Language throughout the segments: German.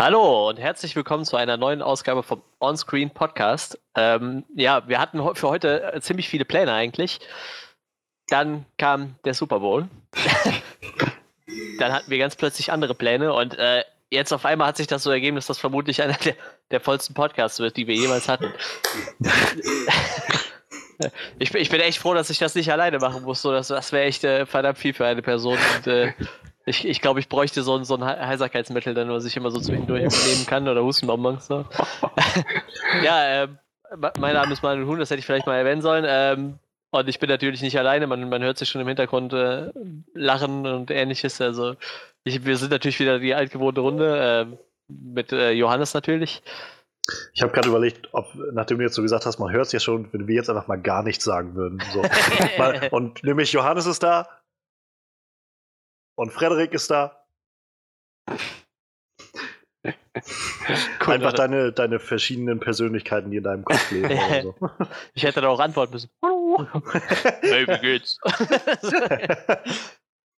Hallo und herzlich willkommen zu einer neuen Ausgabe vom Onscreen Podcast. Ähm, ja, wir hatten für heute äh, ziemlich viele Pläne eigentlich. Dann kam der Super Bowl. Dann hatten wir ganz plötzlich andere Pläne und äh, jetzt auf einmal hat sich das so ergeben, dass das vermutlich einer der, der vollsten Podcasts wird, die wir jemals hatten. ich, ich, bin echt froh, dass ich das nicht alleine machen muss. So, das, das wäre echt äh, verdammt viel für eine Person. Und, äh, ich, ich glaube, ich bräuchte so, so ein Heiserkeitsmittel, dann, was ich immer so zwischendurch nehmen kann oder Hustenbonbons. So. ja, äh, mein Name ist Manuel Huhn, das hätte ich vielleicht mal erwähnen sollen. Ähm, und ich bin natürlich nicht alleine, man, man hört sich schon im Hintergrund äh, lachen und ähnliches. Also ich, wir sind natürlich wieder die altgewohnte Runde, äh, mit Johannes natürlich. Ich habe gerade überlegt, ob, nachdem du jetzt so gesagt hast, man hört es ja schon, wenn wir jetzt einfach mal gar nichts sagen würden. So. und nämlich Johannes ist da, und Frederik ist da. Cool, Einfach deine, deine verschiedenen Persönlichkeiten, die in deinem Kopf leben. so. Ich hätte da auch antworten müssen. Hallo. hey, wie geht's?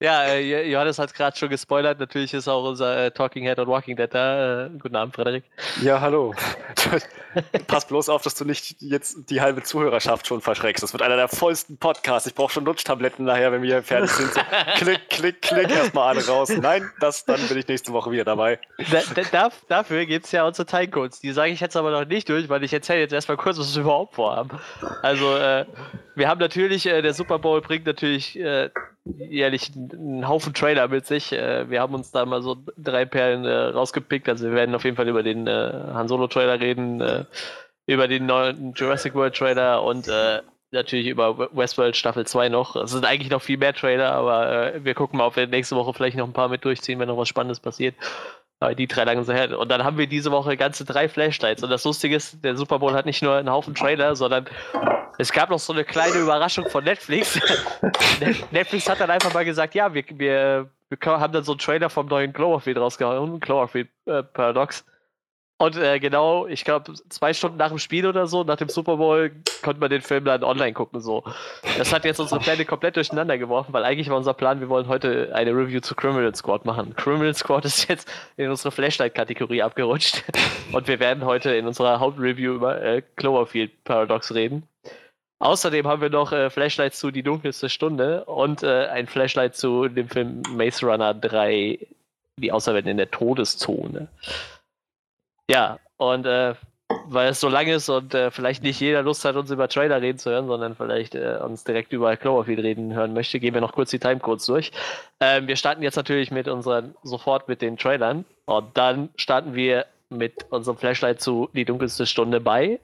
Ja, äh, Johannes hat gerade schon gespoilert. Natürlich ist auch unser äh, Talking Head und Walking Dead da. Äh, guten Abend, Frederik. Ja, hallo. Pass bloß auf, dass du nicht jetzt die halbe Zuhörerschaft schon verschreckst. Das wird einer der vollsten Podcasts. Ich brauche schon Lutschtabletten nachher, wenn wir fertig sind. So, klick, klick, klick, erstmal alle raus. Nein, das, dann bin ich nächste Woche wieder dabei. Da, da, dafür gibt es ja unsere Timecodes. Die sage ich jetzt aber noch nicht durch, weil ich erzähle jetzt erstmal kurz, was wir überhaupt vorhaben. Also, äh, wir haben natürlich, äh, der Super Bowl bringt natürlich äh, jährlich einen Haufen Trailer mit sich. Äh, wir haben uns da mal so drei Perlen äh, rausgepickt. Also wir werden auf jeden Fall über den äh, Han Solo Trailer reden, über den neuen Jurassic World Trailer und natürlich über Westworld Staffel 2 noch. Es sind eigentlich noch viel mehr Trailer, aber wir gucken mal, ob wir nächste Woche vielleicht noch ein paar mit durchziehen, wenn noch was Spannendes passiert. Aber die drei lagen so her. Und dann haben wir diese Woche ganze drei Flashlights. Und das Lustige ist, der Super Bowl hat nicht nur einen Haufen Trailer, sondern es gab noch so eine kleine Überraschung von Netflix. Netflix hat dann einfach mal gesagt, ja, wir, wir, wir haben dann so einen Trailer vom neuen Cloverfield rausgehauen, Cloverfield äh, Paradox. Und äh, genau, ich glaube, zwei Stunden nach dem Spiel oder so, nach dem Super Bowl, konnte man den Film dann online gucken. So. Das hat jetzt unsere Pläne komplett durcheinander geworfen, weil eigentlich war unser Plan, wir wollen heute eine Review zu Criminal Squad machen. Criminal Squad ist jetzt in unsere Flashlight-Kategorie abgerutscht. Und wir werden heute in unserer Hauptreview über äh, Cloverfield Paradox reden. Außerdem haben wir noch äh, Flashlights zu Die dunkelste Stunde und äh, ein Flashlight zu dem Film Maze Runner 3, Die Außerwelt in der Todeszone. Ja, und äh, weil es so lang ist und äh, vielleicht nicht jeder Lust hat, uns über Trailer reden zu hören, sondern vielleicht äh, uns direkt über Cloverfield reden hören möchte, gehen wir noch kurz die Timecodes durch. Ähm, wir starten jetzt natürlich mit unseren, sofort mit den Trailern und dann starten wir mit unserem Flashlight zu Die dunkelste Stunde bei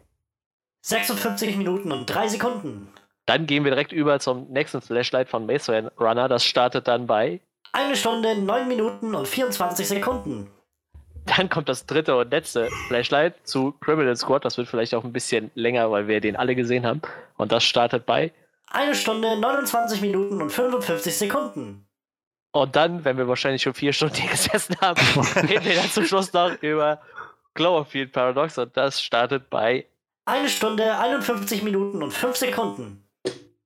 56 Minuten und 3 Sekunden. Dann gehen wir direkt über zum nächsten Flashlight von Maze Runner. Das startet dann bei. Eine Stunde, 9 Minuten und 24 Sekunden. Dann kommt das dritte und letzte Flashlight zu Criminal Squad. Das wird vielleicht auch ein bisschen länger, weil wir den alle gesehen haben. Und das startet bei. Eine Stunde, 29 Minuten und 55 Sekunden. Und dann, wenn wir wahrscheinlich schon vier Stunden hier gesessen haben, reden wir dann zum Schluss noch über Cloverfield Paradox. Und das startet bei eine Stunde, 51 Minuten und 5 Sekunden.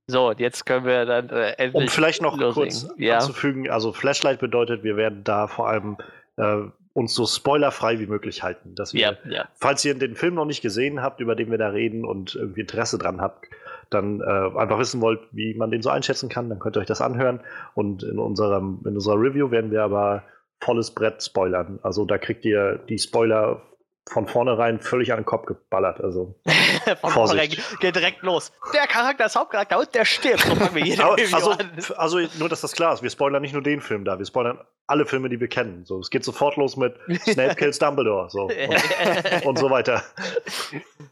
So, und jetzt können wir dann äh, endlich. Um vielleicht noch loslegen. kurz ja. anzufügen: also, Flashlight bedeutet, wir werden da vor allem äh, uns so spoilerfrei wie möglich halten. Dass wir, ja, ja. falls ihr den Film noch nicht gesehen habt, über den wir da reden und irgendwie Interesse dran habt, dann äh, einfach wissen wollt, wie man den so einschätzen kann, dann könnt ihr euch das anhören. Und in, unserem, in unserer Review werden wir aber volles Brett spoilern. Also da kriegt ihr die Spoiler von vornherein völlig an den Kopf geballert. Also von vornherein geht direkt los. Der Charakter ist Hauptcharakter und der stirbt. So fangen wir jede also, also nur, dass das klar ist. Wir spoilern nicht nur den Film da, wir spoilern alle Filme, die wir kennen. So, es geht sofort los mit Snape kills Dumbledore so, und, und so weiter.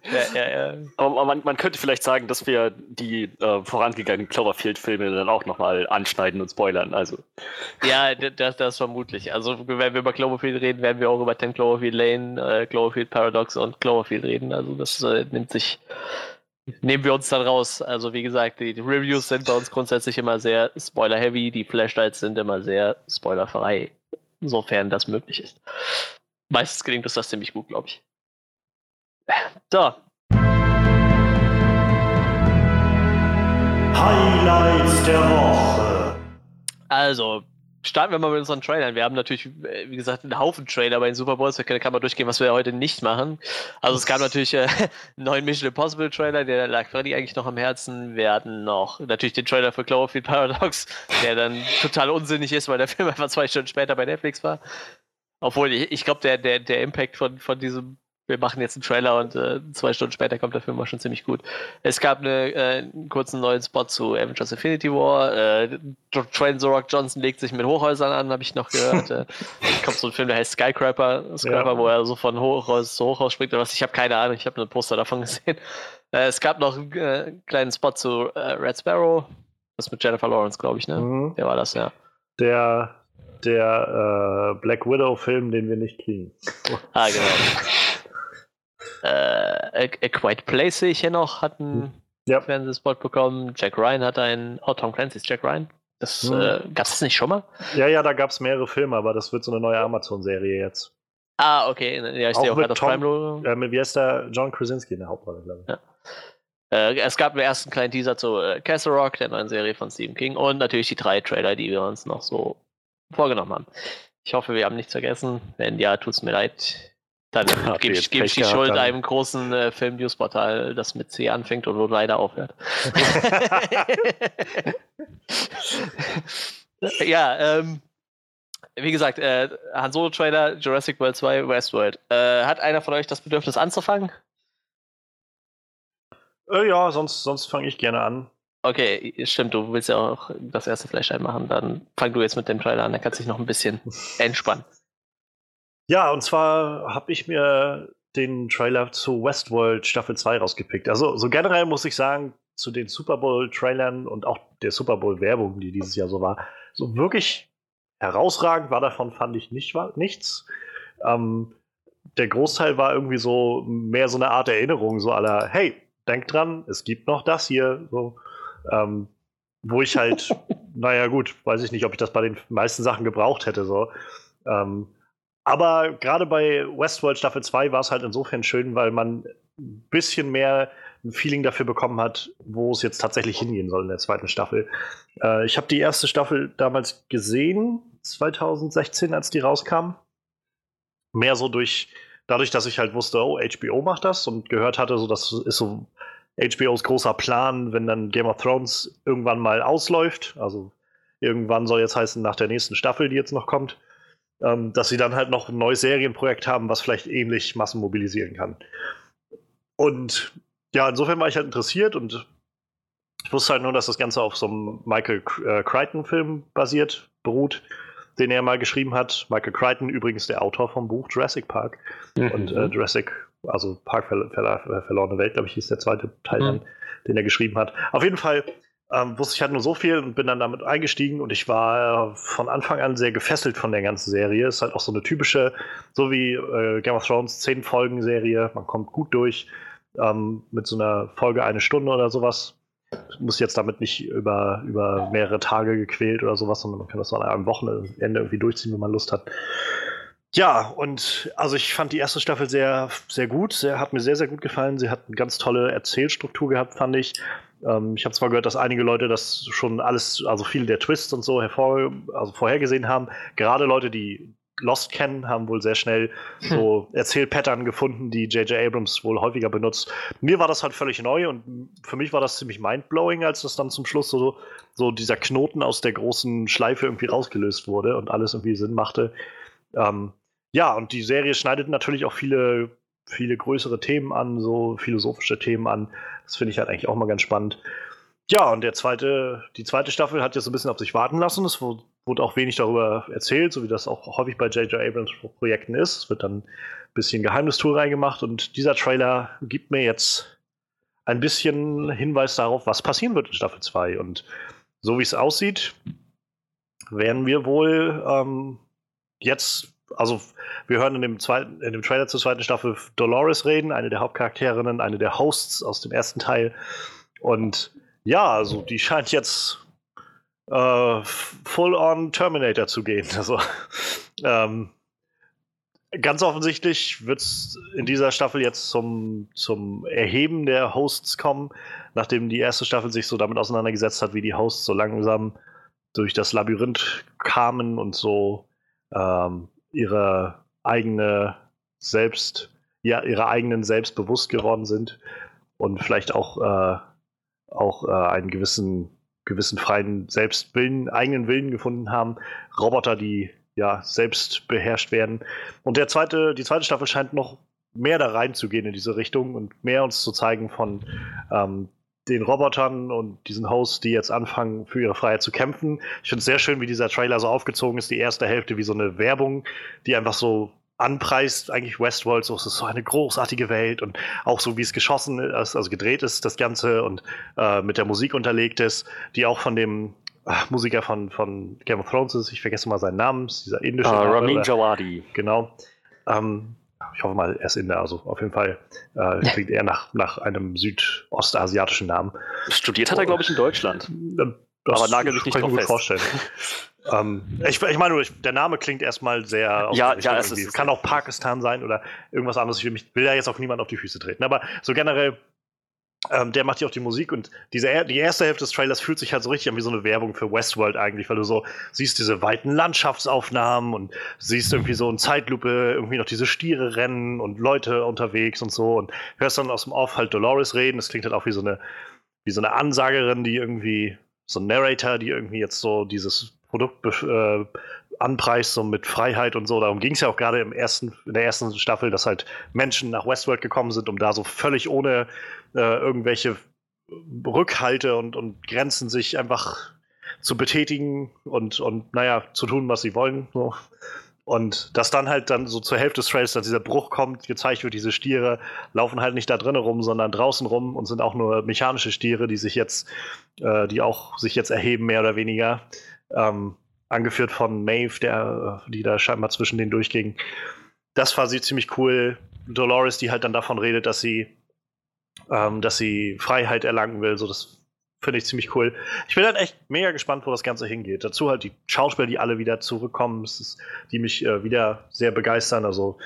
Ja, ja, ja. Aber man, man, könnte vielleicht sagen, dass wir die äh, vorangegangenen Cloverfield-Filme dann auch nochmal anschneiden und spoilern. Also. Ja, das, das vermutlich. Also wenn wir über Cloverfield reden, werden wir auch über 10 Cloverfield Lane, äh, Cloverfield Paradox und Cloverfield reden. Also das äh, nimmt sich nehmen wir uns dann raus. Also wie gesagt, die, Reviews sind bei uns grundsätzlich immer sehr spoiler-heavy, die Flashlights sind immer sehr spoilerfrei, sofern das möglich ist. Meistens gelingt uns das ziemlich gut, glaube ich. So. Highlights der Woche. Also, starten wir mal mit unseren Trailern. Wir haben natürlich, äh, wie gesagt, einen Haufen Trailer bei den Super Bowls. Da kann man durchgehen, was wir heute nicht machen. Also es gab natürlich äh, einen neuen Mission Impossible Trailer, der lag Freddy eigentlich noch am Herzen. Wir hatten noch natürlich den Trailer für Cloverfield Paradox, der dann total unsinnig ist, weil der Film einfach zwei Stunden später bei Netflix war. Obwohl, ich, ich glaube, der, der, der Impact von, von diesem wir machen jetzt einen Trailer und äh, zwei Stunden später kommt der Film auch schon ziemlich gut. Es gab eine, äh, einen kurzen neuen Spot zu Avengers Infinity War. Äh, Train Rock Johnson legt sich mit Hochhäusern an, habe ich noch gehört. äh, kommt so ein Film, der heißt Skycraper, Skycraper ja. wo er so von Hochhaus zu Hochhaus springt oder was. Ich habe keine Ahnung, ich habe nur ein Poster davon gesehen. Äh, es gab noch einen äh, kleinen Spot zu äh, Red Sparrow. Das mit Jennifer Lawrence, glaube ich, ne? Mhm. Der war das, ja. Der, der äh, Black Widow-Film, den wir nicht kriegen. ah, genau. Äh, A Quiet Place sehe ich hier noch, hat einen hm. ja. Fernsehspot bekommen. Jack Ryan hat einen, oh, Tom Clancy's Jack Ryan. Das hm. äh, gab es das nicht schon mal? Ja, ja, da gab es mehrere Filme, aber das wird so eine neue Amazon-Serie jetzt. Ah, okay. Ja, ich sehe auch gerade auf Prime äh, Wie heißt der? John Krasinski in der Hauptrolle, glaube ich. Ja. Äh, es gab einen ersten kleinen Teaser zu äh, Castle Rock, der neuen Serie von Stephen King und natürlich die drei Trailer, die wir uns noch so vorgenommen haben. Ich hoffe, wir haben nichts vergessen. Wenn ja, tut es mir leid. Dann gebe ich, geb ich die Schuld dann. einem großen äh, Film-News-Portal, das mit C anfängt und wo leider aufhört. ja, ähm, wie gesagt, äh, Han Solo-Trailer, Jurassic World 2, Westworld. Äh, hat einer von euch das Bedürfnis anzufangen? Äh, ja, sonst, sonst fange ich gerne an. Okay, stimmt, du willst ja auch das erste Flash einmachen. Dann fang du jetzt mit dem Trailer an, dann kannst du dich noch ein bisschen entspannen. Ja, und zwar habe ich mir den Trailer zu Westworld Staffel 2 rausgepickt. Also so generell muss ich sagen, zu den Super Bowl-Trailern und auch der Super Bowl-Werbung, die dieses Jahr so war, so wirklich herausragend war davon, fand ich nicht, war, nichts. Ähm, der Großteil war irgendwie so mehr so eine Art Erinnerung, so aller, hey, denk dran, es gibt noch das hier, so, ähm, wo ich halt, naja, gut, weiß ich nicht, ob ich das bei den meisten Sachen gebraucht hätte, so. Ähm, aber gerade bei Westworld Staffel 2 war es halt insofern schön, weil man ein bisschen mehr ein Feeling dafür bekommen hat, wo es jetzt tatsächlich hingehen soll in der zweiten Staffel. Äh, ich habe die erste Staffel damals gesehen, 2016, als die rauskam. Mehr so durch, dadurch, dass ich halt wusste, oh, HBO macht das und gehört hatte, so das ist so HBOs großer Plan, wenn dann Game of Thrones irgendwann mal ausläuft. Also irgendwann soll jetzt heißen, nach der nächsten Staffel, die jetzt noch kommt ähm, dass sie dann halt noch ein neues Serienprojekt haben, was vielleicht ähnlich Massen mobilisieren kann. Und ja, insofern war ich halt interessiert und ich wusste halt nur, dass das Ganze auf so einem Michael äh, Crichton-Film basiert, beruht, den er mal geschrieben hat. Michael Crichton, übrigens der Autor vom Buch Jurassic Park. Mhm. Und äh, Jurassic, also Park ver ver verlorene Welt, glaube ich, hieß der zweite Teil mhm. dann, den er geschrieben hat. Auf jeden Fall ähm, wusste ich halt nur so viel und bin dann damit eingestiegen und ich war äh, von Anfang an sehr gefesselt von der ganzen Serie. Ist halt auch so eine typische, so wie äh, Game of Thrones, zehn Folgen Serie. Man kommt gut durch ähm, mit so einer Folge eine Stunde oder sowas. Muss jetzt damit nicht über, über mehrere Tage gequält oder sowas, sondern man kann das an einem Wochenende irgendwie durchziehen, wenn man Lust hat. Ja, und also ich fand die erste Staffel sehr, sehr gut. Sehr, hat mir sehr, sehr gut gefallen. Sie hat eine ganz tolle Erzählstruktur gehabt, fand ich. Ähm, ich habe zwar gehört, dass einige Leute das schon alles, also viele der Twists und so hervor, also vorhergesehen haben. Gerade Leute, die Lost kennen, haben wohl sehr schnell hm. so Erzählpattern gefunden, die J.J. Abrams wohl häufiger benutzt. Mir war das halt völlig neu und für mich war das ziemlich mindblowing, als das dann zum Schluss so, so dieser Knoten aus der großen Schleife irgendwie rausgelöst wurde und alles irgendwie Sinn machte. Ähm, ja, und die Serie schneidet natürlich auch viele viele größere Themen an, so philosophische Themen an. Das finde ich halt eigentlich auch mal ganz spannend. Ja, und der zweite, die zweite Staffel hat jetzt so ein bisschen auf sich warten lassen. Es wurde auch wenig darüber erzählt, so wie das auch häufig bei J.J. Abrams Projekten ist. Es wird dann ein bisschen Geheimnistour reingemacht und dieser Trailer gibt mir jetzt ein bisschen Hinweis darauf, was passieren wird in Staffel 2. Und so wie es aussieht, werden wir wohl ähm, jetzt also wir hören in dem, zweiten, in dem Trailer zur zweiten Staffel Dolores reden, eine der Hauptcharakterinnen, eine der Hosts aus dem ersten Teil. Und ja, also die scheint jetzt äh, full on Terminator zu gehen. Also ähm, ganz offensichtlich wird es in dieser Staffel jetzt zum, zum Erheben der Hosts kommen, nachdem die erste Staffel sich so damit auseinandergesetzt hat, wie die Hosts so langsam durch das Labyrinth kamen und so ähm, ihre eigene selbst, ja, ihre eigenen selbst bewusst geworden sind und vielleicht auch, äh, auch äh, einen gewissen, gewissen freien Selbstwillen, eigenen Willen gefunden haben. Roboter, die ja selbst beherrscht werden. Und der zweite, die zweite Staffel scheint noch mehr da reinzugehen in diese Richtung und mehr uns zu zeigen von ähm, den Robotern und diesen Hosts, die jetzt anfangen, für ihre Freiheit zu kämpfen. Ich finde es sehr schön, wie dieser Trailer so aufgezogen ist, die erste Hälfte wie so eine Werbung, die einfach so anpreist, eigentlich Westworld, so es ist so eine großartige Welt und auch so wie es geschossen ist, also gedreht ist, das Ganze und äh, mit der Musik unterlegt ist, die auch von dem ach, Musiker von, von Game of Thrones ist, ich vergesse mal seinen Namen, dieser indische. Uh, Ramin Djawadi. Genau. Ähm, ich hoffe mal, er ist Inder, also auf jeden Fall äh, klingt er nach, nach einem südostasiatischen Namen. Studiert hat er, glaube ich, in Deutschland. Das Aber nagel mich nicht drauf fest. vorstellen. ähm, ich, ich meine, der Name klingt erstmal sehr. Ja, ja, es ist, kann auch Pakistan sein oder irgendwas anderes. Ich will, mich, will ja jetzt auf niemanden auf die Füße treten. Aber so generell ähm, der macht ja auch die Musik und diese, die erste Hälfte des Trailers fühlt sich halt so richtig an wie so eine Werbung für Westworld eigentlich, weil du so siehst diese weiten Landschaftsaufnahmen und siehst irgendwie so in Zeitlupe irgendwie noch diese Stiere rennen und Leute unterwegs und so und hörst dann aus dem Off halt Dolores reden. Das klingt halt auch wie so eine, wie so eine Ansagerin, die irgendwie, so ein Narrator, die irgendwie jetzt so dieses Produkt äh, anpreist, so mit Freiheit und so. Darum ging es ja auch gerade im ersten, in der ersten Staffel, dass halt Menschen nach Westworld gekommen sind, um da so völlig ohne äh, irgendwelche Rückhalte und, und Grenzen sich einfach zu betätigen und, und naja, zu tun, was sie wollen. So. Und dass dann halt dann so zur Hälfte des Trails dass dieser Bruch kommt, gezeigt wird, diese Stiere laufen halt nicht da drinnen rum, sondern draußen rum und sind auch nur mechanische Stiere, die sich jetzt, äh, die auch sich jetzt erheben, mehr oder weniger. Ähm, angeführt von Maeve, der, die da scheinbar zwischen denen durchging. Das war sie ziemlich cool. Dolores, die halt dann davon redet, dass sie, ähm, dass sie Freiheit erlangen will. So, das finde ich ziemlich cool. Ich bin halt echt mega gespannt, wo das Ganze hingeht. Dazu halt die Schauspieler, die alle wieder zurückkommen, ist, die mich äh, wieder sehr begeistern. Also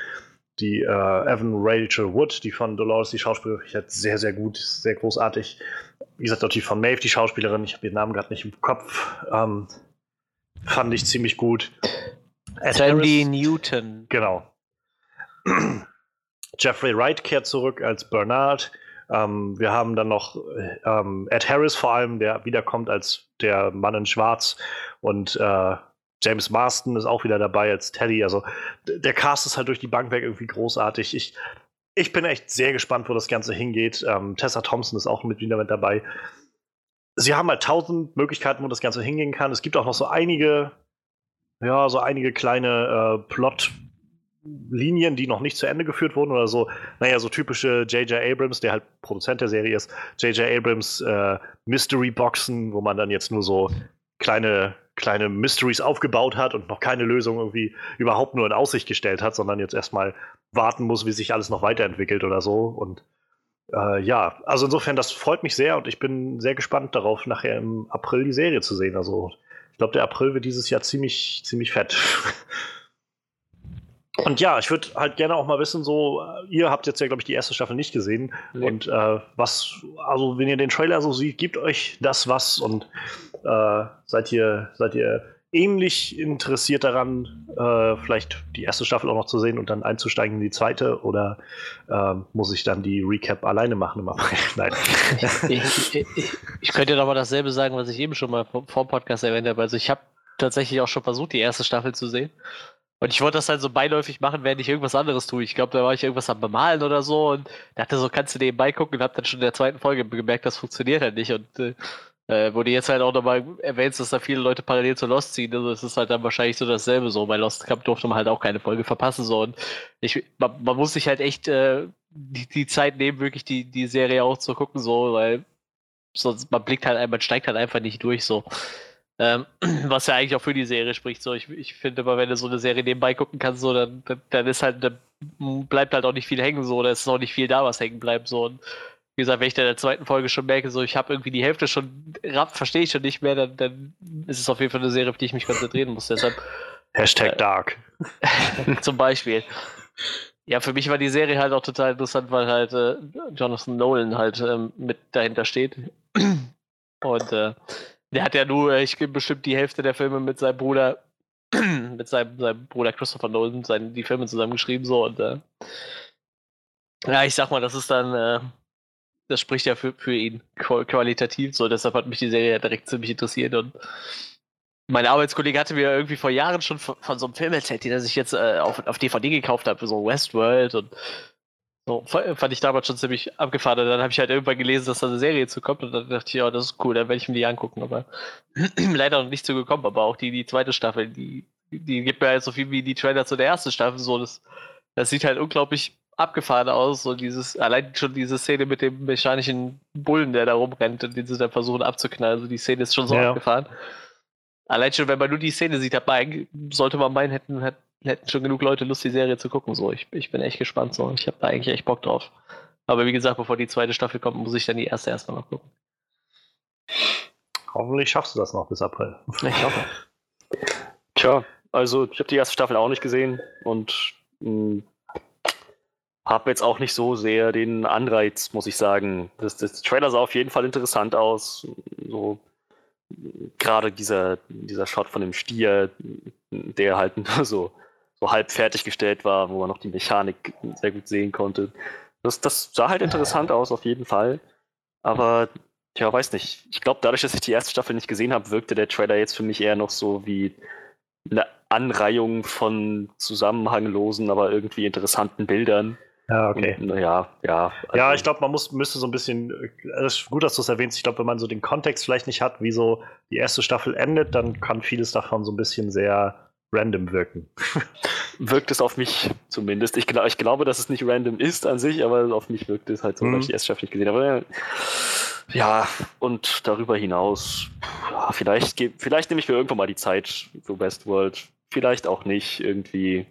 die äh, Evan Rachel Wood, die von Dolores, die Schauspielerin, ich halt sehr, sehr gut, sehr großartig. Wie gesagt, auch die von Maeve, die Schauspielerin, ich habe ihren Namen gerade nicht im Kopf. Ähm, Fand ich ziemlich gut. Sandy Newton. Genau. Jeffrey Wright kehrt zurück als Bernard. Ähm, wir haben dann noch ähm, Ed Harris vor allem, der wiederkommt als der Mann in Schwarz. Und äh, James Marston ist auch wieder dabei als Teddy. Also der Cast ist halt durch die Bank weg irgendwie großartig. Ich, ich bin echt sehr gespannt, wo das Ganze hingeht. Ähm, Tessa Thompson ist auch mit wieder mit dabei sie haben halt tausend Möglichkeiten, wo das Ganze hingehen kann. Es gibt auch noch so einige, ja, so einige kleine äh, Plot-Linien, die noch nicht zu Ende geführt wurden oder so. Naja, so typische J.J. Abrams, der halt Produzent der Serie ist. J.J. Abrams äh, Mystery-Boxen, wo man dann jetzt nur so kleine kleine Mysteries aufgebaut hat und noch keine Lösung irgendwie überhaupt nur in Aussicht gestellt hat, sondern jetzt erstmal warten muss, wie sich alles noch weiterentwickelt oder so. Und äh, ja, also insofern, das freut mich sehr und ich bin sehr gespannt darauf, nachher im April die Serie zu sehen. Also ich glaube, der April wird dieses Jahr ziemlich, ziemlich fett. Und ja, ich würde halt gerne auch mal wissen, so, äh, ihr habt jetzt ja, glaube ich, die erste Staffel nicht gesehen. Nee. Und äh, was, also wenn ihr den Trailer so seht, gibt euch das was und äh, seid ihr, seid ihr ähnlich interessiert daran, äh, vielleicht die erste Staffel auch noch zu sehen und dann einzusteigen in die zweite? Oder äh, muss ich dann die Recap alleine machen im April? Nein. ich, ich, ich, könnte doch mal dasselbe sagen, was ich eben schon mal vor, vor Podcast erwähnt habe. Also ich habe tatsächlich auch schon versucht, die erste Staffel zu sehen. Und ich wollte das halt so beiläufig machen, während ich irgendwas anderes tue. Ich glaube, da war ich irgendwas am Bemalen oder so und dachte so, kannst du nebenbei gucken und hab dann schon in der zweiten Folge gemerkt, das funktioniert halt nicht. Und äh, äh, wo du jetzt halt auch nochmal erwähnst, dass da viele Leute parallel zu Lost ziehen. Also es ist halt dann wahrscheinlich so dasselbe so. Bei Lost Cup durfte man halt auch keine Folge verpassen. So. Und ich, man, man muss sich halt echt äh, die, die, Zeit nehmen, wirklich die, die Serie auch zu gucken, so, weil sonst man blickt halt, man steigt halt einfach nicht durch so. Ähm, was ja eigentlich auch für die Serie spricht. So, ich, ich finde immer, wenn du so eine Serie nebenbei gucken kannst, so, dann, dann, dann ist halt, dann bleibt halt auch nicht viel hängen, so, da ist auch nicht viel da, was hängen bleibt. So. Und wie gesagt, wenn ich in der zweiten Folge schon merke, so ich habe irgendwie die Hälfte schon, verstehe ich schon nicht mehr, dann, dann ist es auf jeden Fall eine Serie, auf die ich mich konzentrieren muss. Deshalb. Hashtag äh, Dark. zum Beispiel. Ja, für mich war die Serie halt auch total interessant, weil halt äh, Jonathan Nolan halt ähm, mit dahinter steht. Und äh, Der hat ja nur, ich bestimmt die Hälfte der Filme mit seinem Bruder, mit seinem, seinem Bruder Christopher Nolan, seinen, die Filme zusammengeschrieben so und äh, ja, ich sag mal, das ist dann, äh, das spricht ja für, für ihn qualitativ so, deshalb hat mich die Serie ja direkt ziemlich interessiert und mein Arbeitskollege hatte mir irgendwie vor Jahren schon von, von so einem Film erzählt, den er sich jetzt äh, auf, auf DVD gekauft hat, für so Westworld und so, fand ich damals schon ziemlich abgefahren. Und dann habe ich halt irgendwann gelesen, dass da eine Serie zu kommt und dann dachte ich, ja, das ist cool, dann werde ich mir die angucken. Aber leider noch nicht so gekommen, aber auch die, die zweite Staffel, die, die gibt mir halt so viel wie die Trailer zu der ersten Staffel. So, das, das sieht halt unglaublich abgefahren aus. So dieses, allein schon diese Szene mit dem mechanischen Bullen, der da rumrennt und den sie dann versuchen abzuknallen. Also die Szene ist schon so ja. abgefahren. Allein schon, wenn man nur die Szene sieht, hat man, sollte man meinen, hätten, hätten schon genug Leute Lust, die Serie zu gucken. So, ich, ich bin echt gespannt. So, ich habe da eigentlich echt Bock drauf. Aber wie gesagt, bevor die zweite Staffel kommt, muss ich dann die erste erstmal noch gucken. Hoffentlich schaffst du das noch bis April. Ich hoffe. Tja, also ich habe die erste Staffel auch nicht gesehen und hm, habe jetzt auch nicht so sehr den Anreiz, muss ich sagen. Das, das Trailer sah auf jeden Fall interessant aus. So gerade dieser, dieser Shot von dem Stier, der halt nur so, so halb fertiggestellt war, wo man noch die Mechanik sehr gut sehen konnte. Das, das sah halt interessant aus, auf jeden Fall. Aber, ja, weiß nicht. Ich glaube, dadurch, dass ich die erste Staffel nicht gesehen habe, wirkte der Trailer jetzt für mich eher noch so wie eine Anreihung von zusammenhanglosen, aber irgendwie interessanten Bildern. Ja, okay. Ja, ja. Also ja, ich glaube, man muss, müsste so ein bisschen, es ist gut, dass du es erwähnst, ich glaube, wenn man so den Kontext vielleicht nicht hat, wie so die erste Staffel endet, dann kann vieles davon so ein bisschen sehr random wirken. wirkt es auf mich zumindest. Ich, glaub, ich glaube, dass es nicht random ist an sich, aber auf mich wirkt es halt so, mhm. weil ich die Staffel nicht gesehen habe. Ja, und darüber hinaus, ja, vielleicht, vielleicht nehme ich mir irgendwann mal die Zeit für Westworld. Vielleicht auch nicht. Irgendwie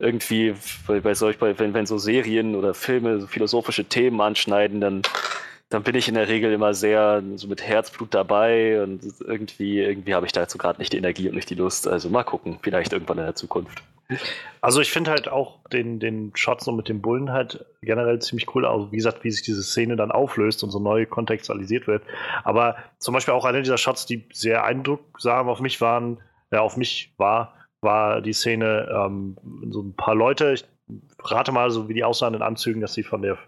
irgendwie bei, bei solch, bei, wenn, wenn so Serien oder Filme so philosophische Themen anschneiden, dann, dann bin ich in der Regel immer sehr so mit Herzblut dabei und irgendwie, irgendwie habe ich dazu gerade nicht die Energie und nicht die Lust. Also mal gucken, vielleicht irgendwann in der Zukunft. Also ich finde halt auch den, den Shot so mit dem Bullen halt generell ziemlich cool. Also wie gesagt, wie sich diese Szene dann auflöst und so neu kontextualisiert wird. Aber zum Beispiel auch einer dieser Shots, die sehr eindrucksam auf mich waren, ja, auf mich war, war die Szene ähm, so ein paar Leute, ich rate mal so wie die aussahen in Anzügen, dass sie von der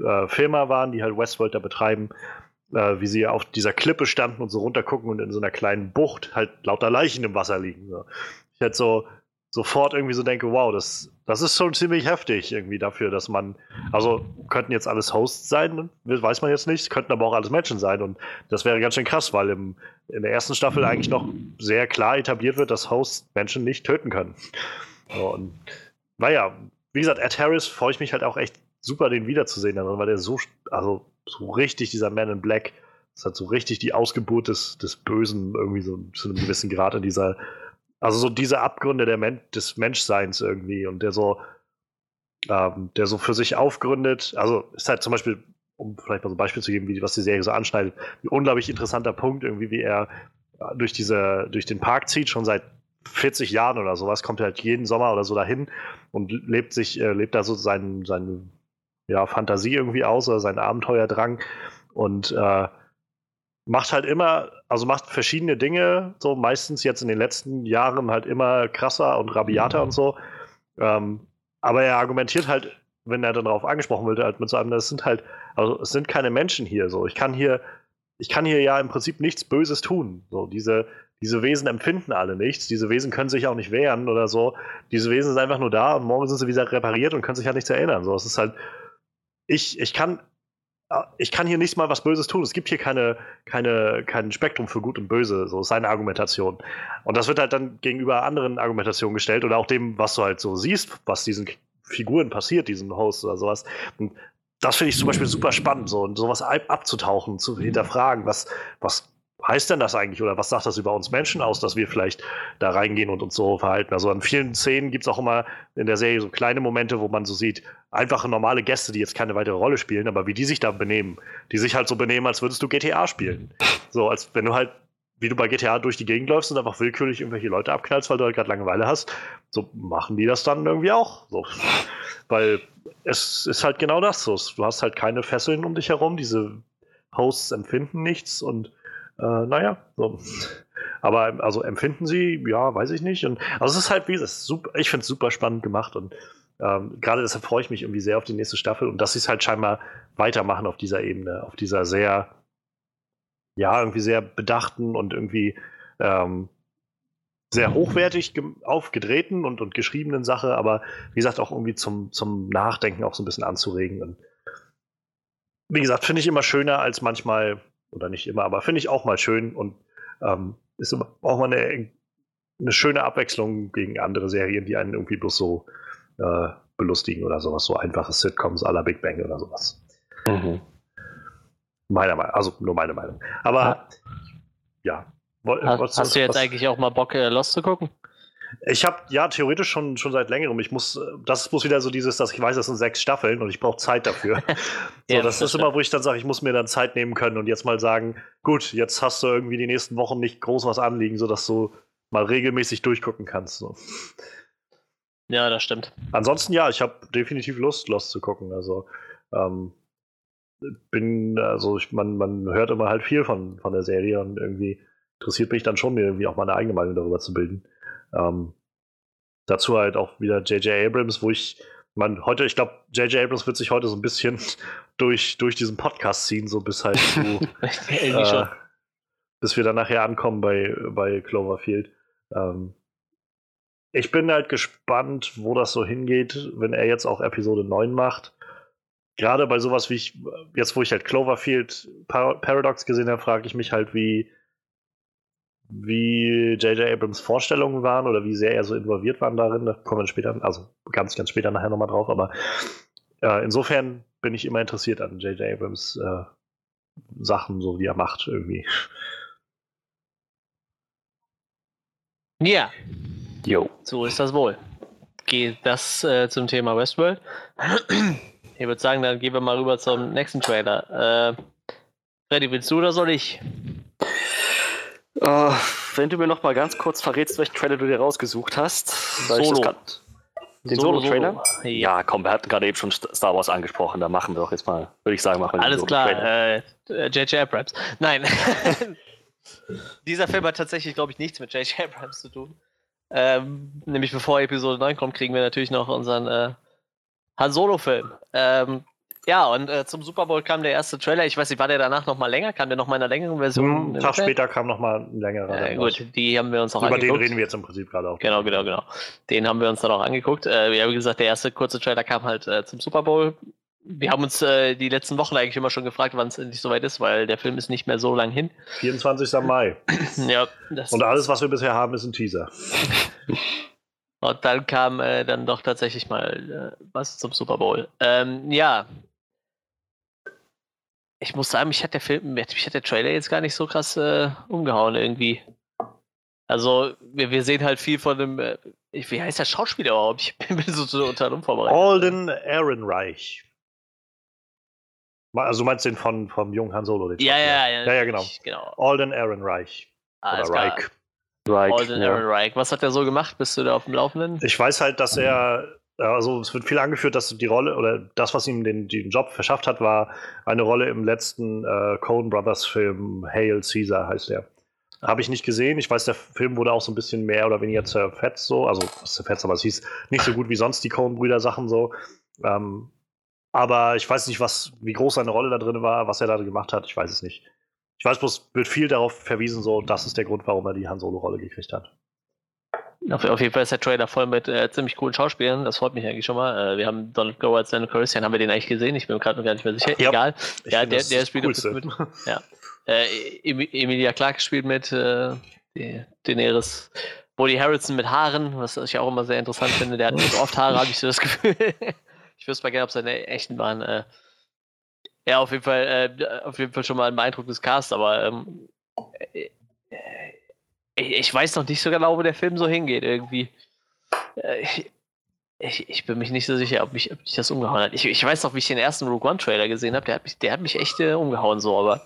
äh, Firma waren, die halt Westworld da betreiben, äh, wie sie auf dieser Klippe standen und so runtergucken und in so einer kleinen Bucht halt lauter Leichen im Wasser liegen. So. Ich hätte so sofort irgendwie so denke, wow, das, das ist schon ziemlich heftig irgendwie dafür, dass man, also könnten jetzt alles Hosts sein, weiß man jetzt nicht, könnten aber auch alles Menschen sein und das wäre ganz schön krass, weil im, in der ersten Staffel eigentlich noch sehr klar etabliert wird, dass Hosts Menschen nicht töten können. Und naja, wie gesagt, Ed Harris freue ich mich halt auch echt super, den wiederzusehen, weil der so, also so richtig dieser Man in Black, das hat so richtig die Ausgeburt des, des Bösen irgendwie so zu einem gewissen Grad in dieser also so diese Abgründe der Men des Menschseins irgendwie und der so, ähm, der so für sich aufgründet. Also ist halt zum Beispiel, um vielleicht mal so ein Beispiel zu geben, wie, was die Serie so anschneidet, ein unglaublich interessanter Punkt, irgendwie, wie er durch diese, durch den Park zieht, schon seit 40 Jahren oder sowas, kommt er halt jeden Sommer oder so dahin und lebt sich, äh, lebt da so seine sein, ja, Fantasie irgendwie aus oder seinen Abenteuerdrang und äh, macht halt immer, also macht verschiedene Dinge, so meistens jetzt in den letzten Jahren halt immer krasser und rabiater und so. Ähm, aber er argumentiert halt, wenn er dann darauf angesprochen wird, halt mit so einem, das sind halt, also es sind keine Menschen hier so. Ich kann hier, ich kann hier ja im Prinzip nichts Böses tun. So, diese, diese Wesen empfinden alle nichts, diese Wesen können sich auch nicht wehren oder so. Diese Wesen sind einfach nur da und morgen sind sie wieder repariert und können sich halt nichts erinnern. So, es ist halt, ich, ich kann, ich kann hier nicht mal was Böses tun. Es gibt hier keine, keine, kein Spektrum für Gut und Böse. So ist seine Argumentation. Und das wird halt dann gegenüber anderen Argumentationen gestellt oder auch dem, was du halt so siehst, was diesen Figuren passiert, diesem Host oder sowas. Und das finde ich zum Beispiel super spannend, so und sowas abzutauchen, zu hinterfragen, was, was heißt denn das eigentlich oder was sagt das über uns Menschen aus, dass wir vielleicht da reingehen und uns so verhalten? Also an vielen Szenen gibt es auch immer in der Serie so kleine Momente, wo man so sieht, einfache normale Gäste, die jetzt keine weitere Rolle spielen, aber wie die sich da benehmen. Die sich halt so benehmen, als würdest du GTA spielen. So, als wenn du halt, wie du bei GTA durch die Gegend läufst und einfach willkürlich irgendwelche Leute abknallst, weil du halt gerade Langeweile hast, so machen die das dann irgendwie auch. So. Weil es ist halt genau das so. Du hast halt keine Fesseln um dich herum, diese Hosts empfinden nichts und Äh, naja, so. Aber also empfinden sie, ja, weiß ich nicht. Und also es ist halt wie es super, ich finde es super spannend gemacht und ähm, gerade deshalb freue ich mich irgendwie sehr auf die nächste Staffel und dass sie es halt scheinbar weitermachen auf dieser Ebene, auf dieser sehr, ja, irgendwie sehr bedachten und irgendwie ähm, sehr hochwertig aufgedrehten und, und geschriebenen Sache, aber wie gesagt auch irgendwie zum, zum Nachdenken auch so ein bisschen anzuregen. Und wie gesagt, finde ich immer schöner als manchmal, oder nicht immer, aber finde ich auch mal schön und ähm, ist immer auch mal eine, eine schöne Abwechslung gegen andere Serien, die einen irgendwie bloß so äh, belustigen oder sowas. So einfache Sitcoms aller Big Bang oder sowas. Mhm. Meiner Meinung, also nur meine Meinung. Aber ja. ja. Hast, hast du jetzt was, eigentlich auch mal Bock, äh, Lost zu gucken? Ich habe ja theoretisch schon, schon seit längerem. Ich muss, das muss wieder so dieses, dass ich weiß, das sind sechs Staffeln und ich brauche Zeit dafür. so, ja, das, ist immer, wo ich dann sage, ich muss mir dann Zeit nehmen können und jetzt mal sagen, gut, jetzt hast du irgendwie die nächsten Wochen nicht groß was anliegen, sodass du mal regelmäßig durchgucken kannst. So. Ja, das stimmt. Ansonsten ja, ich habe definitiv Lust, Lost zu gucken. Also ähm, bin, also ich, man, man hört immer halt viel von, von der Serie und irgendwie interessiert mich dann schon, mir irgendwie auch meine eigene Meinung darüber zu bilden. Ähm, dazu halt auch wieder J.J. Abrams, wo ich, man, heute, ich glaube, J.J. Abrams wird sich heute so ein bisschen durch, durch diesen Podcast ziehen, so bis halt zu, äh, bis wir dann nachher ankommen bei, bei Cloverfield. Ähm, ich bin halt gespannt, wo das so hingeht, wenn er jetzt auch Episode 9 macht. Gerade bei sowas wie ich, jetzt wo ich halt Cloverfield Paradox gesehen habe, frage ich mich halt, wie, wie J.J. Abrams Vorstellungen waren oder wie sehr er so involviert war darin. Da kommen wir später, also ganz, ganz später nachher nochmal drauf. Aber äh, insofern bin ich immer interessiert an J.J. Abrams äh, Sachen, so wie er macht irgendwie. Ja. Jo. So ist das wohl. Geht das äh, zum Thema Westworld. ich würde sagen, dann gehen wir mal rüber zum nächsten Trailer. Äh, Freddy, willst du oder soll ich? Uh, wenn du mir noch mal ganz kurz verrätst, welchen Trailer du dir rausgesucht hast. Solo. Den Solo-Trailer? Solo. Ja. komm, wir hatten gerade eben schon Star Wars angesprochen, da machen wir doch jetzt mal, würde ich sagen, machen wir Alles klar, J.J. Äh, Abrams. Nein. Dieser Film hat tatsächlich, glaube ich, nichts mit J.J. Abrams zu tun. Ähm, nämlich bevor Episode 9 kommt, kriegen wir natürlich noch unseren äh, Han Solo-Film. Ähm, ja, und äh, zum Super Bowl kam der erste Trailer. Ich weiß nicht, war der danach noch mal länger? Kam der noch mal in einer längeren Version? Hm, einen Tag später kam noch mal ein längerer. Ja, gut, die haben wir uns auch Über angeguckt. den reden wir jetzt im Prinzip gerade auch. Genau, genau, genau. Den haben wir uns dann auch angeguckt. Äh, ja, wie gesagt, der erste kurze Trailer kam halt äh, zum Super Bowl. Wir haben uns äh, die letzten Wochen eigentlich immer schon gefragt, wann es endlich soweit ist, weil der Film ist nicht mehr so lang hin. 24. Mai. ja. und alles, was wir bisher haben, ist ein Teaser. Und dann kam äh, dann doch tatsächlich mal äh, was zum Super Bowl. Ähm, ja, ich muss sagen, mich hat der Film, mich hat der Trailer jetzt gar nicht so krass äh, umgehauen irgendwie. Also, wir, wir sehen halt viel von dem, äh, wie heißt der Schauspieler überhaupt? Ich bin so, so unter unvorbereitet. Alden Ehrenreich. Also du meinst den von, vom jungen Han Solo? Ja, ja, ja, ja, ja, genau. genau. Alden Ehrenreich. Alles Oder Reich. Reich. Alden ja. Ehrenreich. Was hat er so gemacht? Bist du da auf dem Laufenden? Ich weiß halt, dass er also es wird viel angeführt, dass die Rolle oder das, was ihm den, den Job verschafft hat, war eine Rolle im letzten äh, Coen Brothers Film Hail Caesar heißt der. Habe ich nicht gesehen. Ich weiß, der Film wurde auch so ein bisschen mehr oder weniger zerfetzt so. Also zerfetzt, aber es hieß nicht so gut wie sonst die Coen-Brüder Sachen so. Ähm, aber ich weiß nicht, was, wie groß seine Rolle da drin war, was er da gemacht hat. Ich weiß es nicht. Ich weiß bloß, wird viel darauf verwiesen, so, das ist der Grund, warum er die Han Solo-Rolle gekriegt hat. Auf, auf, jeden Fall ist der Trailer voll mit äh, ziemlich coolen Schauspielern. Das freut mich eigentlich schon mal. Äh, wir haben Donald Glover als Daniel Calrissian, haben wir den eigentlich gesehen? Ich bin mir gerade noch gar nicht mehr sicher. Ja, Egal. Ja, der, der spielt mit. Ja. Äh, Emilia Clarke spielt mit. Äh, Daenerys. Woody Harrison mit Haaren, was ich auch immer sehr interessant finde. Der hat nicht oft Haare, habe ich so das Gefühl. ich wüsste mal gerne, ob seine echten waren. Äh, ja, auf jeden Fall, äh, auf jeden Fall schon mal ein beeindruckendes Cast, aber ähm, äh, ich, ich, weiß noch nicht so genau, wo der Film so hingeht irgendwie. Äh, ich, ich, bin mich nicht so sicher, ob mich, ob mich das umgehauen hat. Ich, ich weiß noch, wie ich den ersten Rogue One Trailer gesehen habe, der hat mich, der hat mich echt äh, umgehauen so, aber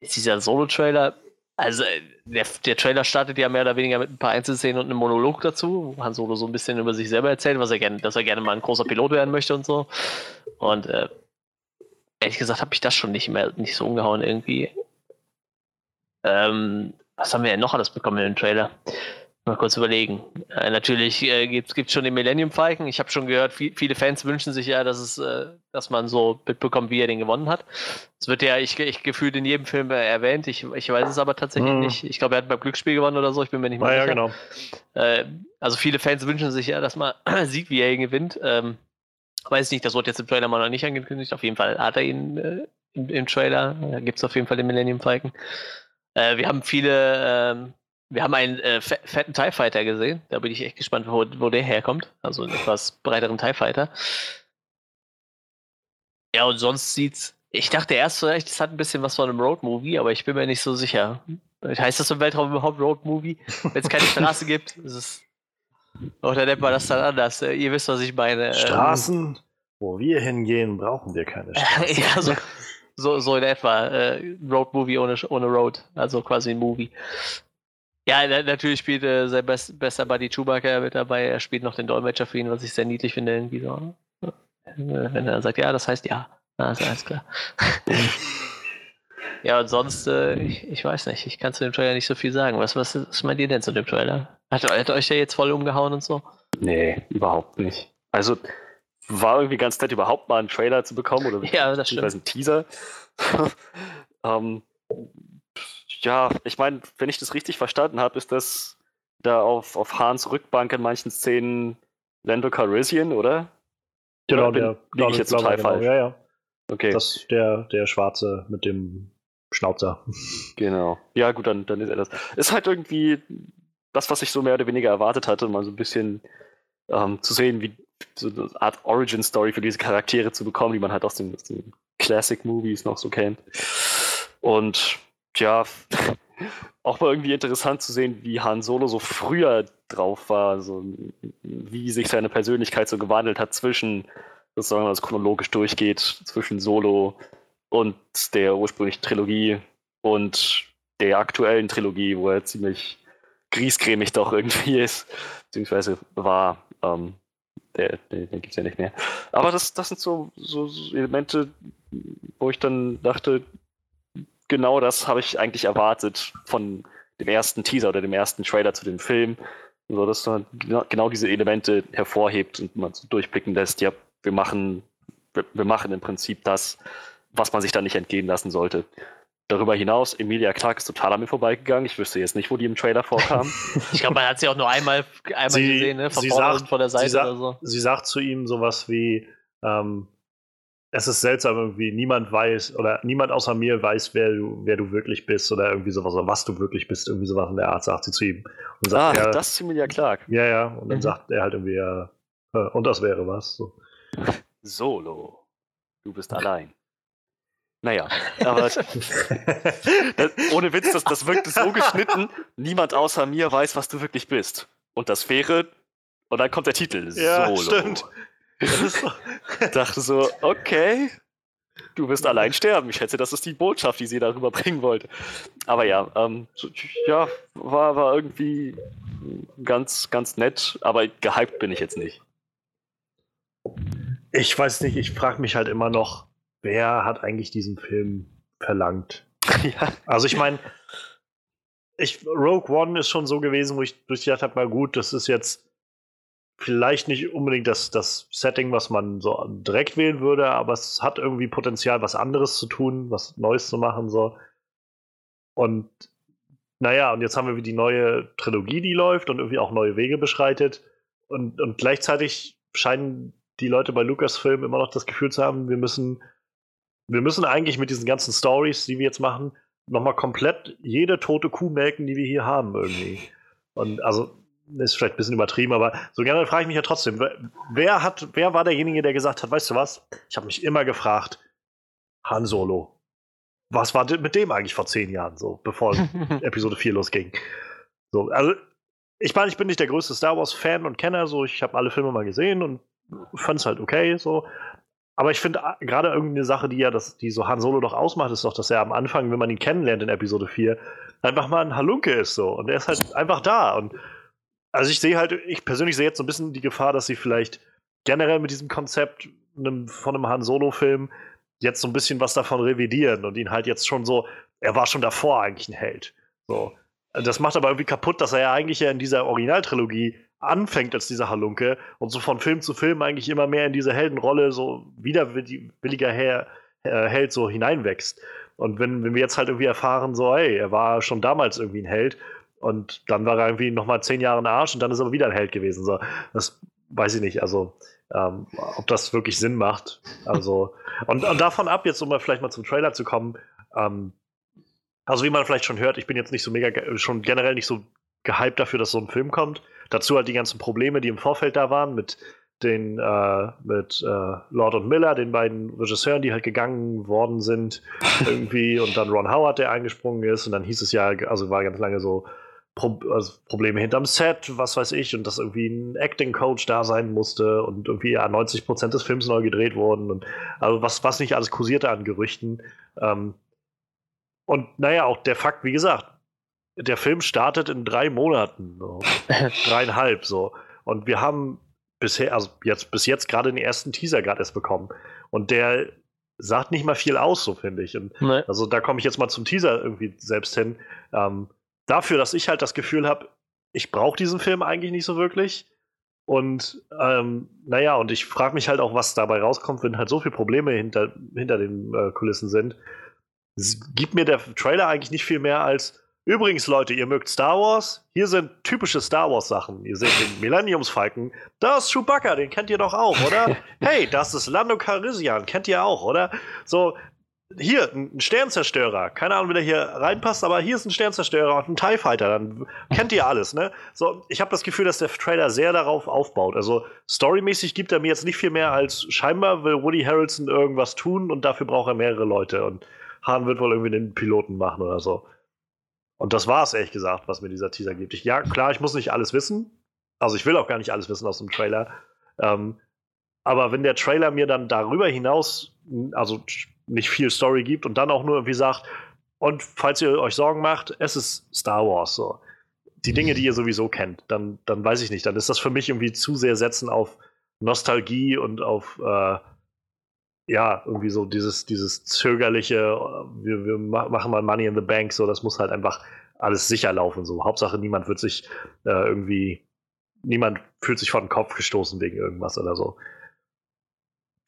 ist dieser Solo-Trailer, also äh, der, der Trailer startet ja mehr oder weniger mit ein paar Einzelszenen und einem Monolog dazu, wo Han Solo so ein bisschen über sich selber erzählt, was er gerne, dass er gerne mal ein großer Pilot werden möchte und so. Und äh, ehrlich gesagt habe ich das schon nicht mehr nicht so umgehauen irgendwie Ähm, was haben wir denn noch alles bekommen in dem Trailer? Mal kurz überlegen. Äh, natürlich äh, gibt es schon den Millennium Falcon. Ich habe schon gehört, viel, viele Fans wünschen sich ja, dass es, äh, dass man so mitbekommt, wie er den gewonnen hat. Es wird ja, ich, ich gefühlt in jedem Film äh, erwähnt. Ich, ich weiß es aber tatsächlich mhm. nicht. Ich glaube, er hat beim Glücksspiel gewonnen oder so. Ich bin mir nicht mehr sicher. Ja, genau. Äh, also viele Fans wünschen sich ja, dass man sieht, wie er ihn gewinnt. Ähm, weiß nicht, das wurde jetzt im Trailer mal noch nicht angekündigt. Auf jeden Fall hat er ihn äh, im, im, Trailer. Da gibt es auf jeden Fall den Millennium Falcon. Wir haben viele ähm, wir haben einen äh, fetten TIE Fighter gesehen. Da bin ich echt gespannt, wo, wo der herkommt. Also einen etwas breiteren TIE Fighter. Ja, und sonst sieht's. Ich dachte erst vielleicht, es hat ein bisschen was von einem Road-Movie, aber ich bin mir nicht so sicher. Heißt das im Weltraum überhaupt Road-Movie? Wenn es keine Straße gibt, ist es. Oder nennt man das dann anders? Äh, ihr wisst, was ich meine. Ähm, Straßen, wo wir hingehen, brauchen wir keine Straßen. ja, so, so, so in etwa. Äh, Road-Movie ohne, ohne Road. Also quasi ein Movie. Ja, natürlich spielt äh, sein best, bester Buddy Chewbacca mit dabei. Er spielt noch den Dolmetscher für ihn, was ich sehr niedlich finde. Irgendwie so. Wenn er sagt, ja, das heißt ja. Na, ist alles klar. ja, und sonst, äh, ich, ich, weiß nicht, ich kann zu dem Trailer nicht so viel sagen. Was, was, was meint ihr denn zu dem Trailer? Hat, hat euch der jetzt voll umgehauen und so? Nee, überhaupt nicht. Also, war irgendwie ganz nett, überhaupt mal einen Trailer zu bekommen oder ja, das stimmt. einen Teaser. ähm, ja, ich meine, wenn ich das richtig verstanden habe, ist das da auf, auf Hans Rückbank in manchen Szenen Lando Calrissian, oder? Genau, oder der. Liege ich jetzt total genau, falsch? Ja, ja. Okay. Das ist der, der Schwarze mit dem Schnauzer. Genau. Ja, gut, dann, dann ist er das. Ist halt irgendwie das, was ich so mehr oder weniger erwartet hatte, mal so ein bisschen ähm, zu sehen, wie so eine Art Origin-Story für diese Charaktere zu bekommen, die man halt aus den, aus den Classic-Movies noch so kennt. Und ja, auch mal irgendwie interessant zu sehen, wie Han Solo so früher drauf war, so, wie sich seine Persönlichkeit so gewandelt hat zwischen, sozusagen, es chronologisch durchgeht, zwischen Solo und der ursprünglichen Trilogie und der aktuellen Trilogie, wo er ziemlich griesgrämig doch irgendwie ist, beziehungsweise war. Ähm, der, der, der gibt es ja nicht mehr. Aber das, das sind so, so, so Elemente, wo ich dann dachte, genau das habe ich eigentlich erwartet von dem ersten Teaser oder dem ersten Trailer zu dem Film. So, dass man genau diese Elemente hervorhebt und man so durchblicken lässt, ja, wir machen, wir, wir machen im Prinzip das, was man sich da nicht entgehen lassen sollte. Darüber hinaus, Emilia Clark ist total an mir vorbeigegangen. Ich wüsste jetzt nicht, wo die im Trailer vorkam. ich glaube, man hat sie auch nur einmal, einmal sie, gesehen, ne? Von vorne sagt, und von der Seite oder so. Sie sagt zu ihm sowas wie, ähm, es ist seltsam irgendwie, niemand weiß oder niemand außer mir weiß, wer du, wer du wirklich bist oder irgendwie sowas oder was du wirklich bist, irgendwie sowas in der Art, sagt sie zu ihm. Und sagt ah, er, das ist Emilia Clark. Ja, ja, und dann mhm. sagt er halt irgendwie, ja, und das wäre was. So. Solo, du bist allein. Naja, aber das, ohne Witz, das, das wirkt so geschnitten, niemand außer mir weiß, was du wirklich bist. Und das wäre, und dann kommt der Titel, ja, Solo. Stimmt. So, dachte so, okay, du wirst allein sterben. Ich schätze, das ist die Botschaft, die sie darüber bringen wollte. Aber ja, ähm, ja, war, war irgendwie ganz, ganz nett, aber gehypt bin ich jetzt nicht. Ich weiß nicht, ich frage mich halt immer noch, wer hat eigentlich diesen Film verlangt? ja. Also ich meine, ich, Rogue One ist schon so gewesen, wo ich durchgedacht habe, mal gut, das ist jetzt vielleicht nicht unbedingt das, das Setting, was man so direkt wählen würde, aber es hat irgendwie Potenzial, was anderes zu tun, was Neues zu machen. So. Und naja, und jetzt haben wir wie die neue Trilogie, die läuft und irgendwie auch neue Wege beschreitet. Und, und gleichzeitig scheinen die Leute bei Lucasfilm immer noch das Gefühl zu haben, wir müssen, wir müssen eigentlich mit diesen ganzen Stories, die wir jetzt machen, nochmal komplett jede tote Kuh melken, die wir hier haben, irgendwie. Und also ist vielleicht ein bisschen übertrieben, aber so gerne frage ich mich ja trotzdem, wer hat, wer war derjenige, der gesagt hat, weißt du was? Ich habe mich immer gefragt, Han Solo. Was war mit dem eigentlich vor zehn Jahren so, bevor Episode 4 losging? So, also ich meine, ich bin nicht der größte Star Wars-Fan und Kenner, so ich habe alle Filme mal gesehen und fand es halt okay, so. Aber ich finde gerade irgendeine Sache, die ja das, die so Han Solo doch ausmacht, ist doch, dass er am Anfang, wenn man ihn kennenlernt in Episode 4, einfach mal ein Halunke ist so. Und er ist halt einfach da. Und also ich sehe halt, ich persönlich sehe jetzt so ein bisschen die Gefahr, dass sie vielleicht generell mit diesem Konzept einem, von einem Han Solo-Film jetzt so ein bisschen was davon revidieren und ihn halt jetzt schon so er war schon davor eigentlich ein Held. So. Das macht aber irgendwie kaputt, dass er ja eigentlich ja in dieser Originaltrilogie anfängt als dieser Halunke und so von Film zu Film eigentlich immer mehr in diese Heldenrolle so widerwilliger Her äh, Held so hineinwächst. Und wenn, wenn wir jetzt halt irgendwie erfahren, so, hey, er war schon damals irgendwie ein Held und dann war er irgendwie nochmal zehn Jahre ein Arsch und dann ist er wieder ein Held gewesen. So, das weiß ich nicht, also ähm, ob das wirklich Sinn macht. Also, und, und davon ab, jetzt um mal vielleicht mal zum Trailer zu kommen, ähm, also wie man vielleicht schon hört, ich bin jetzt nicht so mega, schon generell nicht so gehypt dafür, dass so ein Film kommt. Dazu halt die ganzen Probleme, die im Vorfeld da waren mit den äh, mit äh, Lord und Miller, den beiden Regisseuren, die halt gegangen worden sind irgendwie und dann Ron Howard, der eingesprungen ist und dann hieß es ja, also war ganz lange so Pro also Probleme hinterm Set, was weiß ich und dass irgendwie ein Acting Coach da sein musste und irgendwie ja 90 Prozent des Films neu gedreht wurden und also was was nicht alles kursierte an Gerüchten ähm, und naja, auch der Fakt, wie gesagt, der Film startet in drei Monaten, so. dreieinhalb so. Und wir haben bisher, also jetzt bis jetzt gerade den ersten Teaser gerade erst bekommen. Und der sagt nicht mal viel aus, so finde ich. Und nee. Also da komme ich jetzt mal zum Teaser irgendwie selbst hin. Ähm, dafür, dass ich halt das Gefühl habe, ich brauche diesen Film eigentlich nicht so wirklich. Und ähm, naja, und ich frage mich halt auch, was dabei rauskommt, wenn halt so viele Probleme hinter, hinter den äh, Kulissen sind gibt mir der Trailer eigentlich nicht viel mehr als Übrigens, Leute, ihr mögt Star Wars? Hier sind typische Star Wars Sachen. Ihr seht den Millenniumsfalken. Da ist Chewbacca, den kennt ihr doch auch, oder? hey, das ist Lando Calrissian, kennt ihr auch, oder? So, hier, ein Sternzerstörer. Keine Ahnung, wie der hier reinpasst, aber hier ist ein Sternzerstörer und ein TIE Fighter. Dann kennt ihr alles, ne? So, ich habe das Gefühl, dass der Trailer sehr darauf aufbaut. Also, storymäßig gibt er mir jetzt nicht viel mehr als scheinbar will Woody Harrelson irgendwas tun und dafür braucht er mehrere Leute. Und Hahn wird wohl irgendwie den Piloten machen oder so. Und das war es, ehrlich gesagt, was mir dieser Teaser gibt. Ich, ja, klar, ich muss nicht alles wissen. Also ich will auch gar nicht alles wissen aus dem Trailer. Ähm, aber wenn der Trailer mir dann darüber hinaus, also nicht viel Story gibt und dann auch nur irgendwie sagt, und falls ihr euch Sorgen macht, es ist Star Wars so. Die Dinge, die ihr sowieso kennt, dann, dann weiß ich nicht. Dann ist das für mich irgendwie zu sehr setzen auf Nostalgie und auf äh, ja, irgendwie so dieses, dieses zögerliche, wir, wir machen mal Money in the Bank, so, das muss halt einfach alles sicher laufen. So. Hauptsache, niemand wird sich äh, irgendwie, niemand fühlt sich vor den Kopf gestoßen wegen irgendwas oder so.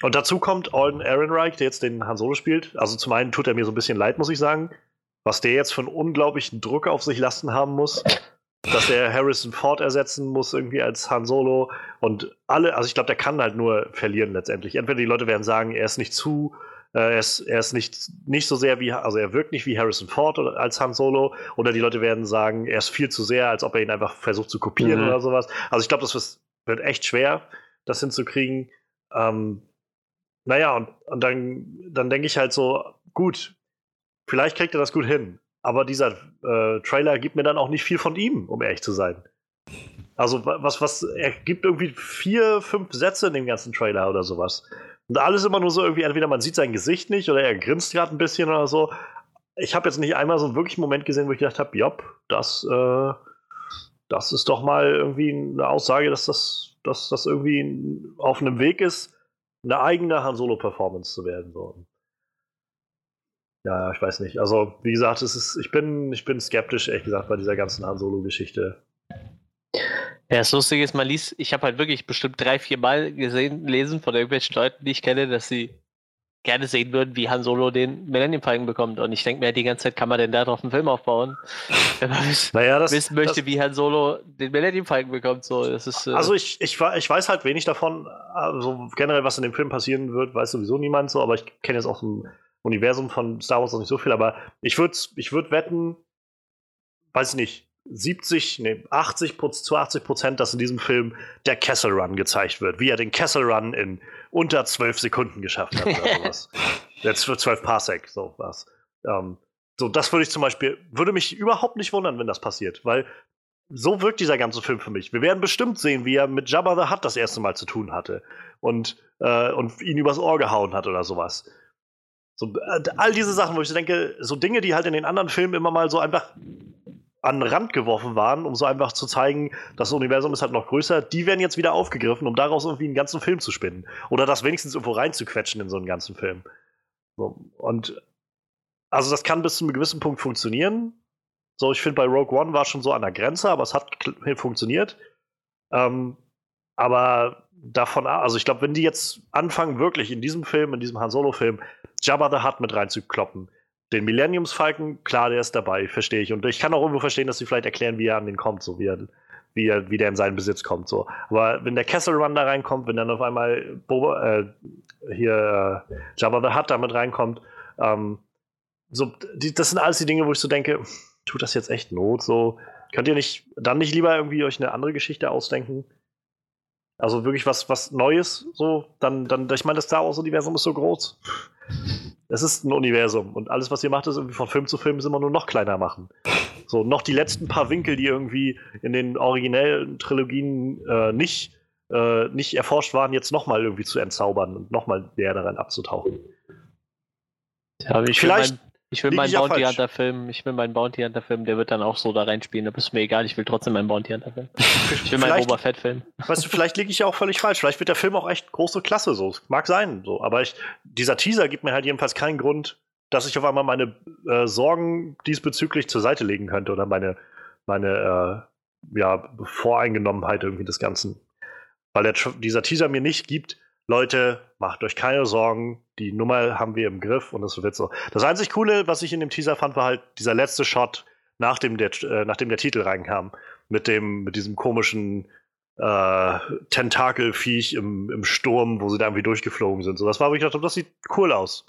Und dazu kommt Alden Ehrenreich, der jetzt den Han Solo spielt. Also zum einen tut er mir so ein bisschen leid, muss ich sagen. Was der jetzt für einen unglaublichen Druck auf sich lasten haben muss dass er Harrison Ford ersetzen muss, irgendwie als Han Solo. Und alle, also ich glaube, der kann halt nur verlieren letztendlich. Entweder die Leute werden sagen, er ist nicht zu, äh, er, ist, er ist nicht, nicht so sehr wie, also er wirkt nicht wie Harrison Ford als Han Solo, oder die Leute werden sagen, er ist viel zu sehr, als ob er ihn einfach versucht zu kopieren mhm. oder sowas. Also ich glaube, das wird echt schwer, das hinzukriegen. Ähm, naja, und, und dann, dann denke ich halt so, gut, vielleicht kriegt er das gut hin aber dieser äh, Trailer gibt mir dann auch nicht viel von ihm, um ehrlich zu sein. Also was, was, er gibt irgendwie vier, fünf Sätze in dem ganzen Trailer oder sowas. Und alles immer nur so irgendwie, entweder man sieht sein Gesicht nicht oder er grinst gerade ein bisschen oder so. Ich habe jetzt nicht einmal so einen wirklichen Moment gesehen, wo ich gedacht habe, jopp, das, äh, das ist doch mal irgendwie eine Aussage, dass das, dass das irgendwie auf einem Weg ist, eine eigene Han Solo-Performance zu werden. So. Ja, ich weiß nicht. Also, wie gesagt, es ist, ich, bin, ich bin skeptisch, ehrlich gesagt, bei dieser ganzen Han Solo-Geschichte. Ja, das Lustige ist, man liest, ich habe halt wirklich bestimmt drei, vier Mal gesehen, lesen von irgendwelchen Leuten, die ich kenne, dass sie gerne sehen würden, wie Han Solo den Millennium Falcon bekommt. Und ich denke mir die ganze Zeit, kann man denn da drauf einen Film aufbauen? Wenn man naja, das, wissen möchte, das, wie Han Solo den Millennium Falcon bekommt. So, das ist, äh also ich, ich, ich weiß halt wenig davon, also generell, was in dem Film passieren wird, weiß sowieso niemand so, aber ich kenne jetzt auch so ein Universum von Star Wars noch nicht so viel, aber ich würde ich würd wetten, weiß ich nicht, 70, nee, 80 zu 80 Prozent, dass in diesem Film der Kessel Run gezeigt wird, wie er den Kessel Run in unter 12 Sekunden geschafft hat oder sowas. Jetzt für 12 Parsec, so was. Ähm, so, das würde ich zum Beispiel, würde mich überhaupt nicht wundern, wenn das passiert, weil so wirkt dieser ganze Film für mich. Wir werden bestimmt sehen, wie er mit Jabba the Hutt das erste Mal zu tun hatte und, äh, und ihn übers Ohr gehauen hat oder sowas. So, äh, all diese Sachen, wo ich denke, so Dinge, die halt in den anderen Filmen immer mal so einfach an den Rand geworfen waren, um so einfach zu zeigen, das Universum ist halt noch größer, die werden jetzt wieder aufgegriffen, um daraus irgendwie einen ganzen Film zu spinnen. Oder das wenigstens irgendwo reinzuquetschen in so einen ganzen Film. So, und also das kann bis zu einem gewissen Punkt funktionieren. So, ich finde, bei Rogue One war schon so an der Grenze, aber es hat funktioniert. Ähm, aber davon, also ich glaube, wenn die jetzt anfangen, wirklich in diesem Film, in diesem Han Solo-Film, Jabba the Hutt mit reinzukloppen, den Millenniums Falken, klar, der ist dabei, verstehe ich. Und ich kann auch irgendwo verstehen, dass sie vielleicht erklären, wie er an den kommt, so wie er, wie er, wie der in seinen Besitz kommt. So. Aber wenn der Kessel Run da reinkommt, wenn dann auf einmal Boba, äh, hier äh, Jabba the Hutt damit reinkommt, ähm, so, die, das sind alles die Dinge, wo ich so denke, tut das jetzt echt Not? So, könnt ihr nicht dann nicht lieber irgendwie euch eine andere Geschichte ausdenken? Also wirklich was, was Neues, so, dann, dann, ich meine, das Star Wars-Universum ist so groß. Es ist ein Universum und alles, was ihr macht, ist irgendwie von Film zu Film immer nur noch kleiner machen. So, noch die letzten paar Winkel, die irgendwie in den originellen Trilogien äh, nicht, äh, nicht erforscht waren, jetzt nochmal irgendwie zu entzaubern und nochmal näher daran abzutauchen. Ja, ich Vielleicht ich will meinen Bounty Hunter Film, ich will meinen Bounty Hunter Film, der wird dann auch so da reinspielen. Da ist mir egal, ich will trotzdem meinen Bounty Hunter Film. Ich will meinen Boba Fett Film. Weißt du, vielleicht liege ich ja auch völlig falsch. Vielleicht wird der Film auch echt große Klasse, so. Mag sein, so. Aber ich, dieser Teaser gibt mir halt jedenfalls keinen Grund, dass ich auf einmal meine äh, Sorgen diesbezüglich zur Seite legen könnte oder meine, meine äh, ja, Voreingenommenheit irgendwie des Ganzen. Weil der, dieser Teaser mir nicht gibt, Leute, macht euch keine Sorgen, die Nummer haben wir im Griff und es wird so. Das einzig Coole, was ich in dem Teaser fand, war halt dieser letzte Shot, nachdem der, äh, nachdem der Titel reinkam. Mit dem, mit diesem komischen äh, Tentakelviech im, im Sturm, wo sie da irgendwie durchgeflogen sind. So, das war, wo ich dachte, das sieht cool aus.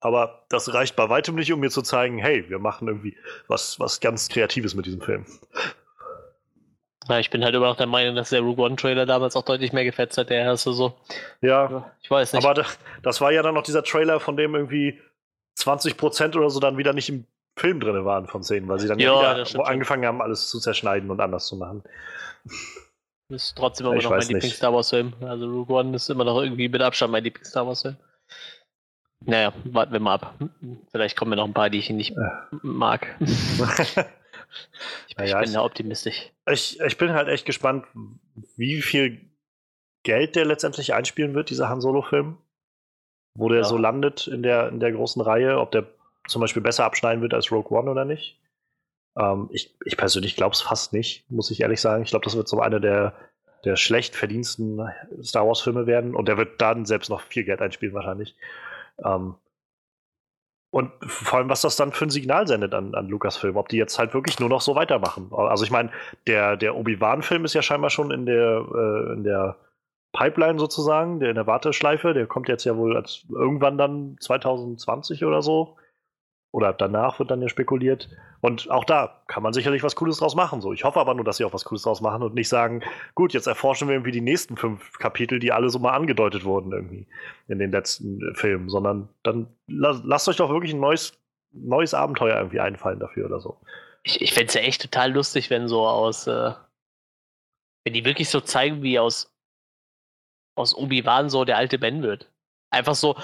Aber das reicht bei weitem nicht, um mir zu zeigen, hey, wir machen irgendwie was, was ganz Kreatives mit diesem Film. Ja, ich bin halt immer noch der Meinung, dass der Rogue One Trailer damals auch deutlich mehr gefetzt hat, der erste so. Ja. Ich weiß nicht. Aber das war ja dann noch dieser Trailer, von dem irgendwie 20% oder so dann wieder nicht im Film drin waren von Szenen, weil sie dann ja, wieder angefangen haben, alles zu zerschneiden und anders zu machen. Das ist trotzdem immer ich noch mein Lieblings-Star Wars-Film. Also Rogue One ist immer noch irgendwie mit Abstand mein Lieblings-Star Wars-Film. Naja, warten wir mal ab. Vielleicht kommen mir noch ein paar, die ich nicht äh. mag. Ich, naja, bin da optimistisch. Ich, ich bin halt echt gespannt, wie viel Geld der letztendlich einspielen wird, dieser Han Solo-Film. Wo der ja. so landet in der, in der großen Reihe, ob der zum Beispiel besser abschneiden wird als Rogue One oder nicht. Ähm, ich, ich persönlich glaube es fast nicht, muss ich ehrlich sagen. Ich glaube, das wird so einer der, der schlecht verdiensten Star Wars-Filme werden und der wird dann selbst noch viel Geld einspielen, wahrscheinlich. Ähm, und vor allem, was das dann für ein Signal sendet an, an Lucasfilm, ob die jetzt halt wirklich nur noch so weitermachen. Also ich meine, der, der Obi-Wan-Film ist ja scheinbar schon in der, äh, in der Pipeline sozusagen, der in der Warteschleife, der kommt jetzt ja wohl als irgendwann dann 2020 oder so. Oder danach wird dann ja spekuliert. Und auch da kann man sicherlich was Cooles draus machen. So. Ich hoffe aber nur, dass sie auch was Cooles draus machen und nicht sagen, gut, jetzt erforschen wir irgendwie die nächsten fünf Kapitel, die alle so mal angedeutet wurden irgendwie in den letzten Filmen, sondern dann lasst euch doch wirklich ein neues, neues Abenteuer irgendwie einfallen dafür oder so. Ich, ich fände es ja echt total lustig, wenn so aus, äh, wenn die wirklich so zeigen, wie aus, aus Obi-Wan so der alte Ben wird. Einfach so,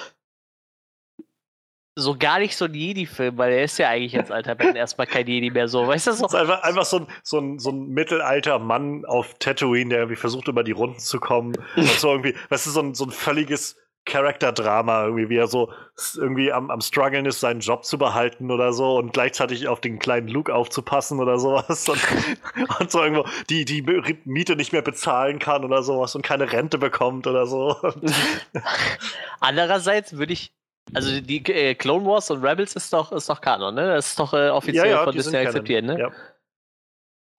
so gar nicht so ein Jedi-Film, weil er ist ja eigentlich als alter Ben erstmal kein Jedi mehr so. Weißt du so? Das ist einfach, einfach so, ein, so, ein, so ein mittelalter Mann auf Tatooine, der irgendwie versucht, über die Runden zu kommen. und so irgendwie, weißt du, so ein, so ein völliges Charakterdrama, irgendwie, wie er so irgendwie am, am struggeln ist, seinen Job zu behalten oder so und gleichzeitig auf den kleinen Luke aufzupassen oder sowas und, und so irgendwo die, die Miete nicht mehr bezahlen kann oder sowas und keine Rente bekommt oder so. Andererseits würde ich also die äh, Clone Wars und Rebels ist doch, ist doch Kanon, ne? Das ist doch äh, offiziell ja, ja, von Disney akzeptiert, ne? Ja.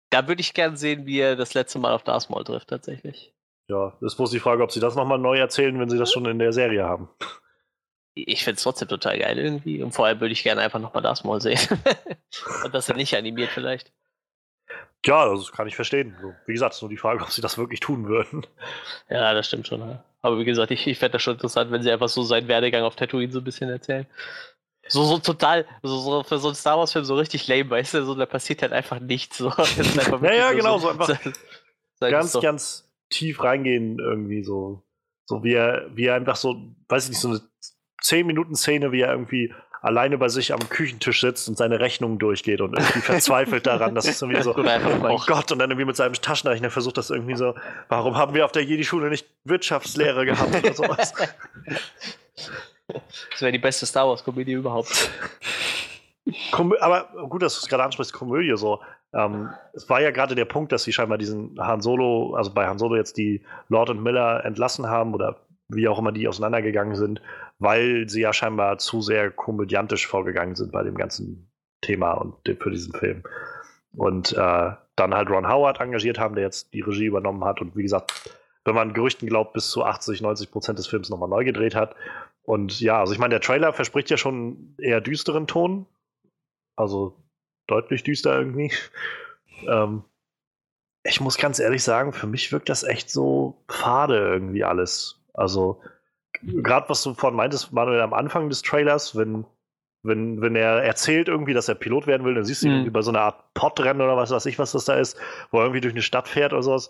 Da würde ich gern sehen, wie er das letzte Mal auf Darth Maul trifft, tatsächlich. Ja, das ist bloß die Frage, ob sie das nochmal neu erzählen, wenn sie das schon in der Serie haben. Ich finde es trotzdem total geil irgendwie. Und vorher würde ich gerne einfach nochmal Darth Maul sehen. und das dann nicht animiert vielleicht. Ja, das kann ich verstehen. Wie gesagt, es ist nur die Frage, ob sie das wirklich tun würden. Ja, das stimmt schon. Ja. Aber wie gesagt, ich, ich fände das schon interessant, wenn sie einfach so seinen Werdegang auf Tatooine so ein bisschen erzählen. So, so total, so, so für so einen Star Wars-Film so richtig lame, weißt du, so, da passiert halt einfach nichts. So. ja, ja, genau, so, so einfach ganz, ganz tief reingehen irgendwie so. So wie er, wie er einfach so, weiß ich nicht, so eine 10 Minuten Szene, wie er irgendwie alleine bei sich am Küchentisch sitzt und seine Rechnungen durchgeht und irgendwie verzweifelt daran, dass es irgendwie so, oh Gott, und dann irgendwie mit seinem Taschenrechner versucht das irgendwie so, warum haben wir auf der Jedi-Schule nicht Wirtschaftslehre gehabt oder sowas? Das wäre die beste Star Wars-Komödie überhaupt. aber gut, dass du es gerade ansprichst, Komödie so. Ähm, es war ja gerade der Punkt, dass sie scheinbar diesen Han Solo, also bei Han Solo jetzt die Lord und Miller entlassen haben oder wie auch immer die auseinandergegangen sind, weil sie ja scheinbar zu sehr komödiantisch vorgegangen sind bei dem ganzen Thema und für diesen Film. Und äh, dann halt Ron Howard engagiert haben, der jetzt die Regie übernommen hat und wie gesagt, wenn man Gerüchten glaubt, bis zu 80, 90 Prozent des Films nochmal neu gedreht hat. Und ja, also ich meine, der Trailer verspricht ja schon eher düsteren Ton. Also deutlich düster irgendwie. ähm, ich muss ganz ehrlich sagen, für mich wirkt das echt so fade irgendwie alles. Also, gerade was du vorhin meintest, Manuel, am Anfang des Trailers, wenn, wenn, wenn er erzählt irgendwie, dass er Pilot werden will, dann siehst du ihn mhm. über so eine Art Podrennen oder was weiß ich, was das da ist, wo er irgendwie durch eine Stadt fährt oder sowas.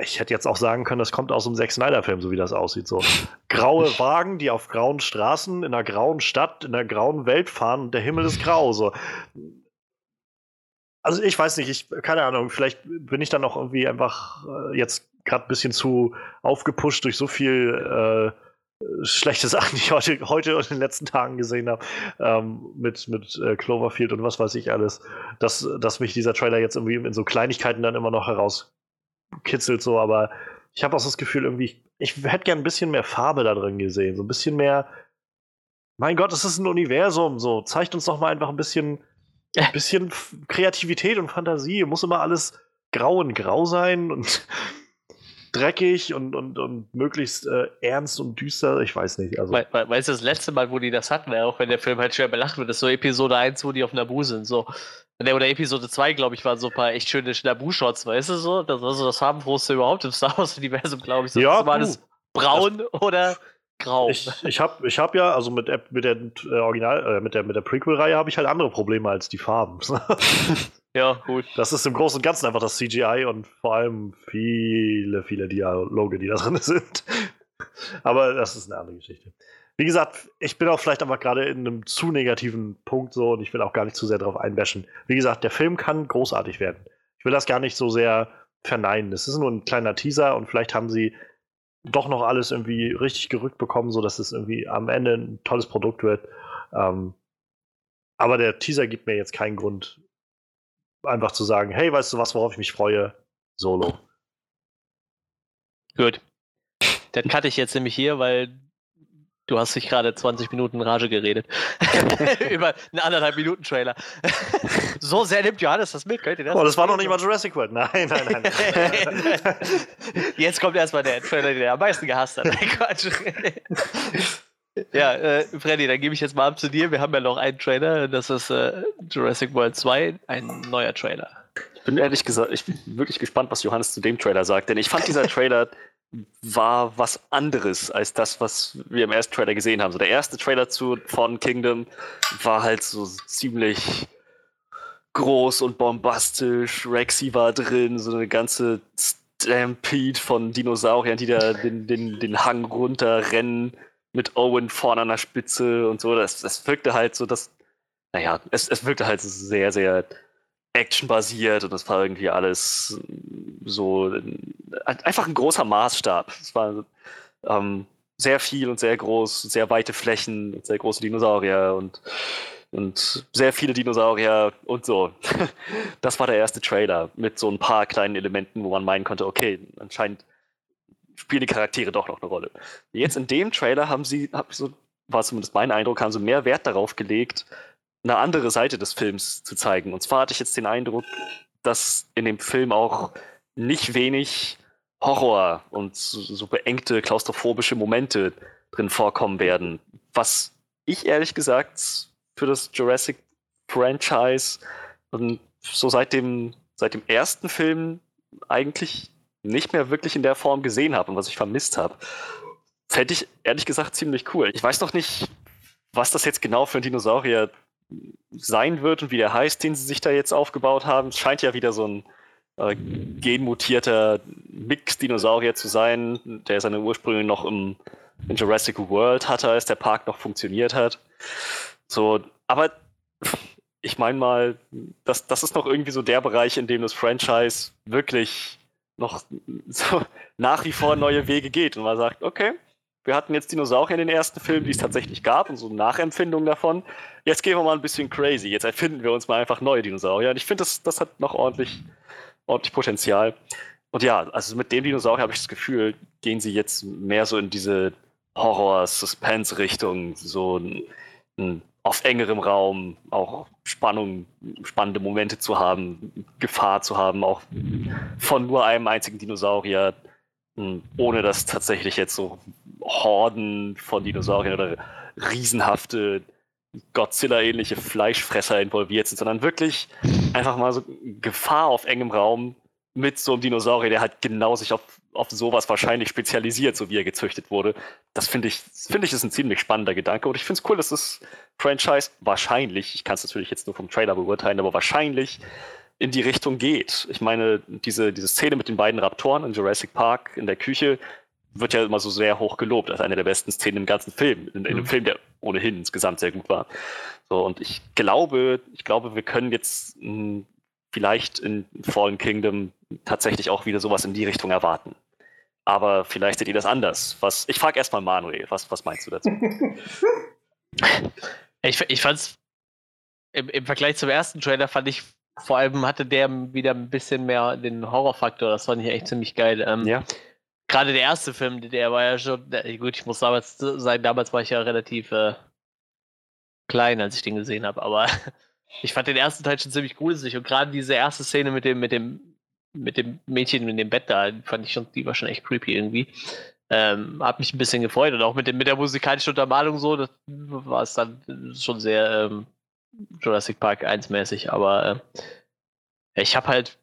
Ich hätte jetzt auch sagen können, das kommt aus einem Zack Snyder-Film, so wie das aussieht. So graue Wagen, die auf grauen Straßen in einer grauen Stadt, in einer grauen Welt fahren und der Himmel ist grau. So. Also ich weiß nicht, ich, keine Ahnung, vielleicht bin ich dann auch irgendwie einfach äh, jetzt gerade ein bisschen zu aufgepusht durch so viel äh, schlechte Sachen, die ich heute, heute und in den letzten Tagen gesehen habe, ähm, mit, mit äh, Cloverfield und was weiß ich alles, dass, dass mich dieser Trailer jetzt irgendwie in so Kleinigkeiten dann immer noch herauskitzelt, so, aber ich habe auch das Gefühl, irgendwie, ich hätte gern ein bisschen mehr Farbe da drin gesehen, so ein bisschen mehr. Mein Gott, es ist ein Universum, so, zeigt uns doch mal einfach ein bisschen ein bisschen Kreativität und Fantasie. Muss immer alles grau und grau sein und dreckig und, und, und möglichst äh, ernst und düster. Ich weiß nicht. Also. We we weißt du, das letzte Mal, wo die das hatten, auch wenn der Film halt schwer belacht wird, ist so Episode 1, wo die auf Nabu sind. So. Oder Episode 2, glaube ich, waren so ein paar echt schöne Nabu-Shots, weißt du so? Das war so das farbenfrohste überhaupt im Star Wars-Universum, glaube ich. So, ja, das war alles braun das oder grau. Ich, ich habe ich hab ja, also mit, mit der äh, Original, äh, mit der, mit der Prequel-Reihe habe ich halt andere Probleme als die Farben. ja, gut. Das ist im Großen und Ganzen einfach das CGI und vor allem viele, viele Dialoge, die da drin sind. Aber das ist eine andere Geschichte. Wie gesagt, ich bin auch vielleicht einfach gerade in einem zu negativen Punkt so und ich will auch gar nicht zu sehr darauf einbashen. Wie gesagt, der Film kann großartig werden. Ich will das gar nicht so sehr verneinen. Es ist nur ein kleiner Teaser und vielleicht haben sie doch noch alles irgendwie richtig gerückt bekommen, sodass es irgendwie am Ende ein tolles Produkt wird. Ähm, aber der Teaser gibt mir jetzt keinen Grund, einfach zu sagen, hey, weißt du was, worauf ich mich freue? Solo. Gut. Dann cutte ich jetzt nämlich hier, weil Du hast dich gerade 20 Minuten Rage geredet. Über einen anderthalb Minuten Trailer. so sehr nimmt Johannes das mit, könnt ihr das? Oh, das war noch nicht mal Jurassic World. Nein, nein, nein. Jetzt kommt erstmal der Trailer, den er am meisten gehasst hat. Nein, Quatsch. ja, äh, Freddy, dann gebe ich jetzt mal ab zu dir. Wir haben ja noch einen Trailer. Das ist äh, Jurassic World 2, ein neuer Trailer. Ich bin ehrlich gesagt, ich bin wirklich gespannt, was Johannes zu dem Trailer sagt, denn ich fand dieser Trailer war was anderes als das, was wir im ersten Trailer gesehen haben. So der erste Trailer zu von Kingdom war halt so ziemlich groß und bombastisch. Rexy war drin, so eine ganze Stampede von Dinosauriern, die da den, den, den Hang runterrennen mit Owen vorne an der Spitze und so. Das, das wirkte halt so, dass, naja, es, es wirkte halt sehr, sehr actionbasiert und das war irgendwie alles so einfach ein großer Maßstab. Es war ähm, sehr viel und sehr groß, sehr weite Flächen, und sehr große Dinosaurier und, und sehr viele Dinosaurier und so. Das war der erste Trailer mit so ein paar kleinen Elementen, wo man meinen konnte, okay, anscheinend spielen die Charaktere doch noch eine Rolle. Jetzt in dem Trailer haben sie, hab so, war zumindest mein Eindruck, haben sie mehr Wert darauf gelegt, eine andere Seite des Films zu zeigen. Und zwar hatte ich jetzt den Eindruck, dass in dem Film auch nicht wenig Horror und so, so beengte klaustrophobische Momente drin vorkommen werden. Was ich ehrlich gesagt für das Jurassic Franchise und so seit dem, seit dem ersten Film eigentlich nicht mehr wirklich in der Form gesehen habe und was ich vermisst habe. Fände ich ehrlich gesagt ziemlich cool. Ich weiß noch nicht, was das jetzt genau für ein Dinosaurier sein wird und wie der heißt, den sie sich da jetzt aufgebaut haben. Es scheint ja wieder so ein äh, genmutierter Mix-Dinosaurier zu sein, der seine Ursprünge noch im, in Jurassic World hatte, als der Park noch funktioniert hat. So, aber ich meine mal, das, das ist noch irgendwie so der Bereich, in dem das Franchise wirklich noch so nach wie vor neue Wege geht und man sagt, okay, wir hatten jetzt Dinosaurier in den ersten Filmen, die es tatsächlich gab und so Nachempfindungen davon. Jetzt gehen wir mal ein bisschen crazy. Jetzt erfinden wir uns mal einfach neue Dinosaurier. Und ich finde, das, das hat noch ordentlich, ordentlich Potenzial. Und ja, also mit dem Dinosaurier habe ich das Gefühl, gehen sie jetzt mehr so in diese Horror-Suspense-Richtung, so ein, ein, auf engerem Raum, auch Spannung, spannende Momente zu haben, Gefahr zu haben, auch von nur einem einzigen Dinosaurier ohne dass tatsächlich jetzt so Horden von Dinosauriern oder riesenhafte Godzilla-ähnliche Fleischfresser involviert sind, sondern wirklich einfach mal so Gefahr auf engem Raum mit so einem Dinosaurier, der halt genau sich auf, auf sowas wahrscheinlich spezialisiert, so wie er gezüchtet wurde. Das finde ich, finde ich, ist ein ziemlich spannender Gedanke und ich finde es cool, dass das Franchise wahrscheinlich, ich kann es natürlich jetzt nur vom Trailer beurteilen, aber wahrscheinlich in die Richtung geht. Ich meine, diese, diese Szene mit den beiden Raptoren in Jurassic Park in der Küche wird ja immer so sehr hoch gelobt als eine der besten Szenen im ganzen Film, in, in einem mhm. Film, der ohnehin insgesamt sehr gut war. So, und ich glaube, ich glaube, wir können jetzt mh, hm, vielleicht in Fallen Kingdom tatsächlich auch wieder sowas in die Richtung erwarten. Aber vielleicht seht ihr das anders. Was, ich frage erstmal Manuel, was, was meinst du dazu? ich, ich fand's im, im Vergleich zum ersten Trailer fand ich vor allem hatte der wieder ein bisschen mehr den Horrorfaktor. Das fand ich echt ziemlich geil. Ähm, ja. Gerade der erste Film, der war ja schon, gut, ich muss damals sagen, damals war ich ja relativ äh, klein, als ich den gesehen habe, aber ich fand den ersten Teil schon ziemlich gruselig und gerade diese erste Szene mit dem, mit dem, mit dem Mädchen in dem Bett da, fand ich schon, die war schon echt creepy irgendwie. Ähm, hat mich ein bisschen gefreut und auch mit, dem, mit der musikalischen Untermalung so, das war es dann schon sehr ähm, Jurassic Park 1 mäßig, aber äh, ich habe halt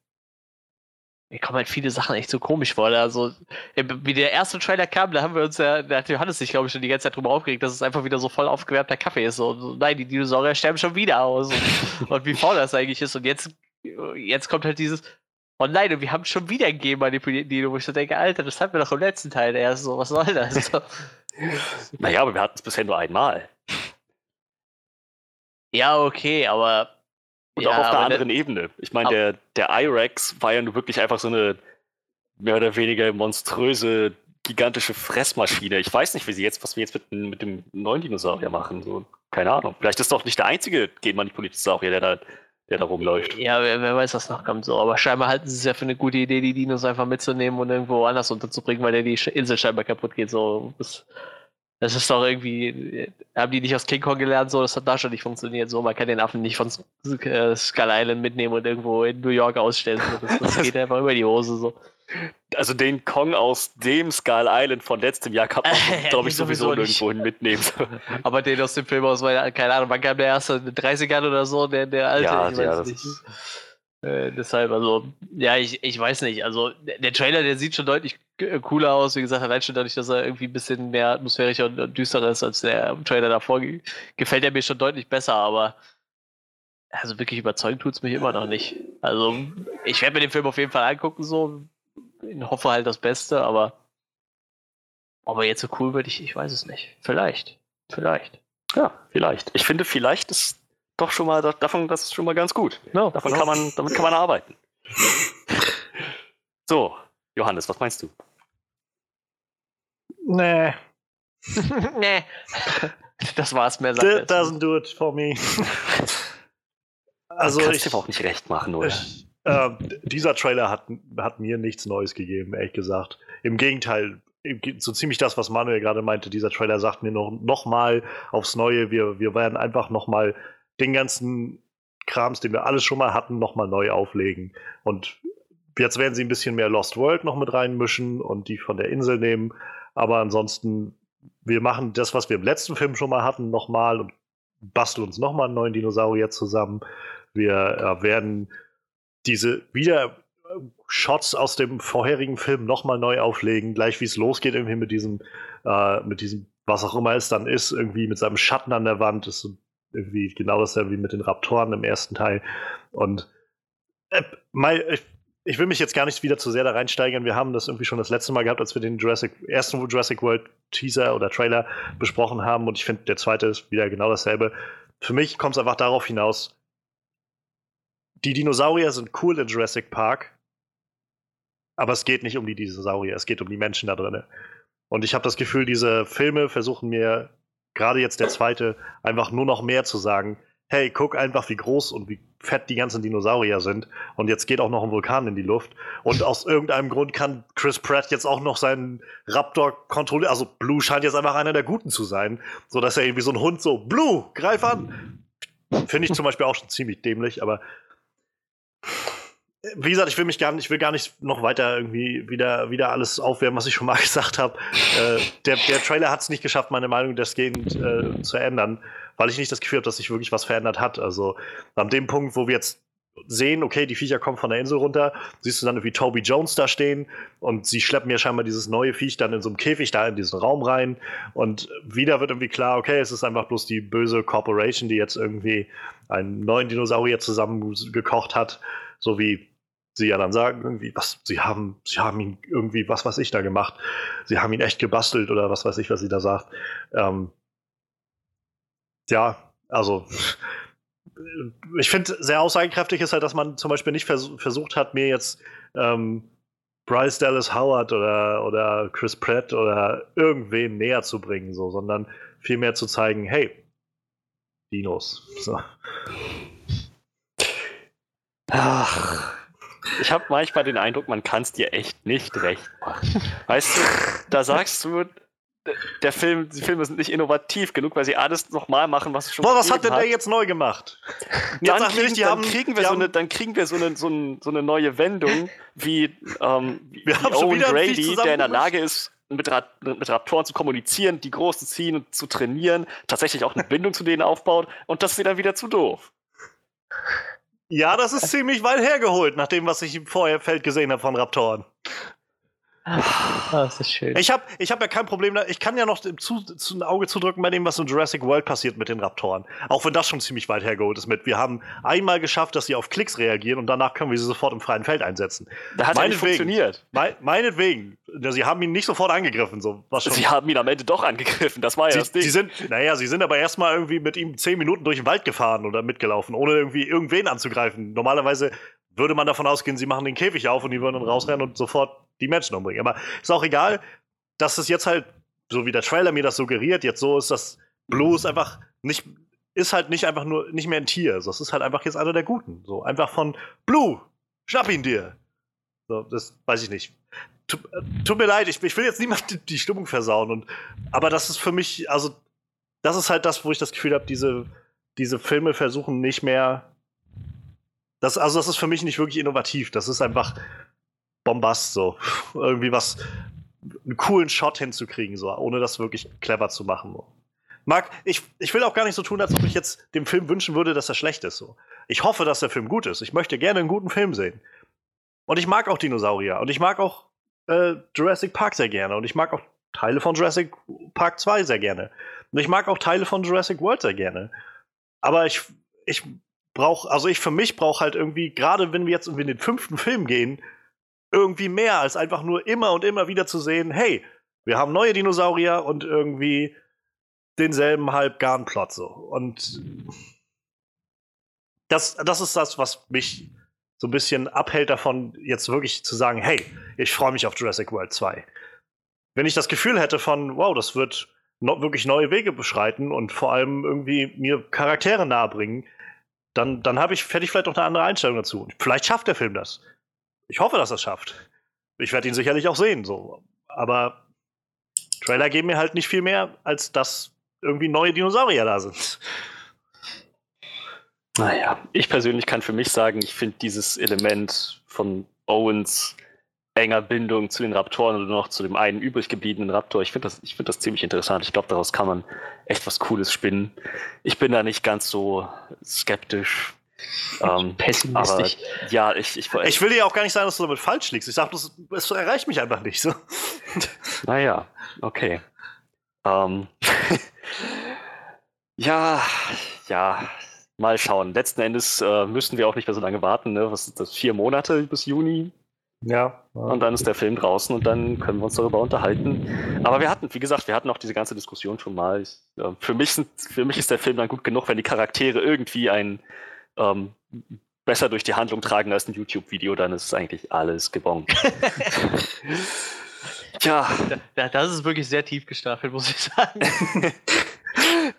mir kommen halt viele Sachen echt so komisch vor. Also, wie der erste Trailer kam, da haben wir uns ja, da hat Johannes sich, glaube ich, schon die ganze Zeit drüber aufgeregt, dass es einfach wieder so voll aufgewärmter Kaffee ist. So nein, die Dinosaurier sterben schon wieder aus. Und, und wie faul das eigentlich ist. Und jetzt, jetzt kommt halt dieses, oh nein, und wir haben schon wieder ein Game manipuliert, Dino, wo ich so denke, Alter, das hatten wir doch im letzten Teil erst so, was soll das? naja, aber wir hatten es bisher nur einmal. Ja, okay, aber. Und ja, auch auf einer anderen Ebene. Ich meine, der, der I-Rex war ja nur wirklich einfach so eine mehr oder weniger monströse, gigantische Fressmaschine. Ich weiß nicht, wie sie jetzt, was wir jetzt mit, mit dem neuen Dinosaurier machen. So, keine Ahnung. Vielleicht ist doch nicht der einzige genmanipulierte Dinosaurier, der da, der da rumläuft. Ja, wer, wer, weiß, was noch kommt so. Aber scheinbar halten sie es ja für eine gute Idee, die Dinos einfach mitzunehmen und irgendwo anders unterzubringen, weil der die Insel scheinbar kaputt geht. So, das das ist doch irgendwie, haben die nicht aus King Kong gelernt, so, das hat da schon nicht funktioniert. So, man kann den Affen nicht von äh, Skull Island mitnehmen und irgendwo in New York ausstellen. So. Das, das geht einfach über die Hose so. Also den Kong aus dem Skull Island von letztem Jahr kann man, glaube ich, sowieso, nirgendwo mitnehmen. Aber den aus dem Film aus, weil, keine Ahnung, wann kam der erste, in den 30ern oder so, der, der alte, ja, ich weiß ja, nicht. Äh, deshalb, also, ja, ich, ich weiß nicht. Also, der, Trailer, der sieht schon deutlich äh, cooler aus. Wie gesagt, allein schon dadurch, dass er irgendwie ein bisschen mehr atmosphärischer und düsterer ist als der Trailer davor, gefällt er mir schon deutlich besser, aber also wirklich überzeugt tut es mich immer noch nicht. Also, ich werde mir den Film auf jeden Fall angucken, so. Ich hoffe halt das Beste, aber ob er jetzt so cool wird, ich, ich weiß es nicht. Vielleicht. Vielleicht. Ja, vielleicht. Ich finde, vielleicht ist doch schon mal, davon, das ist schon mal ganz gut. No, davon kann man, damit kann man arbeiten. so, Johannes, was meinst du? Nee. nee. Das war's mehr. That doesn't do it for me. also ich dir auch nicht recht machen, oder? Ich, äh, dieser Trailer hat, hat mir nichts Neues gegeben, ehrlich gesagt. Im Gegenteil, so ziemlich das, was Manuel gerade meinte. Dieser Trailer sagt mir noch, noch mal aufs Neue, wir, wir werden einfach noch mal den ganzen Krams, den wir alles schon mal hatten, nochmal neu auflegen. Und jetzt werden sie ein bisschen mehr Lost World noch mit reinmischen und die von der Insel nehmen. Aber ansonsten, wir machen das, was wir im letzten Film schon mal hatten, nochmal und basteln uns nochmal einen neuen Dinosaurier zusammen. Wir äh, werden diese wieder Shots aus dem vorherigen Film nochmal neu auflegen, gleich wie es losgeht, irgendwie mit diesem, äh, mit diesem, was auch immer es dann ist, irgendwie mit seinem Schatten an der Wand, das ist irgendwie genau dasselbe wie mit den Raptoren im ersten Teil. Und äh, mein, ich, ich, will mich jetzt gar nicht wieder zu sehr da reinsteigern. Wir haben das irgendwie schon das letzte Mal gehabt, als wir den Jurassic, ersten Jurassic World Teaser oder Trailer besprochen haben. Und ich finde, der zweite ist wieder genau dasselbe. Für mich kommt es einfach darauf hinaus, die Dinosaurier sind cool in Jurassic Park, aber es geht nicht um die Dinosaurier, es geht um die Menschen da drin. Und ich habe das Gefühl, diese Filme versuchen mir, gerade jetzt der zweite, einfach nur noch mehr zu sagen. Hey, guck einfach, wie groß und wie fett die ganzen Dinosaurier sind. Und jetzt geht auch noch ein Vulkan in die Luft. Und aus irgendeinem Grund kann Chris Pratt jetzt auch noch seinen Raptor kontrollieren. Also Blue scheint jetzt einfach einer der Guten zu sein. So dass er irgendwie so ein Hund so, Blue, greif an. Finde ich zum Beispiel auch schon ziemlich dämlich, aber wie gesagt, ich will mich gar nicht, ich will gar nicht noch weiter irgendwie wieder, wieder alles aufwärmen, was ich schon mal gesagt habe. Äh, der, der Trailer hat es nicht geschafft, meine Meinung desgehend äh, zu ändern, weil ich nicht das Gefühl habe, dass sich wirklich was verändert hat. Also an dem Punkt, wo wir jetzt sehen, okay, die Viecher kommen von der Insel runter, siehst du dann irgendwie Toby Jones da stehen und sie schleppen mir scheinbar dieses neue Viech dann in so einem Käfig da in diesen Raum rein und wieder wird irgendwie klar, okay, es ist einfach bloß die böse Corporation, die jetzt irgendwie einen neuen Dinosaurier zusammengekocht hat, so wie sie ja dann sagen, irgendwie, was, sie haben, sie haben ihn irgendwie, was weiß ich da gemacht. Sie haben ihn echt gebastelt oder was weiß ich, was sie da sagt. Ähm, ja, also ich finde, sehr aussagekräftig ist halt, dass man zum Beispiel nicht vers versucht hat, mir jetzt ähm, Bryce Dallas Howard oder, oder Chris Pratt oder irgendwen näher zu bringen, so, sondern vielmehr zu zeigen, hey, Dinos. So. Ach, ich habe manchmal den Eindruck, man kann es dir echt nicht recht machen. Weißt du, da sagst du, der Film, die Filme sind nicht innovativ genug, weil sie alles nochmal machen, was schon Boah, was hat denn hat. der jetzt neu gemacht? Dann, kriegen, nicht, dann, haben, kriegen, wir so eine, dann kriegen wir so eine, so, eine, so eine neue Wendung, wie, ähm, wir wie Owen Grady, der in der Lage ist, mit, Ra mit Raptoren zu kommunizieren, die groß zu ziehen und zu trainieren, tatsächlich auch eine Bindung zu denen aufbaut und das ist dann wieder zu doof. Ja, das ist ziemlich weit hergeholt, nach dem, was ich im Vorfeld gesehen habe von Raptoren. Ah, das ist schön. Ich habe ich hab ja kein Problem, ich kann ja noch zu, zu ein Auge zudrücken bei dem, was in Jurassic World passiert mit den Raptoren. Auch wenn das schon ziemlich weit hergeholt ist mit. Wir haben einmal geschafft, dass sie auf Klicks reagieren und danach können wir sie sofort im freien Feld einsetzen. Da hat es funktioniert. Me meinetwegen. Sie haben ihn nicht sofort angegriffen. So, was schon. Sie haben ihn am Ende doch angegriffen, das war ja sie, das Ding. Sie sind, naja, sie sind aber erstmal irgendwie mit ihm zehn Minuten durch den Wald gefahren oder mitgelaufen, ohne irgendwie irgendwen anzugreifen. Normalerweise würde man davon ausgehen, sie machen den Käfig auf und die würden dann rausrennen und sofort die Menschen umbringen. Aber ist auch egal, dass es jetzt halt, so wie der Trailer mir das suggeriert, jetzt so ist, dass Blues einfach nicht, ist halt nicht einfach nur, nicht mehr ein Tier. Das ist halt einfach jetzt einer der Guten. So einfach von Blue, schnapp ihn dir. So, das weiß ich nicht. Tut, äh, tut mir leid, ich, ich, will jetzt niemand die, die Stimmung versauen. Und, aber das ist für mich, also, das ist halt das, wo ich das Gefühl habe, diese, diese Filme versuchen nicht mehr das, also das ist für mich nicht wirklich innovativ. Das ist einfach Bombast so. Irgendwie was, einen coolen Shot hinzukriegen, so, ohne das wirklich clever zu machen. So. Marc, ich, ich will auch gar nicht so tun, als ob ich jetzt dem Film wünschen würde, dass er schlecht ist. So. Ich hoffe, dass der Film gut ist. Ich möchte gerne einen guten Film sehen. Und ich mag auch Dinosaurier. Und ich mag auch äh, Jurassic Park sehr gerne. Und ich mag auch Teile von Jurassic Park 2 sehr gerne. Und ich mag auch Teile von Jurassic World sehr gerne. Aber ich, ich brauche, also ich für mich brauche halt irgendwie, gerade wenn wir jetzt in den fünften Film gehen, irgendwie mehr als einfach nur immer und immer wieder zu sehen, hey, wir haben neue Dinosaurier und irgendwie denselben halb Garnplot so. Und das, das ist das, was mich so ein bisschen abhält davon, jetzt wirklich zu sagen, hey, ich freue mich auf Jurassic World 2. Wenn ich das Gefühl hätte von, wow, das wird wirklich neue Wege beschreiten und vor allem irgendwie mir Charaktere nahebringen, dann, dann habe ich, hätte ich vielleicht noch eine andere Einstellung dazu. Vielleicht schafft der Film das. Ich hoffe, dass er es schafft. Ich werde ihn sicherlich auch sehen, so. Aber Trailer geben mir halt nicht viel mehr, als dass irgendwie neue Dinosaurier da sind. Naja, ich persönlich kann für mich sagen, ich finde dieses Element von Owens enger Bindung zu den Raptoren oder noch zu dem einen übrig gebliebenen Raptor. Ich finde das, find das ziemlich interessant. Ich glaube, daraus kann man echt was Cooles spinnen. Ich bin da nicht ganz so skeptisch. Ähm, Pessimistisch. Aber, ja, ich, ich, ich will dir auch gar nicht sagen, dass du damit falsch liegst. Ich sage, es erreicht mich einfach nicht so. Naja, okay. Ähm, ja, ja, mal schauen. Letzten Endes äh, müssen wir auch nicht mehr so lange warten. Ne? Was ist das? Vier Monate bis Juni? Ja. Und dann ist der Film draußen und dann können wir uns darüber unterhalten. Aber wir hatten, wie gesagt, wir hatten auch diese ganze Diskussion schon mal. Ich, äh, für, mich sind, für mich ist der Film dann gut genug, wenn die Charaktere irgendwie ein ähm, besser durch die Handlung tragen als ein YouTube-Video, dann ist eigentlich alles gebongt. Tja. Das ist wirklich sehr tief gestaffelt, muss ich sagen.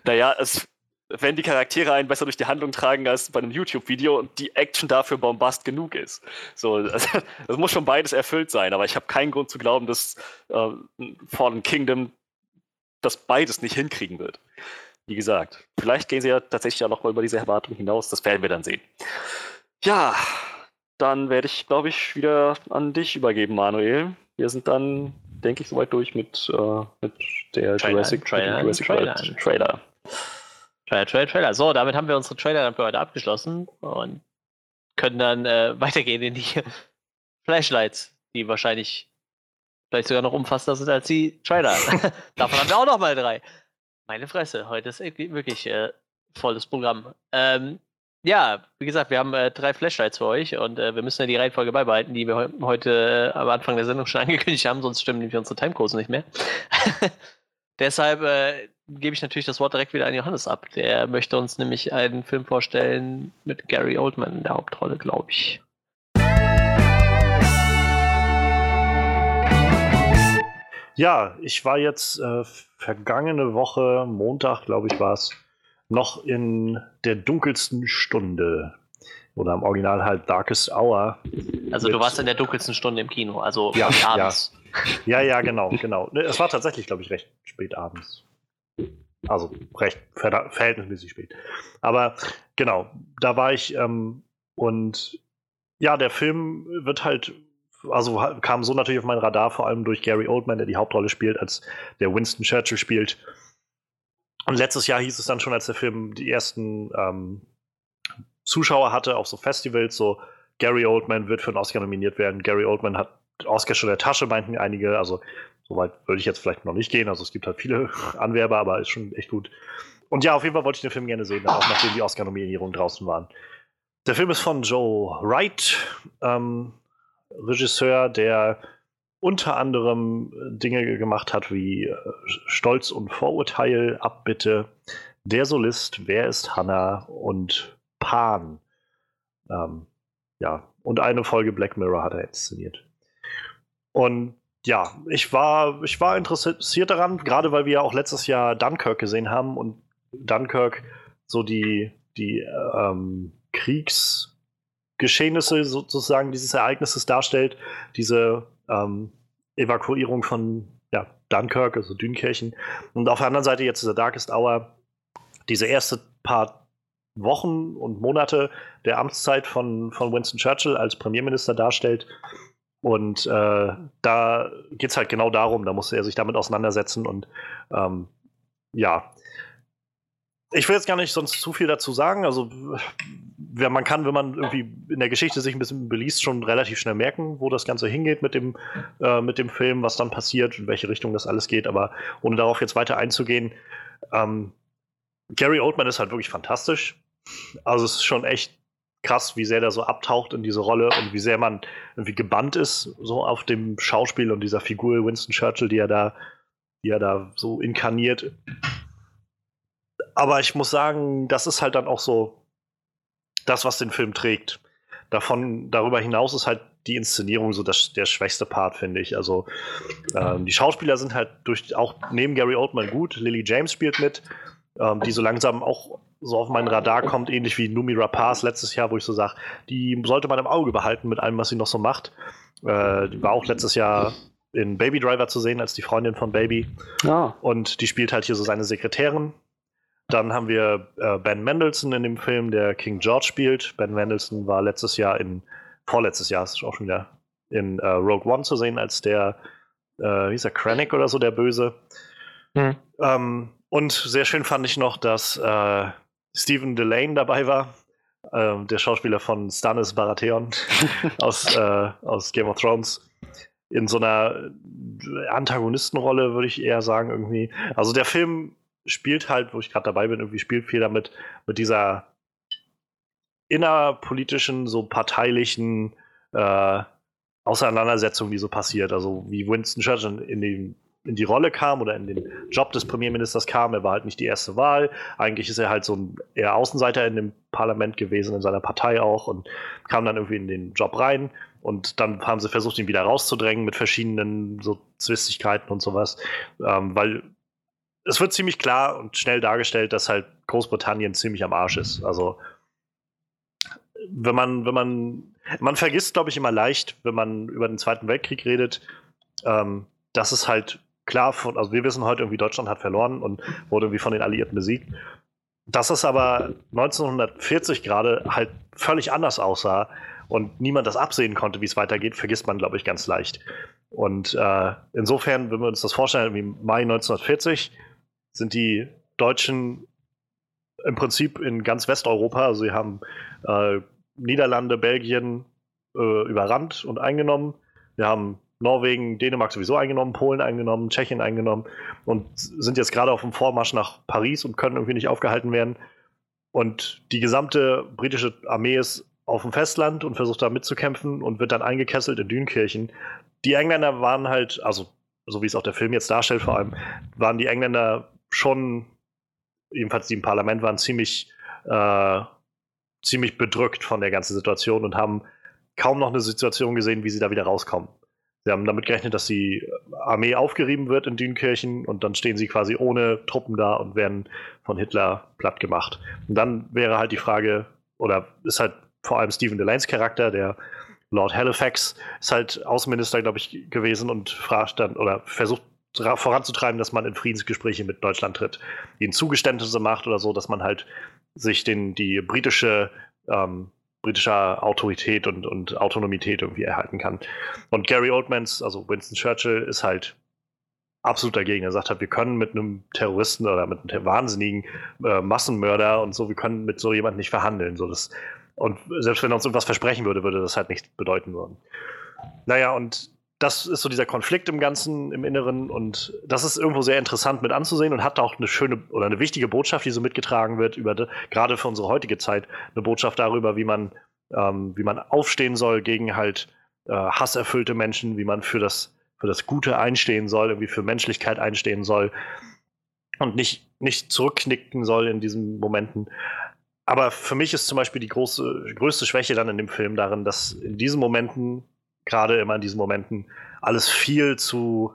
naja, es, wenn die Charaktere einen besser durch die Handlung tragen als bei einem YouTube-Video und die Action dafür bombast genug ist. So, also, das muss schon beides erfüllt sein, aber ich habe keinen Grund zu glauben, dass äh, Fallen Kingdom das beides nicht hinkriegen wird. Wie gesagt, vielleicht gehen sie ja tatsächlich auch noch mal über diese Erwartung hinaus, das werden wir dann sehen. Ja, dann werde ich, glaube ich, wieder an dich übergeben, Manuel. Wir sind dann, denke ich, soweit durch mit, äh, mit der Trailer, Jurassic, Trailer, Jurassic Trailer, Trailer. Trailer. Trailer, Trailer. So, damit haben wir unsere Trailer dann für heute abgeschlossen und können dann äh, weitergehen in die Flashlights, die wahrscheinlich vielleicht sogar noch umfassender sind als die Trailer. Davon haben wir auch noch mal drei. Meine Fresse, heute ist wirklich äh, volles Programm. Ähm, ja, wie gesagt, wir haben äh, drei Flashlights für euch und äh, wir müssen ja die Reihenfolge beibehalten, die wir he heute äh, am Anfang der Sendung schon angekündigt haben, sonst stimmen nämlich unsere Timecodes nicht mehr. Deshalb äh, gebe ich natürlich das Wort direkt wieder an Johannes ab. Der möchte uns nämlich einen Film vorstellen mit Gary Oldman in der Hauptrolle, glaube ich. Ja, ich war jetzt äh, vergangene Woche, Montag, glaube ich, war es, noch in der dunkelsten Stunde. Oder im Original halt Darkest Hour. Also du warst in der dunkelsten Stunde im Kino, also ja, abends. Ja. ja, ja, genau, genau. Es war tatsächlich, glaube ich, recht spät abends. Also recht verhältnismäßig spät. Aber genau, da war ich ähm, und ja, der Film wird halt, also kam so natürlich auf mein Radar, vor allem durch Gary Oldman, der die Hauptrolle spielt, als der Winston Churchill spielt. Und letztes Jahr hieß es dann schon, als der Film die ersten ähm, Zuschauer hatte auf so Festivals, so Gary Oldman wird für einen Oscar nominiert werden. Gary Oldman hat Oscar schon in der Tasche, meinten einige. Also Soweit würde ich jetzt vielleicht noch nicht gehen. Also es gibt halt viele Anwerber, aber ist schon echt gut. Und ja, auf jeden Fall wollte ich den Film gerne sehen, auch nachdem die Oscar-Nominierungen draußen waren. Der Film ist von Joe Wright, ähm, Regisseur, der unter anderem Dinge gemacht hat wie äh, Stolz und Vorurteil, Abbitte, Der Solist, Wer ist Hannah und Pan. Ähm, ja, und eine Folge Black Mirror hat er inszeniert. Und ja, ich war, ich war interessiert daran, gerade weil wir ja auch letztes Jahr Dunkirk gesehen haben und Dunkirk so die, die ähm, Kriegsgeschehnisse sozusagen dieses Ereignisses darstellt, diese ähm, Evakuierung von ja, Dunkirk, also Dünkirchen. Und auf der anderen Seite jetzt dieser Darkest Hour, diese erste paar Wochen und Monate der Amtszeit von, von Winston Churchill als Premierminister darstellt. Und äh, da geht es halt genau darum, da muss er sich damit auseinandersetzen und ähm, ja. Ich will jetzt gar nicht sonst zu viel dazu sagen. Also, wer man kann, wenn man irgendwie in der Geschichte sich ein bisschen beliest, schon relativ schnell merken, wo das Ganze hingeht mit dem, äh, mit dem Film, was dann passiert, in welche Richtung das alles geht. Aber ohne darauf jetzt weiter einzugehen, ähm, Gary Oldman ist halt wirklich fantastisch. Also, es ist schon echt krass, wie sehr der so abtaucht in diese Rolle und wie sehr man irgendwie gebannt ist, so auf dem Schauspiel und dieser Figur Winston Churchill, die er da, die er da so inkarniert. Aber ich muss sagen, das ist halt dann auch so das, was den Film trägt. Davon, darüber hinaus ist halt die Inszenierung so das, der schwächste Part, finde ich. Also ähm, die Schauspieler sind halt durch auch neben Gary Oldman gut. Lily James spielt mit, ähm, die so langsam auch so auf meinen Radar kommt, ähnlich wie Numi Rapaz letztes Jahr, wo ich so sage, die sollte man im Auge behalten mit allem, was sie noch so macht. Äh, die war auch letztes Jahr in Baby Driver zu sehen als die Freundin von Baby. Ah. Und die spielt halt hier so seine Sekretärin. Dann haben wir äh, Ben Mendelssohn in dem Film, der King George spielt. Ben Mendelssohn war letztes Jahr in, vorletztes Jahr ist auch schon wieder, in äh, Rogue One zu sehen als der, äh, wie ist er, Krennic oder so, der Böse. Mhm. Ähm, und sehr schön fand ich noch, dass äh, Stephen Delane dabei war, äh, der Schauspieler von Stannis Baratheon aus, äh, aus Game of Thrones. In so einer Antagonistenrolle, würde ich eher sagen, irgendwie. Also der Film spielt halt, wo ich gerade dabei bin, irgendwie spielt viel damit, mit dieser innerpolitischen, so parteilichen äh, Auseinandersetzung, die so passiert. Also wie Winston Churchill in, den, in die Rolle kam oder in den Job des Premierministers kam. Er war halt nicht die erste Wahl. Eigentlich ist er halt so ein eher Außenseiter in dem Parlament gewesen, in seiner Partei auch und kam dann irgendwie in den Job rein. Und dann haben sie versucht, ihn wieder rauszudrängen mit verschiedenen so Zwistigkeiten und sowas. Ähm, weil es wird ziemlich klar und schnell dargestellt, dass halt Großbritannien ziemlich am Arsch ist. Also wenn man, wenn man, man vergisst, glaube ich, immer leicht, wenn man über den Zweiten Weltkrieg redet, ähm, dass es halt klar von, also wir wissen heute irgendwie, Deutschland hat verloren und wurde irgendwie von den Alliierten besiegt. Dass es aber 1940 gerade halt völlig anders aussah und niemand das absehen konnte, wie es weitergeht, vergisst man, glaube ich, ganz leicht. Und äh, insofern, wenn wir uns das vorstellen, wie Mai 1940 sind die Deutschen im Prinzip in ganz Westeuropa, also sie haben äh, Niederlande, Belgien äh, überrannt und eingenommen. Wir haben Norwegen, Dänemark sowieso eingenommen, Polen eingenommen, Tschechien eingenommen und sind jetzt gerade auf dem Vormarsch nach Paris und können irgendwie nicht aufgehalten werden. Und die gesamte britische Armee ist auf dem Festland und versucht da mitzukämpfen und wird dann eingekesselt in Dünkirchen. Die Engländer waren halt, also so wie es auch der Film jetzt darstellt vor allem, waren die Engländer schon, jedenfalls die im Parlament waren, ziemlich, äh, ziemlich bedrückt von der ganzen Situation und haben kaum noch eine Situation gesehen, wie sie da wieder rauskommen. Sie haben damit gerechnet, dass die Armee aufgerieben wird in Dünkirchen und dann stehen sie quasi ohne Truppen da und werden von Hitler platt gemacht. Und dann wäre halt die Frage, oder ist halt vor allem Stephen Delanes Charakter, der Lord Halifax, ist halt Außenminister, glaube ich, gewesen und fragt dann oder versucht voranzutreiben, dass man in Friedensgespräche mit Deutschland tritt, ihnen Zugeständnisse macht oder so, dass man halt sich den, die britische ähm, britischer Autorität und, und Autonomität irgendwie erhalten kann. Und Gary Oldmans, also Winston Churchill, ist halt absolut dagegen. Er sagt halt, wir können mit einem Terroristen oder mit einem wahnsinnigen äh, Massenmörder und so, wir können mit so jemandem nicht verhandeln. So das, und selbst wenn er uns irgendwas versprechen würde, würde das halt nicht bedeuten würden. Naja, und das ist so dieser Konflikt im Ganzen, im Inneren und das ist irgendwo sehr interessant mit anzusehen und hat auch eine schöne oder eine wichtige Botschaft, die so mitgetragen wird, über de, gerade für unsere heutige Zeit, eine Botschaft darüber, wie man, ähm, wie man aufstehen soll gegen halt äh, hasserfüllte Menschen, wie man für das, für das Gute einstehen soll, irgendwie für Menschlichkeit einstehen soll und nicht, nicht zurückknicken soll in diesen Momenten. Aber für mich ist zum Beispiel die große, größte Schwäche dann in dem Film darin, dass in diesen Momenten gerade immer in diesen Momenten alles viel zu,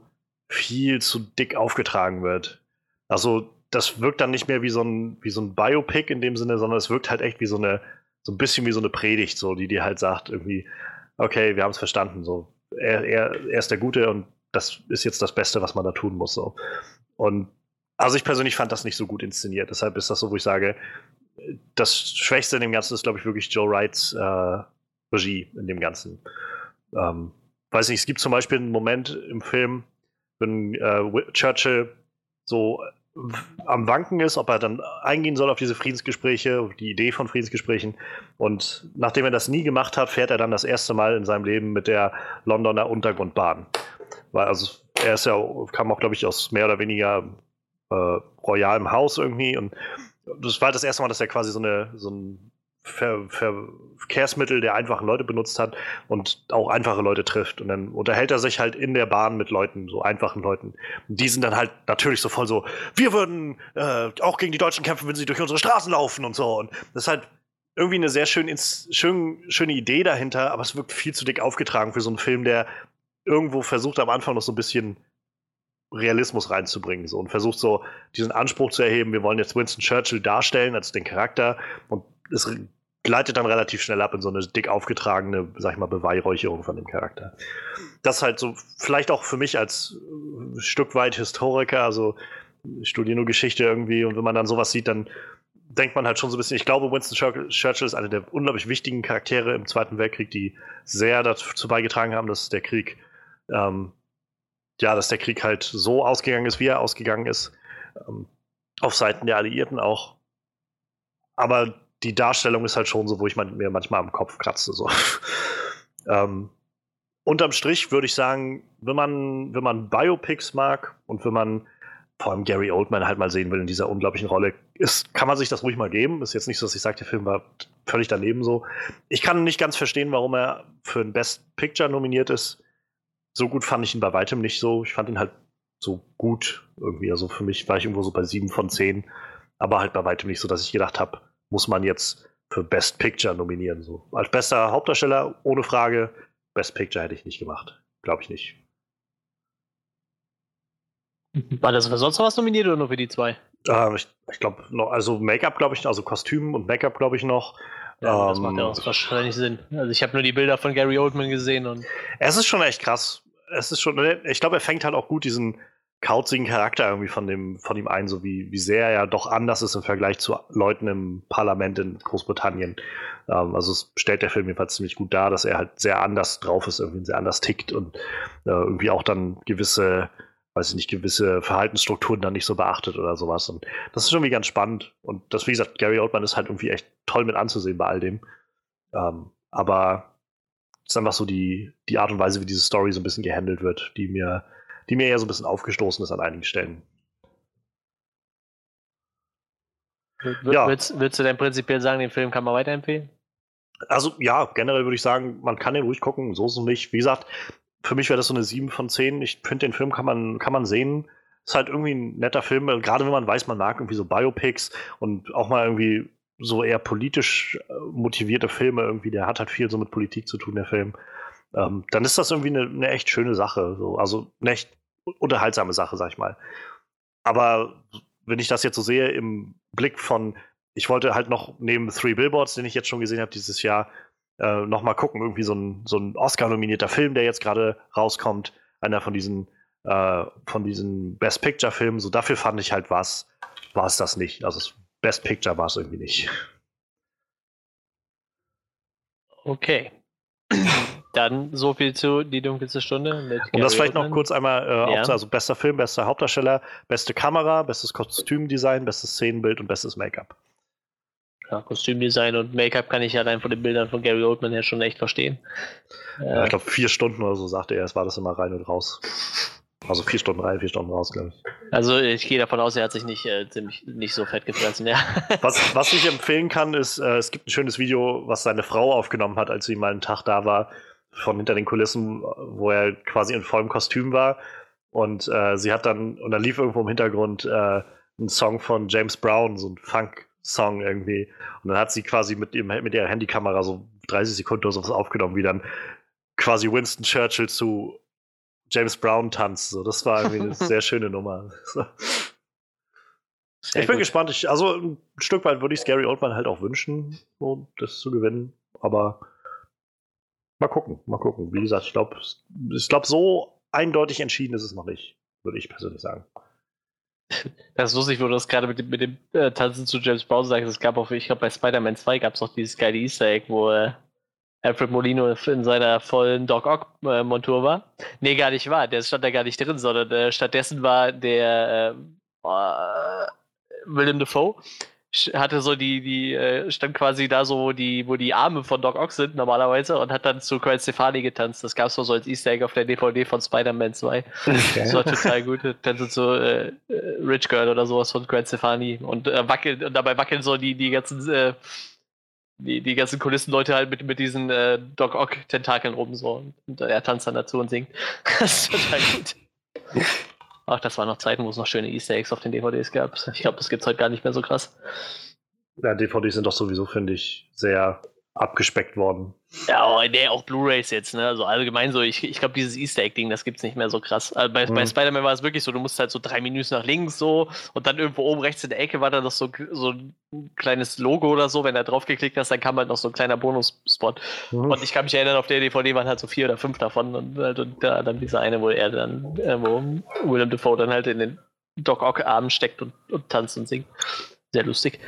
viel zu dick aufgetragen wird. Also, das wirkt dann nicht mehr wie so ein, wie so ein Biopic in dem Sinne, sondern es wirkt halt echt wie so eine, so ein bisschen wie so eine Predigt, so, die dir halt sagt, irgendwie, okay, wir haben es verstanden, so. Er, er, er ist der Gute und das ist jetzt das Beste, was man da tun muss, so. Und also ich persönlich fand das nicht so gut inszeniert. Deshalb ist das so, wo ich sage, das Schwächste in dem Ganzen ist, glaube ich, wirklich Joe Wrights äh, Regie in dem Ganzen. Ähm, weiß nicht, es gibt zum Beispiel einen Moment im Film, wenn äh, Churchill so am Wanken ist, ob er dann eingehen soll auf diese Friedensgespräche, auf die Idee von Friedensgesprächen. Und nachdem er das nie gemacht hat, fährt er dann das erste Mal in seinem Leben mit der Londoner Untergrundbahn. Weil also er ist ja, kam auch, glaube ich, aus mehr oder weniger äh, royalem Haus irgendwie. Und das war das erste Mal, dass er quasi so, eine, so ein Ver Verkehrsmittel der einfachen Leute benutzt hat und auch einfache Leute trifft. Und dann unterhält er sich halt in der Bahn mit Leuten, so einfachen Leuten. Und die sind dann halt natürlich so voll so, wir würden äh, auch gegen die Deutschen kämpfen, wenn sie durch unsere Straßen laufen und so. Und das ist halt irgendwie eine sehr schön, schön, schöne Idee dahinter, aber es wirkt viel zu dick aufgetragen für so einen Film, der irgendwo versucht am Anfang noch so ein bisschen Realismus reinzubringen so, und versucht so diesen Anspruch zu erheben, wir wollen jetzt Winston Churchill darstellen als den Charakter und es gleitet dann relativ schnell ab in so eine dick aufgetragene, sag ich mal, Beweihräucherung von dem Charakter. Das halt so, vielleicht auch für mich als äh, Stück weit Historiker, also studiere nur Geschichte irgendwie und wenn man dann sowas sieht, dann denkt man halt schon so ein bisschen, ich glaube, Winston Churchill ist einer der unglaublich wichtigen Charaktere im Zweiten Weltkrieg, die sehr dazu beigetragen haben, dass der Krieg, ähm, ja, dass der Krieg halt so ausgegangen ist, wie er ausgegangen ist. Ähm, auf Seiten der Alliierten auch. Aber die Darstellung ist halt schon so, wo ich mir manchmal am Kopf kratze. So. ähm, unterm Strich würde ich sagen, wenn man, wenn man Biopics mag und wenn man vor allem Gary Oldman halt mal sehen will in dieser unglaublichen Rolle, ist, kann man sich das ruhig mal geben. Ist jetzt nicht so, dass ich sage, der Film war völlig daneben so. Ich kann nicht ganz verstehen, warum er für ein Best Picture nominiert ist. So gut fand ich ihn bei weitem nicht so. Ich fand ihn halt so gut irgendwie. Also für mich war ich irgendwo so bei 7 von 10, aber halt bei weitem nicht so, dass ich gedacht habe, muss man jetzt für Best Picture nominieren. So. Als bester Hauptdarsteller, ohne Frage, Best Picture hätte ich nicht gemacht. Glaube ich nicht. War das für sonst noch was nominiert oder nur für die zwei? Ähm, ich, ich glaube, also Make-up, glaube ich, also Kostüm und Make-up, glaube ich, noch. Ja, das macht ja ähm, auch wahrscheinlich Sinn. Also ich habe nur die Bilder von Gary Oldman gesehen und. Es ist schon echt krass. Es ist schon, ich glaube, er fängt halt auch gut diesen kauzigen Charakter irgendwie von dem, von ihm ein, so wie, wie sehr er ja doch anders ist im Vergleich zu Leuten im Parlament in Großbritannien. Ähm, also es stellt der Film jedenfalls ziemlich gut dar, dass er halt sehr anders drauf ist, irgendwie sehr anders tickt und äh, irgendwie auch dann gewisse weiß ich nicht, gewisse Verhaltensstrukturen dann nicht so beachtet oder sowas. Und das ist irgendwie ganz spannend. Und das, wie gesagt, Gary Oldman ist halt irgendwie echt toll mit anzusehen bei all dem. Ähm, aber es ist einfach so die, die Art und Weise, wie diese Story so ein bisschen gehandelt wird, die mir, die mir eher so ein bisschen aufgestoßen ist an einigen Stellen. W ja. Willst, willst, du denn prinzipiell sagen, den Film kann man weiterempfehlen? Also ja, generell würde ich sagen, man kann den ruhig gucken, so ist es nicht. Wie gesagt, für mich wäre das so eine 7 von 10. Ich finde, den Film kann man, kann man sehen. Ist halt irgendwie ein netter Film, gerade wenn man weiß, man mag irgendwie so Biopics und auch mal irgendwie so eher politisch äh, motivierte Filme irgendwie. Der hat halt viel so mit Politik zu tun, der Film. Ähm, dann ist das irgendwie eine, eine echt schöne Sache. So. Also eine echt unterhaltsame Sache, sag ich mal. Aber wenn ich das jetzt so sehe im Blick von, ich wollte halt noch neben Three Billboards, den ich jetzt schon gesehen habe dieses Jahr, äh, nochmal gucken. Irgendwie so ein, so ein Oscar-nominierter Film, der jetzt gerade rauskommt. Einer von diesen, äh, von diesen Best Picture-Filmen. So dafür fand ich halt was, war es das nicht. Also Best Picture war es irgendwie nicht. Okay. Dann so viel zu Die dunkelste Stunde. Um das vielleicht noch kurz einmal äh, ja. also bester Film, bester Hauptdarsteller, beste Kamera, bestes Kostümdesign, bestes Szenenbild und bestes Make-up ja, Kostümdesign und Make-up kann ich allein von den Bildern von Gary Oldman her schon echt verstehen. Ja, ich glaube, vier Stunden oder so sagte er, es war das immer rein und raus. Also vier Stunden rein, vier Stunden raus, glaube ich. Also ich gehe davon aus, er hat sich nicht äh, ziemlich nicht so fett gefressen, ja. Was, was ich empfehlen kann, ist, äh, es gibt ein schönes Video, was seine Frau aufgenommen hat, als sie mal einen Tag da war, von hinter den Kulissen, wo er quasi in vollem Kostüm war. Und äh, sie hat dann, und da lief irgendwo im Hintergrund äh, ein Song von James Brown, so ein Funk, Song irgendwie. Und dann hat sie quasi mit, ihrem, mit ihrer Handykamera so 30 Sekunden oder sowas aufgenommen, wie dann quasi Winston Churchill zu James Brown tanzt. So, das war irgendwie eine sehr schöne Nummer. So. ich bin gut. gespannt. Ich, also ein Stück weit würde ich Scary Oldman halt auch wünschen, so, das zu gewinnen. Aber mal gucken, mal gucken. Wie gesagt, ich glaube, ich glaube, so eindeutig entschieden ist es noch nicht, würde ich persönlich sagen. Das ist lustig, wo du das gerade mit dem, mit dem äh, Tanzen zu James Brown sagst. Es gab auch, ich glaube, bei Spider-Man 2 gab es auch dieses geile Easter Egg, wo äh, Alfred Molino in seiner vollen Doc Ock-Montur war. Nee, gar nicht wahr. Der stand da gar nicht drin, sondern äh, stattdessen war der äh, William Defoe hatte so die, die, äh, stand quasi da so, wo die, wo die Arme von Doc Ock sind normalerweise und hat dann zu Gwen Stefani getanzt. Das gab es so als Easter Egg auf der DVD von Spider-Man 2. Okay. Das war total gut. Tanzen so äh, Rich Girl oder sowas von Gwen Stefani und äh, wackeln, und dabei wackeln so die, die ganzen, äh, die, die ganzen Kulissenleute halt mit, mit diesen äh, Doc Ock-Tentakeln rum so. Und, und er tanzt dann dazu und singt. das ist total gut. Ach, das waren noch Zeiten, wo es noch schöne Easter Eggs auf den DVDs gab. Ich glaube, das gibt es heute gar nicht mehr so krass. Ja, DVDs sind doch sowieso, finde ich, sehr abgespeckt worden. Ja, oh, nee, auch Blu-Rays jetzt, ne? Also allgemein so, ich, ich glaube, dieses Easter Egg-Ding, das gibt's nicht mehr so krass. Also bei, mhm. bei Spider-Man war es wirklich so, du musst halt so drei Minuten nach links so und dann irgendwo oben rechts in der Ecke war da noch so, so ein kleines Logo oder so. Wenn du drauf geklickt hast, dann kam halt noch so ein kleiner Bonus-Spot. Mhm. Und ich kann mich erinnern, auf der DVD waren halt so vier oder fünf davon und, halt, und da dann dieser eine, wo er dann, äh, wo William Defoe dann halt in den Doc Ock-Arm steckt und, und tanzt und singt. Sehr lustig.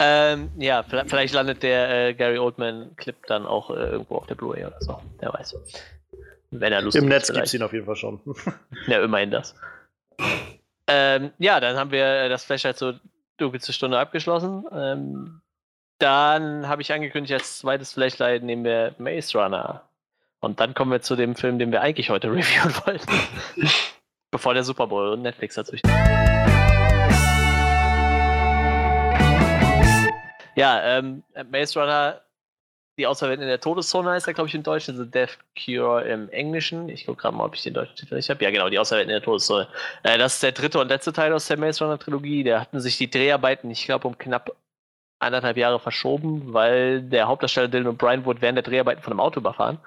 Ähm, ja, vielleicht landet der äh, Gary Oldman-Clip dann auch äh, irgendwo auf der Blu-ray oder so. Wer weiß. Wenn er lustig Im Netz gibt es ihn auf jeden Fall schon. ja, immerhin das. Ähm, ja, dann haben wir äh, das Flashlight zur dunkelste Stunde abgeschlossen. Ähm, dann habe ich angekündigt, als zweites Flashlight nehmen wir Maze Runner. Und dann kommen wir zu dem Film, den wir eigentlich heute reviewen wollten. Bevor der Super Bowl und Netflix dazwischen. Ja, ähm, Maze Runner die Auserwählten in der Todeszone heißt er, glaube ich, im Deutschen, The Death Cure im Englischen. Ich gucke gerade mal, ob ich den deutschen Titel nicht habe. Ja, genau, die Auserwählten in der Todeszone. Äh, das ist der dritte und letzte Teil aus der Maze Runner Trilogie. Da hatten sich die Dreharbeiten, ich glaube, um knapp anderthalb Jahre verschoben, weil der Hauptdarsteller Dylan O'Brien wurde während der Dreharbeiten von einem Auto überfahren.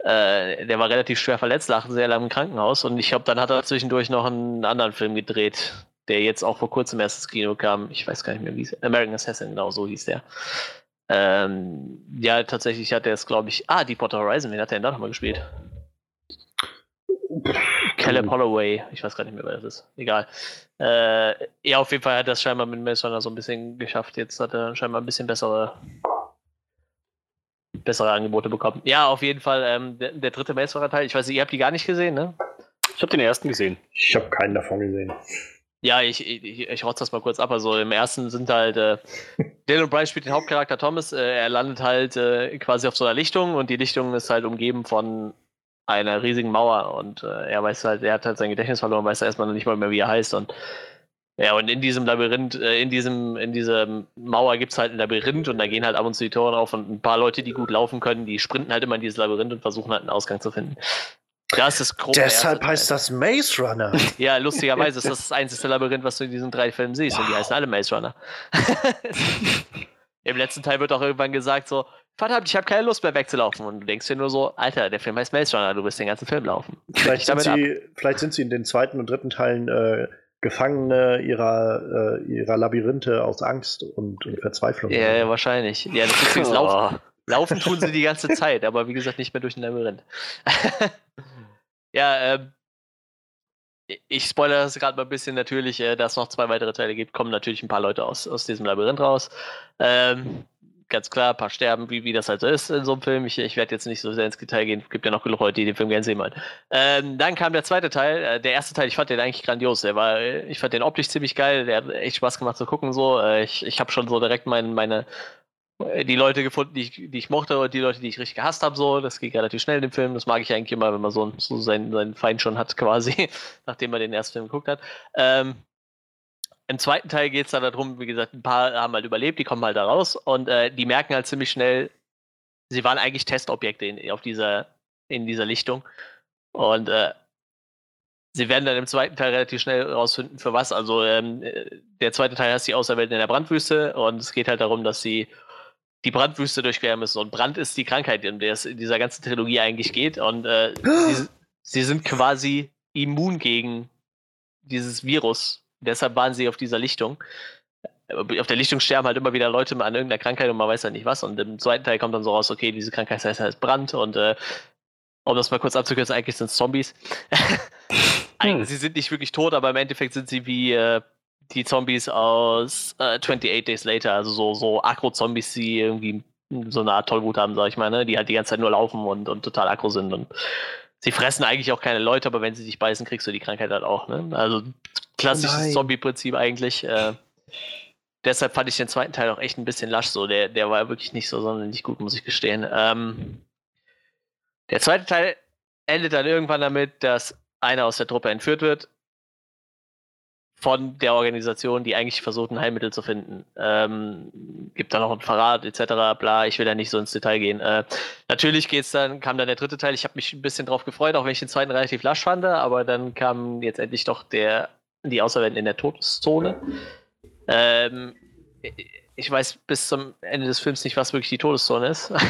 Äh, der war relativ schwer verletzt, lag sehr lange im Krankenhaus und ich glaube, dann hat er zwischendurch noch einen anderen Film gedreht, der jetzt auch vor kurzem erst ins Kino kam. Ich weiß gar nicht mehr, wie es American Assassin, genau so hieß der. Ähm, ja, tatsächlich hat er es, glaube ich. Ah, Deepwater Horizon, wen hat er denn da nochmal gespielt? Caleb Holloway, ich weiß gar nicht mehr, wer das ist. Egal. Äh, ja, auf jeden Fall hat er es scheinbar mit Maze Runner so ein bisschen geschafft. Jetzt hat er scheinbar ein bisschen bessere bessere Angebote bekommen. Ja, auf jeden Fall ähm, der, der, dritte Maze Runner Teil. Ich weiß nicht, ihr habt die gar nicht gesehen, ne? Ich habe den ersten gesehen. Ich habe keinen davon gesehen. Ja, ich, ich, ich rotze das mal kurz ab. Also im ersten sind halt, äh, Dylan O'Brien spielt den Hauptcharakter Thomas. Äh, er landet halt äh, quasi auf so einer Lichtung und die Lichtung ist halt umgeben von einer riesigen Mauer und äh, er weiß halt, er hat halt sein Gedächtnis verloren, weiß erstmal noch nicht mal mehr, wie er heißt und ja, und in diesem Labyrinth, äh, in diesem, in dieser Mauer gibt es halt ein Labyrinth und da gehen halt ab und zu die Tore auf und ein paar Leute, die gut laufen können, die sprinten halt immer in dieses Labyrinth und versuchen halt einen Ausgang zu finden. Das ist grob. Deshalb heißt das Maze Runner. Ja, lustigerweise ist das das einzige Labyrinth, was du in diesen drei Filmen siehst wow. und die heißen alle Maze Runner. Im letzten Teil wird auch irgendwann gesagt so, verdammt, ich habe keine Lust mehr wegzulaufen. Und du denkst dir nur so, Alter, der Film heißt Maze Runner, du wirst den ganzen Film laufen. Vielleicht, sind sie, vielleicht sind sie in den zweiten und dritten Teilen äh, Gefangene ihrer, äh, ihrer Labyrinthe aus Angst und, und Verzweiflung. Ja, ja, wahrscheinlich. Ja, das ist oh. Laufen. Laufen tun sie die ganze Zeit, aber wie gesagt, nicht mehr durch ein Labyrinth. Ja, ähm, ich spoilere das gerade mal ein bisschen natürlich, äh, dass es noch zwei weitere Teile gibt, kommen natürlich ein paar Leute aus, aus diesem Labyrinth raus. Ähm, ganz klar, ein paar sterben, wie, wie das halt so ist in so einem Film. Ich, ich werde jetzt nicht so sehr ins Detail gehen. Gibt ja noch genug Leute, die den Film gerne sehen wollen. Ähm, dann kam der zweite Teil. Äh, der erste Teil, ich fand den eigentlich grandios. Der war, ich fand den optisch ziemlich geil. Der hat echt Spaß gemacht zu gucken. So. Äh, ich ich habe schon so direkt mein, meine, äh, die Leute gefunden, die ich, die ich mochte, und die Leute, die ich richtig gehasst habe. So. Das geht relativ schnell in dem Film. Das mag ich eigentlich immer, wenn man so, so seinen, seinen Feind schon hat, quasi, nachdem man den ersten Film geguckt hat. Ähm, im zweiten Teil geht es dann darum, wie gesagt, ein paar haben halt überlebt, die kommen halt da raus und äh, die merken halt ziemlich schnell, sie waren eigentlich Testobjekte in, auf dieser, in dieser Lichtung. Und äh, sie werden dann im zweiten Teil relativ schnell rausfinden, für was. Also ähm, der zweite Teil heißt die Auserwählten in der Brandwüste und es geht halt darum, dass sie die Brandwüste durchqueren müssen. Und Brand ist die Krankheit, in der es in dieser ganzen Trilogie eigentlich geht. Und äh, sie, sie sind quasi immun gegen dieses Virus, Deshalb waren sie auf dieser Lichtung. Auf der Lichtung sterben halt immer wieder Leute an irgendeiner Krankheit und man weiß halt nicht was. Und im zweiten Teil kommt dann so raus, okay, diese Krankheit heißt halt Brand und äh, um das mal kurz abzukürzen, eigentlich sind es Zombies. hm. Sie sind nicht wirklich tot, aber im Endeffekt sind sie wie äh, die Zombies aus äh, 28 Days Later, also so, so Agro-Zombies, die irgendwie so eine Art Tollwut haben, sag ich mal, ne? die halt die ganze Zeit nur laufen und, und total aggro sind. Und sie fressen eigentlich auch keine Leute, aber wenn sie sich beißen, kriegst du die Krankheit halt auch. Ne? Also klassisches oh Zombie-Prinzip eigentlich. Äh, deshalb fand ich den zweiten Teil auch echt ein bisschen lasch so. Der, der war wirklich nicht so sonderlich gut, muss ich gestehen. Ähm, der zweite Teil endet dann irgendwann damit, dass einer aus der Truppe entführt wird von der Organisation, die eigentlich versucht, ein Heilmittel zu finden. Ähm, gibt da noch ein Verrat etc. Bla, ich will da nicht so ins Detail gehen. Äh, natürlich geht's dann, kam dann der dritte Teil. Ich habe mich ein bisschen drauf gefreut, auch wenn ich den zweiten relativ lasch fand, aber dann kam jetzt endlich doch der die Auserwählten in der Todeszone. Ähm, ich weiß bis zum Ende des Films nicht, was wirklich die Todeszone ist.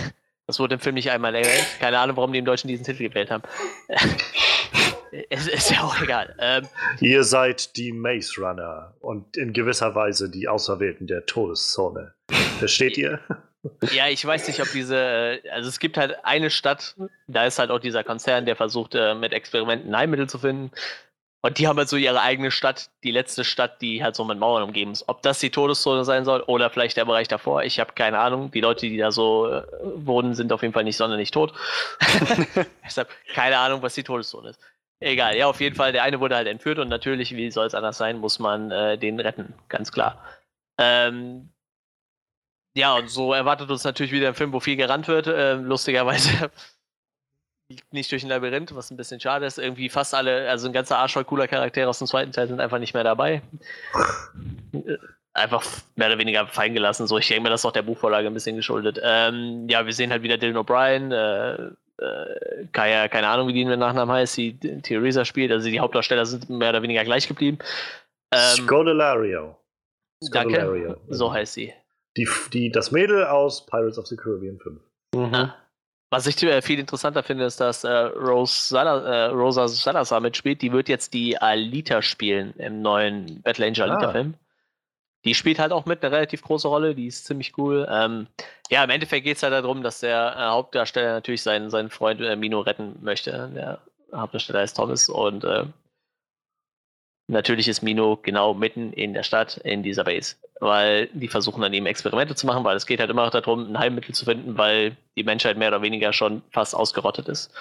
Das wurde im Film nicht einmal erwähnt. Keine Ahnung, warum die im Deutschen diesen Titel gewählt haben. es ist ja auch egal. Ähm, Ihr seid die Maze Runner und in gewisser Weise die Auserwählten der Todeszone. Versteht ihr? Ja, ich weiß nicht, ob diese, äh, also es gibt halt eine Stadt, da ist halt auch dieser Konzern, der versucht, äh, mit Experimenten Heilmittel zu finden. Und die haben halt so ihre eigene Stadt, die letzte Stadt, die halt so mit Mauern umgeben ist. Ob das die Todeszone sein soll oder vielleicht der Bereich davor, ich habe keine Ahnung. Die Leute, die da so äh, wohnen, sind auf jeden Fall nicht sonderlich tot. Deshalb keine Ahnung, was die Todeszone ist. Egal, ja, auf jeden Fall, der eine wurde halt entführt und natürlich, wie soll es anders sein, muss man äh, den retten, ganz klar. Ähm, ja, und so erwartet uns natürlich wieder ein Film, wo viel gerannt wird. Äh, lustigerweise nicht durch ein Labyrinth, was ein bisschen schade ist. Irgendwie fast alle, also ein ganzer Arsch voll cooler Charaktere aus dem zweiten Teil sind einfach nicht mehr dabei. einfach mehr oder weniger fallen gelassen. So, ich denke mir, das ist auch der Buchvorlage ein bisschen geschuldet. Ähm, ja, wir sehen halt wieder Dylan O'Brien, äh, äh, Kaya, keine Ahnung, wie die mit Nachnamen heißt, die Theresa spielt. Also die Hauptdarsteller sind mehr oder weniger gleich geblieben. Ähm, Scodelario. Danke, so heißt sie. Die, die, das Mädel aus Pirates of the Caribbean 5. Mhm. Ah. Was ich viel interessanter finde, ist, dass äh, Rose Sala, äh, Rosa Salazar mitspielt. Die wird jetzt die Alita spielen im neuen Battle Angel Alita-Film. Ah. Die spielt halt auch mit eine relativ große Rolle, die ist ziemlich cool. Ähm, ja, im Endeffekt geht es halt darum, dass der äh, Hauptdarsteller natürlich seinen, seinen Freund äh, Mino retten möchte. Der Hauptdarsteller ist Thomas und äh, natürlich ist Mino genau mitten in der Stadt, in dieser Base. Weil die versuchen dann eben Experimente zu machen, weil es geht halt immer darum, ein Heilmittel zu finden, weil die Menschheit mehr oder weniger schon fast ausgerottet ist.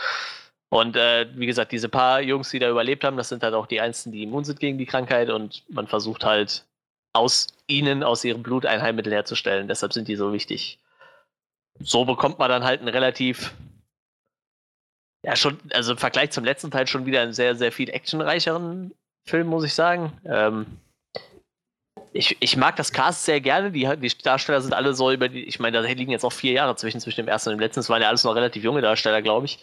Und äh, wie gesagt, diese paar Jungs, die da überlebt haben, das sind halt auch die Einzigen, die immun sind gegen die Krankheit und man versucht halt aus ihnen, aus ihrem Blut ein Heilmittel herzustellen. Deshalb sind die so wichtig. So bekommt man dann halt einen relativ, ja schon, also im Vergleich zum letzten Teil schon wieder einen sehr, sehr viel actionreicheren Film, muss ich sagen. Ähm, ich, ich mag das Cast sehr gerne. Die, die Darsteller sind alle so über die, ich meine, da liegen jetzt auch vier Jahre zwischen, zwischen dem ersten und dem letzten. Es waren ja alles noch relativ junge Darsteller, glaube ich.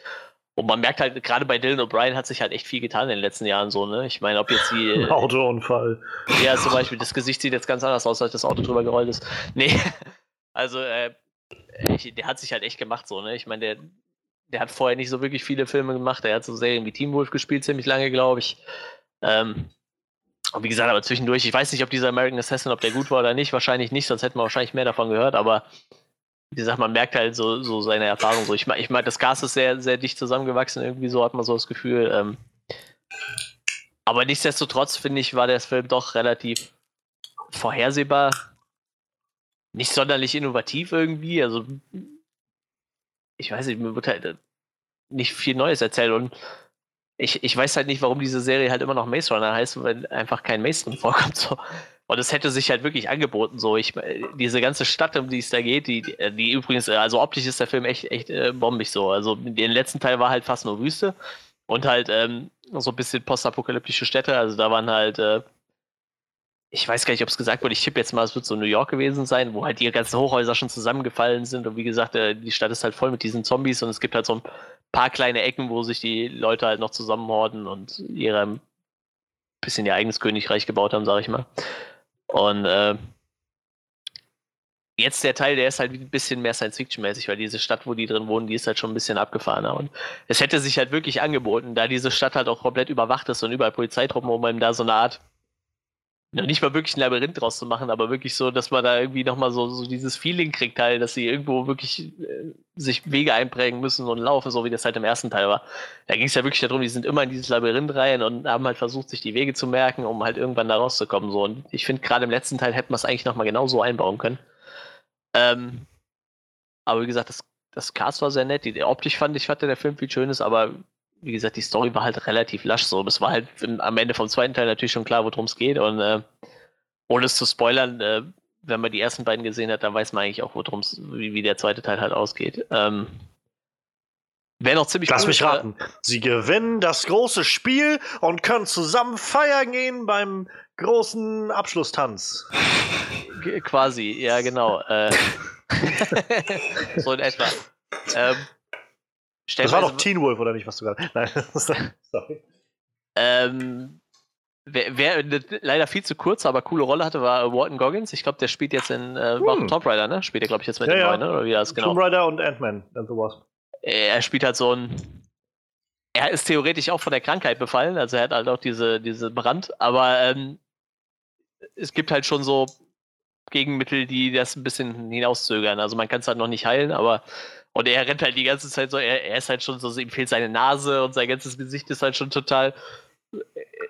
Und man merkt halt, gerade bei Dylan O'Brien hat sich halt echt viel getan in den letzten Jahren so, ne? Ich meine, ob jetzt die. Ein Autounfall. Ja, zum Beispiel, das Gesicht sieht jetzt ganz anders aus, als das Auto drüber gerollt ist. Nee. Also, äh, ich, der hat sich halt echt gemacht, so, ne? Ich meine, der, der hat vorher nicht so wirklich viele Filme gemacht. Er hat so Serien wie Team Wolf gespielt, ziemlich lange, glaube ich. Ähm, und wie gesagt, aber zwischendurch, ich weiß nicht, ob dieser American Assassin, ob der gut war oder nicht, wahrscheinlich nicht, sonst hätten wir wahrscheinlich mehr davon gehört, aber wie gesagt, man merkt halt so, so seine Erfahrung. So. Ich, ich meine, das Gas ist sehr, sehr dicht zusammengewachsen, irgendwie so hat man so das Gefühl. Ähm, aber nichtsdestotrotz, finde ich, war der Film doch relativ vorhersehbar. Nicht sonderlich innovativ irgendwie. Also, ich weiß nicht, mir wird halt nicht viel Neues erzählt und ich, ich weiß halt nicht, warum diese Serie halt immer noch Maze Runner heißt, weil einfach kein Maze drin vorkommt. So. Und es hätte sich halt wirklich angeboten, so. Ich, diese ganze Stadt, um die es da geht, die, die, die übrigens, also optisch ist der Film echt, echt äh, bombig so. Also, den letzten Teil war halt fast nur Wüste und halt ähm, so ein bisschen postapokalyptische Städte. Also, da waren halt, äh, ich weiß gar nicht, ob es gesagt wurde, ich tippe jetzt mal, es wird so New York gewesen sein, wo halt die ganzen Hochhäuser schon zusammengefallen sind. Und wie gesagt, äh, die Stadt ist halt voll mit diesen Zombies und es gibt halt so ein paar kleine Ecken, wo sich die Leute halt noch zusammenhorden und ihre bisschen ihr eigenes Königreich gebaut haben, sag ich mal. Und äh, jetzt der Teil, der ist halt ein bisschen mehr Science-Fiction-mäßig, weil diese Stadt, wo die drin wohnen, die ist halt schon ein bisschen abgefahrener. Und es hätte sich halt wirklich angeboten, da diese Stadt halt auch komplett überwacht ist und überall Polizeitruppen, um da so eine Art nicht mal wirklich ein Labyrinth draus zu machen, aber wirklich so, dass man da irgendwie nochmal so, so dieses Feeling kriegt halt, dass sie irgendwo wirklich äh, sich Wege einprägen müssen und laufen, so wie das halt im ersten Teil war. Da ging es ja wirklich darum, die sind immer in dieses Labyrinth rein und haben halt versucht, sich die Wege zu merken, um halt irgendwann da rauszukommen. So. Und ich finde, gerade im letzten Teil hätte man es eigentlich nochmal genauso einbauen können. Ähm, aber wie gesagt, das, das Cast war sehr nett. Die, optisch fand ich, hatte der Film viel Schönes, aber wie gesagt, die Story war halt relativ lasch so. Es war halt am Ende vom zweiten Teil natürlich schon klar, worum es geht. Und äh, ohne es zu spoilern, äh, wenn man die ersten beiden gesehen hat, dann weiß man eigentlich auch, worum es, wie, wie der zweite Teil halt ausgeht. Ähm, Wäre noch ziemlich Lass cool, mich raten. Äh, Sie gewinnen das große Spiel und können zusammen feiern gehen beim großen Abschlusstanz. Quasi, ja, genau. Äh, so in etwa. Ähm, das war doch Teen Wolf, oder nicht, was du gerade. Nein, sorry. Ähm, wer, wer eine leider viel zu kurze, aber coole Rolle hatte, war Walton Goggins. Ich glaube, der spielt jetzt in äh, hm. Tomb Raider, ne? Spielt er, glaube ich, jetzt mit ja, dem ja. neuen, ne? Oder wie das genau? Tomb Raider und Ant-Man and the Wasp. Er spielt halt so ein. Er ist theoretisch auch von der Krankheit befallen, also er hat halt auch diese, diese Brand, aber ähm, es gibt halt schon so Gegenmittel, die das ein bisschen hinauszögern. Also man kann es halt noch nicht heilen, aber und er rennt halt die ganze Zeit so, er, er ist halt schon so, ihm fehlt seine Nase und sein ganzes Gesicht ist halt schon total,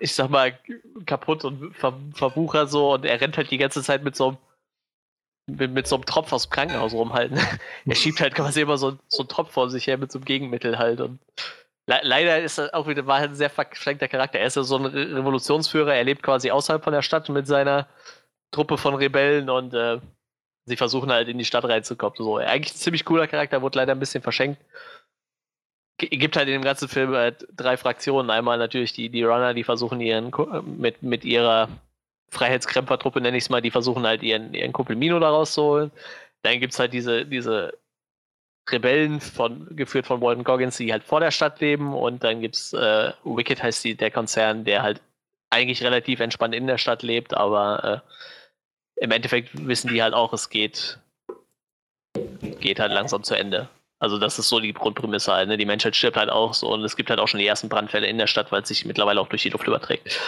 ich sag mal, kaputt und ver, verwuchert so und er rennt halt die ganze Zeit mit so einem mit, mit so einem Tropf aus dem Krankenhaus rumhalten. er schiebt halt quasi immer so, so einen Tropf vor sich her mit so einem Gegenmittel halt und le leider ist er auch wieder war halt ein sehr verschränkter Charakter. Er ist ja so ein Revolutionsführer, er lebt quasi außerhalb von der Stadt mit seiner Truppe von Rebellen und äh, Sie versuchen halt in die Stadt reinzukommen. So, eigentlich ein ziemlich cooler Charakter, wurde leider ein bisschen verschenkt. G gibt halt in dem ganzen Film halt drei Fraktionen. Einmal natürlich die, die Runner, die versuchen ihren mit, mit ihrer Freiheitskrempertruppe, nenne ich es mal, die versuchen halt ihren, ihren Kumpel Mino da rauszuholen. Dann gibt es halt diese, diese Rebellen, von, geführt von Walton Goggins, die halt vor der Stadt leben. Und dann gibt es äh, Wicked heißt die, der Konzern, der halt eigentlich relativ entspannt in der Stadt lebt, aber äh, im Endeffekt wissen die halt auch, es geht, geht halt langsam zu Ende. Also das ist so die Grundprämisse halt. Ne? Die Menschheit stirbt halt auch so und es gibt halt auch schon die ersten Brandfälle in der Stadt, weil es sich mittlerweile auch durch die Luft überträgt.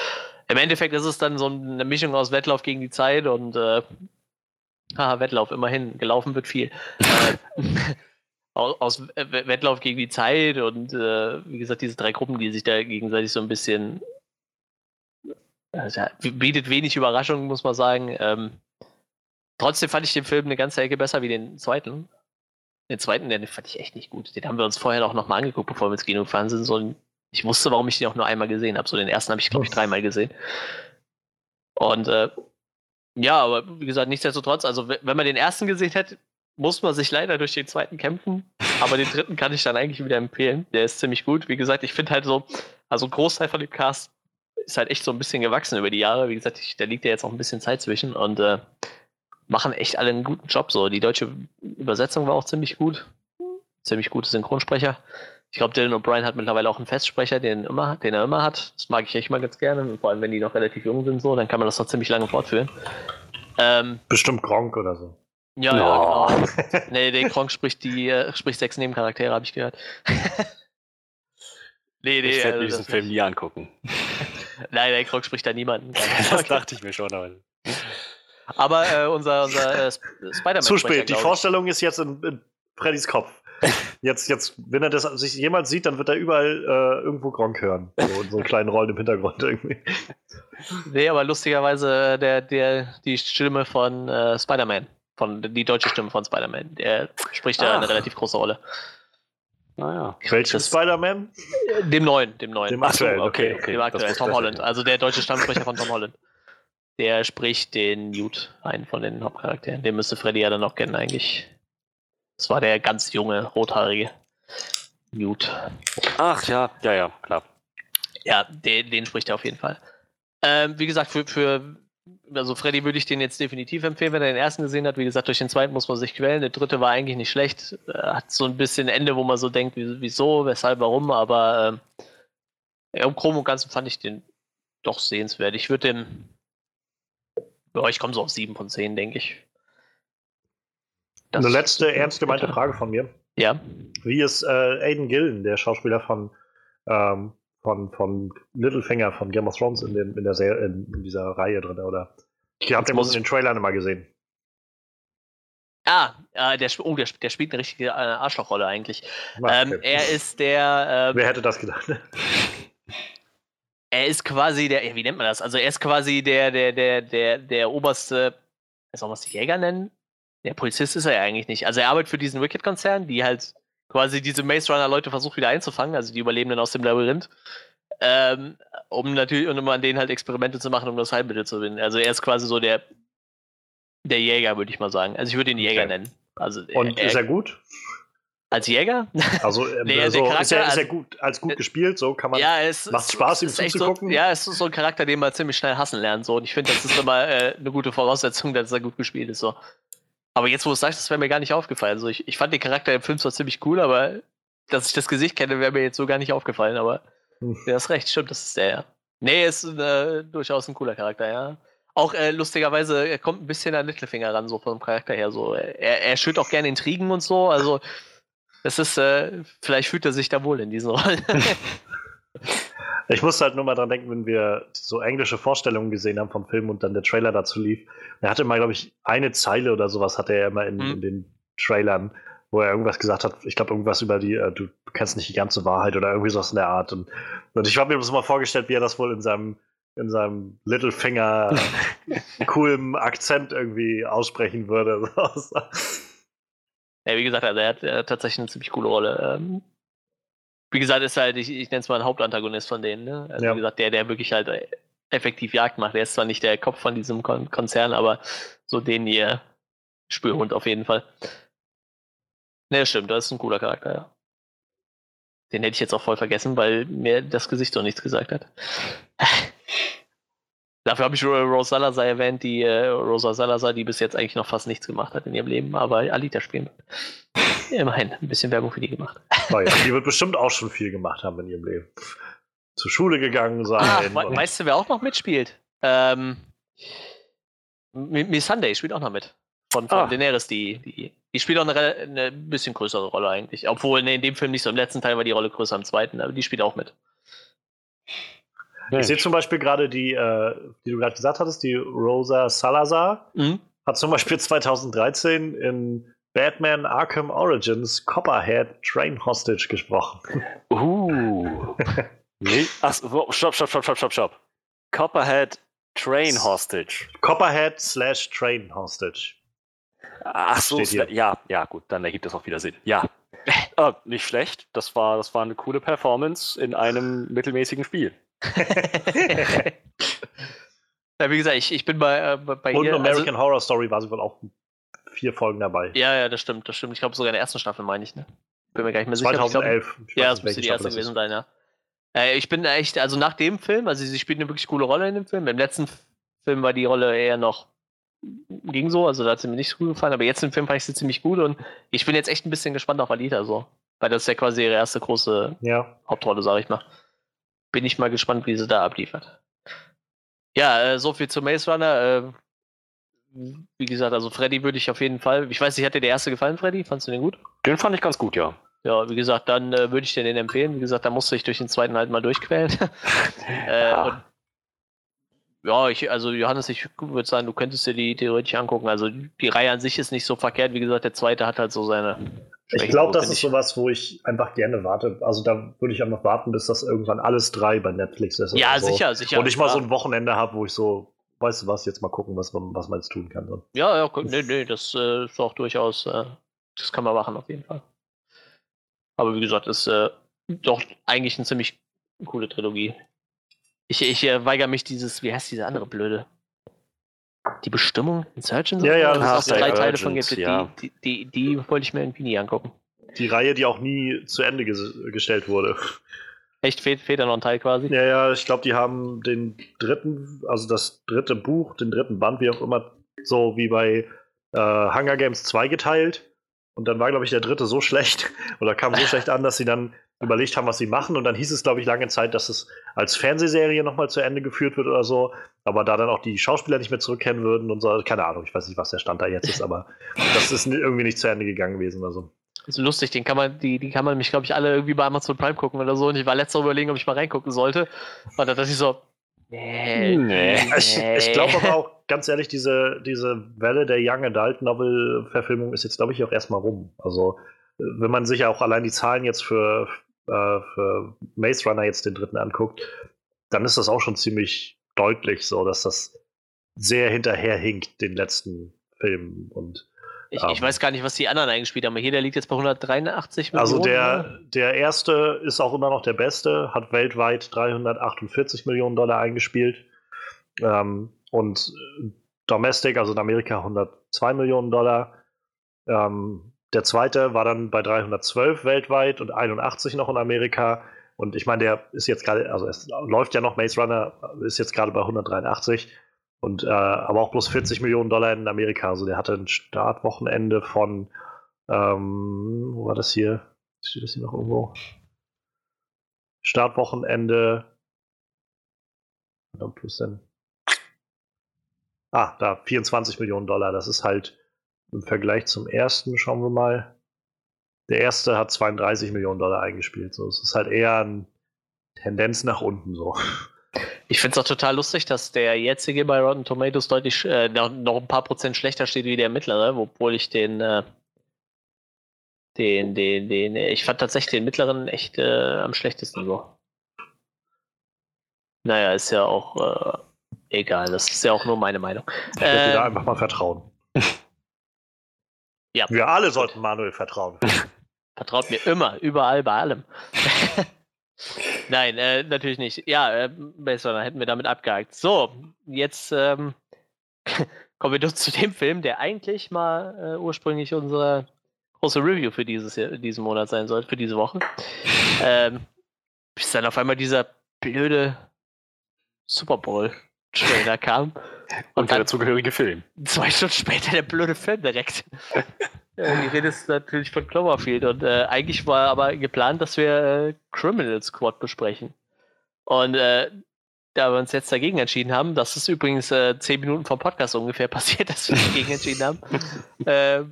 Im Endeffekt ist es dann so eine Mischung aus Wettlauf gegen die Zeit und äh, haha, Wettlauf, immerhin, gelaufen wird viel. äh, aus Wettlauf gegen die Zeit und äh, wie gesagt, diese drei Gruppen, die sich da gegenseitig so ein bisschen also, bietet wenig Überraschung, muss man sagen. Ähm, trotzdem fand ich den Film eine ganze Ecke besser wie den zweiten. Den zweiten, den fand ich echt nicht gut. Den haben wir uns vorher auch nochmal angeguckt, bevor wir ins Kino gefahren sind. So, ich wusste, warum ich den auch nur einmal gesehen habe. So den ersten habe ich, glaube ich, dreimal gesehen. Und äh, ja, aber wie gesagt, nichtsdestotrotz, also wenn man den ersten gesehen hätte, muss man sich leider durch den zweiten kämpfen. Aber den dritten kann ich dann eigentlich wieder empfehlen. Der ist ziemlich gut. Wie gesagt, ich finde halt so, also ein Großteil von dem Cast ist halt echt so ein bisschen gewachsen über die Jahre. Wie gesagt, ich, da liegt ja jetzt auch ein bisschen Zeit zwischen und äh, machen echt alle einen guten Job. So, die deutsche Übersetzung war auch ziemlich gut. Ziemlich gute Synchronsprecher. Ich glaube, Dylan O'Brien hat mittlerweile auch einen Festsprecher, den, immer, den er immer hat. Das mag ich echt mal ganz gerne. Vor allem, wenn die noch relativ jung sind, so, dann kann man das noch ziemlich lange fortführen. Ähm, Bestimmt Gronk oder so. Ja, no. ja, genau. nee, der Gronk spricht die, äh, spricht sechs Nebencharaktere, habe ich gehört. nee, nee, ich werde also, diesen Film nie angucken. Nein, der Gronk spricht da niemanden. das dachte ich mir schon, aber. Aber äh, unser, unser äh, Spider-Man. Zu spät. Die Vorstellung ist jetzt in, in Freddys Kopf. Jetzt, jetzt, wenn er das sich jemals sieht, dann wird er überall äh, irgendwo Gronk hören. So, so einen kleinen Rollen im Hintergrund irgendwie. Nee, aber lustigerweise der, der, die Stimme von äh, Spider-Man, von, die deutsche Stimme von Spider-Man, der spricht ja eine relativ große Rolle. Naja. Welchen Spider-Man? Dem neuen, dem neuen. Dem aktuellen, okay. okay. Dem aktuellen, Tom Holland. Also der deutsche Stammsprecher von Tom Holland. Der spricht den Newt, einen von den Hauptcharakteren. Den müsste Freddy ja dann noch kennen eigentlich. Das war der ganz junge, rothaarige Newt. Ach ja, ja, ja, klar. Ja, den, den spricht er auf jeden Fall. Ähm, wie gesagt, für, für also Freddy würde ich den jetzt definitiv empfehlen, wenn er den ersten gesehen hat. Wie gesagt, durch den zweiten muss man sich quälen. Der dritte war eigentlich nicht schlecht. Hat so ein bisschen Ende, wo man so denkt, wieso, weshalb, warum, aber ähm, im Chrom und Ganzen fand ich den doch sehenswert. Ich würde den, ja, ich komme so auf 7 von 10, denke ich. Das Eine letzte ernst gemeinte Frage von mir. Ja. Wie ist äh, Aiden Gillen, der Schauspieler von, ähm, von, von Littlefinger von Game of Thrones in, dem, in, der Serie, in, dieser Reihe drin, oder? Ich habe den in den Trailern immer gesehen. Ah, äh, der, oh, der, der, spielt eine richtige äh, Arschlochrolle eigentlich. Ähm, er ist der. Ähm, Wer hätte das gedacht? er ist quasi der, wie nennt man das? Also er ist quasi der, der, der, der, der oberste, soll man es Jäger nennen? Der Polizist ist er ja eigentlich nicht. Also er arbeitet für diesen Wicked-Konzern, die halt quasi diese Maze Runner-Leute versucht wieder einzufangen, also die Überlebenden aus dem Labyrinth. Ähm, um natürlich, und um an denen halt Experimente zu machen, um das Heilmittel zu gewinnen. Also er ist quasi so der, der Jäger, würde ich mal sagen. Also ich würde ihn Jäger okay. nennen. Also, und er, ist er gut? Als Jäger? Also, ähm, nee, also ist, er, ist er gut, als gut äh, gespielt, so kann man. Ja, es macht Spaß, ihm zuzugucken. So, ja, es ist so ein Charakter, den man ziemlich schnell hassen lernt. So. Und ich finde, das ist immer äh, eine gute Voraussetzung, dass er gut gespielt ist. So. Aber jetzt, wo du es sagst, das wäre mir gar nicht aufgefallen. Also ich, ich fand den Charakter im Film zwar ziemlich cool, aber dass ich das Gesicht kenne, wäre mir jetzt so gar nicht aufgefallen. Aber hm. du hast recht, stimmt, das ist der, ja. Nee, ist äh, durchaus ein cooler Charakter, ja. Auch äh, lustigerweise, er kommt ein bisschen an Littlefinger ran, so vom Charakter her. So. Er, er schürt auch gerne Intrigen und so. Also, das ist, äh, vielleicht fühlt er sich da wohl in diesen Rollen. Ich musste halt nur mal dran denken, wenn wir so englische Vorstellungen gesehen haben vom Film und dann der Trailer dazu lief. Er hatte mal, glaube ich, eine Zeile oder sowas hatte er immer in, mhm. in den Trailern, wo er irgendwas gesagt hat. Ich glaube, irgendwas über die, äh, du kennst nicht die ganze Wahrheit oder irgendwie sowas in der Art. Und, und ich habe mir das mal vorgestellt, wie er das wohl in seinem in seinem Littlefinger coolen Akzent irgendwie aussprechen würde. ja, wie gesagt, also er hat, er hat tatsächlich eine ziemlich coole Rolle. Ähm, wie gesagt, ist halt, ich, ich nenne es mal ein Hauptantagonist von denen. Ne? Also ja. wie gesagt, der, der wirklich halt äh, effektiv Jagd macht. Der ist zwar nicht der Kopf von diesem Kon Konzern, aber so den ihr Spürhund auf jeden Fall. Ne, stimmt, das ist ein cooler Charakter, ja. Den hätte ich jetzt auch voll vergessen, weil mir das Gesicht so nichts gesagt hat. Dafür habe ich Rose Salazar erwähnt, die äh, Rosa Salazar, die bis jetzt eigentlich noch fast nichts gemacht hat in ihrem Leben, aber Alita spielen. Immerhin, ein bisschen Werbung für die gemacht. Oh ja, die wird bestimmt auch schon viel gemacht haben in ihrem Leben. Zur Schule gegangen sein. Ah, we weißt du, wer auch noch mitspielt? Ähm, Miss Sunday spielt auch noch mit. Von, von ah. Daenerys, die, die, die spielt auch eine, eine bisschen größere Rolle eigentlich. Obwohl, nee, in dem Film nicht so. Im letzten Teil war die Rolle größer, im zweiten, aber die spielt auch mit. Ich sehe zum Beispiel gerade die, äh, die du gerade gesagt hattest, die Rosa Salazar, mhm. hat zum Beispiel 2013 in Batman Arkham Origins Copperhead Train Hostage gesprochen. Uh. nee. Ach, stopp, stopp, stopp, stopp, stopp, stopp. Copperhead Train Hostage. Copperhead slash Train Hostage. Ach so, ja, ja, gut, dann ergibt das auch wieder Sinn. Ja. äh, nicht schlecht. Das war, das war eine coole Performance in einem mittelmäßigen Spiel. Ja, wie gesagt, ich, ich bin bei, äh, bei Und ihr. Und American also, Horror Story war sie wohl auch vier Folgen dabei. Ja, ja, das stimmt, das stimmt. Ich glaube sogar in der ersten Staffel meine ich, ne? Bin mir gar nicht mehr sicher. 2011. Glaub, ja, das müsste die erste gewesen sein, ja. Äh, ich bin echt, also nach dem Film, also sie spielt eine wirklich coole Rolle in dem Film. Im letzten Film war die Rolle eher noch ging so, also da hat sie mir nicht so gut gefallen, aber jetzt im Film fand ich sie ziemlich gut und ich bin jetzt echt ein bisschen gespannt auf Alita so. Weil das ist ja quasi ihre erste große ja. Hauptrolle, sag ich mal bin ich mal gespannt, wie sie da abliefert. Ja, äh, so viel zu Maze Runner. Äh, wie gesagt, also Freddy würde ich auf jeden Fall. Ich weiß nicht, hat dir der erste gefallen, Freddy? Fandest du den gut? Den fand ich ganz gut, ja. Ja, wie gesagt, dann äh, würde ich dir den empfehlen. Wie gesagt, da musst du dich durch den zweiten halt mal durchquälen. äh, ja. ja, ich, also Johannes, ich würde sagen, du könntest dir die theoretisch angucken. Also die Reihe an sich ist nicht so verkehrt. Wie gesagt, der zweite hat halt so seine ich glaube, das ist sowas, wo ich einfach gerne warte. Also da würde ich einfach warten, bis das irgendwann alles drei bei Netflix ist. Ja, so. sicher, sicher. Und ich mal so ein Wochenende habe, wo ich so, weißt du was, jetzt mal gucken, was, was man jetzt tun kann. Dann. Ja, ja, nee, nee, das äh, ist auch durchaus, äh, das kann man machen auf jeden Fall. Aber wie gesagt, ist äh, doch eigentlich eine ziemlich coole Trilogie. Ich, ich äh, weigere mich dieses, wie heißt diese andere blöde? Die Bestimmung Insurgents? Ja, ja, das es drei Teile von gibt. Ja. Die, die, die, die, wollte ich mir irgendwie nie angucken. Die Reihe, die auch nie zu Ende ges gestellt wurde. Echt, fehlt, fehlt da noch ein Teil quasi? Ja, ja, ich glaube, die haben den dritten, also das dritte Buch, den dritten Band, wie auch immer, so wie bei äh, Hunger Games 2 geteilt. Und dann war, glaube ich, der dritte so schlecht oder kam so schlecht an, dass sie dann überlegt haben, was sie machen. Und dann hieß es, glaube ich, lange Zeit, dass es als Fernsehserie nochmal zu Ende geführt wird oder so. Aber da dann auch die Schauspieler nicht mehr zurückkehren würden und so, keine Ahnung, ich weiß nicht, was der Stand da jetzt ist, aber das ist irgendwie nicht zu Ende gegangen gewesen. Also. Das ist lustig, den kann man, die, die kann man mich, glaube ich, alle irgendwie bei Amazon Prime gucken oder so. Und ich war letztes Mal überlegen, ob ich mal reingucken sollte. Und dann dachte ich so, nee. nee. Ich, ich glaube aber auch, ganz ehrlich, diese, diese Welle der Young Adult Novel-Verfilmung ist jetzt, glaube ich, auch erstmal rum. Also, wenn man sich ja auch allein die Zahlen jetzt für, äh, für Maze Runner jetzt den dritten anguckt, dann ist das auch schon ziemlich deutlich so, dass das sehr hinterherhinkt den letzten Filmen und ich, ich, ähm, weiß gar nicht, was die anderen eingespielt haben. Hier, der liegt jetzt bei 183 Millionen. Also der, der erste ist auch immer noch der beste, hat weltweit 348 Millionen Dollar eingespielt. Ähm, und Domestic, also in Amerika, 102 Millionen Dollar. Ähm, der zweite war dann bei 312 weltweit und 81 noch in Amerika. Und ich meine, der ist jetzt gerade, also es läuft ja noch, Maze Runner ist jetzt gerade bei 183. Und äh, aber auch bloß 40 Millionen Dollar in Amerika. Also der hatte ein Startwochenende von, ähm, wo war das hier? Steht das hier noch irgendwo? Startwochenende. Ist denn? Ah, da, 24 Millionen Dollar. Das ist halt im Vergleich zum ersten, schauen wir mal. Der erste hat 32 Millionen Dollar eingespielt. So, es ist halt eher eine Tendenz nach unten so. Ich finde es auch total lustig, dass der jetzige bei Rotten Tomatoes deutlich äh, noch, ein paar Prozent schlechter steht wie der mittlere, obwohl ich den, äh, den, den, den, ich fand tatsächlich den mittleren echt äh, am schlechtesten so. Naja, ist ja auch äh, egal, das ist ja auch nur meine Meinung. Ich werde ähm, da einfach mal vertrauen. ja. Wir alle sollten Manuel vertrauen. Vertraut mir immer, überall, bei allem. Nein, äh, natürlich nicht. Ja, äh, besser, dann hätten wir damit abgehakt. So, jetzt ähm, kommen wir doch zu dem Film, der eigentlich mal äh, ursprünglich unsere große Review für dieses, diesen Monat sein sollte, für diese Woche. ähm, bis dann auf einmal dieser blöde Super Bowl Trailer kam. Und, und der dazugehörige Film. Zwei Stunden später der blöde Film direkt. die Rede ist natürlich von Cloverfield und äh, eigentlich war aber geplant, dass wir äh, Criminal Squad besprechen. Und äh, da wir uns jetzt dagegen entschieden haben, das ist übrigens äh, zehn Minuten vom Podcast ungefähr passiert, dass wir dagegen entschieden haben. Äh,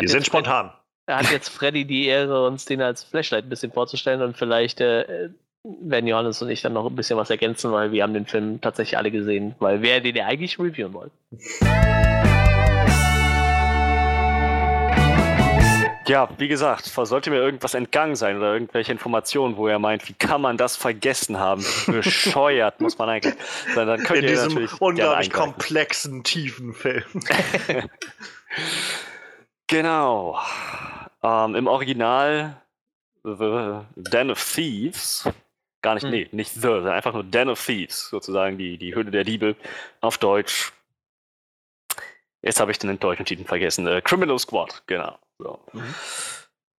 wir sind spontan. Fred, hat jetzt Freddy die Ehre, uns den als Flashlight ein bisschen vorzustellen und vielleicht äh, werden Johannes und ich dann noch ein bisschen was ergänzen, weil wir haben den Film tatsächlich alle gesehen, weil wir den ja eigentlich reviewen wollten. Ja, wie gesagt, sollte mir irgendwas entgangen sein oder irgendwelche Informationen, wo er meint, wie kann man das vergessen haben? Bescheuert muss man eigentlich. Dann, dann könnt In ihr diesem unglaublich komplexen, tiefen Film. genau. Ähm, Im Original The Den of Thieves. Gar nicht, hm. nee, nicht The, sondern einfach nur Den of Thieves, sozusagen die, die Höhle der Diebe auf Deutsch. Jetzt habe ich den deutschen Titel vergessen. Äh, Criminal Squad, genau. So. Mhm.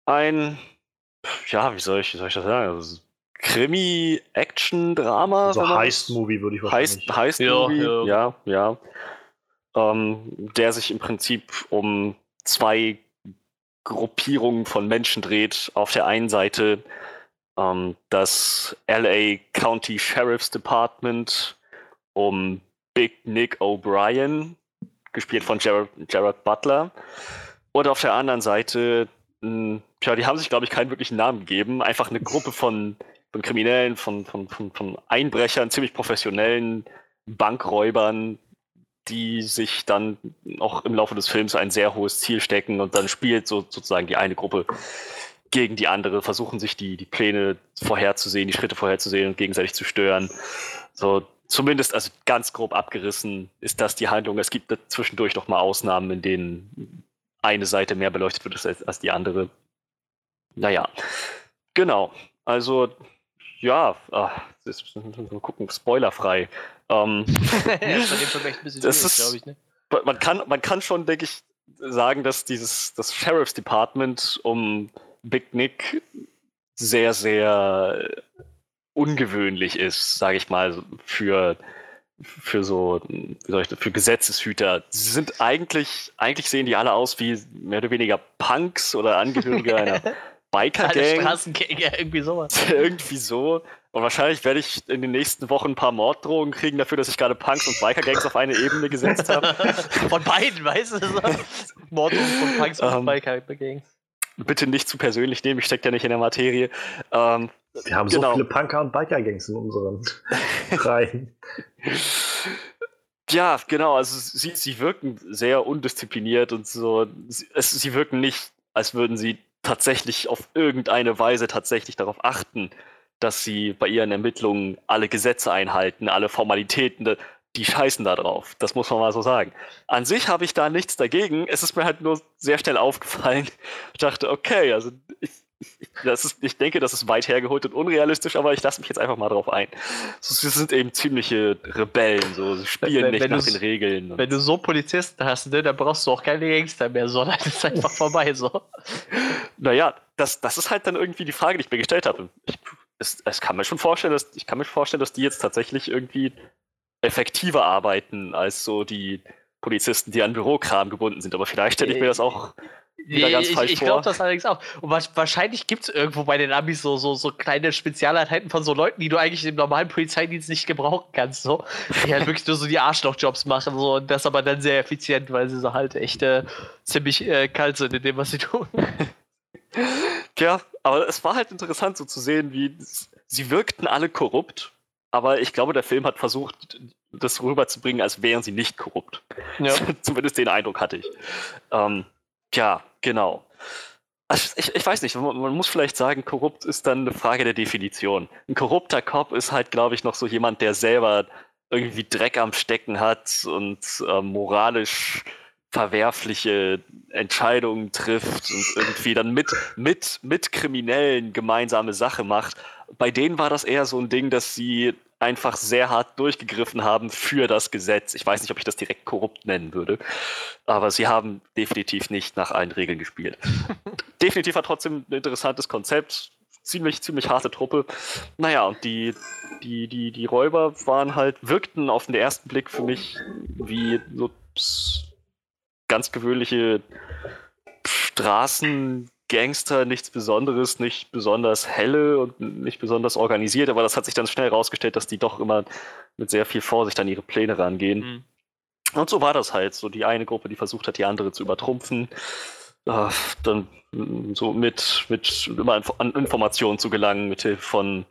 Ein, ja, wie soll ich, wie soll ich das sagen? Also, Krimi, Action, Drama. So Heist-Movie würde ich wahrscheinlich Heist, Heist-Movie, ja, ja. ja. Ähm, der sich im Prinzip um zwei Gruppierungen von Menschen dreht. Auf der einen Seite ähm, das LA County Sheriff's Department um Big Nick O'Brien, gespielt von Jared, Jared Butler. Und auf der anderen Seite, mh, hm, tja, die haben sich, glaube ich, keinen wirklichen Namen gegeben. Einfach eine Gruppe von, von Kriminellen, von, von, von, von Einbrechern, ziemlich professionellen Bankräubern, die sich dann auch im Laufe des Films ein sehr hohes Ziel stecken und dann spielt so, sozusagen die eine Gruppe gegen die andere, versuchen sich die, die Pläne vorherzusehen, die Schritte vorherzusehen und gegenseitig zu stören. So, zumindest, also ganz grob abgerissen, ist das die Handlung. Es gibt zwischendurch noch mal Ausnahmen, in denen eine Seite mehr beleuchtet wird als, als die andere. Naja, genau. Also, ja, ach, das ist, mal gucken, spoilerfrei. Ähm, das ist, ich, ne? man, kann, man kann schon, denke ich, sagen, dass dieses das Sheriff's Department um Big Nick sehr, sehr ungewöhnlich ist, sage ich mal, für für so, wie soll ich für Gesetzeshüter. Sie sind eigentlich, eigentlich sehen die alle aus wie mehr oder weniger Punks oder Angehörige einer Biker-Gang. Straßengang, ja, irgendwie sowas. irgendwie so. Und wahrscheinlich werde ich in den nächsten Wochen ein paar Morddrohungen kriegen dafür, dass ich gerade Punks und Biker-Gangs auf eine Ebene gesetzt habe. von beiden, weißt du? So. Morddrohungen von Punks und um, ähm, Biker-Gangs. Bitte nicht zu persönlich nehmen, ich stecke ja nicht in der Materie. Ähm, wir haben genau. so viele Punker- und Biker-Gangs in unseren Reihen. Ja, genau. Also sie, sie wirken sehr undiszipliniert und so. Sie, es, sie wirken nicht, als würden sie tatsächlich auf irgendeine Weise tatsächlich darauf achten, dass sie bei ihren Ermittlungen alle Gesetze einhalten, alle Formalitäten, die scheißen da drauf. Das muss man mal so sagen. An sich habe ich da nichts dagegen. Es ist mir halt nur sehr schnell aufgefallen. Ich dachte, okay, also ich, das ist, ich denke, das ist weit hergeholt und unrealistisch, aber ich lasse mich jetzt einfach mal drauf ein. Sie sind eben ziemliche Rebellen, so sie spielen wenn, nicht wenn nach den Regeln. Wenn du so Polizisten hast, ne, dann brauchst du auch keine Gangster mehr, sondern es ist einfach vorbei so. Naja, das, das ist halt dann irgendwie die Frage, die ich mir gestellt habe. Ich, es, es kann mir schon vorstellen, dass, ich kann mir vorstellen, dass die jetzt tatsächlich irgendwie effektiver arbeiten als so die Polizisten, die an Bürokram gebunden sind. Aber vielleicht stelle ich mir das auch wieder ganz falsch ich, ich glaube das allerdings auch. Und wahrscheinlich gibt es irgendwo bei den Amis so, so, so kleine Spezialeinheiten von so Leuten, die du eigentlich im normalen Polizeidienst nicht gebrauchen kannst. So. Die halt wirklich nur so die Arschlochjobs machen. So. Und das aber dann sehr effizient, weil sie so halt echt äh, ziemlich äh, kalt sind in dem, was sie tun. Ja, aber es war halt interessant so zu sehen, wie sie wirkten alle korrupt. Aber ich glaube, der Film hat versucht, das rüberzubringen, als wären sie nicht korrupt. Ja. Zumindest den Eindruck hatte ich. Ähm, ja, genau. Also ich, ich, weiß nicht, man, man, muss vielleicht sagen, korrupt ist dann eine Frage der Definition. Ein korrupter Cop ist halt, glaube ich, noch so jemand, der selber irgendwie Dreck am Stecken hat und äh, moralisch verwerfliche Entscheidungen trifft und irgendwie dann mit, mit, mit Kriminellen gemeinsame Sache macht. Bei denen war das eher so ein Ding, dass sie einfach sehr hart durchgegriffen haben für das Gesetz. Ich weiß nicht, ob ich das direkt korrupt nennen würde, aber sie haben definitiv nicht nach allen Regeln gespielt. definitiv war trotzdem ein interessantes Konzept. ziemlich, ziemlich harte Truppe. Naja, und die, die, die, die Räuber waren halt, wirkten auf den ersten Blick für mich wie so ganz gewöhnliche Straßengangster, nichts Besonderes, nicht besonders helle und nicht besonders organisiert, aber das hat sich dann schnell herausgestellt, dass die doch immer mit sehr viel Vorsicht an ihre Pläne rangehen. Mhm. Und so war das halt. So die eine Gruppe, die versucht hat, die andere zu übertrumpfen. Äh, dann so mit, mit immer an Informationen zu gelangen, mit Hilfe von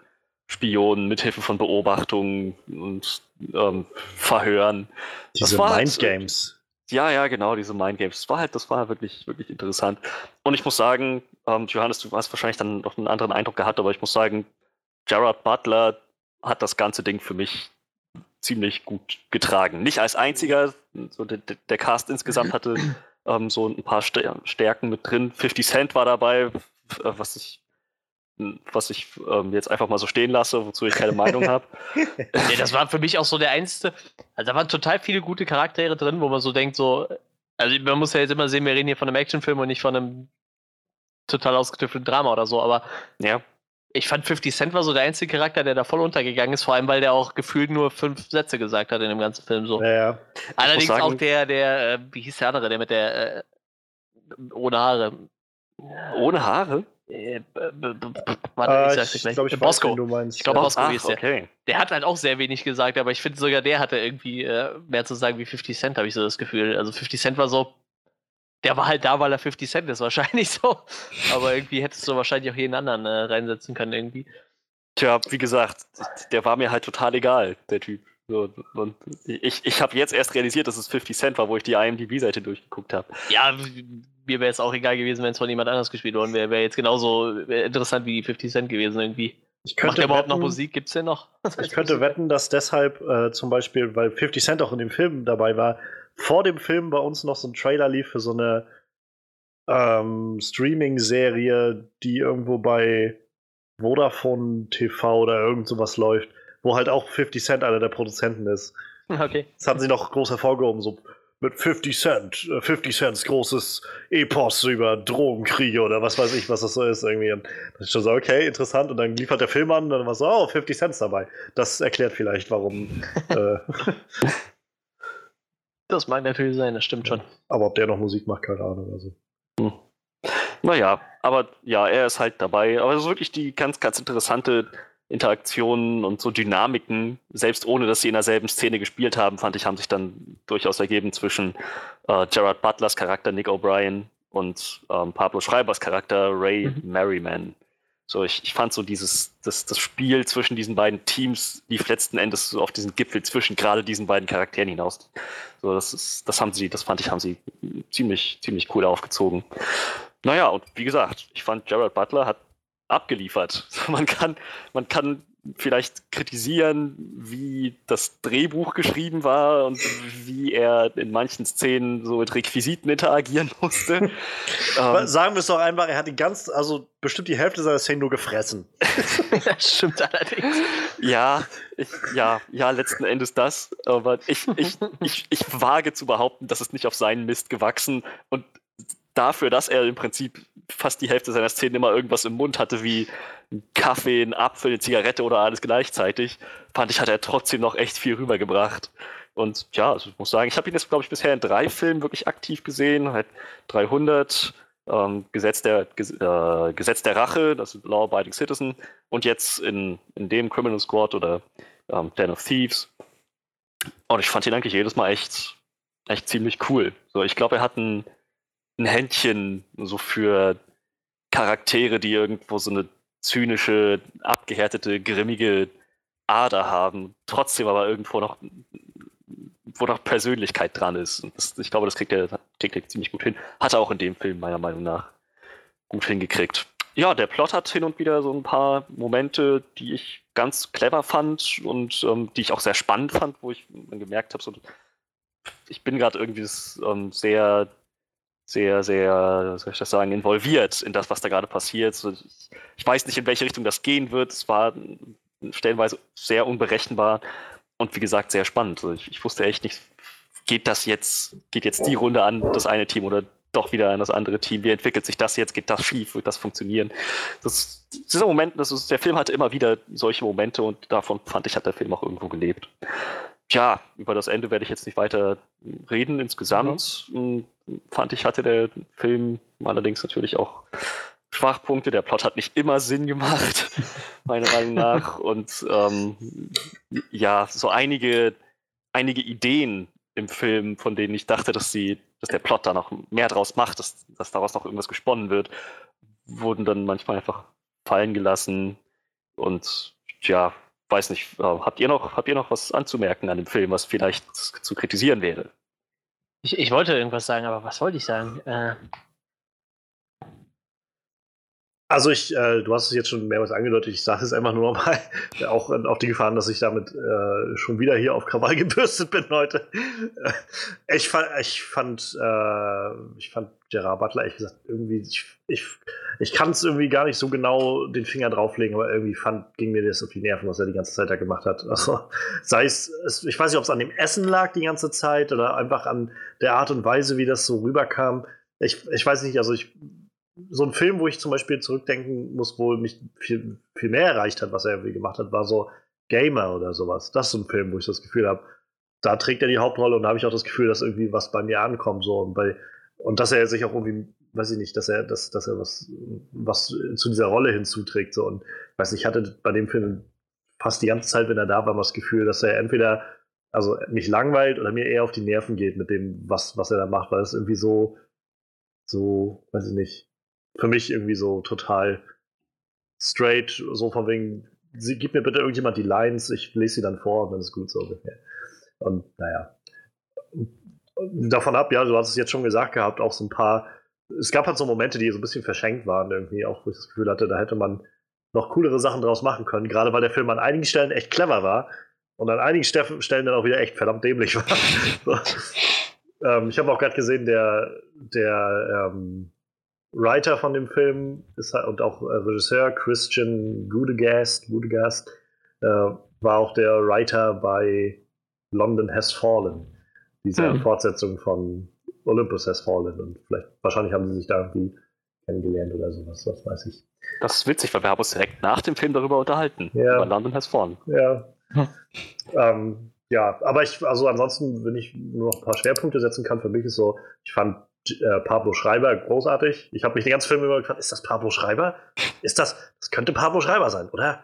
Spionen, mit Hilfe von Beobachtungen und ähm, Verhören. Diese Mindgames. Halt, ja, ja, genau, diese Mindgames. Das war halt, das war wirklich, wirklich interessant. Und ich muss sagen, ähm, Johannes, du hast wahrscheinlich dann noch einen anderen Eindruck gehabt, aber ich muss sagen, Gerard Butler hat das ganze Ding für mich ziemlich gut getragen. Nicht als einziger, so der, der Cast insgesamt hatte ähm, so ein paar Stärken mit drin. 50 Cent war dabei, äh, was ich was ich ähm, jetzt einfach mal so stehen lasse, wozu ich keine Meinung habe. nee, das war für mich auch so der einzige. Also da waren total viele gute Charaktere drin, wo man so denkt, so, also man muss ja jetzt immer sehen, wir reden hier von einem Actionfilm und nicht von einem total ausgetüftelten Drama oder so, aber ja. Ich fand 50 Cent war so der einzige Charakter, der da voll untergegangen ist, vor allem weil der auch gefühlt nur fünf Sätze gesagt hat in dem ganzen Film. So. Ja, ja. Allerdings sagen, auch der, der, äh, wie hieß der andere, der mit der äh, ohne Haare. Ohne Haare? Äh, warte, ich sag's gleich. Bosco. Weiß, du meinst. Ich glaube, Bosco Ach, ist der. Okay. Der hat halt auch sehr wenig gesagt, aber ich finde sogar der hatte irgendwie äh, mehr zu sagen wie 50 Cent, habe ich so das Gefühl. Also 50 Cent war so, der war halt da, weil er 50 Cent ist, wahrscheinlich so. Aber irgendwie hättest du wahrscheinlich auch jeden anderen äh, reinsetzen können, irgendwie. Tja, wie gesagt, der war mir halt total egal, der Typ. So, und ich ich habe jetzt erst realisiert, dass es 50 Cent war, wo ich die IMDb-Seite durchgeguckt habe. Ja, mir wäre es auch egal gewesen, wenn es von jemand anders gespielt worden wäre. Wäre jetzt genauso interessant wie 50 Cent gewesen irgendwie. Ich könnte Macht der überhaupt noch Musik? Gibt es denn noch? ich könnte wetten, dass deshalb äh, zum Beispiel, weil 50 Cent auch in dem Film dabei war, vor dem Film bei uns noch so ein Trailer lief für so eine ähm, Streaming-Serie, die irgendwo bei Vodafone TV oder irgend sowas läuft, wo halt auch 50 Cent einer der Produzenten ist. Okay. Das haben sie noch groß hervorgehoben, so mit 50 Cent, 50 äh, Cents großes Epos über Drogenkriege oder was weiß ich, was das so ist irgendwie. Und das ist schon so, okay, interessant. Und dann liefert der Film an und dann war so, oh, 50 Cent dabei. Das erklärt vielleicht, warum. äh, Das mag natürlich sein, das stimmt schon. Aber ob der noch Musik macht, keine Ahnung. Also. Hm. Naja, aber ja, er ist halt dabei. Aber es ist wirklich die ganz, ganz interessante Interaktionen und so Dynamiken, selbst ohne dass sie in derselben Szene gespielt haben, fand ich, haben sich dann durchaus ergeben zwischen äh, Gerard Butlers Charakter Nick O'Brien und ähm, Pablo Schreibers Charakter Ray mhm. Merriman. So, ich, ich fand so dieses, das, das Spiel zwischen diesen beiden Teams lief letzten Endes so auf diesen Gipfel zwischen gerade diesen beiden Charakteren hinaus. So, das ist, das haben sie, das fand ich, haben sie ziemlich, ziemlich cool aufgezogen. Naja, und wie gesagt, ich fand Gerard Butler hat abgeliefert. Man kann, man kann vielleicht kritisieren, wie das Drehbuch geschrieben war und wie er in manchen Szenen so mit Requisiten interagieren musste. ähm, Sagen wir es doch einfach, er hat die ganz, also bestimmt die Hälfte seiner Szenen nur gefressen. das stimmt allerdings. Ja, ich, ja, ja, letzten Endes das. Aber ich, ich, ich, ich wage zu behaupten, dass es nicht auf seinen Mist gewachsen und dafür, dass er im Prinzip fast die Hälfte seiner Szenen immer irgendwas im Mund hatte, wie ein Kaffee, ein Apfel, eine Zigarette oder alles gleichzeitig, fand ich, hat er trotzdem noch echt viel rübergebracht. Und ja, also ich muss sagen, ich habe ihn jetzt, glaube ich, bisher in drei Filmen wirklich aktiv gesehen. Halt 300, ähm, Gesetz, der, äh, Gesetz der Rache, das ist Law Abiding Citizen, und jetzt in, in dem Criminal Squad oder ähm, Den of Thieves. Und ich fand ihn eigentlich jedes Mal echt, echt ziemlich cool. So, ich glaube, er hat ein ein Händchen so für Charaktere, die irgendwo so eine zynische, abgehärtete, grimmige Ader haben, trotzdem aber irgendwo noch, wo noch Persönlichkeit dran ist. Das, ich glaube, das kriegt er, kriegt er ziemlich gut hin. Hat er auch in dem Film meiner Meinung nach gut hingekriegt. Ja, der Plot hat hin und wieder so ein paar Momente, die ich ganz clever fand und ähm, die ich auch sehr spannend fand, wo ich gemerkt habe, so, ich bin gerade irgendwie ähm, sehr sehr, sehr, soll ich das sagen, involviert in das, was da gerade passiert. Ich weiß nicht, in welche Richtung das gehen wird. Es war stellenweise sehr unberechenbar und wie gesagt sehr spannend. Also ich, ich, wusste echt nicht, geht das jetzt, geht jetzt die Runde an, das eine Team oder doch wieder an das andere Team. Wie entwickelt sich das jetzt? Geht das schief? Wird das funktionieren? Das, dieser Moment, das ist, der Film hatte immer wieder solche Momente und davon fand ich, hat der Film auch irgendwo gelebt. Tja, über das Ende werde ich jetzt nicht weiter reden. Insgesamt mhm. fand ich, hatte der Film allerdings natürlich auch Schwachpunkte. Der Plot hat nicht immer Sinn gemacht, meiner Meinung nach. Und ähm, ja, so einige, einige Ideen im Film, von denen ich dachte, dass sie, dass der Plot da noch mehr draus macht, dass, dass daraus noch irgendwas gesponnen wird, wurden dann manchmal einfach fallen gelassen. Und ja, weiß nicht, äh, habt ihr noch, habt ihr noch was anzumerken an dem Film, was vielleicht zu kritisieren wäre? Ich, ich wollte irgendwas sagen, aber was wollte ich sagen? Äh, also ich, äh, du hast es jetzt schon mehrmals angedeutet, ich sage es einfach nur nochmal, auch auf die Gefahren, dass ich damit äh, schon wieder hier auf Krawall gebürstet bin heute. Äh, ich fand, ich fand, äh, ich fand Gerard Butler ehrlich gesagt irgendwie, ich, ich, ich kann es irgendwie gar nicht so genau den Finger drauflegen, aber irgendwie fand, ging mir das auf die Nerven, was er die ganze Zeit da gemacht hat. Also sei es, ich weiß nicht, ob es an dem Essen lag die ganze Zeit oder einfach an der Art und Weise, wie das so rüberkam. Ich, ich weiß nicht, also ich so ein Film, wo ich zum Beispiel zurückdenken muss, wo mich viel, viel mehr erreicht hat, was er irgendwie gemacht hat, war so Gamer oder sowas. Das ist so ein Film, wo ich das Gefühl habe, da trägt er die Hauptrolle und da habe ich auch das Gefühl, dass irgendwie was bei mir ankommt. So. Und, bei, und dass er sich auch irgendwie, weiß ich nicht, dass er, dass, dass er was, was zu dieser Rolle hinzuträgt. So. Und ich weiß nicht, ich hatte bei dem Film fast die ganze Zeit, wenn er da war, das Gefühl, dass er entweder also mich langweilt oder mir eher auf die Nerven geht mit dem, was, was er da macht, weil es irgendwie so, so, weiß ich nicht, für mich irgendwie so total straight, so von wegen, sie, gib mir bitte irgendjemand die Lines, ich lese sie dann vor und dann ist gut so. Und naja. Davon ab, ja, du hast es jetzt schon gesagt gehabt, auch so ein paar, es gab halt so Momente, die so ein bisschen verschenkt waren, irgendwie, auch wo ich das Gefühl hatte, da hätte man noch coolere Sachen draus machen können, gerade weil der Film an einigen Stellen echt clever war und an einigen Stellen dann auch wieder echt verdammt dämlich war. ähm, ich habe auch gerade gesehen, der, der ähm, Writer von dem Film ist, und auch äh, Regisseur Christian Gudegast, Gudegast äh, war auch der Writer bei London Has Fallen, dieser hm. Fortsetzung von Olympus Has Fallen. Und vielleicht, wahrscheinlich haben sie sich da irgendwie kennengelernt oder sowas, was weiß ich. Das ist witzig, weil wir haben uns direkt nach dem Film darüber unterhalten. Ja. Über London Has Fallen. Ja. Hm. Ähm, ja, aber ich, also ansonsten, wenn ich nur noch ein paar Schwerpunkte setzen kann, für mich ist so, ich fand äh, Pablo Schreiber großartig. Ich habe mich den ganzen Film über gefragt, ist das Pablo Schreiber? Ist das, das könnte Pablo Schreiber sein, oder?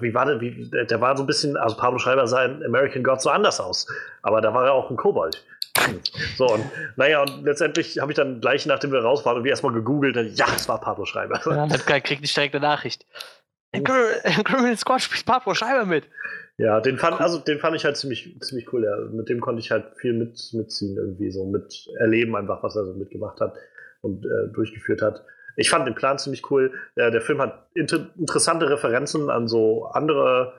Wie war der, wie, der war so ein bisschen, also Pablo Schreiber sah in American God so anders aus, aber da war er auch ein Kobold. So, und naja, und letztendlich habe ich dann gleich, nachdem wir raus waren, und wir erstmal gegoogelt, ja, es war Pablo Schreiber. Ja, dann kriegt die direkt eine Nachricht. Im Criminal Squad spielt Pablo Schreiber mit. Ja, den fand, also den fand ich halt ziemlich, ziemlich cool. Ja. Mit dem konnte ich halt viel mit, mitziehen, irgendwie so mit erleben einfach, was er so mitgemacht hat und äh, durchgeführt hat. Ich fand den Plan ziemlich cool. Äh, der Film hat inter interessante Referenzen an so andere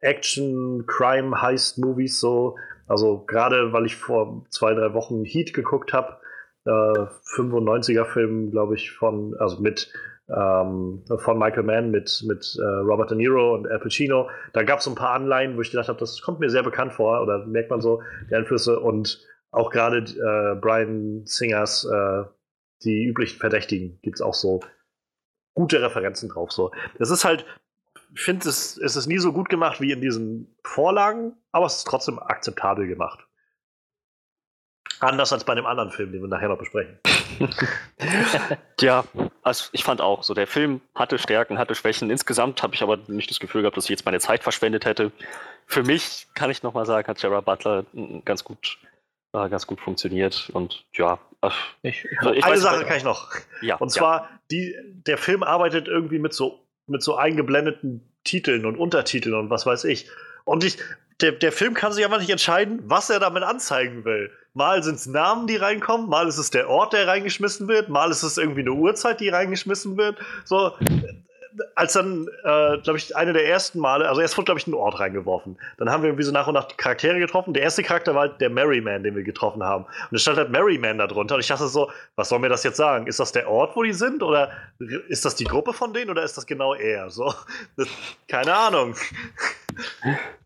Action, Crime, Heist-Movies so. Also gerade, weil ich vor zwei, drei Wochen Heat geguckt habe, äh, 95er-Film, glaube ich, von, also mit ähm, von Michael Mann mit, mit äh, Robert De Niro und Al Pacino. Da gab es so ein paar Anleihen, wo ich gedacht habe, das kommt mir sehr bekannt vor oder merkt man so die Einflüsse und auch gerade äh, Brian Singers äh, die üblichen Verdächtigen gibt es auch so gute Referenzen drauf. So. Das ist halt, ich finde, es, es ist nie so gut gemacht wie in diesen Vorlagen, aber es ist trotzdem akzeptabel gemacht. Anders als bei einem anderen Film, den wir nachher noch besprechen. ja, also ich fand auch, so der Film hatte Stärken, hatte Schwächen. Insgesamt habe ich aber nicht das Gefühl gehabt, dass ich jetzt meine Zeit verschwendet hätte. Für mich, kann ich nochmal sagen, hat Gerard Butler ganz gut, äh, ganz gut funktioniert. Und ja, ich, also ich eine weiß, Sache kann ich noch. Ja, und zwar, ja. die, der Film arbeitet irgendwie mit so, mit so eingeblendeten Titeln und Untertiteln und was weiß ich. Und ich, der, der Film kann sich aber nicht entscheiden, was er damit anzeigen will. Mal sind es Namen, die reinkommen, mal ist es der Ort, der reingeschmissen wird, mal ist es irgendwie eine Uhrzeit, die reingeschmissen wird. So, als dann, äh, glaube ich, eine der ersten Male, also erst wurde, glaube ich, ein Ort reingeworfen. Dann haben wir irgendwie so nach und nach Charaktere getroffen. Der erste Charakter war halt der Merryman, den wir getroffen haben. Und es stand halt Merryman da drunter. Und ich dachte so, was soll mir das jetzt sagen? Ist das der Ort, wo die sind? Oder ist das die Gruppe von denen? Oder ist das genau er? So, das, keine Ahnung.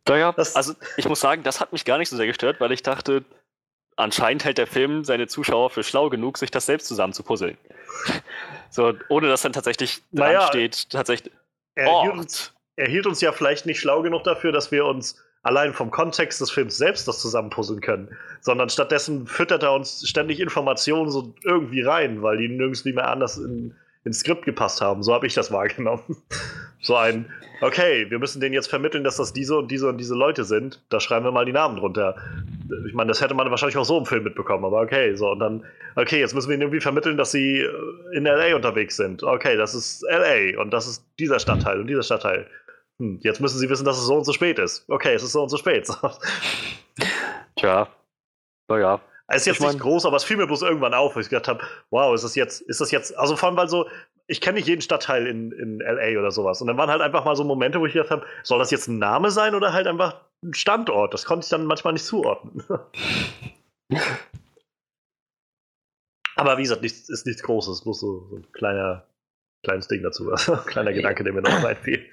Naja, das, also ich muss sagen, das hat mich gar nicht so sehr gestört, weil ich dachte, anscheinend hält der Film seine Zuschauer für schlau genug, sich das selbst zusammen zu puzzeln. so, ohne dass dann tatsächlich naja, dran steht, tatsächlich. Er hielt, uns, er hielt uns ja vielleicht nicht schlau genug dafür, dass wir uns allein vom Kontext des Films selbst das zusammenpuzzeln können, sondern stattdessen füttert er uns ständig Informationen so irgendwie rein, weil die nirgends nie mehr anders in, ins Skript gepasst haben. So habe ich das wahrgenommen. So ein, okay, wir müssen denen jetzt vermitteln, dass das diese und diese und diese Leute sind. Da schreiben wir mal die Namen drunter. Ich meine, das hätte man wahrscheinlich auch so im Film mitbekommen, aber okay, so und dann, okay, jetzt müssen wir ihnen irgendwie vermitteln, dass sie äh, in LA unterwegs sind. Okay, das ist LA und das ist dieser Stadtteil und dieser Stadtteil. Hm, jetzt müssen sie wissen, dass es so und so spät ist. Okay, es ist so und so spät. Tja, naja. Es ist jetzt ich mein, nicht groß, aber es fiel mir bloß irgendwann auf, weil ich gedacht habe, wow, ist das jetzt, ist das jetzt, also vor allem, weil so, ich kenne nicht jeden Stadtteil in, in LA oder sowas. Und dann waren halt einfach mal so Momente, wo ich gedacht habe, soll das jetzt ein Name sein oder halt einfach ein Standort? Das konnte ich dann manchmal nicht zuordnen. aber wie gesagt, nichts, ist nichts Großes, bloß so, so ein kleiner, kleines Ding dazu. Also, kleiner Gedanke, der mir noch einfiel.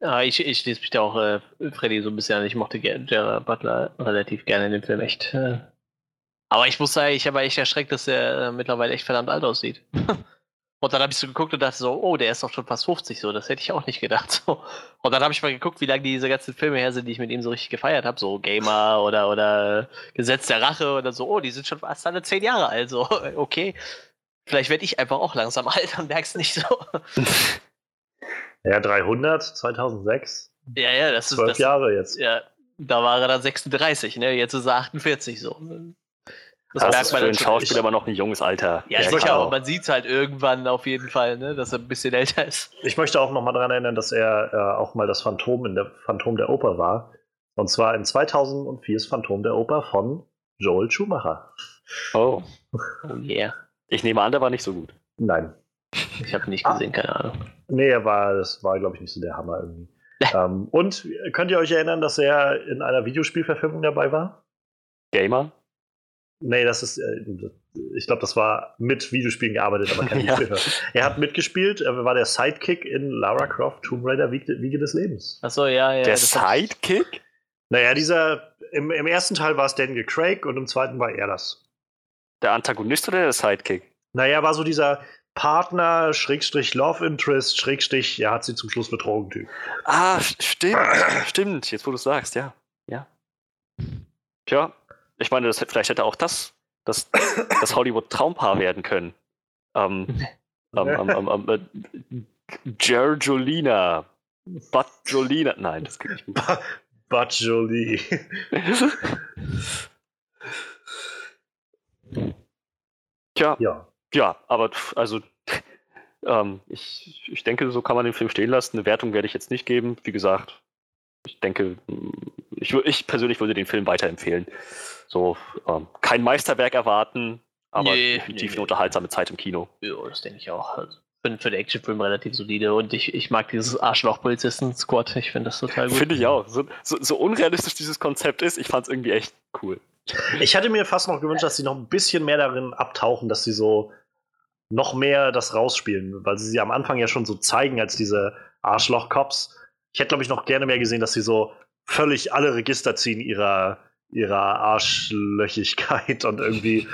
Ja, ich, ich schließe mich da auch äh, Freddy so ein bisschen an. Ich mochte Gerard Butler relativ gerne in dem Film echt. Äh. Aber ich muss sagen, ich habe echt erschreckt, dass er äh, mittlerweile echt verdammt alt aussieht. Und dann habe ich so geguckt und dachte so, oh, der ist doch schon fast 50, so, das hätte ich auch nicht gedacht. So. Und dann habe ich mal geguckt, wie lange diese ganzen Filme her sind, die ich mit ihm so richtig gefeiert habe, so Gamer oder, oder Gesetz der Rache oder so, oh, die sind schon fast alle zehn Jahre alt, so, okay. Vielleicht werde ich einfach auch langsam alt und merk's nicht so. Ja, 300, 2006. Ja, ja, das ist. Zwölf Jahre jetzt. Ja, da war er dann 36, ne? Jetzt ist er 48 so. Das, das ist für einen Schauspieler aber noch ein junges Alter. Ja, ja sicher, aber man sieht es halt irgendwann auf jeden Fall, ne, dass er ein bisschen älter ist. Ich möchte auch noch mal daran erinnern, dass er äh, auch mal das Phantom in der Phantom der Oper war. Und zwar in 2004 ist Phantom der Oper von Joel Schumacher. Oh. Oh yeah. Ich nehme an, der war nicht so gut. Nein. Ich habe nicht gesehen, ah. keine Ahnung. Nee, er war, das war, glaube ich, nicht so der Hammer irgendwie. ähm, und könnt ihr euch erinnern, dass er in einer Videospielverfilmung dabei war? Gamer? Nee, das ist, äh, ich glaube, das war mit Videospielen gearbeitet, aber kein ja. Er hat mitgespielt, er war der Sidekick in Lara Croft Tomb Raider Wiege, Wiege des Lebens. Achso, ja, ja. Der Sidekick? Naja, dieser, im, im ersten Teil war es Daniel Craig und im zweiten war er das. Der Antagonist oder der Sidekick? Naja, war so dieser Partner, Schrägstrich Love Interest, Schrägstrich, er hat sie zum Schluss betrogen, Typ. Ah, stimmt, stimmt, jetzt wo du sagst, ja. Ja. Tja, ich meine, das, vielleicht hätte auch das, das, das Hollywood-Traumpaar werden können. Ähm, ähm, ähm, ähm, ähm äh, Gerjolina. Butjolina. Nein, das geht nicht. Butjolie. Tja. Ja. Ja, aber also ähm, ich, ich denke, so kann man den Film stehen lassen. Eine Wertung werde ich jetzt nicht geben. Wie gesagt, ich denke, ich, ich persönlich würde den Film weiterempfehlen. So, ähm, kein Meisterwerk erwarten, aber nee, definitiv nee, eine unterhaltsame Zeit im Kino. Ja, das denke ich auch. Also, bin für den Actionfilm relativ solide und ich, ich mag dieses Arschloch-Polizisten-Squad. Ich finde das total gut. Finde ich auch. So, so, so, unrealistisch dieses Konzept ist, ich fand es irgendwie echt cool. Ich hatte mir fast noch gewünscht, dass sie noch ein bisschen mehr darin abtauchen, dass sie so noch mehr das rausspielen, weil sie sie am Anfang ja schon so zeigen als diese Arschloch-Cops. Ich hätte, glaube ich, noch gerne mehr gesehen, dass sie so völlig alle Register ziehen ihrer, ihrer Arschlöchigkeit und irgendwie,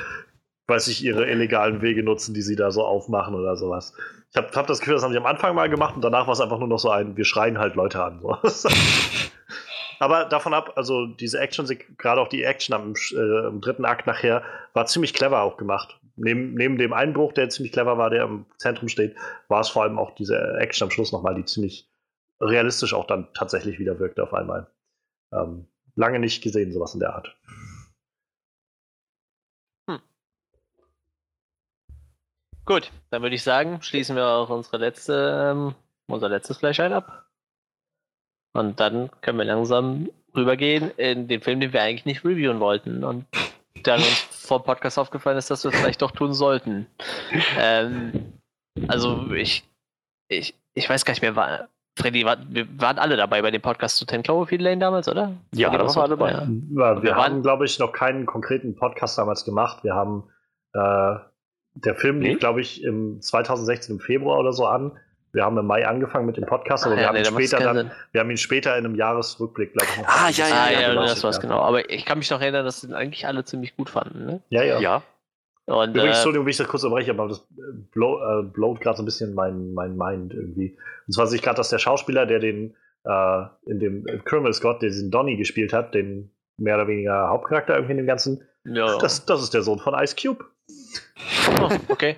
weiß ich, ihre illegalen Wege nutzen, die sie da so aufmachen oder sowas. Ich habe hab das Gefühl, das haben sie am Anfang mal gemacht und danach war es einfach nur noch so ein, wir schreien halt Leute an. So. Aber davon ab, also diese Action, gerade auch die Action am, äh, im dritten Akt nachher, war ziemlich clever auch gemacht. Neben, neben dem Einbruch, der ziemlich clever war, der im Zentrum steht, war es vor allem auch diese Action am Schluss nochmal, die ziemlich realistisch auch dann tatsächlich wieder wirkte auf einmal. Ähm, lange nicht gesehen, sowas in der Art. Hm. Gut, dann würde ich sagen, schließen wir auch unsere letzte, ähm, unser letztes Fleischheit ab. Und dann können wir langsam rübergehen in den Film, den wir eigentlich nicht reviewen wollten. Und dann uns vor dem Podcast aufgefallen ist, dass wir es vielleicht doch tun sollten. Ähm, also ich, ich, ich weiß gar nicht mehr, war, Freddy, war, wir waren alle dabei bei dem Podcast zu Ten Cloverfield Lane damals, oder? Ja, da waren wir alle dabei. Ja. wir, wir haben, glaube ich, noch keinen konkreten Podcast damals gemacht. Wir haben, äh, der Film lief, glaube ich, im 2016 im Februar oder so an. wir haben im Mai angefangen mit dem Podcast, aber ah, wir, ja, haben nee, ihn später dann, wir haben ihn später in einem Jahresrückblick, glaube ich. Noch ah, ja, ja, ja, ja, das war's genau. Aber ich kann mich noch erinnern, dass den eigentlich alle ziemlich gut fanden. Ne? Ja, ja. ja. Und, Übrigens, äh, Entschuldigung, wenn ich das kurz unterbreche, aber das blow, äh, blowt gerade so ein bisschen mein, mein Mind irgendwie. Und zwar sehe ich gerade, dass der Schauspieler, der den äh, in dem Criminal Scott, der diesen Donny gespielt hat, den mehr oder weniger Hauptcharakter irgendwie in dem Ganzen, ja. das, das ist der Sohn von Ice Cube. Oh, okay.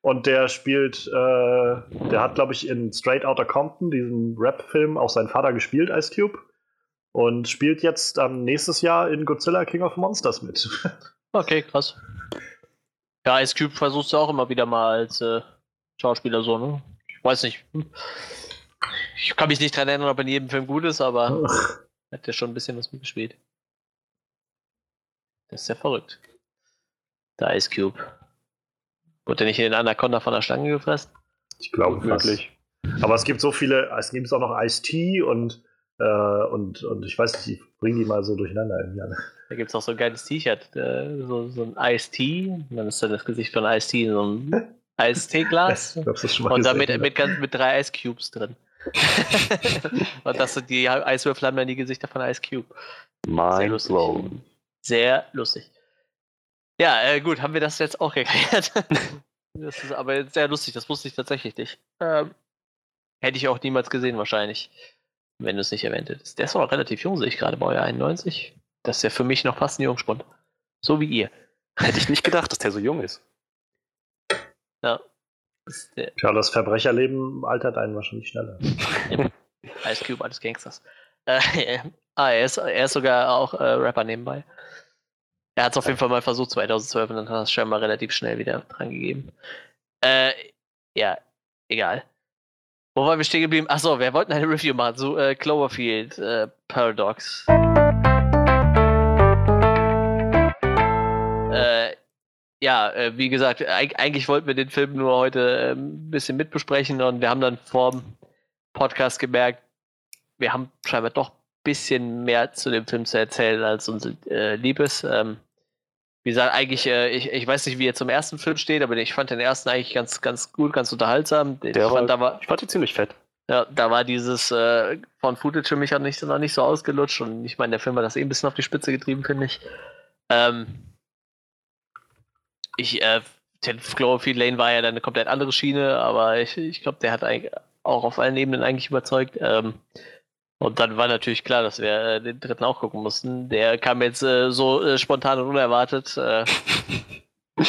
Und der spielt, äh, der hat, glaube ich, in Straight Outta Compton, diesem Rap-Film, auch seinen Vater gespielt, Ice Cube. Und spielt jetzt dann nächstes Jahr in Godzilla King of Monsters mit. Okay, krass. Ja, Ice Cube versuchst du auch immer wieder mal als äh, Schauspieler so, ne? Ich weiß nicht. Ich kann mich nicht dran erinnern, ob er in jedem Film gut ist, aber hat ja schon ein bisschen was mitgespielt. Das ist ja verrückt. Der Ice Cube. Wurde er nicht in den Anaconda von der Schlange gefressen? Ich glaube wirklich. Aber es gibt so viele, es gibt auch noch Ice-T und, äh, und, und ich weiß nicht, ich bringe die mal so durcheinander irgendwie alle. Da gibt es auch so ein geiles T-Shirt, äh, so, so ein Ice-T, dann ist da das Gesicht von Ice-T in so einem Eistee-Glas und da mit, mit, mit drei Ice Cubes drin. und das sind die Eiswürfel haben dann die Gesichter von Ice Cube. Mind blown. Sehr lustig. Ja, äh, gut, haben wir das jetzt auch geklärt. das ist aber sehr lustig, das wusste ich tatsächlich nicht. Ähm, hätte ich auch niemals gesehen, wahrscheinlich, wenn du es nicht erwähnt hättest. Der ist auch relativ jung, sehe ich gerade, Baujahr 91. Das ist ja für mich noch fast ein Jungspund. So wie ihr. Hätte ich nicht gedacht, dass der so jung ist. Ja. Tja, das Verbrecherleben altert einen wahrscheinlich schneller. Ice Cube, alles Gangsters. Äh, ah, er ist, er ist sogar auch äh, Rapper nebenbei. Er hat es auf jeden Fall mal versucht 2012 und dann hat er es scheinbar relativ schnell wieder dran gegeben. Äh, ja, egal. Wo waren wir stehen geblieben? Achso, wir wollten eine Review machen zu äh, Cloverfield äh, Paradox. Äh, ja, äh, wie gesagt, eigentlich wollten wir den Film nur heute ein ähm, bisschen mitbesprechen und wir haben dann vor dem Podcast gemerkt, wir haben scheinbar doch bisschen mehr zu dem Film zu erzählen, als uns äh, lieb ist. Ähm, wie gesagt, eigentlich, äh, ich, ich weiß nicht, wie er zum ersten Film steht, aber ich fand den ersten eigentlich ganz, ganz gut, ganz unterhaltsam. Der ich, fand, war, war, ich fand ihn ziemlich fett. Ja, da war dieses äh, von Footage für mich auch nicht, noch nicht so ausgelutscht und ich meine, der Film hat das eh ein bisschen auf die Spitze getrieben, finde ich. Ähm, ich, äh, Cloverfield Lane war ja dann eine komplett andere Schiene, aber ich, ich glaube, der hat auch auf allen Ebenen eigentlich überzeugt. Ähm, und dann war natürlich klar, dass wir äh, den dritten auch gucken mussten. Der kam jetzt äh, so äh, spontan und unerwartet. Äh,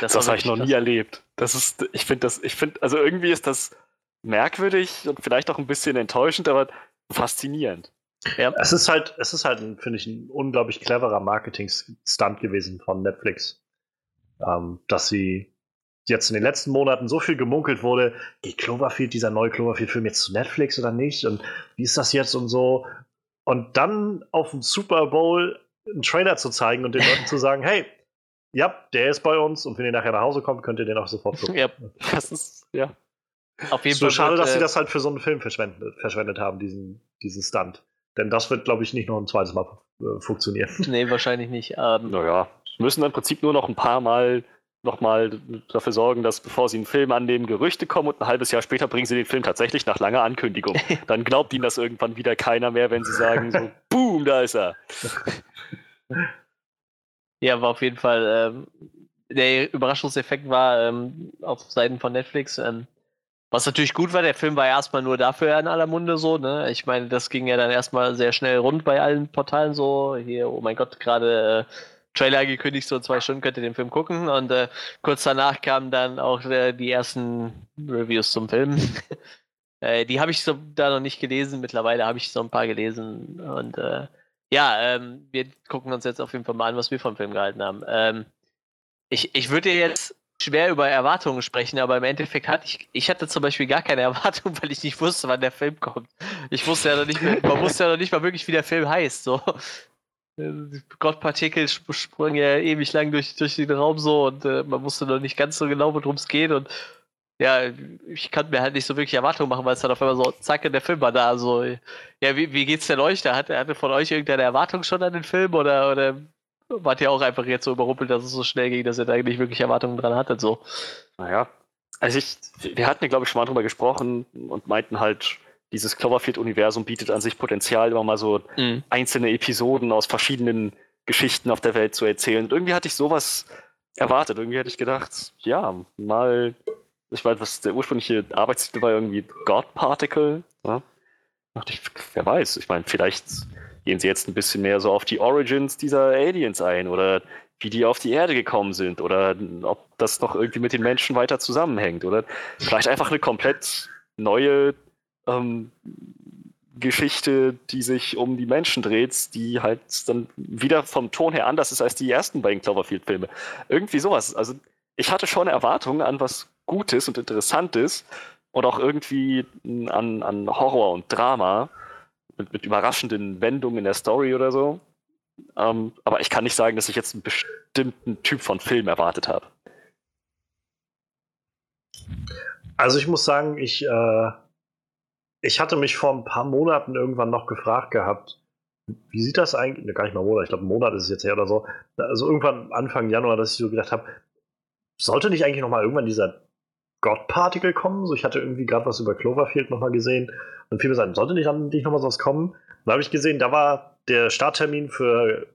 das, das habe ich noch nie erlebt. Das ist, ich finde das, ich finde, also irgendwie ist das merkwürdig und vielleicht auch ein bisschen enttäuschend, aber faszinierend. Ja. Es ist halt, es ist halt, finde ich, ein unglaublich cleverer Marketing-Stunt gewesen von Netflix, ähm, dass sie jetzt in den letzten Monaten so viel gemunkelt wurde, geht Cloverfield, dieser neue Cloverfield-Film jetzt zu Netflix oder nicht? Und wie ist das jetzt und so? Und dann auf dem Super Bowl einen Trailer zu zeigen und den Leuten zu sagen, hey, ja, der ist bei uns und wenn ihr nachher nach Hause kommt, könnt ihr den auch sofort gucken. Ja, das ist, ja. Auf jeden so Fall. schade, dass sie äh, das halt für so einen Film verschwendet, verschwendet haben, diesen, diesen Stunt. Denn das wird, glaube ich, nicht noch ein zweites Mal äh, funktionieren. Nee, wahrscheinlich nicht. Ähm, naja, müssen im Prinzip nur noch ein paar Mal nochmal dafür sorgen, dass bevor sie einen Film annehmen, Gerüchte kommen und ein halbes Jahr später bringen sie den Film tatsächlich nach langer Ankündigung. Dann glaubt ihnen das irgendwann wieder keiner mehr, wenn sie sagen so, boom, da ist er. Ja, war auf jeden Fall, ähm, der Überraschungseffekt war ähm, auf Seiten von Netflix, ähm, was natürlich gut war, der Film war erstmal nur dafür in aller Munde so, ne? Ich meine, das ging ja dann erstmal sehr schnell rund bei allen Portalen so. Hier, oh mein Gott, gerade äh, Trailer gekündigt, so zwei Stunden könnt ihr den Film gucken. Und äh, kurz danach kamen dann auch äh, die ersten Reviews zum Film. äh, die habe ich so da noch nicht gelesen. Mittlerweile habe ich so ein paar gelesen. Und äh, ja, ähm, wir gucken uns jetzt auf jeden Fall mal an, was wir vom Film gehalten haben. Ähm, ich, ich würde jetzt schwer über Erwartungen sprechen, aber im Endeffekt hatte ich, ich hatte zum Beispiel gar keine Erwartung, weil ich nicht wusste, wann der Film kommt. Ich wusste ja noch nicht, mehr, man wusste ja noch nicht mal wirklich, wie der Film heißt. So. Gottpartikel sprangen ja ewig lang durch, durch den Raum so und äh, man wusste noch nicht ganz so genau, worum es geht und ja, ich kann mir halt nicht so wirklich Erwartungen machen, weil es dann auf einmal so, zack, in der Film war da. Also, ja, wie, wie geht's denn euch da? Hatte, hatte von euch irgendeine Erwartung schon an den Film oder, oder wart ihr auch einfach jetzt so überrumpelt, dass es so schnell ging, dass ihr da eigentlich wirklich Erwartungen dran hattet? So? Naja, Also ich, wir hatten ja, glaube ich, schon mal drüber gesprochen und meinten halt, dieses Cloverfield-Universum bietet an sich Potenzial, immer mal so mhm. einzelne Episoden aus verschiedenen Geschichten auf der Welt zu erzählen. Und irgendwie hatte ich sowas erwartet. Irgendwie hätte ich gedacht, ja, mal, ich weiß, was der ursprüngliche Arbeitstitel war irgendwie God Particle. Ja? Dachte ich, wer weiß, ich meine, vielleicht gehen sie jetzt ein bisschen mehr so auf die Origins dieser Aliens ein oder wie die auf die Erde gekommen sind oder ob das noch irgendwie mit den Menschen weiter zusammenhängt oder vielleicht einfach eine komplett neue ähm, Geschichte, die sich um die Menschen dreht, die halt dann wieder vom Ton her anders ist als die ersten beiden Cloverfield-Filme. Irgendwie sowas. Also ich hatte schon Erwartungen an was Gutes und Interessantes und auch irgendwie an, an Horror und Drama mit, mit überraschenden Wendungen in der Story oder so. Ähm, aber ich kann nicht sagen, dass ich jetzt einen bestimmten Typ von Film erwartet habe. Also ich muss sagen, ich, äh, ich hatte mich vor ein paar Monaten irgendwann noch gefragt gehabt, wie sieht das eigentlich, ne, gar nicht mal Monat, ich glaube, ein Monat ist es jetzt her oder so, also irgendwann Anfang Januar, dass ich so gedacht habe, sollte nicht eigentlich noch mal irgendwann dieser God Particle kommen? So, ich hatte irgendwie gerade was über Cloverfield noch mal gesehen und viele sagen, sollte nicht, nicht noch mal sowas kommen? Da habe ich gesehen, da war der Starttermin für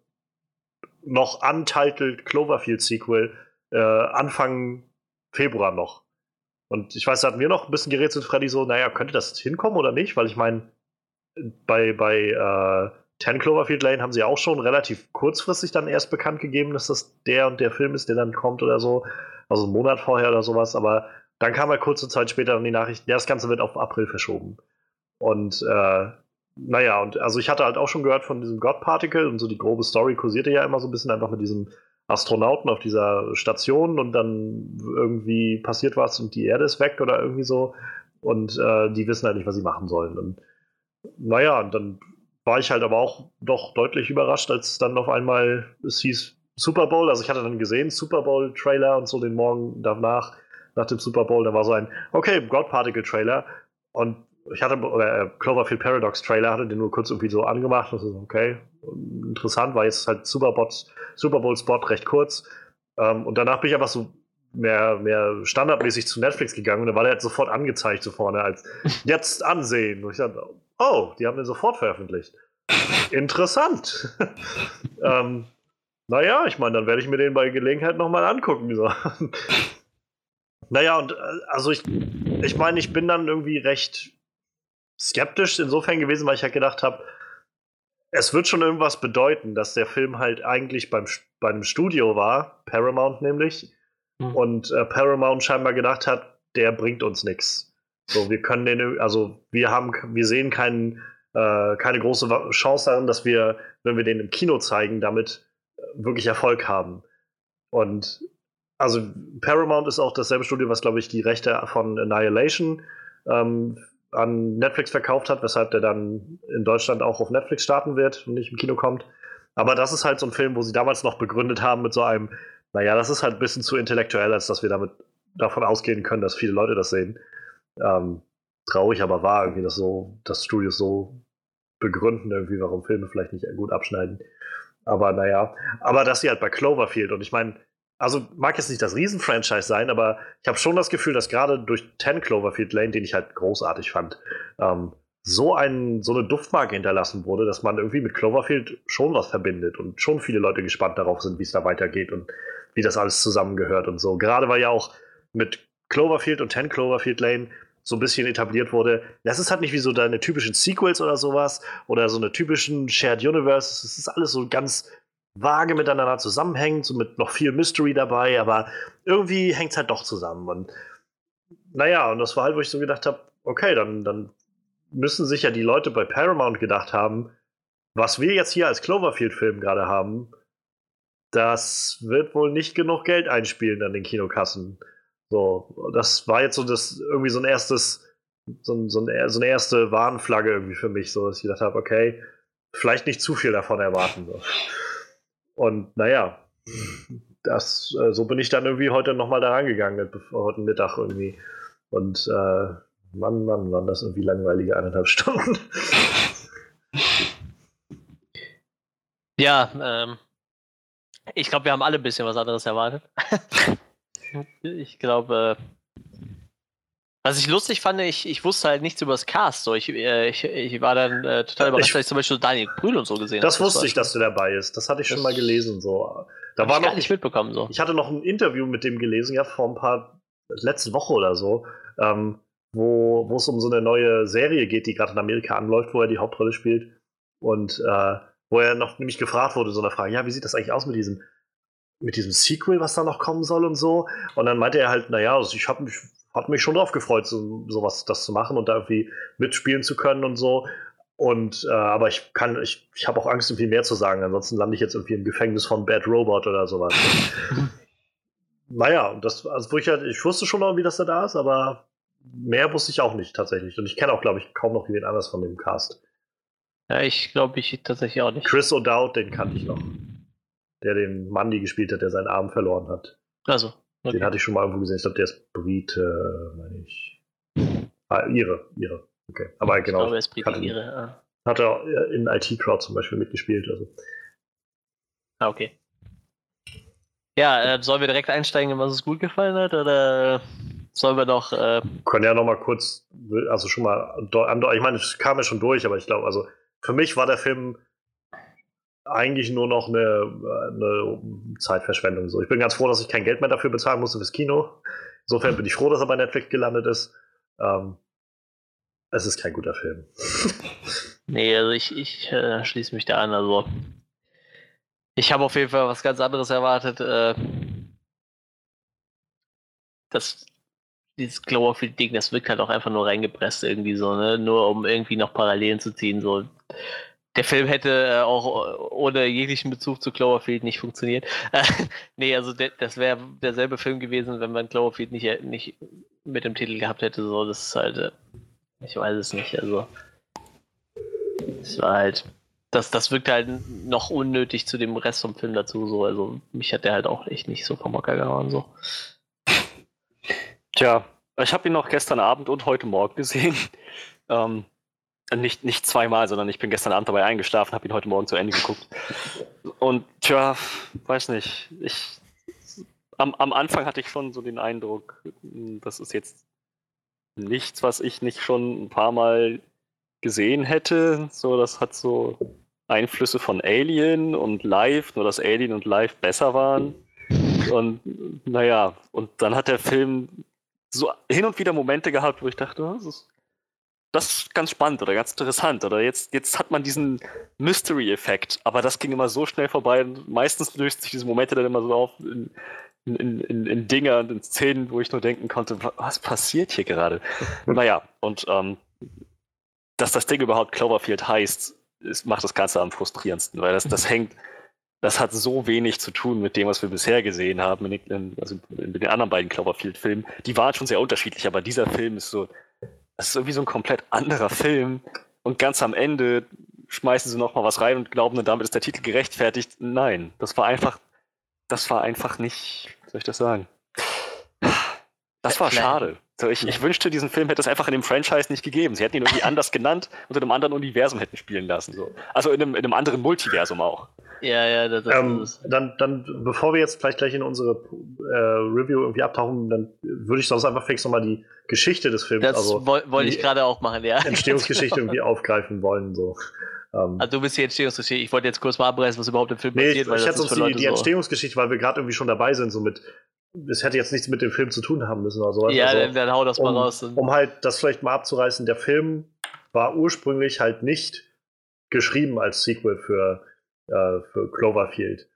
noch untitled Cloverfield Sequel äh, Anfang Februar noch. Und ich weiß, da hatten wir noch ein bisschen gerätselt, Freddy, so, naja, könnte das hinkommen oder nicht? Weil ich meine, bei, bei äh, 10 Cloverfield Lane haben sie auch schon relativ kurzfristig dann erst bekannt gegeben, dass das der und der Film ist, der dann kommt oder so. Also einen Monat vorher oder sowas. Aber dann kam halt kurze Zeit später dann die Nachricht, ja, das Ganze wird auf April verschoben. Und äh, naja, und also ich hatte halt auch schon gehört von diesem God Particle und so die grobe Story kursierte ja immer so ein bisschen einfach mit diesem Astronauten auf dieser Station und dann irgendwie passiert was und die Erde ist weg oder irgendwie so. Und äh, die wissen halt nicht, was sie machen sollen. Und naja, und dann war ich halt aber auch doch deutlich überrascht, als dann auf einmal es hieß Super Bowl. Also ich hatte dann gesehen, Super Bowl-Trailer und so den Morgen danach, nach dem Super Bowl, da war so ein, okay, God Particle-Trailer. Und ich hatte, oder äh, Cloverfield Paradox Trailer hatte den nur kurz irgendwie so angemacht. Das ist okay, interessant, war jetzt halt Super, Super Bowl Spot recht kurz. Ähm, und danach bin ich einfach so mehr, mehr standardmäßig zu Netflix gegangen und da war der jetzt sofort angezeigt so vorne als jetzt ansehen. Und ich dachte, oh, die haben den sofort veröffentlicht. Interessant. ähm, naja, ich meine, dann werde ich mir den bei Gelegenheit nochmal angucken. So. naja, und äh, also ich, ich meine, ich bin dann irgendwie recht skeptisch insofern gewesen, weil ich halt gedacht habe, es wird schon irgendwas bedeuten, dass der Film halt eigentlich beim, beim Studio war, Paramount nämlich, mhm. und äh, Paramount scheinbar gedacht hat, der bringt uns nichts. So, wir können den, also wir haben, wir sehen keinen, äh, keine große Chance darin, dass wir, wenn wir den im Kino zeigen, damit äh, wirklich Erfolg haben. Und also Paramount ist auch dasselbe Studio, was glaube ich die Rechte von Annihilation ähm, an Netflix verkauft hat, weshalb der dann in Deutschland auch auf Netflix starten wird und nicht im Kino kommt. Aber das ist halt so ein Film, wo sie damals noch begründet haben mit so einem, naja, das ist halt ein bisschen zu intellektuell, als dass wir damit davon ausgehen können, dass viele Leute das sehen. Ähm, traurig aber wahr, irgendwie, dass so, dass Studios so begründen, irgendwie, warum Filme vielleicht nicht gut abschneiden. Aber naja, aber dass sie halt bei Cloverfield und ich meine, also mag jetzt nicht das Riesen-Franchise sein, aber ich habe schon das Gefühl, dass gerade durch 10 Cloverfield Lane, den ich halt großartig fand, ähm, so, ein, so eine Duftmarke hinterlassen wurde, dass man irgendwie mit Cloverfield schon was verbindet und schon viele Leute gespannt darauf sind, wie es da weitergeht und wie das alles zusammengehört und so. Gerade weil ja auch mit Cloverfield und 10 Cloverfield Lane so ein bisschen etabliert wurde. Das ist halt nicht wie so deine typischen Sequels oder sowas oder so eine typischen Shared Universe. Es ist alles so ganz vage miteinander zusammenhängt, so mit noch viel Mystery dabei, aber irgendwie hängt es halt doch zusammen. Und naja, und das war halt, wo ich so gedacht habe, okay, dann, dann müssen sich ja die Leute bei Paramount gedacht haben, was wir jetzt hier als Cloverfield-Film gerade haben, das wird wohl nicht genug Geld einspielen an den Kinokassen. So, das war jetzt so das irgendwie so ein erstes, so, so, ein, so eine erste Warnflagge irgendwie für mich, so dass ich gedacht habe, okay, vielleicht nicht zu viel davon erwarten. So. Und naja, das, äh, so bin ich dann irgendwie heute nochmal da rangegangen, heute Mittag irgendwie. Und äh, Mann, Mann, waren das irgendwie langweilige eineinhalb Stunden. Ja, ähm, ich glaube, wir haben alle ein bisschen was anderes erwartet. ich glaube, Was ich lustig fand, ich, ich wusste halt nichts über das Cast. So. Ich, äh, ich, ich war dann äh, total überrascht, dass ich zum Beispiel Daniel Brühl und so gesehen habe. Das wusste das ich, dass du dabei ist. Das hatte ich das schon mal gelesen. So. Da war ich noch, nicht mitbekommen. So. Ich hatte noch ein Interview mit dem gelesen, ja, vor ein paar, letzte Woche oder so, ähm, wo, wo es um so eine neue Serie geht, die gerade in Amerika anläuft, wo er die Hauptrolle spielt. Und äh, wo er noch nämlich gefragt wurde, so eine Frage, ja, wie sieht das eigentlich aus mit diesem, mit diesem Sequel, was da noch kommen soll und so? Und dann meinte er halt, naja, also ich habe mich hat mich schon drauf gefreut, so, sowas das zu machen und da irgendwie mitspielen zu können und so. Und äh, aber ich kann, ich, ich habe auch Angst, irgendwie mehr zu sagen. Ansonsten lande ich jetzt irgendwie im Gefängnis von Bad Robot oder sowas. naja, das, also wo ich halt, ich wusste schon noch, wie das da ist, aber mehr wusste ich auch nicht tatsächlich. Und ich kenne auch, glaube ich, kaum noch jemand anders von dem Cast. Ja, ich glaube, ich tatsächlich auch nicht. Chris O'Dowd, den kannte ich noch. Der den Mandy gespielt hat, der seinen Arm verloren hat. Also. Okay. Den hatte ich schon mal irgendwo gesehen. Ich glaube, der ist Brite, meine ich. Ah, ihre, ihre. Okay. Aber genau. Ich glaube, er ist Brite, ihre. Ah. Hat er in IT Crowd zum Beispiel mitgespielt. Also. Ah, okay. Ja, äh, sollen wir direkt einsteigen, was uns gut gefallen hat? Oder sollen wir noch. Äh können ja noch mal kurz, also schon mal, ich meine, es kam ja schon durch, aber ich glaube, also für mich war der Film eigentlich nur noch eine, eine, Zeitverschwendung. So, ich bin ganz froh, dass ich kein Geld mehr dafür bezahlen musste fürs Kino. Insofern bin ich froh, dass er bei Netflix gelandet ist. Ähm, es ist kein guter Film. nee, also ich, ich äh, schließe mich da an. Also ich habe auf jeden Fall was ganz anderes erwartet. Äh, das dieses Cloverfield-Ding, das wirkt halt auch einfach nur reingepresst irgendwie so, ne? Nur um irgendwie noch Parallelen zu ziehen. So der Film hätte äh, auch ohne jeglichen Bezug zu Cloverfield nicht funktioniert. nee, also de das wäre derselbe Film gewesen, wenn man Cloverfield nicht, äh, nicht mit dem Titel gehabt hätte. So, das ist halt, äh, ich weiß es nicht. Also, es war halt, das, das wirkt halt noch unnötig zu dem Rest vom Film dazu. So, also mich hat der halt auch echt nicht so vom Hocker gehauen. So. Tja, ich habe ihn noch gestern Abend und heute Morgen gesehen. Ähm, nicht, nicht zweimal, sondern ich bin gestern Abend dabei eingeschlafen, habe ihn heute Morgen zu Ende geguckt. Und tja, weiß nicht. Ich, am, am Anfang hatte ich schon so den Eindruck, das ist jetzt nichts, was ich nicht schon ein paar Mal gesehen hätte. So, das hat so Einflüsse von Alien und Live, nur dass Alien und Live besser waren. Und naja, und dann hat der Film so hin und wieder Momente gehabt, wo ich dachte, oh, das ist das ist ganz spannend oder ganz interessant. Oder jetzt, jetzt hat man diesen Mystery-Effekt, aber das ging immer so schnell vorbei. Meistens löst sich diese Momente dann immer so auf in, in, in, in Dinger und in Szenen, wo ich nur denken konnte, was passiert hier gerade? naja, und ähm, dass das Ding überhaupt Cloverfield heißt, ist, macht das Ganze am frustrierendsten, weil das, das hängt, das hat so wenig zu tun mit dem, was wir bisher gesehen haben, in, in, also in den anderen beiden Cloverfield-Filmen. Die waren schon sehr unterschiedlich, aber dieser Film ist so, das ist irgendwie so ein komplett anderer Film. Und ganz am Ende schmeißen sie noch mal was rein und glauben, damit ist der Titel gerechtfertigt. Nein, das war einfach, das war einfach nicht, soll ich das sagen? Das war schade. So, ich, ich, wünschte, diesen Film hätte es einfach in dem Franchise nicht gegeben. Sie hätten ihn irgendwie anders genannt und in einem anderen Universum hätten spielen lassen. So. Also in einem, in einem anderen Multiversum auch. Ja, ja, das, das ähm, ist dann, dann, bevor wir jetzt vielleicht gleich in unsere äh, Review irgendwie abtauchen, dann würde ich sonst einfach fix nochmal die Geschichte des Films, das also wollte ich gerade auch machen, ja. Entstehungsgeschichte irgendwie aufgreifen wollen. So. Ähm, also du bist die Entstehungsgeschichte. Ich wollte jetzt kurz mal abreißen, was überhaupt im Film nee, passiert. Ich, ich hätte uns die, die Entstehungsgeschichte, weil wir gerade irgendwie schon dabei sind, so mit es hätte jetzt nichts mit dem Film zu tun haben müssen oder sowas. Ja, also, dann, dann hau das um, mal raus. Um halt das vielleicht mal abzureißen, der Film war ursprünglich halt nicht geschrieben als Sequel für äh, für Cloverfield.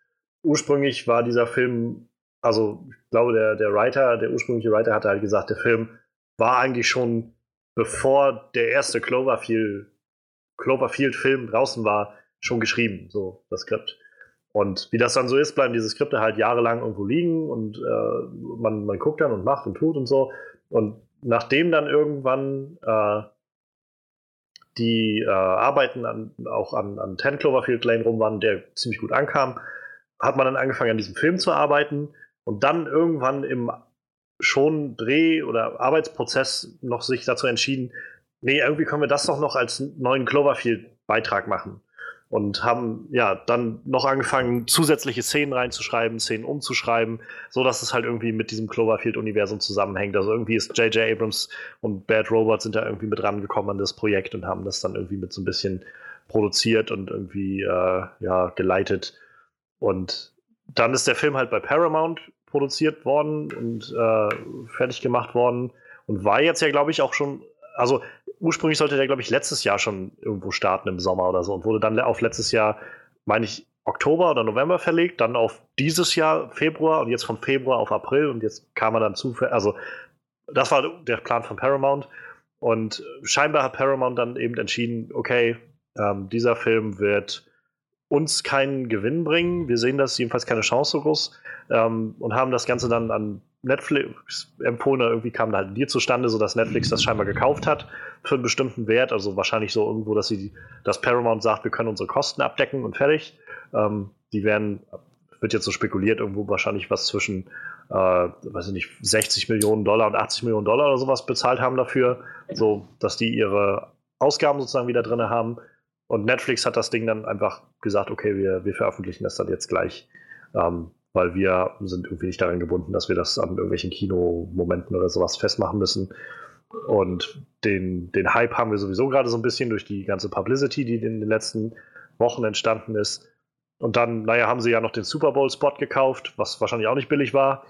Ursprünglich war dieser Film, also ich glaube, der, der Writer, der ursprüngliche Writer hatte halt gesagt, der Film war eigentlich schon, bevor der erste Cloverfield, Cloverfield-Film draußen war, schon geschrieben, so das Skript. Und wie das dann so ist, bleiben diese Skripte halt jahrelang irgendwo liegen und äh, man, man guckt dann und macht und tut und so. Und nachdem dann irgendwann äh, die äh, Arbeiten an, auch an, an 10 Cloverfield Lane rum waren, der ziemlich gut ankam, hat man dann angefangen, an diesem Film zu arbeiten und dann irgendwann im schon Dreh- oder Arbeitsprozess noch sich dazu entschieden, nee, irgendwie können wir das doch noch als neuen Cloverfield-Beitrag machen. Und haben ja dann noch angefangen, zusätzliche Szenen reinzuschreiben, Szenen umzuschreiben, so dass es halt irgendwie mit diesem Cloverfield-Universum zusammenhängt. Also irgendwie ist J.J. Abrams und Bad Robot sind da irgendwie mit rangekommen an das Projekt und haben das dann irgendwie mit so ein bisschen produziert und irgendwie äh, ja geleitet. Und dann ist der Film halt bei Paramount produziert worden und äh, fertig gemacht worden und war jetzt ja, glaube ich, auch schon, also ursprünglich sollte der, glaube ich, letztes Jahr schon irgendwo starten im Sommer oder so und wurde dann auf letztes Jahr, meine ich, Oktober oder November verlegt, dann auf dieses Jahr Februar und jetzt von Februar auf April und jetzt kam er dann zu, also das war der Plan von Paramount und scheinbar hat Paramount dann eben entschieden, okay, ähm, dieser Film wird uns keinen Gewinn bringen. Wir sehen das jedenfalls keine Chance so groß ähm, und haben das Ganze dann an Netflix empfohlen. Irgendwie kam da halt ein Deal zustande, sodass Netflix das scheinbar gekauft hat für einen bestimmten Wert. Also wahrscheinlich so irgendwo, dass sie, dass Paramount sagt, wir können unsere Kosten abdecken und fertig. Ähm, die werden, wird jetzt so spekuliert, irgendwo wahrscheinlich was zwischen, äh, weiß ich nicht, 60 Millionen Dollar und 80 Millionen Dollar oder sowas bezahlt haben dafür, so dass die ihre Ausgaben sozusagen wieder drin haben. Und Netflix hat das Ding dann einfach gesagt, okay, wir, wir veröffentlichen das dann jetzt gleich, ähm, weil wir sind irgendwie nicht daran gebunden, dass wir das an irgendwelchen Kinomomenten oder sowas festmachen müssen. Und den, den Hype haben wir sowieso gerade so ein bisschen durch die ganze Publicity, die in den letzten Wochen entstanden ist. Und dann, naja, haben sie ja noch den Super Bowl-Spot gekauft, was wahrscheinlich auch nicht billig war.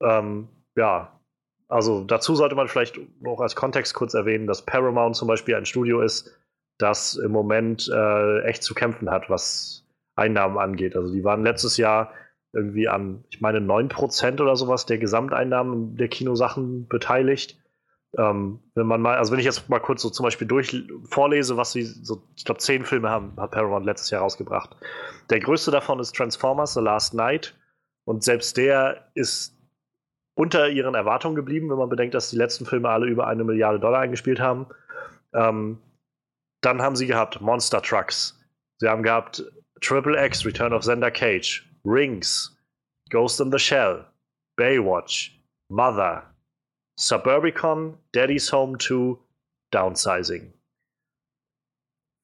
Ähm, ja, also dazu sollte man vielleicht noch als Kontext kurz erwähnen, dass Paramount zum Beispiel ein Studio ist, das im Moment äh, echt zu kämpfen hat, was Einnahmen angeht. Also die waren letztes Jahr irgendwie an, ich meine, 9% oder sowas der Gesamteinnahmen der Kinosachen beteiligt. Ähm, wenn man mal, also wenn ich jetzt mal kurz so zum Beispiel durch vorlese, was sie, so, ich glaube, zehn Filme haben, hat Paramount letztes Jahr rausgebracht. Der größte davon ist Transformers The Last Night. Und selbst der ist unter ihren Erwartungen geblieben, wenn man bedenkt, dass die letzten Filme alle über eine Milliarde Dollar eingespielt haben. Ähm, dann haben sie gehabt Monster Trucks. Sie haben gehabt Triple X, Return of Xander Cage, Rings, Ghost in the Shell, Baywatch, Mother, Suburbicon, Daddy's Home 2, Downsizing.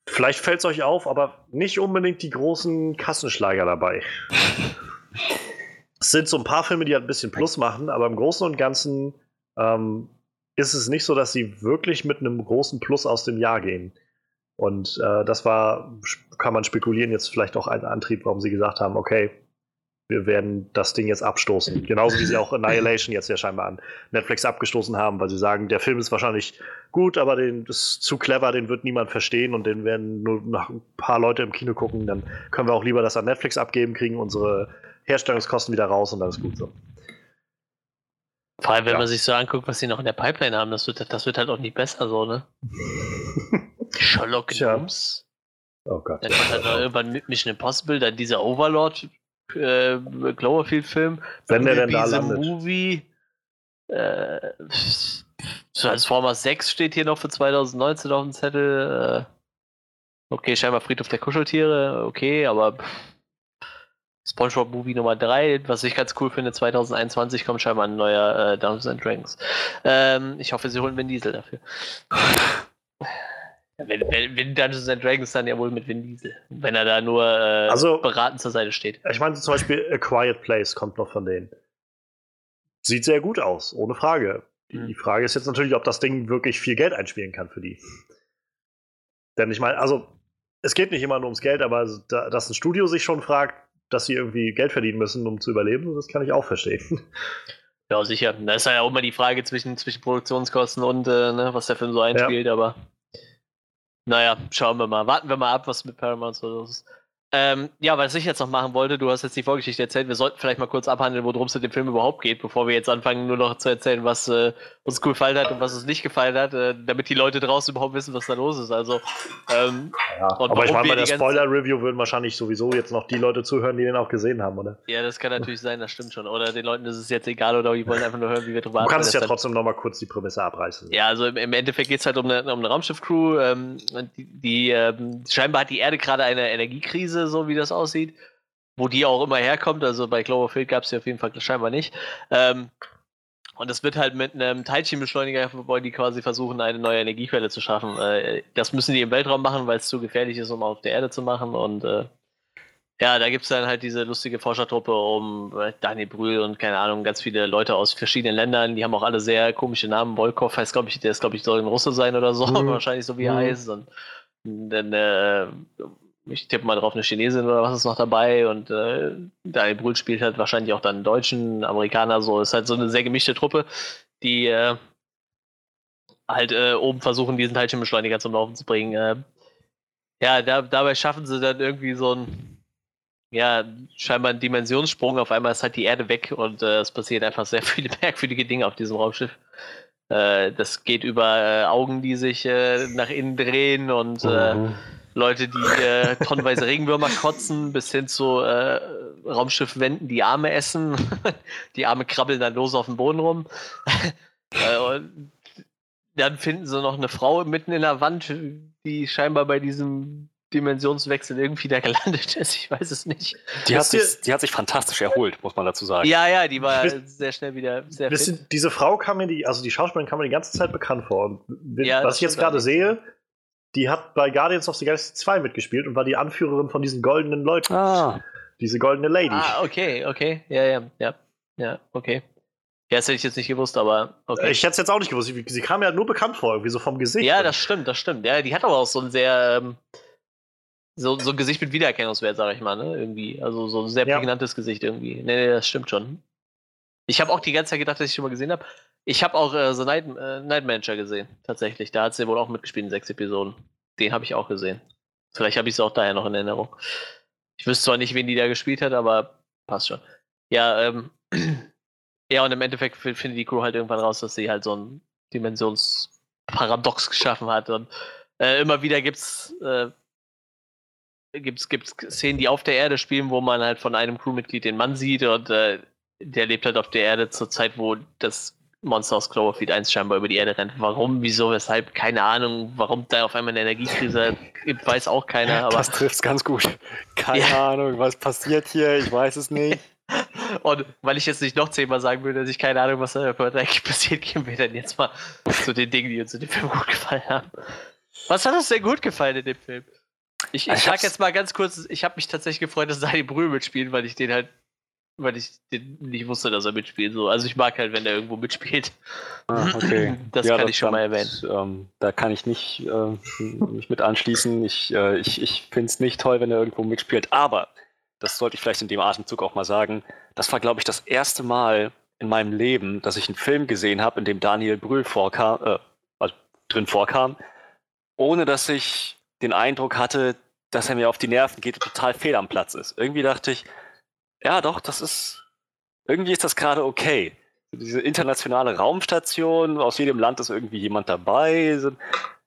Vielleicht fällt es euch auf, aber nicht unbedingt die großen Kassenschlager dabei. es sind so ein paar Filme, die halt ein bisschen Plus machen, aber im Großen und Ganzen ähm, ist es nicht so, dass sie wirklich mit einem großen Plus aus dem Jahr gehen. Und äh, das war, kann man spekulieren, jetzt vielleicht auch ein Antrieb, warum sie gesagt haben, okay, wir werden das Ding jetzt abstoßen. Genauso wie sie auch Annihilation jetzt ja scheinbar an Netflix abgestoßen haben, weil sie sagen, der Film ist wahrscheinlich gut, aber den ist zu clever, den wird niemand verstehen und den werden nur noch ein paar Leute im Kino gucken. Dann können wir auch lieber das an Netflix abgeben, kriegen unsere Herstellungskosten wieder raus und dann ist gut so. Vor allem, wenn ja. man sich so anguckt, was sie noch in der Pipeline haben, das wird, das wird halt auch nicht besser so, ne? Sherlock Gnomes. Oh Gott. Dann kommt dann irgendwann Mission Impossible, dann dieser Overlord äh, Cloverfield-Film. Wenn der denn da landet. Movie. Äh, Transformers 6 steht hier noch für 2019 auf dem Zettel. Äh, okay, scheinbar Friedhof der Kuscheltiere, okay, aber SpongeBob Movie Nummer 3, was ich ganz cool finde, 2021 kommt scheinbar ein neuer äh, Dungeons and Dragons. Ähm, ich hoffe, sie holen Vin Diesel dafür. Wenn, wenn, wenn Dungeons and Dragons dann ja wohl mit Vin Diesel. Wenn er da nur äh, also, beratend zur Seite steht. Ich meine zum Beispiel A Quiet Place kommt noch von denen. Sieht sehr gut aus, ohne Frage. Mhm. Die Frage ist jetzt natürlich, ob das Ding wirklich viel Geld einspielen kann für die. Denn ich meine, also es geht nicht immer nur ums Geld, aber dass ein Studio sich schon fragt, dass sie irgendwie Geld verdienen müssen, um zu überleben, das kann ich auch verstehen. Ja, sicher. Da ist ja auch immer die Frage zwischen, zwischen Produktionskosten und äh, ne, was der Film so einspielt, ja. aber naja, schauen wir mal. Warten wir mal ab, was mit Paramount so los ist. Ähm, ja, was ich jetzt noch machen wollte, du hast jetzt die Vorgeschichte erzählt, wir sollten vielleicht mal kurz abhandeln, worum es in dem Film überhaupt geht, bevor wir jetzt anfangen, nur noch zu erzählen, was äh, uns gefallen hat und was uns nicht gefallen hat, äh, damit die Leute draußen überhaupt wissen, was da los ist. Also, ähm, ja, aber ich meine, bei der Spoiler-Review würden wahrscheinlich sowieso jetzt noch die Leute zuhören, die den auch gesehen haben, oder? Ja, das kann natürlich sein, das stimmt schon. Oder den Leuten ist es jetzt egal oder die wollen einfach nur hören, wie wir drüber Du kannst ja trotzdem noch mal kurz die Prämisse abreißen. Ja, also im, im Endeffekt geht es halt um eine, um eine Raumschiff-Crew, ähm, die, die ähm, scheinbar hat die Erde gerade eine Energiekrise, so wie das aussieht. Wo die auch immer herkommt, also bei Cloverfield gab es sie auf jeden Fall scheinbar nicht. Ähm, Und das wird halt mit einem Teilchenbeschleuniger, wollen die quasi versuchen, eine neue Energiequelle zu schaffen. Äh, das müssen die im Weltraum machen, weil es zu gefährlich ist, um auf der Erde zu machen. Und äh, ja, da gibt es dann halt diese lustige Forschertruppe um äh, Daniel Brühl und keine Ahnung, ganz viele Leute aus verschiedenen Ländern. Die haben auch alle sehr komische Namen. Volkov heißt, glaube ich, der ist, glaube ich, soll ein Russe sein oder so, mhm. wahrscheinlich so wie er mhm. heißt. Und dann, äh, ich tippe mal drauf, eine Chinesin oder was ist noch dabei. Und äh, Daniel Brühl spielt halt wahrscheinlich auch dann einen Deutschen, Amerikaner, so. Ist halt so eine sehr gemischte Truppe, die äh, halt äh, oben versuchen, diesen Teilchenbeschleuniger zum Laufen zu bringen. Äh, ja, da, dabei schaffen sie dann irgendwie so ein ja, scheinbar ein Dimensionssprung. Auf einmal ist halt die Erde weg und äh, es passiert einfach sehr viele merkwürdige Dinge auf diesem Raumschiff. Äh, das geht über äh, Augen, die sich nach innen drehen und mhm. Leute, die äh, tonnenweise Regenwürmer kotzen, bis hin zu Raumschiffwänden, die Arme essen. die Arme krabbeln dann los auf dem Boden rum. und dann finden sie noch eine Frau mitten in der Wand, die scheinbar bei diesem Dimensionswechsel irgendwie da gelandet ist. Ich weiß es nicht. Die hat, sich, die hat sich fantastisch erholt, muss man dazu sagen. Ja, ja, die war wisst, sehr schnell wieder sehr fit. Diese Frau kam mir, die, also die Schauspielerin kam mir die ganze Zeit bekannt vor. Und ja, was ich jetzt gerade sehe, die hat bei Guardians of the Galaxy 2 mitgespielt und war die Anführerin von diesen goldenen Leuten. Ah. Diese goldene Lady. Ah, okay, okay. Ja, ja, ja. Ja, okay. Ja, das hätte ich jetzt nicht gewusst, aber okay. Ich hätte es jetzt auch nicht gewusst. Sie, sie kam mir halt nur bekannt vor, irgendwie so vom Gesicht. Ja, das stimmt, das stimmt. Ja, die hat aber auch so ein sehr, ähm, so, so ein Gesicht mit Wiedererkennungswert, sag ich mal, ne? Irgendwie. Also so ein sehr ja. prägnantes Gesicht irgendwie. Nee, nee, das stimmt schon. Ich habe auch die ganze Zeit gedacht, dass ich schon mal gesehen habe. Ich habe auch äh, The Night, äh, Night Manager gesehen, tatsächlich. Da hat sie wohl auch mitgespielt in sechs Episoden. Den habe ich auch gesehen. Vielleicht habe ich es auch daher noch in Erinnerung. Ich wüsste zwar nicht, wen die da gespielt hat, aber passt schon. Ja, ähm, ja, und im Endeffekt findet die Crew halt irgendwann raus, dass sie halt so ein Dimensionsparadox geschaffen hat. Und äh, immer wieder gibt's äh, gibt es Szenen, die auf der Erde spielen, wo man halt von einem Crewmitglied den Mann sieht und äh, der lebt halt auf der Erde zur Zeit, wo das Monster aus Cloverfield 1 scheinbar über die Erde rennt. Warum, wieso, weshalb, keine Ahnung. Warum da auf einmal eine Energiekrise gibt, weiß auch keiner. Aber das trifft es ganz gut. Keine ja. Ahnung, was passiert hier, ich weiß es nicht. Und weil ich jetzt nicht noch zehnmal sagen würde, dass ich keine Ahnung, was da eigentlich passiert, gehen wir dann jetzt mal zu den Dingen, die uns in dem Film gut gefallen haben. Was hat uns denn gut gefallen in dem Film? Ich, ich sag jetzt mal ganz kurz, ich habe mich tatsächlich gefreut, dass Dani Brühl mitspielt, weil ich den halt, weil ich nicht wusste, dass er mitspielt. So. Also ich mag halt, wenn er irgendwo mitspielt. Ah, okay. Das ja, kann das ich schon mal erwähnen. Ähm, da kann ich nicht äh, mich mit anschließen. Ich, äh, ich, ich finde es nicht toll, wenn er irgendwo mitspielt. Aber, das sollte ich vielleicht in dem Atemzug auch mal sagen, das war, glaube ich, das erste Mal in meinem Leben, dass ich einen Film gesehen habe, in dem Daniel Brühl vorkam, äh, also drin vorkam, ohne dass ich den Eindruck hatte, dass er mir auf die Nerven geht und total fehl am Platz ist. Irgendwie dachte ich, ja doch, das ist, irgendwie ist das gerade okay. Diese internationale Raumstation, aus jedem Land ist irgendwie jemand dabei.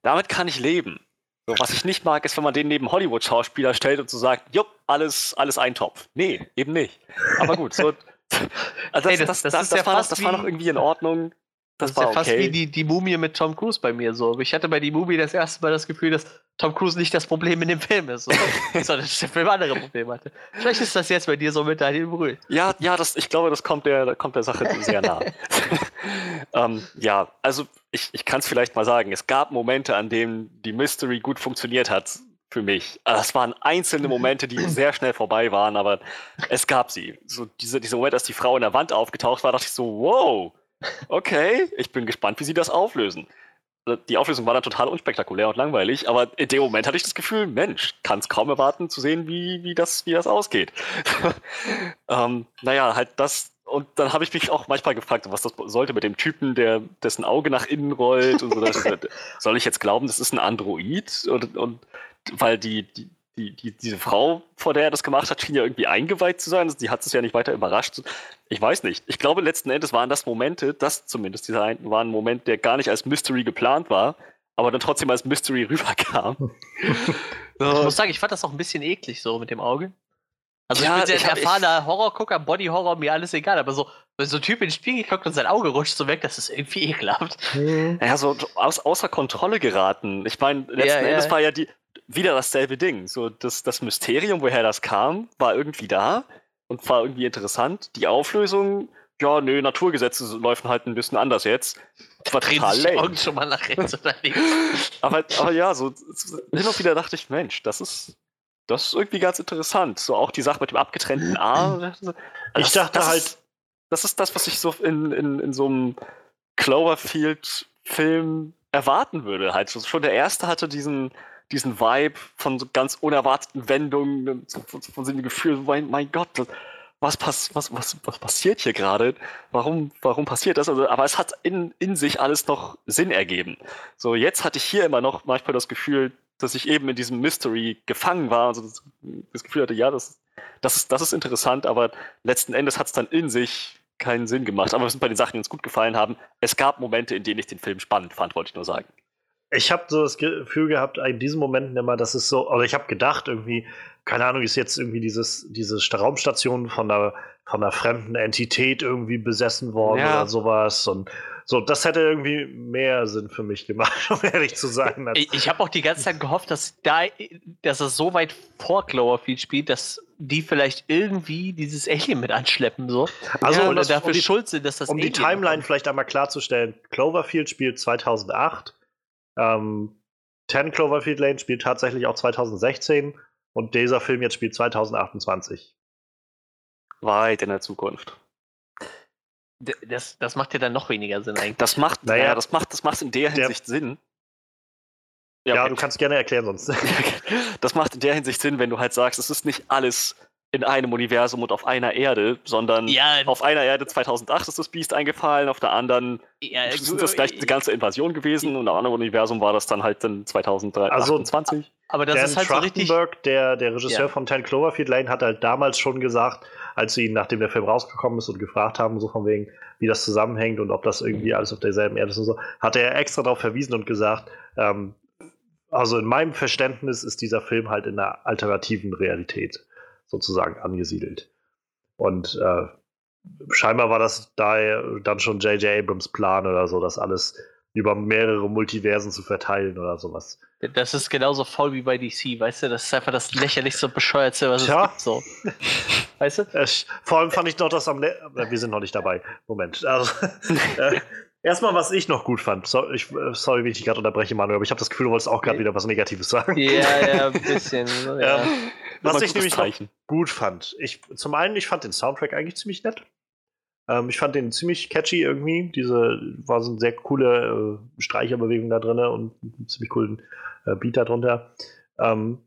Damit kann ich leben. So, was ich nicht mag, ist, wenn man den neben Hollywood-Schauspieler stellt und so sagt, jupp, alles, alles ein Topf. Nee, eben nicht. Aber gut, so, also das, hey, das, das, das, war, das war noch irgendwie in Ordnung. Das, das ist ja fast okay. wie die, die Mumie mit Tom Cruise bei mir so. Ich hatte bei die Mumie das erste Mal das Gefühl, dass Tom Cruise nicht das Problem in dem Film ist, so. sondern dass der Film andere Probleme hatte. Vielleicht ist das jetzt bei dir so mit Daniel Brühl. Ja, ja, das, ich glaube, das kommt der, kommt der Sache sehr nah. ähm, ja, also ich, ich kann es vielleicht mal sagen. Es gab Momente, an denen die Mystery gut funktioniert hat für mich. Das waren einzelne Momente, die sehr schnell vorbei waren, aber es gab sie. So diese, dieser Moment, als die Frau in der Wand aufgetaucht war, dachte ich so, wow, okay, ich bin gespannt, wie sie das auflösen. Die Auflösung war dann total unspektakulär und langweilig, aber in dem Moment hatte ich das Gefühl, Mensch, kann es kaum erwarten zu sehen, wie, wie, das, wie das ausgeht. ähm, naja, halt das, und dann habe ich mich auch manchmal gefragt, was das sollte mit dem Typen, der dessen Auge nach innen rollt und so. Das, soll ich jetzt glauben, das ist ein Android? Und, und weil die, die, die, die, diese Frau, vor der er das gemacht hat, schien ja irgendwie eingeweiht zu sein. Die hat es ja nicht weiter überrascht. Ich weiß nicht. Ich glaube, letzten Endes waren das Momente, das zumindest dieser ein, war ein Moment, der gar nicht als Mystery geplant war, aber dann trotzdem als Mystery rüberkam. ich muss sagen, ich fand das auch ein bisschen eklig so mit dem Auge. Also ja, ich bin sehr erfahrener Horrorgucker, Body-Horror, mir alles egal, aber so, wenn so ein Typ in den Spiegel guckt und sein Auge rutscht so weg, das ist irgendwie ekelhaft. Mhm. Ja, so aus, außer Kontrolle geraten. Ich meine, letzten ja, Endes ja. war ja die, wieder dasselbe Ding. So, das, das Mysterium, woher das kam, war irgendwie da und war irgendwie interessant. Die Auflösung ja, nö, Naturgesetze laufen halt ein bisschen anders jetzt. Das war total lame. Augen schon mal nach rechts oder links. aber, aber ja, so hin und wieder dachte ich, Mensch, das ist, das ist irgendwie ganz interessant. So auch die Sache mit dem abgetrennten A. Ich dachte das halt. Ist, das ist das, was ich so in, in, in so einem Cloverfield-Film erwarten würde. Halt schon der erste hatte diesen, diesen Vibe von so ganz unerwarteten Wendungen, von, von so einem Gefühl, mein, mein Gott, was, pass, was, was, was passiert hier gerade? Warum, warum passiert das? Also, aber es hat in, in sich alles noch Sinn ergeben. So, jetzt hatte ich hier immer noch manchmal das Gefühl, dass ich eben in diesem Mystery gefangen war. Also das, das Gefühl hatte, ja, das, das, ist, das ist interessant, aber letzten Endes hat es dann in sich keinen Sinn gemacht. Aber wir sind bei den Sachen, die uns gut gefallen haben. Es gab Momente, in denen ich den Film spannend fand, wollte ich nur sagen. Ich habe so das Gefühl gehabt, in diesen Momenten immer, dass es so, oder ich habe gedacht, irgendwie, keine Ahnung, ist jetzt irgendwie dieses, diese Raumstation von einer, von einer fremden Entität irgendwie besessen worden ja. oder sowas. Und so, das hätte irgendwie mehr Sinn für mich gemacht, um ehrlich zu sein. Ich, ich habe auch die ganze Zeit gehofft, dass da, dass es so weit vor Cloverfield spielt, dass die vielleicht irgendwie dieses Alien mit anschleppen, so. Also, ja, oder dafür um die, schuld sind, dass das Um Alien die Timeline kommt. vielleicht einmal klarzustellen, Cloverfield spielt 2008, ähm, 10 Cloverfield Lane spielt tatsächlich auch 2016 und dieser Film jetzt spielt 2028. Weit in der Zukunft. Das, das macht ja dann noch weniger Sinn eigentlich. Das macht, naja, das macht, das macht in der Hinsicht der, Sinn. Ja, ja du kannst gerne erklären sonst. das macht in der Hinsicht Sinn, wenn du halt sagst, es ist nicht alles in einem Universum und auf einer Erde, sondern ja, auf einer Erde 2008 ist das Biest eingefallen, auf der anderen ja, ist das gleich die ganze Invasion gewesen und im anderen Universum war das dann halt dann 2023. Also, aber das Dan ist halt Trachtenberg, so der, der Regisseur ja. von Ten Cloverfield Lane, hat halt damals schon gesagt, als sie ihn, nachdem der Film rausgekommen ist und gefragt haben, so von wegen, wie das zusammenhängt und ob das irgendwie alles auf derselben Erde ist und so, hat er extra darauf verwiesen und gesagt, ähm, also in meinem Verständnis ist dieser Film halt in einer alternativen Realität sozusagen angesiedelt. Und äh, scheinbar war das da dann schon J.J. Abrams Plan oder so, das alles über mehrere Multiversen zu verteilen oder sowas. Das ist genauso faul wie bei DC, weißt du? Das ist einfach das lächerlichste und bescheuertste, was Tja. es gibt. So. Weißt du? Ich, vor allem fand ich noch das am. Le wir sind noch nicht dabei. Moment. Also, äh, erstmal, was ich noch gut fand. So, ich, äh, sorry, wenn ich dich gerade unterbreche, Manuel, aber ich habe das Gefühl, du wolltest auch gerade wieder was Negatives sagen. Ja, ja, ein bisschen. ja. Ähm, was ich nämlich gut fand. Ich, zum einen, ich fand den Soundtrack eigentlich ziemlich nett. Ähm, ich fand den ziemlich catchy irgendwie. Diese war so eine sehr coole äh, Streicherbewegung da drin und einen ziemlich coolen äh, Beat darunter. Ähm,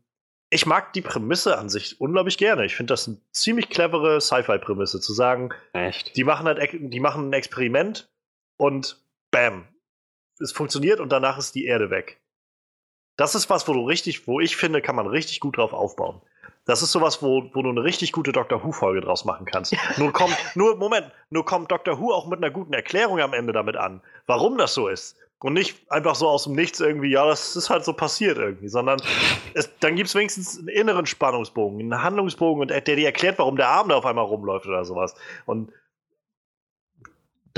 ich mag die Prämisse an sich unglaublich gerne. Ich finde das eine ziemlich clevere Sci-Fi-Prämisse, zu sagen, Echt? Die, machen halt, die machen ein Experiment und bam, es funktioniert und danach ist die Erde weg. Das ist was, wo du richtig, wo ich finde, kann man richtig gut drauf aufbauen. Das ist sowas, wo, wo du eine richtig gute Doctor Who-Folge draus machen kannst. nur kommt, nur, Moment, nur kommt Doctor Who auch mit einer guten Erklärung am Ende damit an, warum das so ist. Und nicht einfach so aus dem Nichts irgendwie, ja, das ist halt so passiert irgendwie, sondern es, dann gibt es wenigstens einen inneren Spannungsbogen, einen Handlungsbogen, und der dir erklärt, warum der Arm da auf einmal rumläuft oder sowas. Und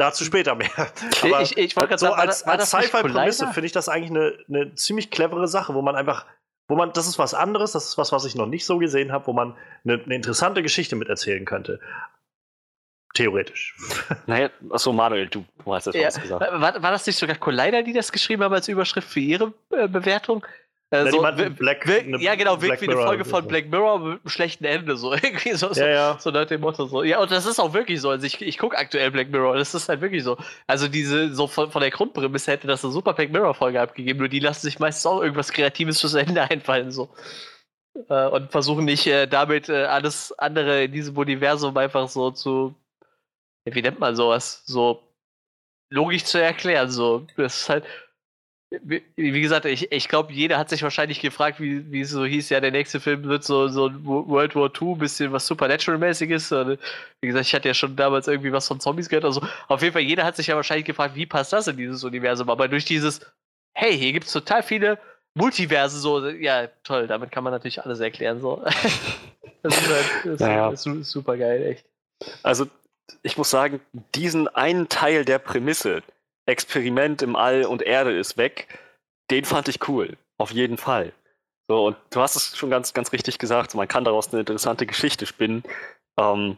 dazu später mehr. Aber ich, ich wollte so sagen, als, als Sci-Fi-Prämisse finde ich das eigentlich eine, eine ziemlich clevere Sache, wo man einfach, wo man, das ist was anderes, das ist was, was ich noch nicht so gesehen habe, wo man eine, eine interessante Geschichte mit erzählen könnte. Theoretisch. Naja, achso, Manuel, du, du hast das ja, was gesagt. War, war, das nicht sogar Collider, die das geschrieben haben als Überschrift für ihre äh, Bewertung? Äh, so, Black, eine, ja, genau, wirkt wie eine Folge von Black Mirror mit einem schlechten Ende, so irgendwie so, ja, ja. so nach dem Motto so. Ja, und das ist auch wirklich so. Also ich, ich gucke aktuell Black Mirror, das ist halt wirklich so. Also diese, so von, von der Grundprämisse hätte das eine super Black Mirror-Folge abgegeben, nur die lassen sich meistens auch irgendwas Kreatives fürs Ende einfallen, so. Äh, und versuchen nicht äh, damit äh, alles andere in diesem Universum einfach so zu wie nennt man sowas, so logisch zu erklären. So, das ist halt, wie, gesagt, ich, ich glaube, jeder hat sich wahrscheinlich gefragt, wie, wie es so hieß, ja, der nächste Film wird so, so ein World War II, bisschen was Supernatural-mäßiges. Wie gesagt, ich hatte ja schon damals irgendwie was von Zombies gehört. Also auf jeden Fall, jeder hat sich ja wahrscheinlich gefragt, wie passt das in dieses Universum? Aber durch dieses, hey, hier gibt es total viele Multiverse, so, ja, toll, damit kann man natürlich alles erklären. So. das ist halt das naja. ist super geil, echt. Also ich muss sagen, diesen einen Teil der Prämisse, Experiment im All und Erde ist weg, den fand ich cool. Auf jeden Fall. So, und du hast es schon ganz, ganz richtig gesagt, man kann daraus eine interessante Geschichte spinnen. Ähm,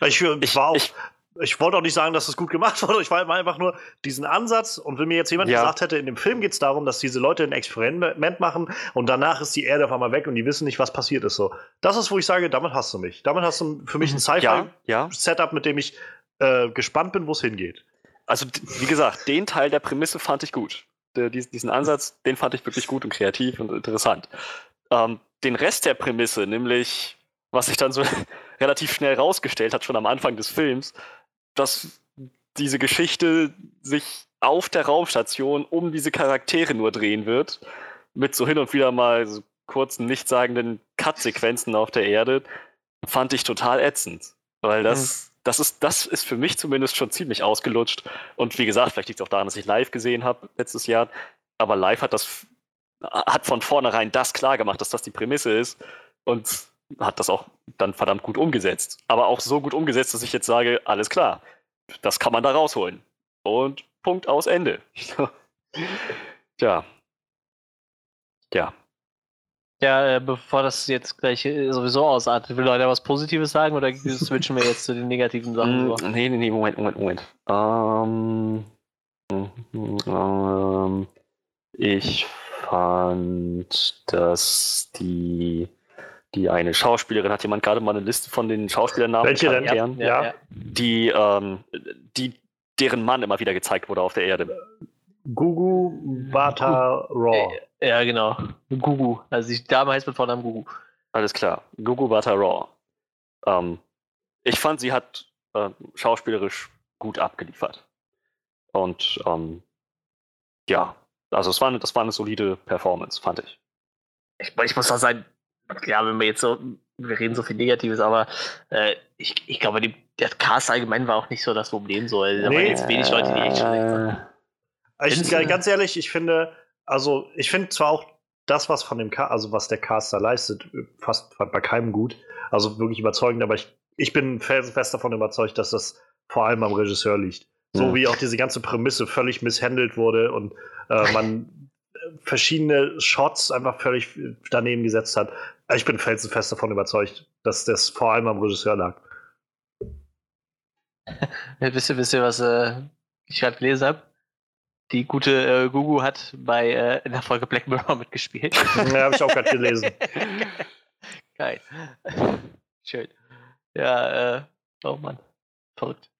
ich, ich, war auch, ich, ich wollte auch nicht sagen, dass es gut gemacht wurde. Ich war einfach nur diesen Ansatz. Und wenn mir jetzt jemand ja. gesagt hätte, in dem Film geht es darum, dass diese Leute ein Experiment machen und danach ist die Erde auf einmal weg und die wissen nicht, was passiert ist. So, das ist, wo ich sage, damit hast du mich. Damit hast du für mich ein Sci-Fi-Setup, ja, ja. mit dem ich äh, gespannt bin, wo es hingeht. Also, wie gesagt, den Teil der Prämisse fand ich gut. Diesen Ansatz, den fand ich wirklich gut und kreativ und interessant. Ähm, den Rest der Prämisse, nämlich was sich dann so relativ schnell rausgestellt hat, schon am Anfang des Films, dass diese Geschichte sich auf der Raumstation um diese Charaktere nur drehen wird, mit so hin und wieder mal so kurzen, nichtssagenden Cut-Sequenzen auf der Erde, fand ich total ätzend. Weil das, mhm. Das, ist, das ist für mich zumindest schon ziemlich ausgelutscht. Und wie gesagt, vielleicht liegt es auch daran, dass ich live gesehen habe letztes Jahr. Aber live hat das hat von vornherein das klar gemacht, dass das die Prämisse ist. Und hat das auch dann verdammt gut umgesetzt. Aber auch so gut umgesetzt, dass ich jetzt sage, alles klar, das kann man da rausholen. Und Punkt aus Ende. Tja. Ja. Ja, äh, bevor das jetzt gleich äh, sowieso ausartet, will Leute was Positives sagen oder switchen wir jetzt zu den negativen Sachen? Mm, nee, nee, nee, Moment, Moment, Moment. Ähm, ähm, ich fand, dass die die eine Schauspielerin, hat jemand gerade mal eine Liste von den Schauspielernamen? Welche denn? Ja, ja, ja. Die, ähm, die, deren Mann immer wieder gezeigt wurde auf der Erde. Gugu Bata Raw. Ja, genau. Gugu. Also die Dame heißt mit Vornamen Gugu. Alles klar. Gugu Bata Raw. Ähm, ich fand, sie hat äh, schauspielerisch gut abgeliefert. Und ähm, ja, also es war eine, das war eine solide Performance, fand ich. Ich, ich muss auch sagen, ja, wenn wir jetzt so, wir reden so viel Negatives, aber äh, ich, ich glaube, die, der Cast allgemein war auch nicht so das Problem. So. Also, da nee. waren jetzt wenig Leute, die echt schlecht waren. Ich, ganz ehrlich, ich finde, also ich finde zwar auch das, was von dem Cast, also was der Caster leistet, fast bei keinem gut. Also wirklich überzeugend, aber ich, ich bin felsenfest davon überzeugt, dass das vor allem am Regisseur liegt. So mhm. wie auch diese ganze Prämisse völlig misshandelt wurde und äh, man verschiedene Shots einfach völlig daneben gesetzt hat. Ich bin felsenfest davon überzeugt, dass das vor allem am Regisseur lag. wisst, ihr, wisst ihr, was äh, ich gerade gelesen habe? Die gute äh, Gugu hat bei äh, in der Folge Black Mirror mitgespielt. Ja, habe ich auch gerade gelesen. Geil. Schön. Ja, äh, oh Mann. Verrückt.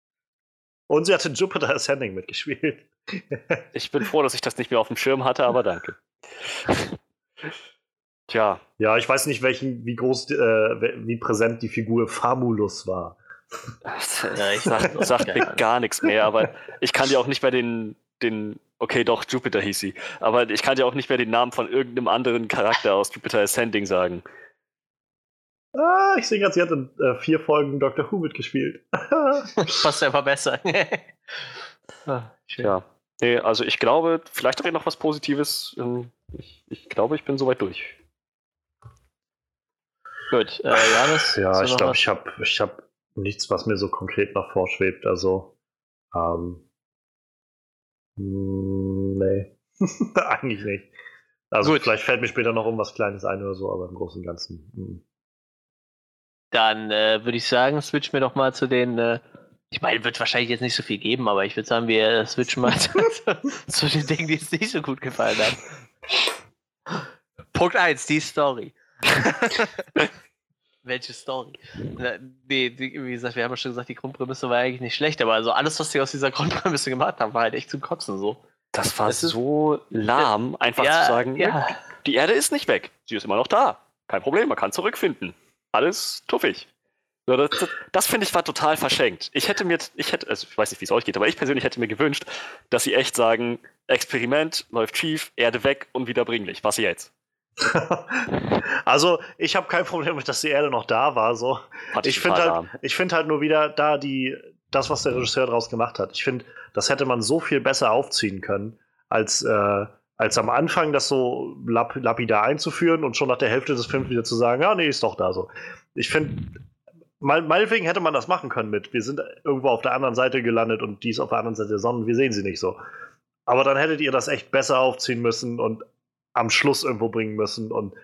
Und sie hat in Jupiter Ascending mitgespielt. ich bin froh, dass ich das nicht mehr auf dem Schirm hatte, aber danke. Tja. Ja, ich weiß nicht, welchen, wie groß, äh, wie präsent die Figur Famulus war. Ja, ich sag, sag mir gar nichts mehr, aber ich kann dir auch nicht mehr den, den, okay, doch, Jupiter hieß sie, aber ich kann dir auch nicht mehr den Namen von irgendeinem anderen Charakter aus Jupiter Ascending sagen. Ah, ich sehe gerade, sie hat in äh, vier Folgen Dr. Who mitgespielt. Passt einfach besser. ah, ja. Nee, also ich glaube, vielleicht habe ich noch was Positives. Ähm, ich, ich glaube, ich bin soweit durch. Gut, äh, Janis? Ja, ich glaube, ich habe ich hab nichts, was mir so konkret noch vorschwebt. Also, ähm, nee, eigentlich nicht. Also Gut. vielleicht fällt mir später noch um was Kleines ein oder so, aber im Großen und Ganzen. Mh. Mm. Dann äh, würde ich sagen, switchen wir doch mal zu den. Äh, ich meine, wird wahrscheinlich jetzt nicht so viel geben, aber ich würde sagen, wir switchen mal zu, zu, den Dingen, die uns nicht so gut gefallen haben. Punkt 1, die Story. Welche Story? Nee, die, wie gesagt, wir haben ja schon gesagt, die Grundprämisse war eigentlich nicht schlecht, aber also alles, was sie aus dieser Grundprämisse gemacht haben, war halt echt zum Kotzen so. Das war das so lahm, einfach ja, zu sagen, ja. die Erde ist nicht weg, sie ist immer noch da. Kein Problem, man kann zurückfinden. Alles tuffig. Das, das, das finde ich war total verschenkt. Ich hätte mir, ich hätte, also ich weiß nicht, wie es euch geht, aber ich persönlich hätte mir gewünscht, dass sie echt sagen, Experiment läuft schief, Erde weg, unwiederbringlich. Was jetzt? also, ich habe kein Problem mit, dass die Erde noch da war. So. Ich finde halt, ich find halt nur wieder da die, das, was der Regisseur daraus gemacht hat. Ich finde, das hätte man so viel besser aufziehen können, als, äh, als am Anfang das so lap lapidar einzuführen und schon nach der Hälfte des Films wieder zu sagen, ja, nee, ist doch da so. Ich finde, meinetwegen hätte man das machen können mit, wir sind irgendwo auf der anderen Seite gelandet und die ist auf der anderen Seite der Sonne und wir sehen sie nicht so. Aber dann hättet ihr das echt besser aufziehen müssen und am Schluss irgendwo bringen müssen und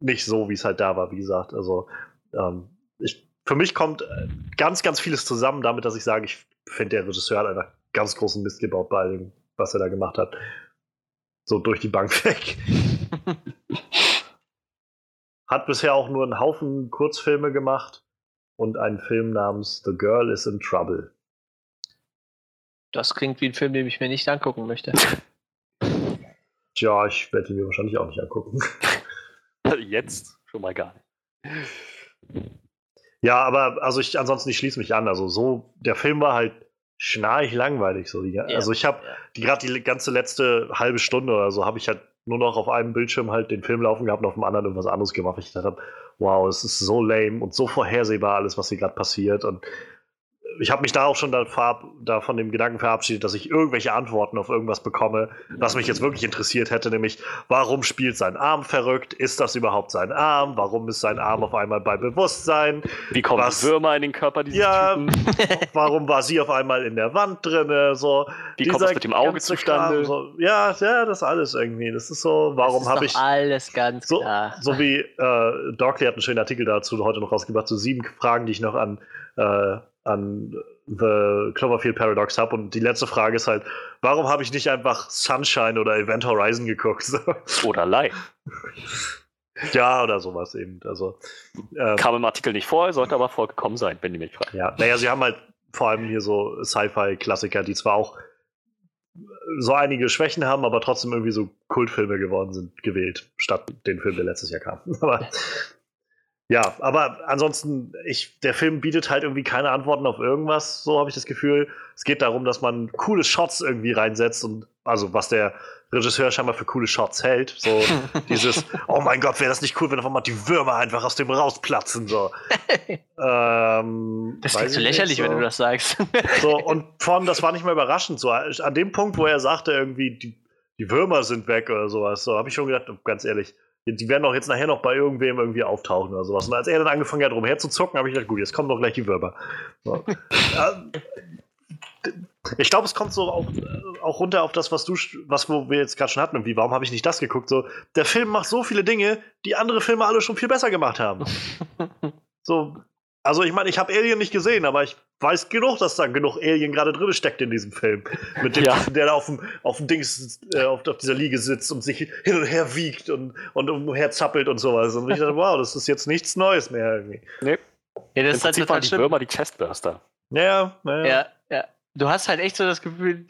nicht so, wie es halt da war, wie gesagt. Also, ähm, ich für mich kommt äh, ganz, ganz vieles zusammen damit, dass ich sage, ich finde, der Regisseur hat einfach ganz großen Mist gebaut bei allem, was er da gemacht hat. So durch die Bank weg. hat bisher auch nur einen Haufen Kurzfilme gemacht und einen Film namens The Girl is in Trouble. Das klingt wie ein Film, den ich mir nicht angucken möchte. Tja, ich werde ihn mir wahrscheinlich auch nicht angucken. Jetzt schon mal gar nicht. Ja, aber also ich ansonsten ich schließe mich an. Also so, der Film war halt schnarch langweilig. So. Die, ja, also ich habe ja. gerade die ganze letzte halbe Stunde oder so habe ich halt nur noch auf einem Bildschirm halt den Film laufen gehabt und auf dem anderen irgendwas anderes gemacht. Ich dachte, wow, es ist so lame und so vorhersehbar alles, was hier gerade passiert. Und ich habe mich da auch schon da, da, von dem Gedanken verabschiedet, dass ich irgendwelche Antworten auf irgendwas bekomme, was mich jetzt wirklich interessiert hätte, nämlich warum spielt sein Arm verrückt? Ist das überhaupt sein Arm? Warum ist sein Arm auf einmal bei Bewusstsein? Wie kommen was, Würmer in den Körper dieses ja, Typen? warum war sie auf einmal in der Wand drin? So, Wie kommt es mit dem Auge zustande? so, ja, ja, das alles irgendwie. Das ist so, warum habe ich alles ganz so, klar. So wie äh, Dorkley hat einen schönen Artikel dazu heute noch rausgebracht, so sieben Fragen, die ich noch an äh, an The Cloverfield Paradox habe. Und die letzte Frage ist halt, warum habe ich nicht einfach Sunshine oder Event Horizon geguckt? oder Live. Ja, oder sowas eben. Also, ähm, Kam im Artikel nicht vor, sollte aber vorgekommen sein, wenn die mich fragen. Ja, naja, sie haben halt vor allem hier so Sci-Fi-Klassiker, die zwar auch so einige Schwächen haben, aber trotzdem irgendwie so Kultfilme geworden sind, gewählt, statt den Film, der letztes Jahr kam. Aber ja, aber ansonsten, ich, der Film bietet halt irgendwie keine Antworten auf irgendwas, so habe ich das Gefühl. Es geht darum, dass man coole Shots irgendwie reinsetzt und also was der Regisseur scheinbar für coole Shots hält. So dieses, oh mein Gott, wäre das nicht cool, wenn auf einmal die Würmer einfach aus dem rausplatzen. So. ähm, das klingt so lächerlich, so. wenn du das sagst. so, und vor allem, das war nicht mal überraschend. So, an dem Punkt, wo er sagte, irgendwie, die, die Würmer sind weg oder sowas, so habe ich schon gedacht, ganz ehrlich, die werden doch jetzt nachher noch bei irgendwem irgendwie auftauchen oder sowas. Und als er dann angefangen hat, rumherzuzucken, habe ich gedacht, gut, jetzt kommen doch gleich die Würmer. So. ich glaube, es kommt so auch, auch, runter auf das, was du, was wir jetzt gerade schon hatten. Und wie, warum habe ich nicht das geguckt? So, der Film macht so viele Dinge, die andere Filme alle schon viel besser gemacht haben. so, also ich meine, ich habe Alien nicht gesehen, aber ich weiß genug, dass da genug Alien gerade drin steckt in diesem Film. Mit dem, ja. der da auf dem, auf dem Dings, äh, auf, auf, dieser Liege sitzt und sich hin und her wiegt und, und umher zappelt und sowas. Und ich dachte, wow, das ist jetzt nichts Neues mehr irgendwie. Nee. Ja, das Im ist halt total die Würmer die Chestburster. Ja, ja, ja. ja. Du hast halt echt so das Gefühl,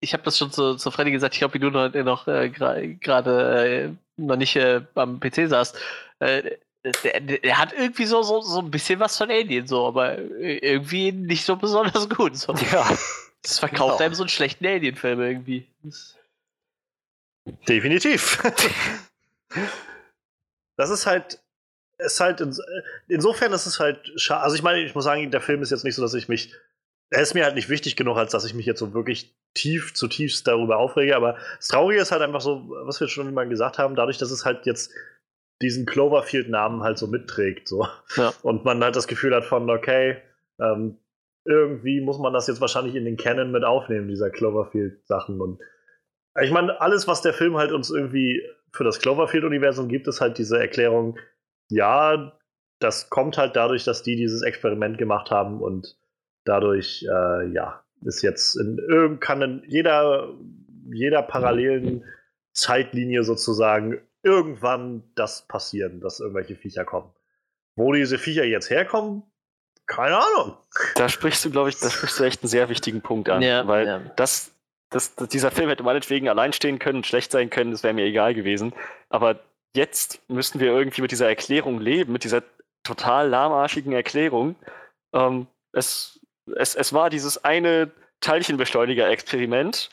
ich habe das schon zu, zu Freddy gesagt, ich glaube, wie du noch, noch äh, gerade äh, noch nicht äh, am PC saßt. Äh, der, der, hat irgendwie so, so, so ein bisschen was von Alien, so, aber irgendwie nicht so besonders gut. So. Ja. Das verkauft genau. einem so einen schlechten Alien-Film irgendwie. Definitiv. das ist halt, ist halt, insofern ist es halt schade. Also ich meine, ich muss sagen, der Film ist jetzt nicht so, dass ich mich, er ist mir halt nicht wichtig genug, als dass ich mich jetzt so wirklich tief, zutiefst darüber aufrege, aber das Traurige ist halt einfach so, was wir schon mal gesagt haben, dadurch, dass es halt jetzt diesen Cloverfield-Namen halt so mitträgt. So. Ja. Und man halt das Gefühl hat von, okay, ähm, irgendwie muss man das jetzt wahrscheinlich in den Canon mit aufnehmen, dieser Cloverfield-Sachen. Und ich meine, alles, was der Film halt uns irgendwie für das Cloverfield-Universum gibt, ist halt diese Erklärung, ja, das kommt halt dadurch, dass die dieses Experiment gemacht haben und dadurch, äh, ja, ist jetzt in kann in jeder, jeder parallelen Zeitlinie sozusagen irgendwann das passieren, dass irgendwelche Viecher kommen. Wo diese Viecher jetzt herkommen, keine Ahnung. Da sprichst du, glaube ich, da sprichst du echt einen sehr wichtigen Punkt an. Ja, weil ja. Das, das, dieser Film hätte meinetwegen allein stehen können, schlecht sein können, das wäre mir egal gewesen. Aber jetzt müssen wir irgendwie mit dieser Erklärung leben, mit dieser total lahmarschigen Erklärung. Ähm, es, es, es war dieses eine Teilchenbeschleuniger-Experiment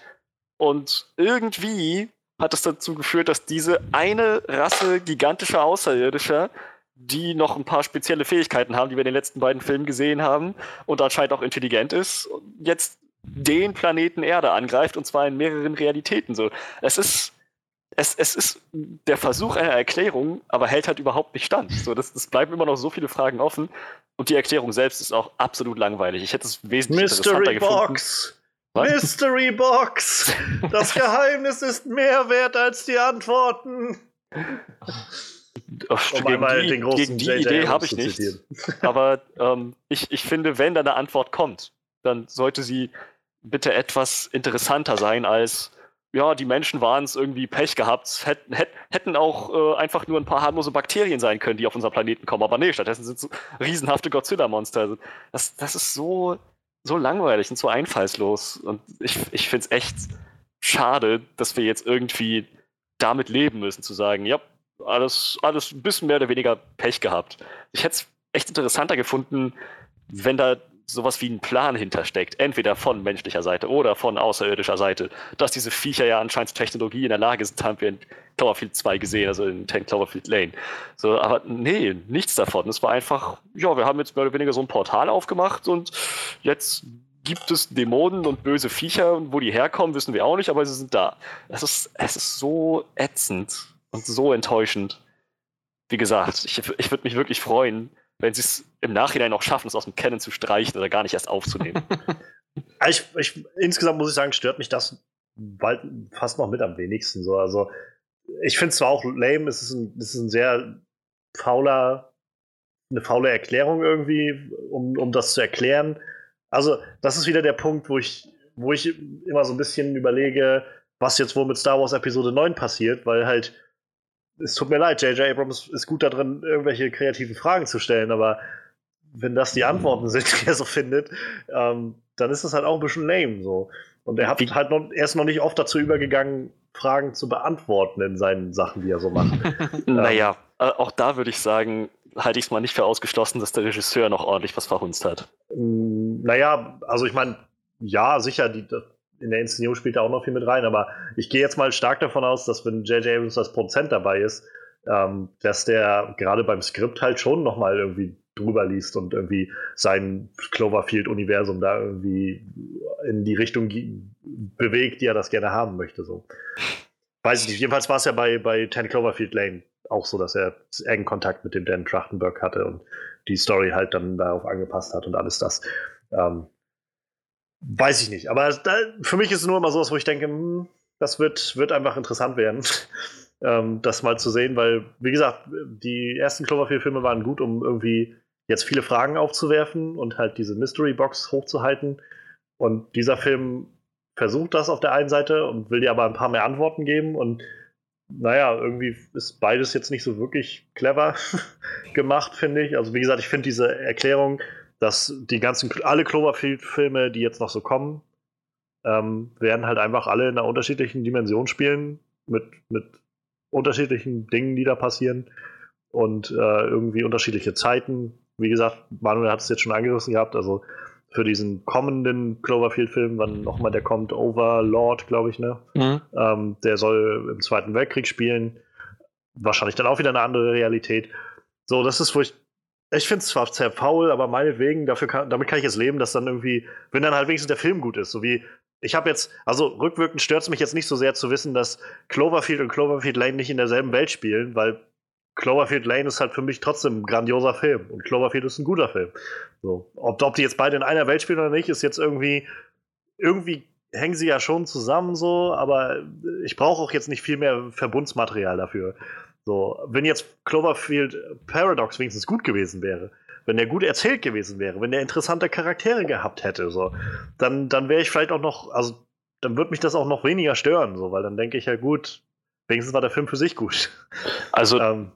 und irgendwie hat es dazu geführt, dass diese eine Rasse gigantischer Außerirdischer, die noch ein paar spezielle Fähigkeiten haben, die wir in den letzten beiden Filmen gesehen haben und anscheinend auch intelligent ist, jetzt den Planeten Erde angreift und zwar in mehreren Realitäten. So, es ist es, es ist der Versuch einer Erklärung, aber hält halt überhaupt nicht stand. So, das, das bleiben immer noch so viele Fragen offen und die Erklärung selbst ist auch absolut langweilig. Ich hätte es wesentlich Mystery interessanter Box. gefunden. Mystery Box! Das Geheimnis ist mehr wert als die Antworten. um gegen die, den großen gegen die Idee habe ich nicht. Aber ähm, ich, ich finde, wenn da eine Antwort kommt, dann sollte sie bitte etwas interessanter sein als ja, die Menschen waren es irgendwie Pech gehabt, hätten, hätten auch äh, einfach nur ein paar harmlose Bakterien sein können, die auf unseren Planeten kommen. Aber nee, stattdessen sind es riesenhafte Godzilla-Monster. Also das, das ist so, so langweilig und so einfallslos. Und ich, ich finde es echt schade, dass wir jetzt irgendwie damit leben müssen, zu sagen, ja, alles, alles ein bisschen mehr oder weniger Pech gehabt. Ich hätte es echt interessanter gefunden, wenn da sowas wie ein Plan hintersteckt, entweder von menschlicher Seite oder von außerirdischer Seite, dass diese Viecher ja anscheinend Technologie in der Lage sind, haben wir in Cloverfield 2 gesehen, also in 10 Cloverfield Lane. So, aber nee, nichts davon. Es war einfach, ja, wir haben jetzt mehr oder weniger so ein Portal aufgemacht und jetzt gibt es Dämonen und böse Viecher und wo die herkommen, wissen wir auch nicht, aber sie sind da. Es ist, es ist so ätzend und so enttäuschend. Wie gesagt, ich, ich würde mich wirklich freuen, wenn sie es im Nachhinein noch schaffen, es aus dem Canon zu streichen oder gar nicht erst aufzunehmen. ich, ich, insgesamt muss ich sagen, stört mich das bald fast noch mit am wenigsten. So. Also, ich finde es zwar auch lame, es ist ein, es ist ein sehr fauler, eine faule Erklärung irgendwie, um, um das zu erklären. Also, das ist wieder der Punkt, wo ich, wo ich immer so ein bisschen überlege, was jetzt wohl mit Star Wars Episode 9 passiert, weil halt es tut mir leid, J.J. Abrams ist gut darin, irgendwelche kreativen Fragen zu stellen, aber wenn das die Antworten sind, die er so findet, ähm, dann ist das halt auch ein bisschen lame so. Und er hat halt noch, er ist noch nicht oft dazu übergegangen, Fragen zu beantworten in seinen Sachen, die er so macht. naja, ähm, auch da würde ich sagen, halte ich es mal nicht für ausgeschlossen, dass der Regisseur noch ordentlich was verhunzt hat. Naja, also ich meine, ja, sicher, die, in der Inszenierung spielt da auch noch viel mit rein, aber ich gehe jetzt mal stark davon aus, dass wenn J.J. Abrams als Produzent dabei ist, ähm, dass der gerade beim Skript halt schon nochmal irgendwie drüber liest und irgendwie sein Cloverfield-Universum da irgendwie in die Richtung bewegt, die er das gerne haben möchte. So. Weiß ich nicht. Jedenfalls war es ja bei, bei 10 Cloverfield Lane auch so, dass er engen Kontakt mit dem Dan Trachtenberg hatte und die Story halt dann darauf angepasst hat und alles das. Ähm, Weiß ich nicht. Aber da, für mich ist es nur immer so, wo ich denke, hm, das wird, wird einfach interessant werden, ähm, das mal zu sehen, weil, wie gesagt, die ersten Cloverfield-Filme waren gut, um irgendwie jetzt viele Fragen aufzuwerfen und halt diese Mystery-Box hochzuhalten. Und dieser Film versucht das auf der einen Seite und will dir aber ein paar mehr Antworten geben. Und naja, irgendwie ist beides jetzt nicht so wirklich clever gemacht, finde ich. Also, wie gesagt, ich finde diese Erklärung, dass die ganzen, alle Cloverfield-Filme, die jetzt noch so kommen, ähm, werden halt einfach alle in einer unterschiedlichen Dimension spielen, mit, mit unterschiedlichen Dingen, die da passieren und äh, irgendwie unterschiedliche Zeiten. Wie gesagt, Manuel hat es jetzt schon angerissen gehabt, also für diesen kommenden Cloverfield-Film, wann nochmal der kommt, Overlord, glaube ich, ne? Mhm. Ähm, der soll im Zweiten Weltkrieg spielen. Wahrscheinlich dann auch wieder eine andere Realität. So, das ist, wo ich ich finde es zwar sehr faul, aber meinetwegen, dafür kann, damit kann ich jetzt leben, dass dann irgendwie, wenn dann halt wenigstens der Film gut ist, so wie ich habe jetzt, also rückwirkend stört es mich jetzt nicht so sehr zu wissen, dass Cloverfield und Cloverfield Lane nicht in derselben Welt spielen, weil Cloverfield Lane ist halt für mich trotzdem ein grandioser Film und Cloverfield ist ein guter Film. So, ob, ob die jetzt beide in einer Welt spielen oder nicht, ist jetzt irgendwie, irgendwie hängen sie ja schon zusammen so, aber ich brauche auch jetzt nicht viel mehr Verbundsmaterial dafür. So, wenn jetzt Cloverfield Paradox wenigstens gut gewesen wäre, wenn der gut erzählt gewesen wäre, wenn der interessante Charaktere gehabt hätte, so, dann, dann wäre ich vielleicht auch noch, also dann würde mich das auch noch weniger stören, so, weil dann denke ich ja gut, wenigstens war der Film für sich gut. Also ähm,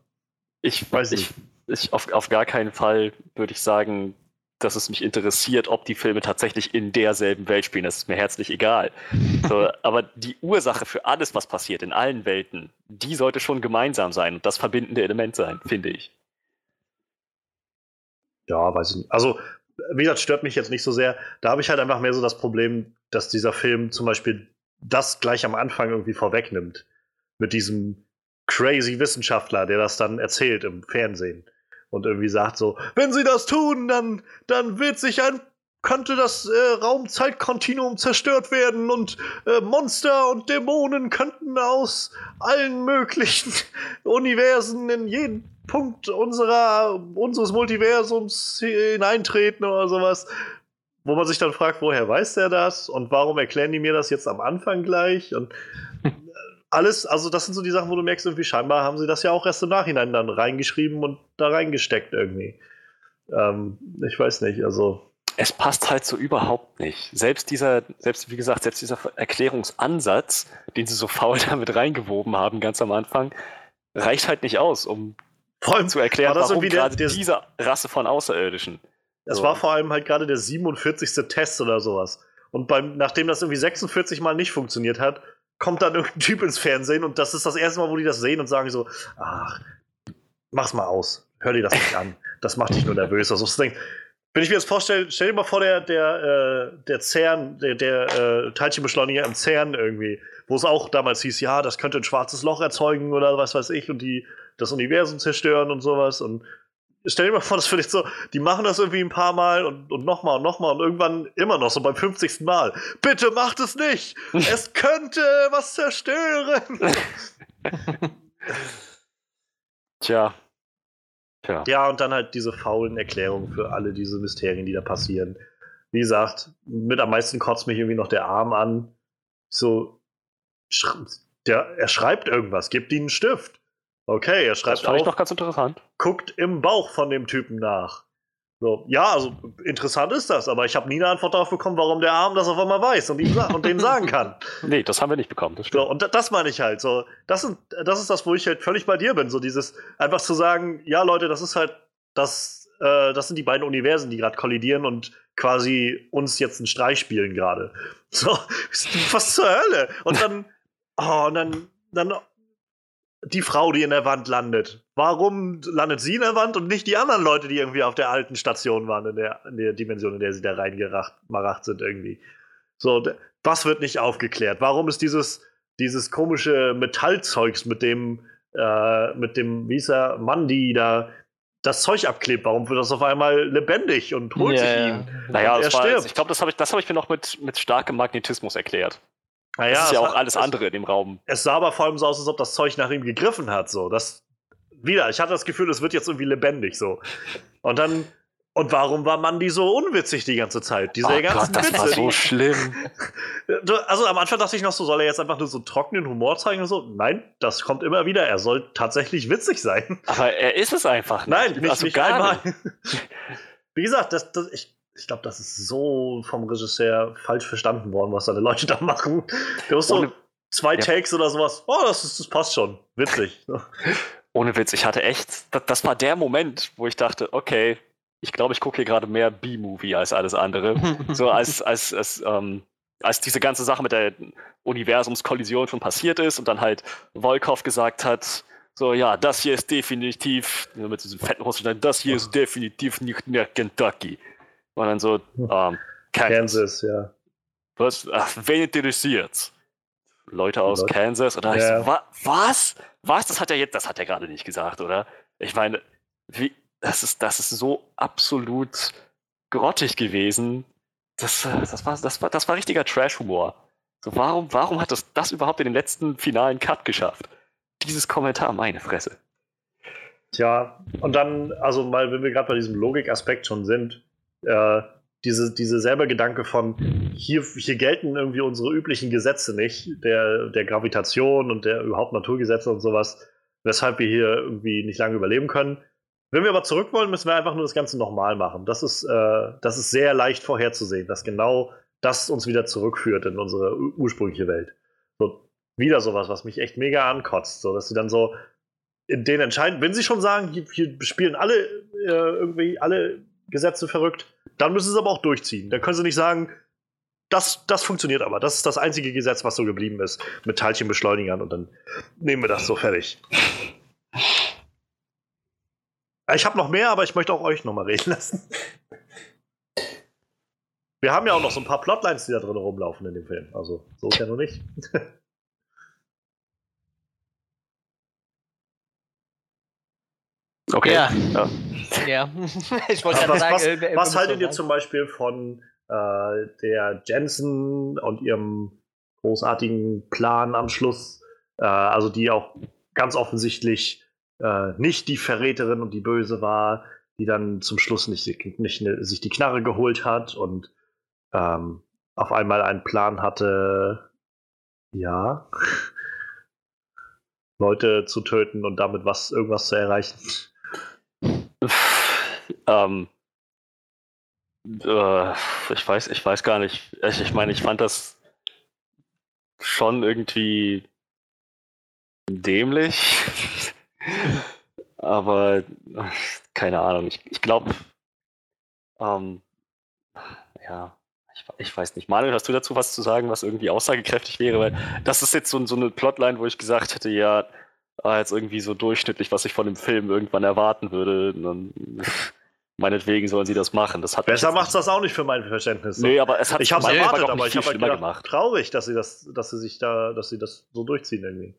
ich weiß nicht. Ich, ich auf, auf gar keinen Fall würde ich sagen, dass es mich interessiert, ob die Filme tatsächlich in derselben Welt spielen. Das ist mir herzlich egal. So, aber die Ursache für alles, was passiert in allen Welten, die sollte schon gemeinsam sein und das verbindende Element sein, finde ich. Ja, weiß ich nicht. Also, wie gesagt, stört mich jetzt nicht so sehr. Da habe ich halt einfach mehr so das Problem, dass dieser Film zum Beispiel das gleich am Anfang irgendwie vorwegnimmt. Mit diesem crazy Wissenschaftler, der das dann erzählt im Fernsehen und irgendwie sagt so, wenn sie das tun, dann, dann wird sich ein könnte das äh, Raumzeitkontinuum zerstört werden und äh, Monster und Dämonen könnten aus allen möglichen Universen in jeden Punkt unserer, unseres Multiversums hineintreten oder sowas. Wo man sich dann fragt, woher weiß der das und warum erklären die mir das jetzt am Anfang gleich? Und alles, also das sind so die Sachen, wo du merkst, irgendwie scheinbar haben sie das ja auch erst im Nachhinein dann reingeschrieben und da reingesteckt irgendwie. Ähm, ich weiß nicht, also. Es passt halt so überhaupt nicht. Selbst dieser, selbst wie gesagt, selbst dieser Erklärungsansatz, den sie so faul damit reingewoben haben, ganz am Anfang, reicht halt nicht aus, um vor allem zu erklären, warum gerade der, diese Rasse von Außerirdischen. Es so. war vor allem halt gerade der 47. Test oder sowas. Und beim, nachdem das irgendwie 46 Mal nicht funktioniert hat, kommt dann irgendein Typ ins Fernsehen und das ist das erste Mal, wo die das sehen und sagen so, ach, mach's mal aus. Hör dir das nicht an. Das macht dich nur nervös. Also, wenn ich mir das vorstelle, stell dir mal vor, der, der, äh, der CERN, der, der äh, Teilchenbeschleuniger im CERN irgendwie, wo es auch damals hieß, ja, das könnte ein schwarzes Loch erzeugen oder was weiß ich und die das Universum zerstören und sowas und stell dir mal vor, das finde ich so, die machen das irgendwie ein paar Mal und, und nochmal und nochmal und irgendwann immer noch so beim 50. Mal. Bitte macht es nicht! es könnte was zerstören! Tja. Tja. Ja, und dann halt diese faulen Erklärungen für alle diese Mysterien, die da passieren. Wie gesagt, mit am meisten kotzt mich irgendwie noch der Arm an. So, der, er schreibt irgendwas, gibt ihnen einen Stift. Okay, er schreibt das fand auf. ich doch ganz interessant. Guckt im Bauch von dem Typen nach. So, ja, also interessant ist das, aber ich habe nie eine Antwort darauf bekommen, warum der Arm das auf einmal weiß und, ihm, und dem sagen kann. nee, das haben wir nicht bekommen. Das so, und das meine ich halt. So, das, sind, das ist das, wo ich halt völlig bei dir bin. So dieses einfach zu sagen, ja, Leute, das ist halt, das, äh, das sind die beiden Universen, die gerade kollidieren und quasi uns jetzt einen Streich spielen gerade. So, was zur Hölle? Und dann, oh, und dann, dann die Frau, die in der Wand landet. Warum landet sie in der Wand und nicht die anderen Leute, die irgendwie auf der alten Station waren, in der, in der Dimension, in der sie da reingemacht sind irgendwie? So, was wird nicht aufgeklärt? Warum ist dieses, dieses komische Metallzeugs mit dem, äh, mit dem, wie ist er, Mandy da das Zeug abklebt, warum wird das auf einmal lebendig und holt ja, sich ihn? Naja, er stirbt. Jetzt, ich glaube, das habe ich, hab ich mir noch mit, mit starkem Magnetismus erklärt. Naja, das ist ja auch alles es, andere in dem Raum. Es sah aber vor allem so aus, als ob das Zeug nach ihm gegriffen hat. So. Das, wieder, ich hatte das Gefühl, es wird jetzt irgendwie lebendig so. Und dann. Und warum war Mandy so unwitzig die ganze Zeit? Diese oh ganzen Gott, das Witze. war so schlimm. Also am Anfang dachte ich noch so, soll er jetzt einfach nur so trockenen Humor zeigen und so? Nein, das kommt immer wieder. Er soll tatsächlich witzig sein. Aber er ist es einfach nicht. Nein, nicht, also nicht einmal. Wie gesagt, das, das, ich ich glaube, das ist so vom Regisseur falsch verstanden worden, was seine Leute da machen. Du hast so zwei ja. Takes oder sowas. Oh, das, ist, das passt schon. Witzig. Ohne Witz, ich hatte echt, das, das war der Moment, wo ich dachte, okay, ich glaube, ich gucke hier gerade mehr B-Movie als alles andere. so als, als, als, ähm, als diese ganze Sache mit der Universumskollision schon passiert ist und dann halt Volkov gesagt hat, so, ja, das hier ist definitiv, mit diesem fetten Russen, das hier ist definitiv nicht mehr Kentucky. Und dann so, ähm, Kansas. Ja. Was? Ach, wen interessiert? Leute aus Leute. Kansas? Und dann ja. ich so, wa was? Was? Das hat er jetzt, das hat er gerade nicht gesagt, oder? Ich meine, wie, das ist, das ist so absolut grottig gewesen. Das, das, war, das, war, das war richtiger Trash-Humor. So, warum, warum hat das, das überhaupt in den letzten finalen Cut geschafft? Dieses Kommentar, meine Fresse. Tja, und dann, also mal, wenn wir gerade bei diesem Logikaspekt schon sind, äh, diese, diese selber Gedanke von, hier, hier gelten irgendwie unsere üblichen Gesetze nicht, der, der Gravitation und der überhaupt Naturgesetze und sowas, weshalb wir hier irgendwie nicht lange überleben können. Wenn wir aber zurück wollen, müssen wir einfach nur das Ganze nochmal machen. Das ist, äh, das ist sehr leicht vorherzusehen, dass genau das uns wieder zurückführt in unsere ursprüngliche Welt. So, wieder sowas, was mich echt mega ankotzt, so dass sie dann so in den entscheiden, wenn sie schon sagen, hier, hier spielen alle äh, irgendwie alle Gesetze verrückt, dann müssen sie aber auch durchziehen. Dann können sie nicht sagen, das, das funktioniert aber. Das ist das einzige Gesetz, was so geblieben ist, mit Teilchenbeschleunigern und dann nehmen wir das so fertig. Ich habe noch mehr, aber ich möchte auch euch noch mal reden lassen. Wir haben ja auch noch so ein paar Plotlines, die da drin rumlaufen in dem Film. Also, so ist ja noch nicht. Okay. Ja. ja. ja. ich wollte gerade sagen. Was, äh, was haltet ihr zum Beispiel von äh, der Jensen und ihrem großartigen Plan am Schluss? Äh, also, die auch ganz offensichtlich äh, nicht die Verräterin und die Böse war, die dann zum Schluss nicht, nicht ne, sich die Knarre geholt hat und ähm, auf einmal einen Plan hatte. Ja. Leute zu töten und damit was irgendwas zu erreichen? Ähm, äh, ich weiß, ich weiß gar nicht. Ich, ich meine, ich fand das schon irgendwie dämlich. Aber keine Ahnung. Ich, ich glaube, ähm, ja, ich, ich, weiß nicht. Manuel, hast du dazu was zu sagen, was irgendwie aussagekräftig wäre? Weil das ist jetzt so, so eine Plotline, wo ich gesagt hätte, ja, ah, jetzt irgendwie so durchschnittlich, was ich von dem Film irgendwann erwarten würde. Und meinetwegen sollen sie das machen. Das hat Besser macht das auch nicht für mein Verständnis. Nee, aber es hat ich habe erwartet, aber ich habe halt gedacht, gemacht. traurig, dass sie das, dass sie sich da, dass sie das so durchziehen irgendwie.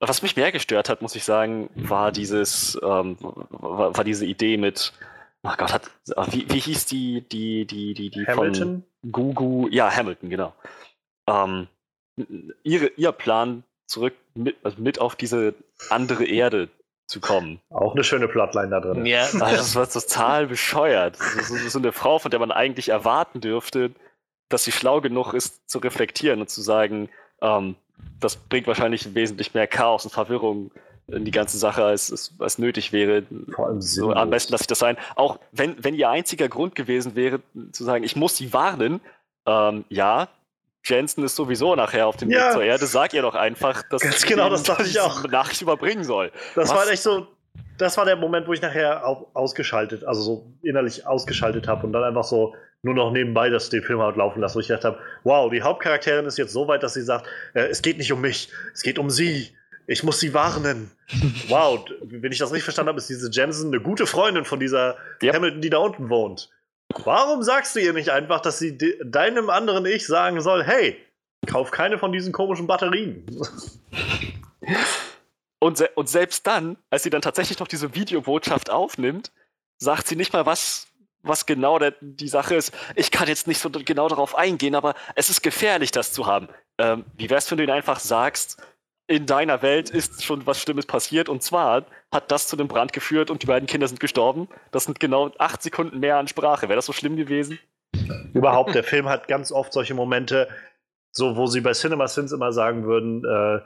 Was mich mehr gestört hat, muss ich sagen, war dieses, ähm, war, war, diese Idee mit, ach Gott, hat, wie, wie hieß die, die, die, die, die Hamilton? von Gugu, ja, Hamilton, genau. Ähm, ihre, ihr Plan zurück mit, also mit auf diese andere Erde zu kommen. Auch eine schöne Plotline da drin. Ja, also das war total bescheuert. So, so, so eine Frau, von der man eigentlich erwarten dürfte, dass sie schlau genug ist, zu reflektieren und zu sagen, ähm, das bringt wahrscheinlich wesentlich mehr Chaos und Verwirrung in die ganze Sache, als als nötig wäre. Vor allem so, am besten lasse ich das sein. Auch wenn, wenn ihr einziger Grund gewesen wäre, zu sagen, ich muss sie warnen, ähm, ja, Jensen ist sowieso nachher auf dem ja. Weg zur Erde, sag ihr doch einfach, dass Ganz genau, das dachte ich auch. Nachricht überbringen soll. Das Was? war echt so, das war der Moment, wo ich nachher auch ausgeschaltet, also so innerlich ausgeschaltet habe und dann einfach so nur noch nebenbei das den Film halt laufen lassen, wo ich gedacht habe, wow, die Hauptcharakterin ist jetzt so weit, dass sie sagt, äh, es geht nicht um mich, es geht um sie. Ich muss sie warnen. wow, wenn ich das richtig verstanden habe, ist diese Jensen eine gute Freundin von dieser yep. Hamilton, die da unten wohnt. Warum sagst du ihr nicht einfach, dass sie deinem anderen Ich sagen soll, hey, kauf keine von diesen komischen Batterien? Und, se und selbst dann, als sie dann tatsächlich noch diese Videobotschaft aufnimmt, sagt sie nicht mal, was, was genau der, die Sache ist. Ich kann jetzt nicht so genau darauf eingehen, aber es ist gefährlich, das zu haben. Ähm, wie wär's, wenn du ihnen einfach sagst, in deiner Welt ist schon was Schlimmes passiert und zwar hat das zu dem Brand geführt und die beiden Kinder sind gestorben. Das sind genau acht Sekunden mehr an Sprache. Wäre das so schlimm gewesen? Überhaupt, der Film hat ganz oft solche Momente, so wo sie bei Cinema Sins immer sagen würden, äh,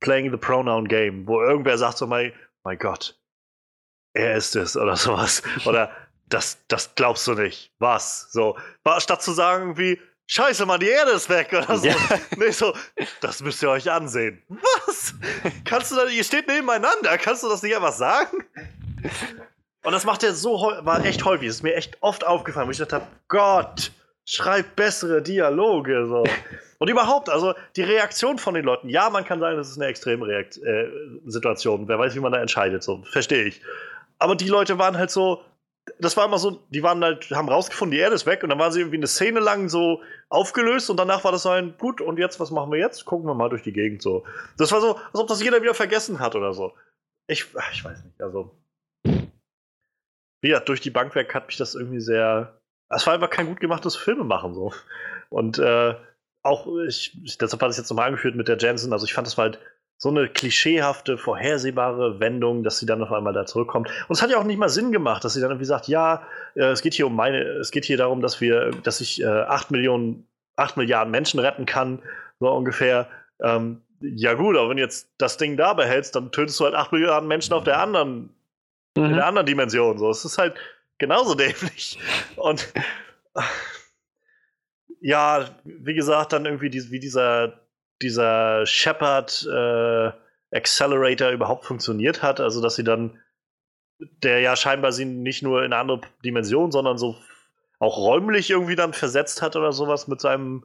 playing the pronoun game, wo irgendwer sagt so, mein, mein Gott, er ist es oder sowas. Oder das, das glaubst du nicht. Was? So, statt zu sagen wie, Scheiße, Mann, die Erde ist weg oder so. Ja. Nee, so, das müsst ihr euch ansehen. Was? Kannst du da, ihr steht nebeneinander, kannst du das nicht einfach sagen? Und das macht er so, war echt häufig, das ist mir echt oft aufgefallen, wo ich dachte, Gott, schreib bessere Dialoge, so. Und überhaupt, also die Reaktion von den Leuten, ja, man kann sagen, das ist eine extreme Reakt äh, Situation, wer weiß, wie man da entscheidet, so, verstehe ich. Aber die Leute waren halt so, das war immer so, die waren halt, haben rausgefunden, die Erde ist weg und dann waren sie irgendwie eine Szene lang so aufgelöst und danach war das so ein, gut, und jetzt, was machen wir jetzt? Gucken wir mal durch die Gegend so. Das war so, als ob das jeder wieder vergessen hat oder so. Ich, ich weiß nicht, also. Gesagt, durch die Bank weg hat mich das irgendwie sehr. Es war einfach kein gut gemachtes Filmemachen so. Und äh, auch, ich, deshalb hat es jetzt nochmal angeführt mit der Jensen, also ich fand das halt so eine klischeehafte, vorhersehbare Wendung, dass sie dann auf einmal da zurückkommt. Und es hat ja auch nicht mal Sinn gemacht, dass sie dann irgendwie sagt, ja, äh, es geht hier um meine, es geht hier darum, dass wir, dass ich äh, 8 Millionen, 8 Milliarden Menschen retten kann, so ungefähr. Ähm, ja gut, aber wenn du jetzt das Ding da behältst, dann tötest du halt 8 Milliarden Menschen auf der anderen, mhm. in der anderen Dimension. So, es ist halt genauso dämlich. Und ja, wie gesagt, dann irgendwie die, wie dieser dieser Shepard äh, Accelerator überhaupt funktioniert hat. Also, dass sie dann, der ja scheinbar sie nicht nur in eine andere Dimension, sondern so auch räumlich irgendwie dann versetzt hat oder sowas mit seinem,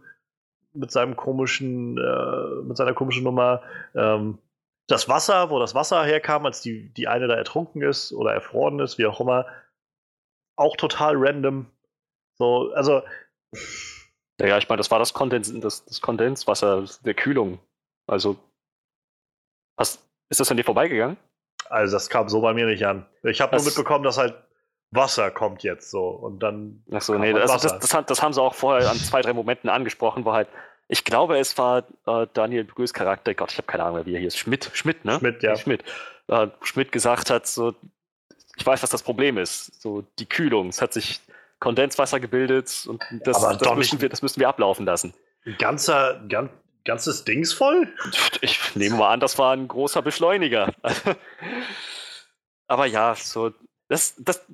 mit seinem komischen, äh, mit seiner komischen Nummer. Ähm, das Wasser, wo das Wasser herkam, als die, die eine da ertrunken ist oder erfroren ist, wie auch immer, auch total random. So, also ja, ich meine, das war das, Kondens, das, das Kondenswasser der Kühlung. Also, hast, ist das an dir vorbeigegangen? Also, das kam so bei mir nicht an. Ich habe nur mitbekommen, dass halt Wasser kommt jetzt so und dann. Achso, nee, halt das, das, das, das, haben sie auch vorher an zwei, drei Momenten angesprochen, wo halt, ich glaube, es war äh, Daniel Brühs Charakter, Gott, ich habe keine Ahnung, wie er hier ist, Schmidt, Schmidt, ne? Schmidt, ja. Schmidt. Äh, Schmidt gesagt hat, so, ich weiß, was das Problem ist, so die Kühlung. Es hat sich Kondenswasser gebildet und das, das, müssen, wir, das müssen wir ablaufen lassen. Ganzer, ganz, ganzes Dings voll? Ich nehme mal an, das war ein großer Beschleuniger. Aber ja, so das, das,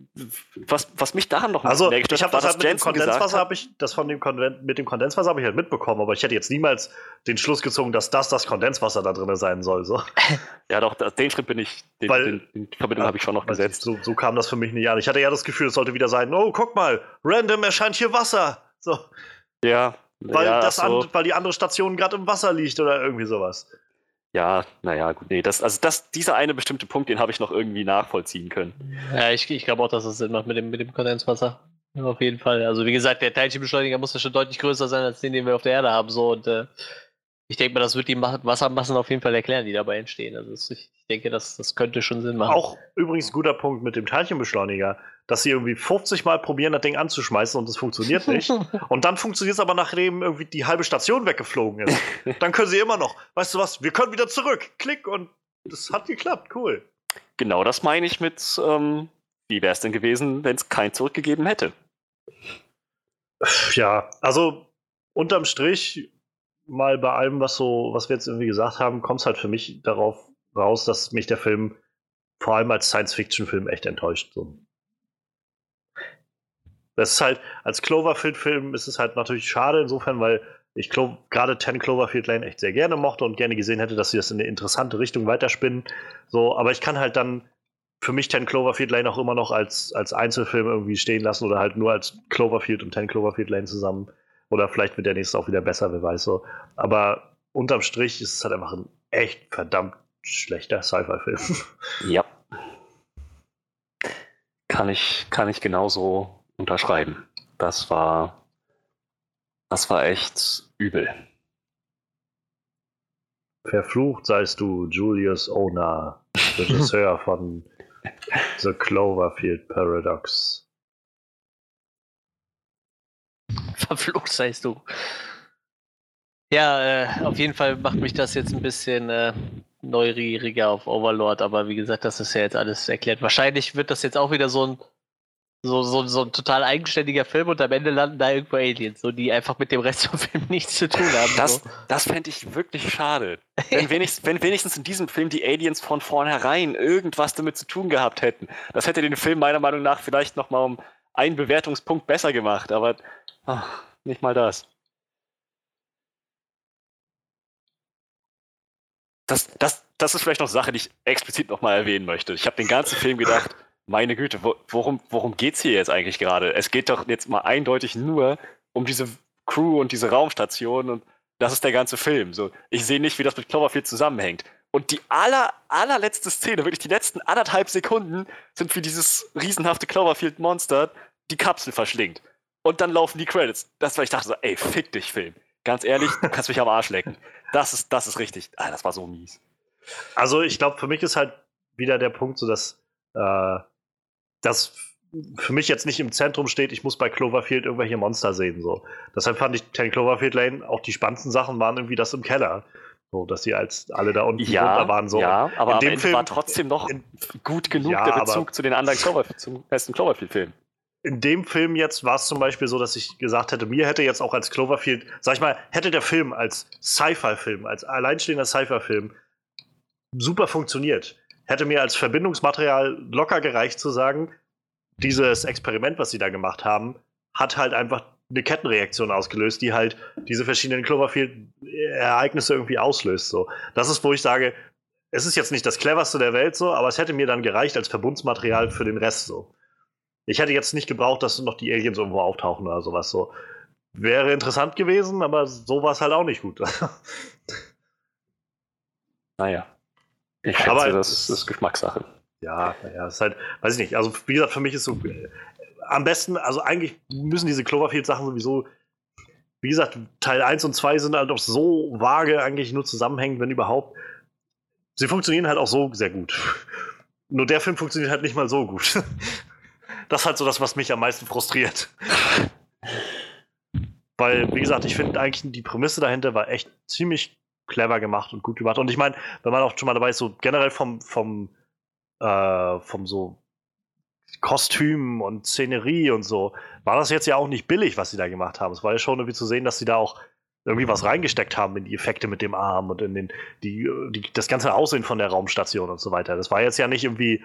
was, was mich daran noch also ich habe das, halt mit dem Kondenswasser habe ich das von dem Konven mit dem Kondenswasser habe ich halt mitbekommen, aber ich hätte jetzt niemals den Schluss gezogen, dass das das Kondenswasser da drin sein soll. So. ja, doch, den Schritt bin ich, den, Weil, den, den Verbindung ja, habe ich schon noch gesetzt. So, so, kam das für mich nicht an. Ich hatte ja das Gefühl, es sollte wieder sein, oh, guck mal, random erscheint hier Wasser. So. Ja. Weil, ja, das so. weil die andere Station gerade im Wasser liegt oder irgendwie sowas. Ja, naja, gut, nee, das, also das, dieser eine bestimmte Punkt, den habe ich noch irgendwie nachvollziehen können. Ja, ich, ich glaube auch, dass es Sinn macht mit dem, mit dem Kondenswasser. Auf jeden Fall. Also wie gesagt, der Teilchenbeschleuniger muss ja schon deutlich größer sein als den, den wir auf der Erde haben. So und äh, ich denke mal, das wird die Wassermassen auf jeden Fall erklären, die dabei entstehen. Also ich denke, das, das könnte schon Sinn machen. Auch übrigens ein guter Punkt mit dem Teilchenbeschleuniger dass sie irgendwie 50 Mal probieren, das Ding anzuschmeißen und es funktioniert nicht. und dann funktioniert es aber, nachdem irgendwie die halbe Station weggeflogen ist. Dann können sie immer noch, weißt du was, wir können wieder zurück. Klick und das hat geklappt. Cool. Genau das meine ich mit, ähm, wie wäre es denn gewesen, wenn es kein zurückgegeben hätte? Ja, also unterm Strich, mal bei allem, was so, was wir jetzt irgendwie gesagt haben, kommt es halt für mich darauf raus, dass mich der Film vor allem als Science-Fiction-Film echt enttäuscht. So. Das ist halt, als Cloverfield-Film ist es halt natürlich schade insofern, weil ich gerade 10 Cloverfield Lane echt sehr gerne mochte und gerne gesehen hätte, dass sie das in eine interessante Richtung weiterspinnen. So, aber ich kann halt dann für mich 10 Cloverfield Lane auch immer noch als, als Einzelfilm irgendwie stehen lassen oder halt nur als Cloverfield und 10 Cloverfield Lane zusammen. Oder vielleicht wird der nächste auch wieder besser, wer weiß so. Aber unterm Strich ist es halt einfach ein echt verdammt schlechter Sci-Fi-Film. Ja. Kann ich, kann ich genauso unterschreiben. Das war, das war echt übel. Verflucht seist du, Julius Ona, Regisseur von The Cloverfield Paradox. Verflucht seist du. Ja, äh, auf jeden Fall macht mich das jetzt ein bisschen äh, neugieriger auf Overlord, aber wie gesagt, das ist ja jetzt alles erklärt. Wahrscheinlich wird das jetzt auch wieder so ein so, so, so ein total eigenständiger Film und am Ende landen da irgendwo Aliens, so die einfach mit dem Rest vom Film nichts zu tun haben. Das, so. das fände ich wirklich schade. Wenn wenigstens, wenn wenigstens in diesem Film die Aliens von vornherein irgendwas damit zu tun gehabt hätten. Das hätte den Film meiner Meinung nach vielleicht nochmal um einen Bewertungspunkt besser gemacht, aber ach, nicht mal das. Das, das, das ist vielleicht noch eine Sache, die ich explizit nochmal erwähnen möchte. Ich habe den ganzen Film gedacht, meine Güte, wo, worum, worum geht es hier jetzt eigentlich gerade? Es geht doch jetzt mal eindeutig nur um diese Crew und diese Raumstation und das ist der ganze Film. So, ich sehe nicht, wie das mit Cloverfield zusammenhängt. Und die aller, allerletzte Szene, wirklich die letzten anderthalb Sekunden, sind wie dieses riesenhafte Cloverfield-Monster die Kapsel verschlingt. Und dann laufen die Credits. Das war, ich dachte so, ey, fick dich, Film. Ganz ehrlich, du kannst mich am Arsch lecken. Das ist, das ist richtig. Ah, das war so mies. Also, ich glaube, für mich ist halt wieder der Punkt, so dass äh, das für mich jetzt nicht im Zentrum steht, ich muss bei Cloverfield irgendwelche Monster sehen. So. Deshalb fand ich 10 Cloverfield Lane, auch die spannendsten Sachen waren irgendwie das im Keller. So, dass sie als alle da unten ja, runter waren. So. Ja, aber in dem Ende Film war trotzdem noch in, gut genug ja, der Bezug zu den anderen Cloverfield, zum besten Cloverfield-Filmen. In dem Film jetzt war es zum Beispiel so, dass ich gesagt hätte, mir hätte jetzt auch als Cloverfield, sag ich mal, hätte der Film als Sci-Fi-Film, als alleinstehender Sci-Fi-Film super funktioniert hätte mir als Verbindungsmaterial locker gereicht zu sagen, dieses Experiment, was sie da gemacht haben, hat halt einfach eine Kettenreaktion ausgelöst, die halt diese verschiedenen Cloverfield-Ereignisse irgendwie auslöst. So. Das ist, wo ich sage, es ist jetzt nicht das cleverste der Welt so, aber es hätte mir dann gereicht als Verbundsmaterial für den Rest so. Ich hätte jetzt nicht gebraucht, dass noch die Aliens irgendwo auftauchen oder sowas so. Wäre interessant gewesen, aber so war es halt auch nicht gut. naja. Ich schätze, aber das ist Geschmackssache. Ja, naja, ist halt, weiß ich nicht. Also, wie gesagt, für mich ist so, äh, am besten, also eigentlich müssen diese Cloverfield-Sachen sowieso, wie gesagt, Teil 1 und 2 sind halt auch so vage, eigentlich nur zusammenhängend, wenn überhaupt. Sie funktionieren halt auch so sehr gut. Nur der Film funktioniert halt nicht mal so gut. Das ist halt so das, was mich am meisten frustriert. Weil, wie gesagt, ich finde eigentlich die Prämisse dahinter war echt ziemlich clever gemacht und gut gemacht. Und ich meine, wenn man auch schon mal dabei ist, so generell vom, vom, äh, vom so Kostüm und Szenerie und so, war das jetzt ja auch nicht billig, was sie da gemacht haben. Es war ja schon irgendwie zu sehen, dass sie da auch irgendwie was reingesteckt haben in die Effekte mit dem Arm und in den, die, die, das ganze Aussehen von der Raumstation und so weiter. Das war jetzt ja nicht irgendwie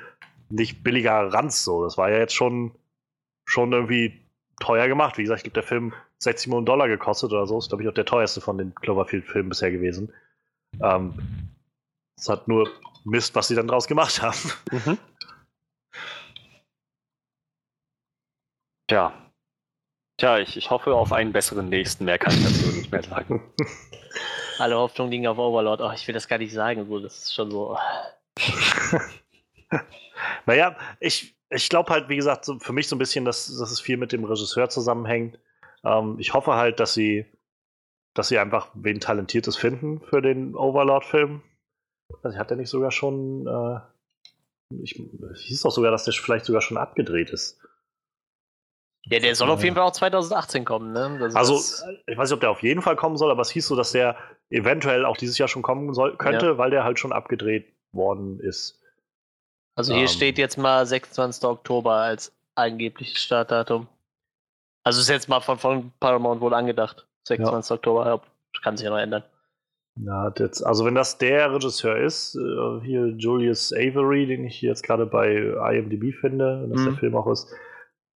nicht billiger Ranz so. Das war ja jetzt schon, schon irgendwie teuer gemacht. Wie gesagt, glaube, der Film 60 Millionen Dollar gekostet oder so. Das ist, glaube ich, auch der teuerste von den Cloverfield-Filmen bisher gewesen. Ähm, es hat nur Mist, was sie dann draus gemacht haben. Mhm. Tja. Tja, ich, ich hoffe auf einen besseren nächsten. Mehr kann ich dazu nicht mehr sagen. Alle Hoffnungen liegen auf Overlord. Oh, ich will das gar nicht sagen. So, das ist schon so. naja, ich, ich glaube halt, wie gesagt, so für mich so ein bisschen, dass, dass es viel mit dem Regisseur zusammenhängt. Ähm, ich hoffe halt, dass sie, dass sie einfach wen Talentiertes finden für den Overlord-Film. Also hat er nicht sogar schon, äh, ich, hieß doch sogar, dass der vielleicht sogar schon abgedreht ist. Ja, der soll auf jeden Fall auch 2018 kommen, ne? Also, ich weiß nicht, ob der auf jeden Fall kommen soll, aber es hieß so, dass der eventuell auch dieses Jahr schon kommen soll, könnte, ja. weil der halt schon abgedreht worden ist. Also hier ähm. steht jetzt mal 26. Oktober als angebliches Startdatum. Also ist jetzt mal von, von Paramount wohl angedacht. 26. Ja. Oktober, kann sich ja noch ändern. Ja, jetzt, also wenn das der Regisseur ist, äh, hier Julius Avery, den ich jetzt gerade bei IMDb finde, wenn das mhm. der Film auch ist,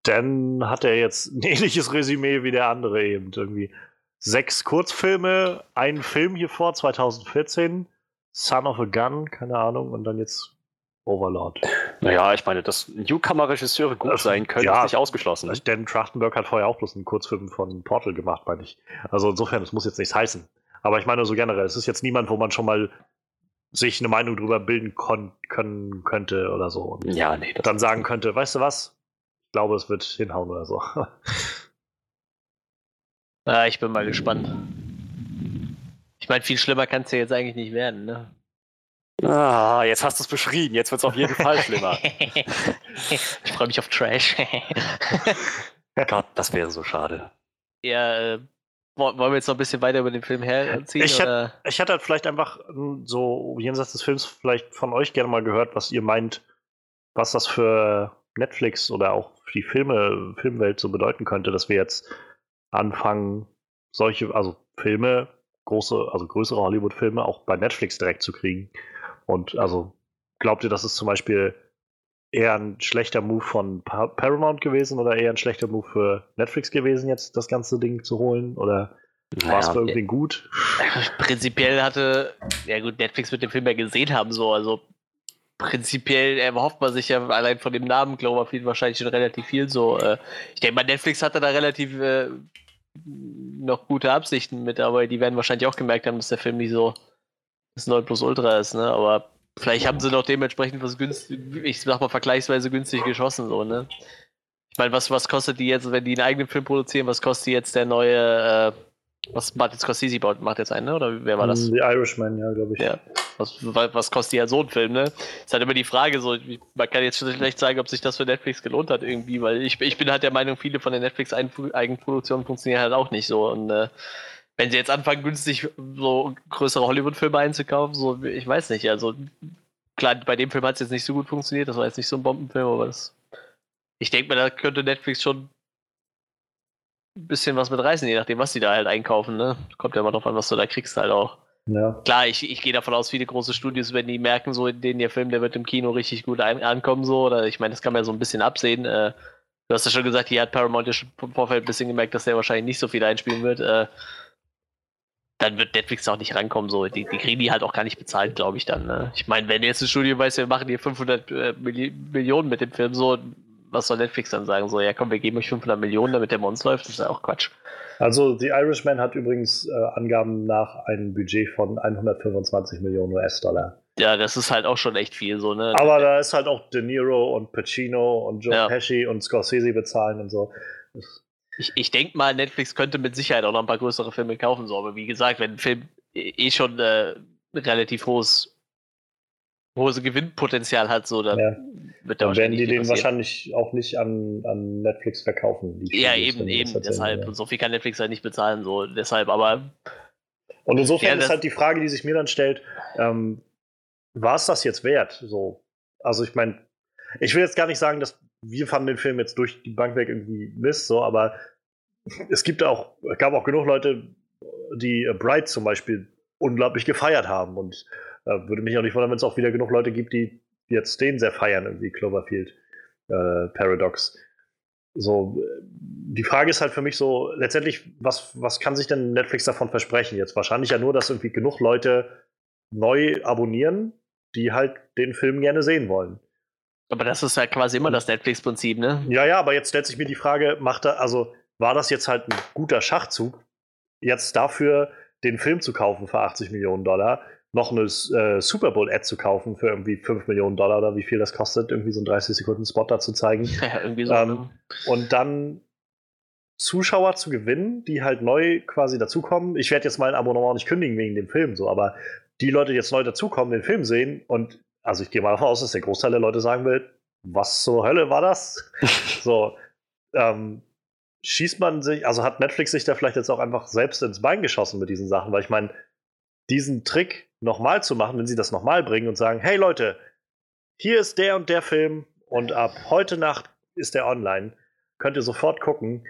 dann hat er jetzt ein ähnliches Resümee wie der andere eben. Irgendwie sechs Kurzfilme, ein Film hier vor 2014, Son of a Gun, keine Ahnung, und dann jetzt Overlord. Naja, ich meine, dass Newcomer-Regisseure gut sein können, ja, ist nicht ausgeschlossen. Also Dan Trachtenberg hat vorher auch bloß einen Kurzfilm von Portal gemacht, meine ich. Also insofern, das muss jetzt nichts heißen. Aber ich meine so generell, es ist jetzt niemand, wo man schon mal sich eine Meinung drüber bilden können könnte oder so. Und ja, nee. Dann sagen könnte, weißt du was? Ich glaube, es wird hinhauen oder so. ja, ich bin mal gespannt. Ich meine, viel schlimmer kann es ja jetzt eigentlich nicht werden, ne? Ah, jetzt hast du es beschrieben. Jetzt wird es auf jeden Fall schlimmer. ich freue mich auf Trash. Gott, das wäre so schade. Ja, äh, wollen wir jetzt noch ein bisschen weiter über den Film herziehen? Ich, hätte, ich hätte halt vielleicht einfach so jenseits des Films vielleicht von euch gerne mal gehört, was ihr meint, was das für Netflix oder auch für die Filme, Filmwelt so bedeuten könnte, dass wir jetzt anfangen, solche, also Filme, große, also größere Hollywood-Filme auch bei Netflix direkt zu kriegen. Und also glaubt ihr, das ist zum Beispiel eher ein schlechter Move von Paramount gewesen oder eher ein schlechter Move für Netflix gewesen, jetzt das ganze Ding zu holen? Oder war es für irgendwie gut? Prinzipiell hatte, ja gut, Netflix wird den Film ja gesehen haben, so, also prinzipiell erhofft man sich ja allein von dem Namen Cloverfield wahrscheinlich schon relativ viel so. Äh, ich denke mal, Netflix hatte da relativ äh, noch gute Absichten mit, aber die werden wahrscheinlich auch gemerkt haben, dass der Film nicht so das 9 Plus Ultra ist, ne? Aber vielleicht haben sie noch dementsprechend was günstig, ich sag mal vergleichsweise günstig geschossen, so, ne? Ich meine, was, was kostet die jetzt, wenn die einen eigenen Film produzieren, was kostet jetzt der neue, äh, was Martin Scorsese baut, macht jetzt einen, ne? Oder wer war das? The Irishman, ja, glaube ich. Ja. Was, was kostet ja so ein Film, ne? Ist halt immer die Frage, so, man kann jetzt schlecht sagen, ob sich das für Netflix gelohnt hat irgendwie, weil ich, ich bin halt der Meinung, viele von den Netflix-Eigenproduktionen funktionieren halt auch nicht so und äh, wenn sie jetzt anfangen, günstig so größere Hollywood-Filme einzukaufen, so, ich weiß nicht, also klar, bei dem Film hat es jetzt nicht so gut funktioniert, das war jetzt nicht so ein Bombenfilm, aber das, ich denke mir, da könnte Netflix schon ein bisschen was mit reißen, je nachdem, was sie da halt einkaufen, ne? Kommt ja immer drauf an, was du da kriegst halt auch. Ja. Klar, ich, ich gehe davon aus, viele große Studios, wenn die merken, so in denen ihr Film, der wird im Kino richtig gut ein, ankommen, so, oder ich meine, das kann man ja so ein bisschen absehen. Äh, du hast ja schon gesagt, hier hat Paramount ja schon im Vorfeld ein bisschen gemerkt, dass der wahrscheinlich nicht so viel einspielen wird. Äh, dann wird Netflix auch nicht rankommen. So. Die, die kriegen die halt auch gar nicht bezahlt, glaube ich dann. Ne? Ich meine, wenn jetzt ein Studio weiß, wir machen hier 500 äh, Millionen mit dem Film, so, was soll Netflix dann sagen? So, ja komm, wir geben euch 500 Millionen, damit der Mons läuft. Das ist ja auch Quatsch. Also, The Irishman hat übrigens äh, Angaben nach einem Budget von 125 Millionen US-Dollar. Ja, das ist halt auch schon echt viel so, ne? Aber da ist halt auch De Niro und Pacino und Joe ja. Pesci und Scorsese bezahlen und so. Das ich, ich denke mal, Netflix könnte mit Sicherheit auch noch ein paar größere Filme kaufen, so, aber wie gesagt, wenn ein Film eh schon äh, relativ hohes hohes Gewinnpotenzial hat, so, dann ja. wird da Dann werden die den wahrscheinlich auch nicht an, an Netflix verkaufen. ja, eben, eben, deshalb. Ja. So viel kann Netflix halt nicht bezahlen, so, deshalb, aber. Und insofern ja, ist halt die Frage, die sich mir dann stellt, ähm, war es das jetzt wert? So, also ich meine, ich will jetzt gar nicht sagen, dass wir fanden den Film jetzt durch die Bank weg irgendwie Mist, so, aber es gibt auch, gab auch genug Leute, die Bright zum Beispiel unglaublich gefeiert haben. Und äh, würde mich auch nicht wundern, wenn es auch wieder genug Leute gibt, die jetzt den sehr feiern, irgendwie Cloverfield äh, Paradox. So, die Frage ist halt für mich so, letztendlich, was, was kann sich denn Netflix davon versprechen jetzt? Wahrscheinlich ja nur, dass irgendwie genug Leute neu abonnieren, die halt den Film gerne sehen wollen. Aber das ist halt quasi immer das Netflix-Prinzip, ne? Ja, ja, aber jetzt stellt sich mir die Frage, macht er, also war das jetzt halt ein guter Schachzug, jetzt dafür den Film zu kaufen für 80 Millionen Dollar, noch eine äh, Super Bowl-Ad zu kaufen für irgendwie 5 Millionen Dollar oder wie viel das kostet, irgendwie so einen 30 Sekunden Spot da zu zeigen. Ja, irgendwie so. Ähm, ne? und dann Zuschauer zu gewinnen, die halt neu quasi dazukommen. Ich werde jetzt mein Abonnement nicht kündigen wegen dem Film, so, aber die Leute, die jetzt neu dazukommen, den Film sehen und also ich gehe mal davon aus, dass der Großteil der Leute sagen will, was zur Hölle war das? so, ähm, schießt man sich, also hat Netflix sich da vielleicht jetzt auch einfach selbst ins Bein geschossen mit diesen Sachen, weil ich meine, diesen Trick nochmal zu machen, wenn sie das nochmal bringen und sagen, hey Leute, hier ist der und der Film und ab heute Nacht ist der online, könnt ihr sofort gucken.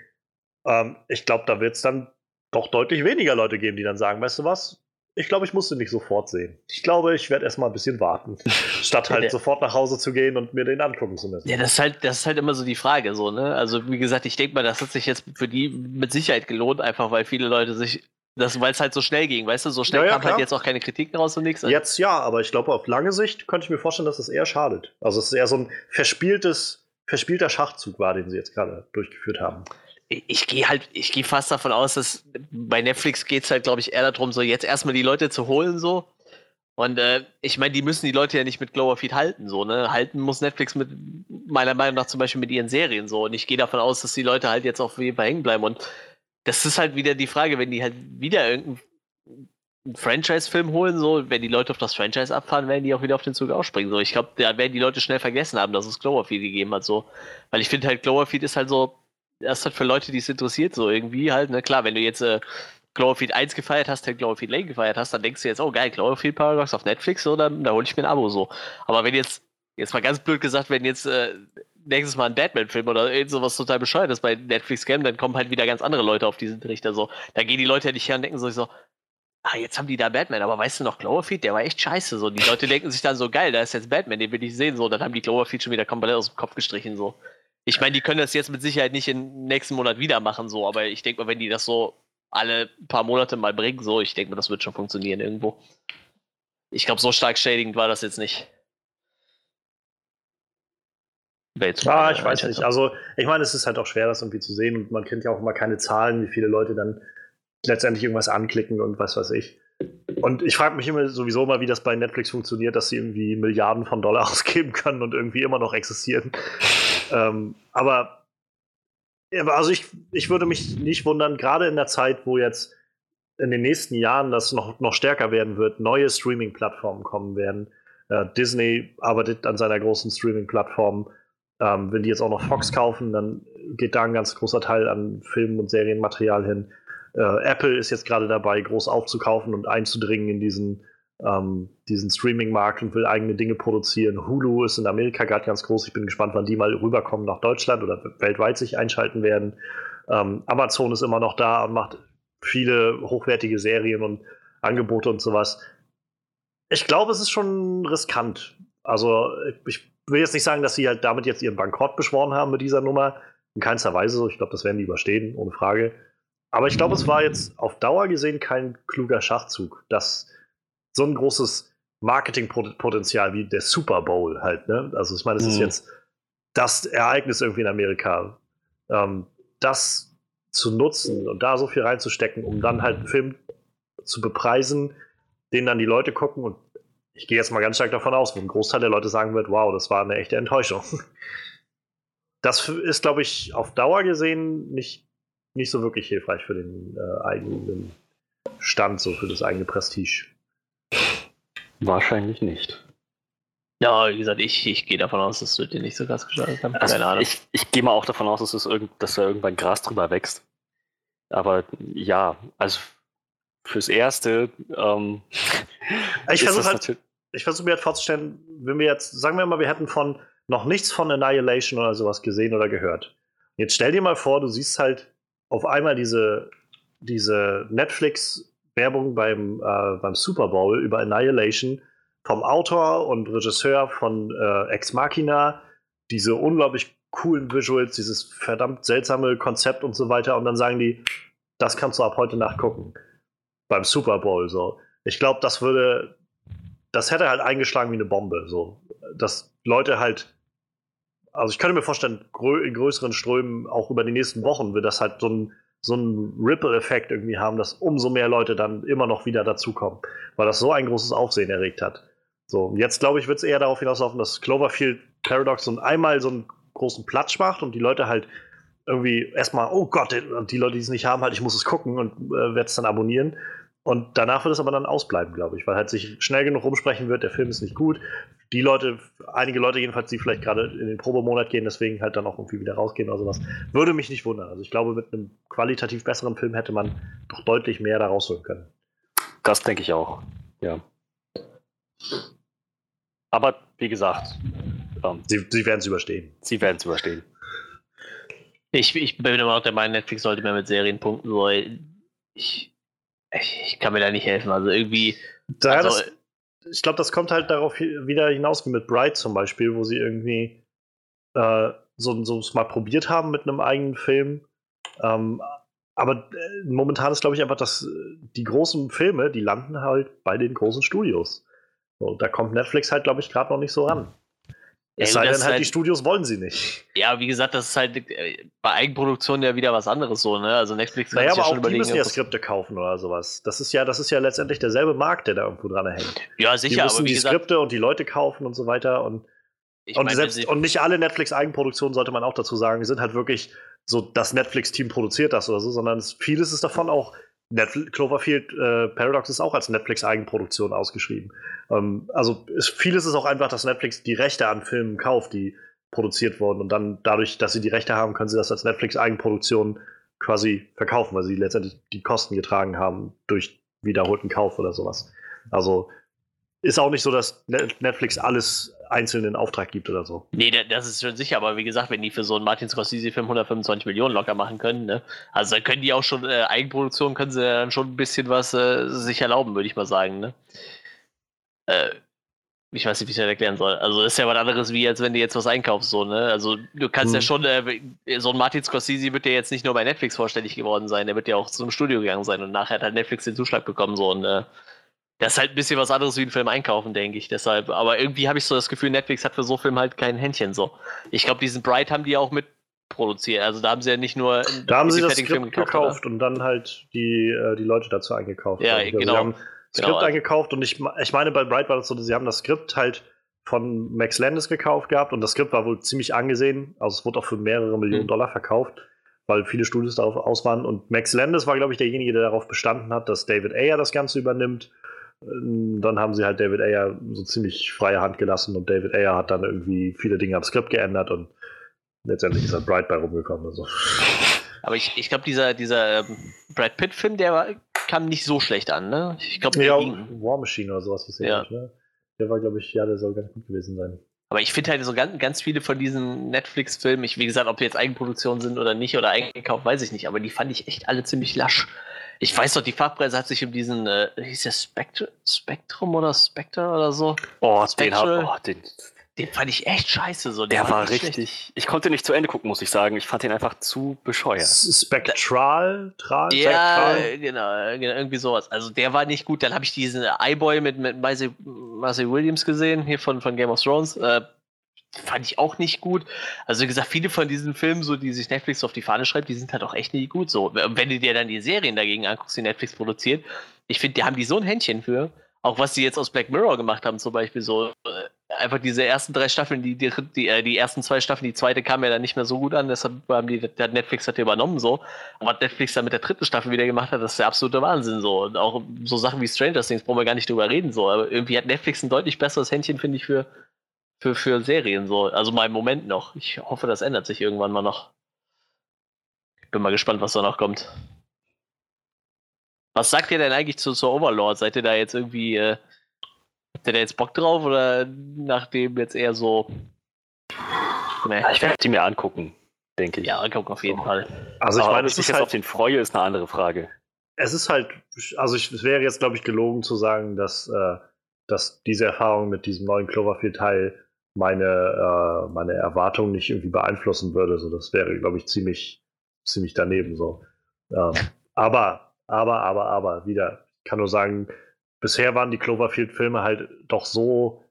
Ähm, ich glaube, da wird es dann doch deutlich weniger Leute geben, die dann sagen, weißt du was, ich glaube, ich musste nicht sofort sehen. Ich glaube, ich werde erstmal ein bisschen warten, statt halt ja, sofort nach Hause zu gehen und mir den angucken zu müssen. Ja, das ist halt, das ist halt immer so die Frage, so, ne? Also, wie gesagt, ich denke mal, das hat sich jetzt für die mit Sicherheit gelohnt, einfach weil viele Leute sich das, weil es halt so schnell ging, weißt du, so schnell ja, ja, kam halt klar. halt jetzt auch keine Kritik raus und nichts. Jetzt ja, aber ich glaube, auf lange Sicht könnte ich mir vorstellen, dass es eher schadet. Also es ist eher so ein verspieltes, verspielter Schachzug war, den sie jetzt gerade durchgeführt haben ich gehe halt, ich gehe fast davon aus, dass bei Netflix geht es halt, glaube ich, eher darum, so jetzt erstmal die Leute zu holen, so. Und äh, ich meine, die müssen die Leute ja nicht mit Glowerfeed halten, so, ne? Halten muss Netflix mit, meiner Meinung nach, zum Beispiel mit ihren Serien, so. Und ich gehe davon aus, dass die Leute halt jetzt auf jeden Fall hängen bleiben. Und das ist halt wieder die Frage, wenn die halt wieder irgendeinen Franchise-Film holen, so, wenn die Leute auf das Franchise abfahren, werden die auch wieder auf den Zug ausspringen, so. Ich glaube, da werden die Leute schnell vergessen haben, dass es Cloverfield gegeben hat, so. Weil ich finde halt, Cloverfield ist halt so, das ist halt für Leute, die es interessiert, so irgendwie halt, ne? Klar, wenn du jetzt äh, Cloverfield 1 gefeiert hast, halt Cloverfield Lane gefeiert hast, dann denkst du jetzt, oh geil, Cloverfield Paradox auf Netflix, so, dann da hole ich mir ein Abo so. Aber wenn jetzt, jetzt mal ganz blöd gesagt, wenn jetzt äh, nächstes Mal ein Batman-Film oder irgend sowas total bescheuertes bei Netflix käme, dann kommen halt wieder ganz andere Leute auf diesen Trichter so. Da gehen die Leute ja nicht her und denken so, so ah, jetzt haben die da Batman, aber weißt du noch, Cloverfield, der war echt scheiße. So, die Leute denken sich dann so, geil, da ist jetzt Batman, den will ich sehen. So, dann haben die Cloverfield schon wieder komplett aus dem Kopf gestrichen. So. Ich meine, die können das jetzt mit Sicherheit nicht im nächsten Monat wieder machen, so, aber ich denke mal, wenn die das so alle paar Monate mal bringen, so, ich denke mal, das wird schon funktionieren irgendwo. Ich glaube, so stark schädigend war das jetzt nicht. Ja, ich weiß nicht. Also, ich meine, es ist halt auch schwer, das irgendwie zu sehen und man kennt ja auch immer keine Zahlen, wie viele Leute dann letztendlich irgendwas anklicken und was weiß ich. Und ich frage mich immer sowieso mal, wie das bei Netflix funktioniert, dass sie irgendwie Milliarden von Dollar ausgeben können und irgendwie immer noch existieren. Ähm, aber also ich, ich würde mich nicht wundern, gerade in der Zeit, wo jetzt in den nächsten Jahren das noch, noch stärker werden wird, neue Streaming-Plattformen kommen werden. Äh, Disney arbeitet an seiner großen Streaming-Plattform. Ähm, wenn die jetzt auch noch Fox kaufen, dann geht da ein ganz großer Teil an Film- und Serienmaterial hin. Äh, Apple ist jetzt gerade dabei, groß aufzukaufen und einzudringen in diesen, ähm, diesen Streaming-Markt und will eigene Dinge produzieren. Hulu ist in Amerika gerade ganz groß. Ich bin gespannt, wann die mal rüberkommen nach Deutschland oder weltweit sich einschalten werden. Ähm, Amazon ist immer noch da und macht viele hochwertige Serien und Angebote und sowas. Ich glaube, es ist schon riskant. Also, ich will jetzt nicht sagen, dass sie halt damit jetzt ihren Bankrott beschworen haben mit dieser Nummer. In keinster Weise. Ich glaube, das werden die überstehen, ohne Frage. Aber ich glaube, es war jetzt auf Dauer gesehen kein kluger Schachzug, dass so ein großes Marketingpotenzial wie der Super Bowl halt, ne? Also ich meine, es mhm. ist jetzt das Ereignis irgendwie in Amerika. Ähm, das zu nutzen und da so viel reinzustecken, um dann halt einen Film zu bepreisen, den dann die Leute gucken und ich gehe jetzt mal ganz stark davon aus, wo ein Großteil der Leute sagen wird, wow, das war eine echte Enttäuschung. Das ist, glaube ich, auf Dauer gesehen nicht nicht so wirklich hilfreich für den äh, eigenen Stand, so für das eigene Prestige. Wahrscheinlich nicht. Ja, wie gesagt, ich, ich gehe davon aus, dass du dir nicht so krass gestartet hast. Also Keine Ahnung. Ich, ich gehe mal auch davon aus, dass, es irgend, dass da irgendwann Gras drüber wächst. Aber ja, also fürs Erste. Ähm, ich versuche halt, versuch mir halt vorzustellen, wenn wir jetzt, sagen wir mal, wir hätten von noch nichts von Annihilation oder sowas gesehen oder gehört. Jetzt stell dir mal vor, du siehst halt auf einmal diese diese Netflix-Werbung beim, äh, beim Super Bowl über Annihilation vom Autor und Regisseur von äh, Ex Machina, diese unglaublich coolen Visuals, dieses verdammt seltsame Konzept und so weiter. Und dann sagen die, das kannst du ab heute Nacht gucken. Beim Super Bowl so. Ich glaube, das würde, das hätte halt eingeschlagen wie eine Bombe. So, dass Leute halt, also ich könnte mir vorstellen, in größeren Strömen auch über die nächsten Wochen wird das halt so ein so einen Ripple-Effekt irgendwie haben, dass umso mehr Leute dann immer noch wieder dazukommen, weil das so ein großes Aufsehen erregt hat. So, jetzt glaube ich, wird es eher darauf hinauslaufen, dass Cloverfield Paradox so einmal so einen großen Platsch macht und die Leute halt irgendwie erstmal, oh Gott, die Leute, die es nicht haben, halt, ich muss es gucken und äh, werde es dann abonnieren. Und danach wird es aber dann ausbleiben, glaube ich, weil halt sich schnell genug rumsprechen wird, der Film ist nicht gut. Die Leute, einige Leute jedenfalls, die vielleicht gerade in den Probemonat gehen, deswegen halt dann auch irgendwie wieder rausgehen oder sowas, würde mich nicht wundern. Also ich glaube, mit einem qualitativ besseren Film hätte man doch deutlich mehr da rausholen können. Das denke ich auch, ja. Aber wie gesagt, ähm, sie, sie werden es überstehen. Sie werden es überstehen. Ich, ich bin immer noch der Meinung, Netflix sollte mehr mit Serien punkten, weil ich, ich, ich kann mir da nicht helfen. Also irgendwie. Daher also, das, ich glaube, das kommt halt darauf wieder hinaus, wie mit Bright zum Beispiel, wo sie irgendwie äh, so, so mal probiert haben mit einem eigenen Film. Ähm, aber äh, momentan ist, glaube ich, einfach, dass die großen Filme, die landen halt bei den großen Studios. So, da kommt Netflix halt, glaube ich, gerade noch nicht so ran. Es ja, sei denn halt, halt, die Studios wollen sie nicht. Ja, wie gesagt, das ist halt äh, bei Eigenproduktion ja wieder was anderes so, ne? Also Netflix kann naja, aber ja auch die müssen ja Skripte kaufen oder sowas. Das ist ja, das ist ja letztendlich derselbe Markt, der da irgendwo dran hängt. Ja, sicher. Die müssen aber die gesagt, Skripte und die Leute kaufen und so weiter und und, meine, selbst, und nicht alle Netflix-Eigenproduktionen, sollte man auch dazu sagen, sind halt wirklich so, das Netflix-Team produziert das oder so, sondern vieles ist davon auch Netflix, Cloverfield äh, Paradox ist auch als Netflix-Eigenproduktion ausgeschrieben. Ähm, also ist, vieles ist auch einfach, dass Netflix die Rechte an Filmen kauft, die produziert wurden und dann dadurch, dass sie die Rechte haben, können sie das als Netflix-Eigenproduktion quasi verkaufen, weil sie letztendlich die Kosten getragen haben durch wiederholten Kauf oder sowas. Also ist auch nicht so, dass Netflix alles einzeln in Auftrag gibt oder so. Nee, das ist schon sicher, aber wie gesagt, wenn die für so einen Martin Scorsese-Film 125 Millionen locker machen können, ne? also dann können die auch schon, äh, Eigenproduktion können sie dann schon ein bisschen was äh, sich erlauben, würde ich mal sagen. Ne? Äh, ich weiß nicht, wie ich das erklären soll. Also das ist ja was anderes, wie als wenn du jetzt was einkaufst, so, ne? Also du kannst hm. ja schon, äh, so ein Martin Scorsese wird ja jetzt nicht nur bei Netflix vorstellig geworden sein, der wird ja auch zum Studio gegangen sein und nachher hat halt Netflix den Zuschlag bekommen, so und äh, das ist halt ein bisschen was anderes wie ein Film einkaufen, denke ich. Deshalb, aber irgendwie habe ich so das Gefühl, Netflix hat für so Filme halt kein Händchen so. Ich glaube, diesen Bright haben die auch mit produziert. Also da haben sie ja nicht nur da haben sie das Skript gekauft, gekauft und dann halt die, äh, die Leute dazu eingekauft. Ja, also genau. Sie haben Skript genau. eingekauft und ich, ich meine, bei Bright war das so, sie haben das Skript halt von Max Landis gekauft gehabt und das Skript war wohl ziemlich angesehen. Also es wurde auch für mehrere Millionen mhm. Dollar verkauft, weil viele Studios darauf aus waren. Und Max Landis war, glaube ich, derjenige, der darauf bestanden hat, dass David Ayer das Ganze übernimmt dann haben sie halt David Ayer so ziemlich freie Hand gelassen und David Ayer hat dann irgendwie viele Dinge am Skript geändert und letztendlich ist halt Bright bei rumgekommen. Also. Aber ich, ich glaube, dieser, dieser ähm, Brad Pitt-Film, der war, kam nicht so schlecht an, ne? Ich glaube, ja, War Machine oder sowas ist ja. Nicht, ne? Der war, glaube ich, ja, der soll ganz gut gewesen sein. Aber ich finde halt so ganz, ganz viele von diesen Netflix-Filmen, ich, wie gesagt, ob die jetzt Eigenproduktion sind oder nicht oder eingekauft, weiß ich nicht, aber die fand ich echt alle ziemlich lasch. Ich weiß doch, die Fachpresse hat sich um diesen, äh, hieß der Spectrum, Spektrum oder Spectre oder so? Oh, den, hab, oh den, den fand ich echt scheiße. So. Der, der war, war richtig. Schlecht. Ich konnte nicht zu Ende gucken, muss ich sagen. Ich fand den einfach zu bescheuert. Spektral? Tral, ja, genau, genau, irgendwie sowas. Also der war nicht gut. Dann habe ich diesen Eyeboy mit, mit Marcy, Williams gesehen, hier von, von Game of Thrones. Äh, fand ich auch nicht gut. Also wie gesagt, viele von diesen Filmen, so die sich Netflix auf die Fahne schreibt, die sind halt auch echt nicht gut. So, wenn du dir dann die Serien dagegen anguckst, die Netflix produziert, ich finde, die haben die so ein Händchen für. Auch was sie jetzt aus Black Mirror gemacht haben, zum Beispiel so. Äh, einfach diese ersten drei Staffeln, die, die, die, äh, die ersten zwei Staffeln, die zweite kam ja dann nicht mehr so gut an, deshalb haben die, der Netflix hat die übernommen so. Und was Netflix dann mit der dritten Staffel wieder gemacht hat, das ist der absolute Wahnsinn so. Und auch so Sachen wie Stranger Things brauchen wir gar nicht drüber reden so. Aber irgendwie hat Netflix ein deutlich besseres Händchen, finde ich, für, für, für Serien so. Also mal im Moment noch. Ich hoffe, das ändert sich irgendwann mal noch. Ich bin mal gespannt, was da noch kommt. Was sagt ihr denn eigentlich zu, zu Overlord? Seid ihr da jetzt irgendwie, äh, habt ihr da jetzt Bock drauf oder nachdem jetzt eher so. Nee. Ich werde die mir angucken, denke ich. Ja, angucken auf jeden so. Fall. Also ich meine, dass ich jetzt halt auf den freue, ist eine andere Frage. es ist halt, also ich, es wäre jetzt, glaube ich, gelogen zu sagen, dass, äh, dass diese Erfahrung mit diesem neuen Cloverfield-Teil meine, äh, meine Erwartungen nicht irgendwie beeinflussen würde. So, das wäre, glaube ich, ziemlich, ziemlich daneben so. Ähm, aber, aber, aber, aber, wieder, ich kann nur sagen, bisher waren die Cloverfield-Filme halt doch so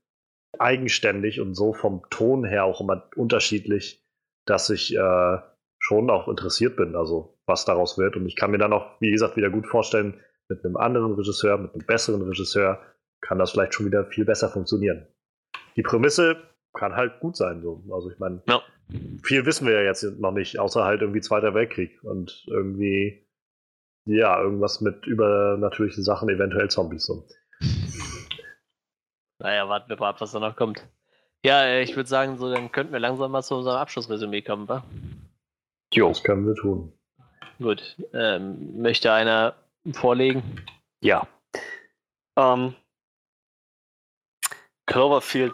eigenständig und so vom Ton her auch immer unterschiedlich, dass ich äh, schon auch interessiert bin, also was daraus wird. Und ich kann mir dann auch, wie gesagt, wieder gut vorstellen, mit einem anderen Regisseur, mit einem besseren Regisseur, kann das vielleicht schon wieder viel besser funktionieren. Die Prämisse kann halt gut sein. So. Also ich meine, ja. viel wissen wir ja jetzt noch nicht, außer halt irgendwie Zweiter Weltkrieg und irgendwie, ja, irgendwas mit übernatürlichen Sachen, eventuell Zombies. So. Naja, warten wir mal ab, was da noch kommt. Ja, äh, ich würde sagen, so, dann könnten wir langsam mal zu unserem Abschlussresümee kommen, wa? Jo. Das können wir tun. Gut. Ähm, möchte einer vorlegen? Ja. Ähm, Cloverfield,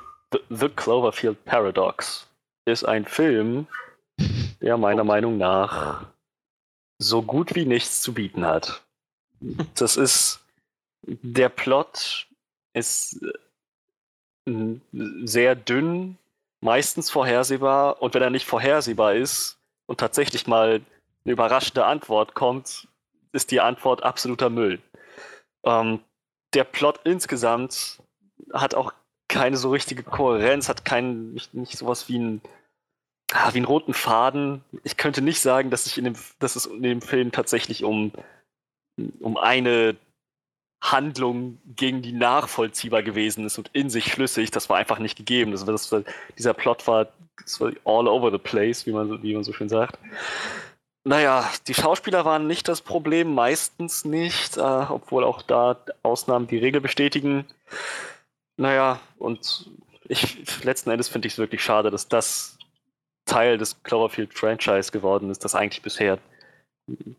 The Cloverfield Paradox ist ein Film, der meiner Meinung nach so gut wie nichts zu bieten hat. Das ist, der Plot ist äh, sehr dünn, meistens vorhersehbar und wenn er nicht vorhersehbar ist und tatsächlich mal eine überraschende Antwort kommt, ist die Antwort absoluter Müll. Ähm, der Plot insgesamt hat auch keine so richtige Kohärenz, hat keinen, nicht, nicht sowas wie einen, ah, wie einen roten Faden. Ich könnte nicht sagen, dass, ich in dem, dass es in dem Film tatsächlich um, um eine Handlung ging, die nachvollziehbar gewesen ist und in sich schlüssig. Das war einfach nicht gegeben. Das, das dieser Plot war, war all over the place, wie man, wie man so schön sagt. Naja, die Schauspieler waren nicht das Problem, meistens nicht, äh, obwohl auch da Ausnahmen die Regel bestätigen. Naja, und ich, letzten Endes finde ich es wirklich schade, dass das Teil des Cloverfield-Franchise geworden ist, das eigentlich bisher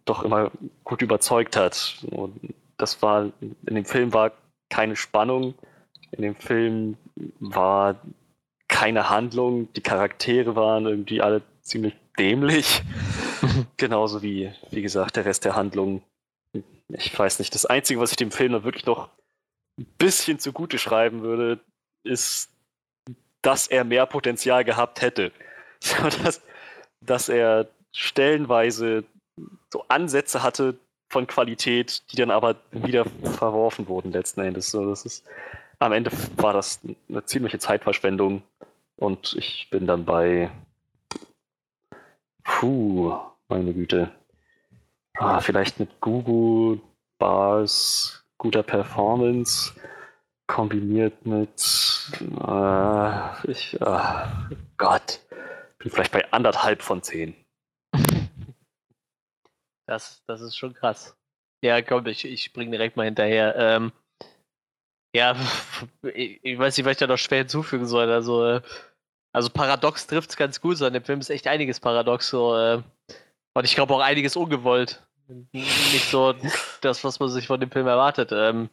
doch immer gut überzeugt hat. Und das war, in dem Film war keine Spannung, in dem Film war keine Handlung, die Charaktere waren irgendwie alle ziemlich dämlich. Genauso wie, wie gesagt, der Rest der Handlung. Ich weiß nicht, das Einzige, was ich dem Film noch wirklich noch ein bisschen zugute schreiben würde, ist, dass er mehr Potenzial gehabt hätte. Dass, dass er stellenweise so Ansätze hatte von Qualität, die dann aber wieder verworfen wurden letzten Endes. So, das ist, am Ende war das eine ziemliche Zeitverschwendung und ich bin dann bei Puh, meine Güte. Ah, vielleicht mit Google Bars guter Performance kombiniert mit äh, ich, äh, Gott, bin vielleicht bei anderthalb von zehn. Das, das ist schon krass. Ja, komm, ich, ich spring direkt mal hinterher. Ähm, ja, ich, weiß nicht, was ich da noch schwer hinzufügen soll. Also, äh, also Paradox trifft es ganz gut, so in dem Film ist echt einiges Paradox. So, äh, und ich glaube auch einiges ungewollt. Nicht so das, was man sich von dem Film erwartet. Ähm,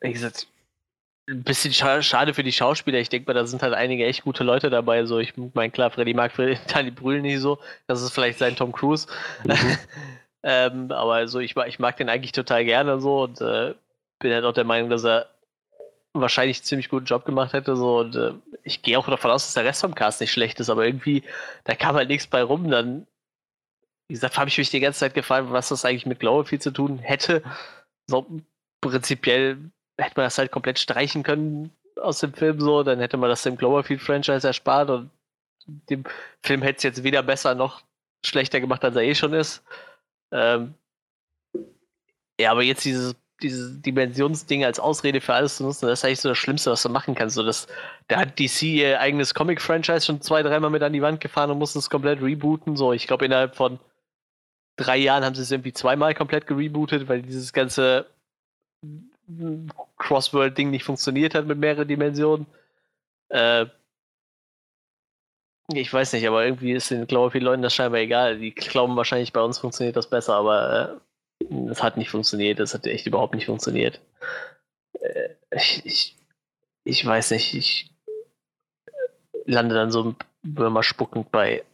wie gesagt, ein bisschen scha schade für die Schauspieler. Ich denke mal, da sind halt einige echt gute Leute dabei. So, ich meine, klar, Freddy mag Danny Brühl nicht so. Das ist vielleicht sein Tom Cruise. Mhm. ähm, aber also ich, ich mag den eigentlich total gerne so und äh, bin halt auch der Meinung, dass er wahrscheinlich einen ziemlich guten Job gemacht hätte. So, und äh, ich gehe auch davon aus, dass der Rest vom Cast nicht schlecht ist, aber irgendwie, da kam halt nichts bei rum. Dann, wie gesagt, habe ich mich die ganze Zeit gefragt, was das eigentlich mit Glowerfield zu tun hätte. So, prinzipiell hätte man das halt komplett streichen können aus dem Film so, dann hätte man das dem Cloverfield-Franchise erspart und dem Film hätte es jetzt weder besser noch schlechter gemacht, als er eh schon ist. Ähm, ja, aber jetzt dieses diese Dimensionsding als Ausrede für alles zu nutzen, das ist eigentlich so das Schlimmste, was du machen kannst. So, dass, da hat DC ihr eigenes Comic-Franchise schon zwei, dreimal mit an die Wand gefahren und mussten es komplett rebooten. So, ich glaube, innerhalb von drei Jahren haben sie es irgendwie zweimal komplett gerebootet, weil dieses ganze Crossworld-Ding nicht funktioniert hat mit mehreren Dimensionen. Äh, ich weiß nicht, aber irgendwie ist den, glaube ich, vielen Leuten das scheinbar egal. Die glauben wahrscheinlich, bei uns funktioniert das besser, aber äh, hat nicht funktioniert, das hat echt überhaupt nicht funktioniert. Äh, ich, ich, ich weiß nicht, ich lande dann so Würmer spuckend bei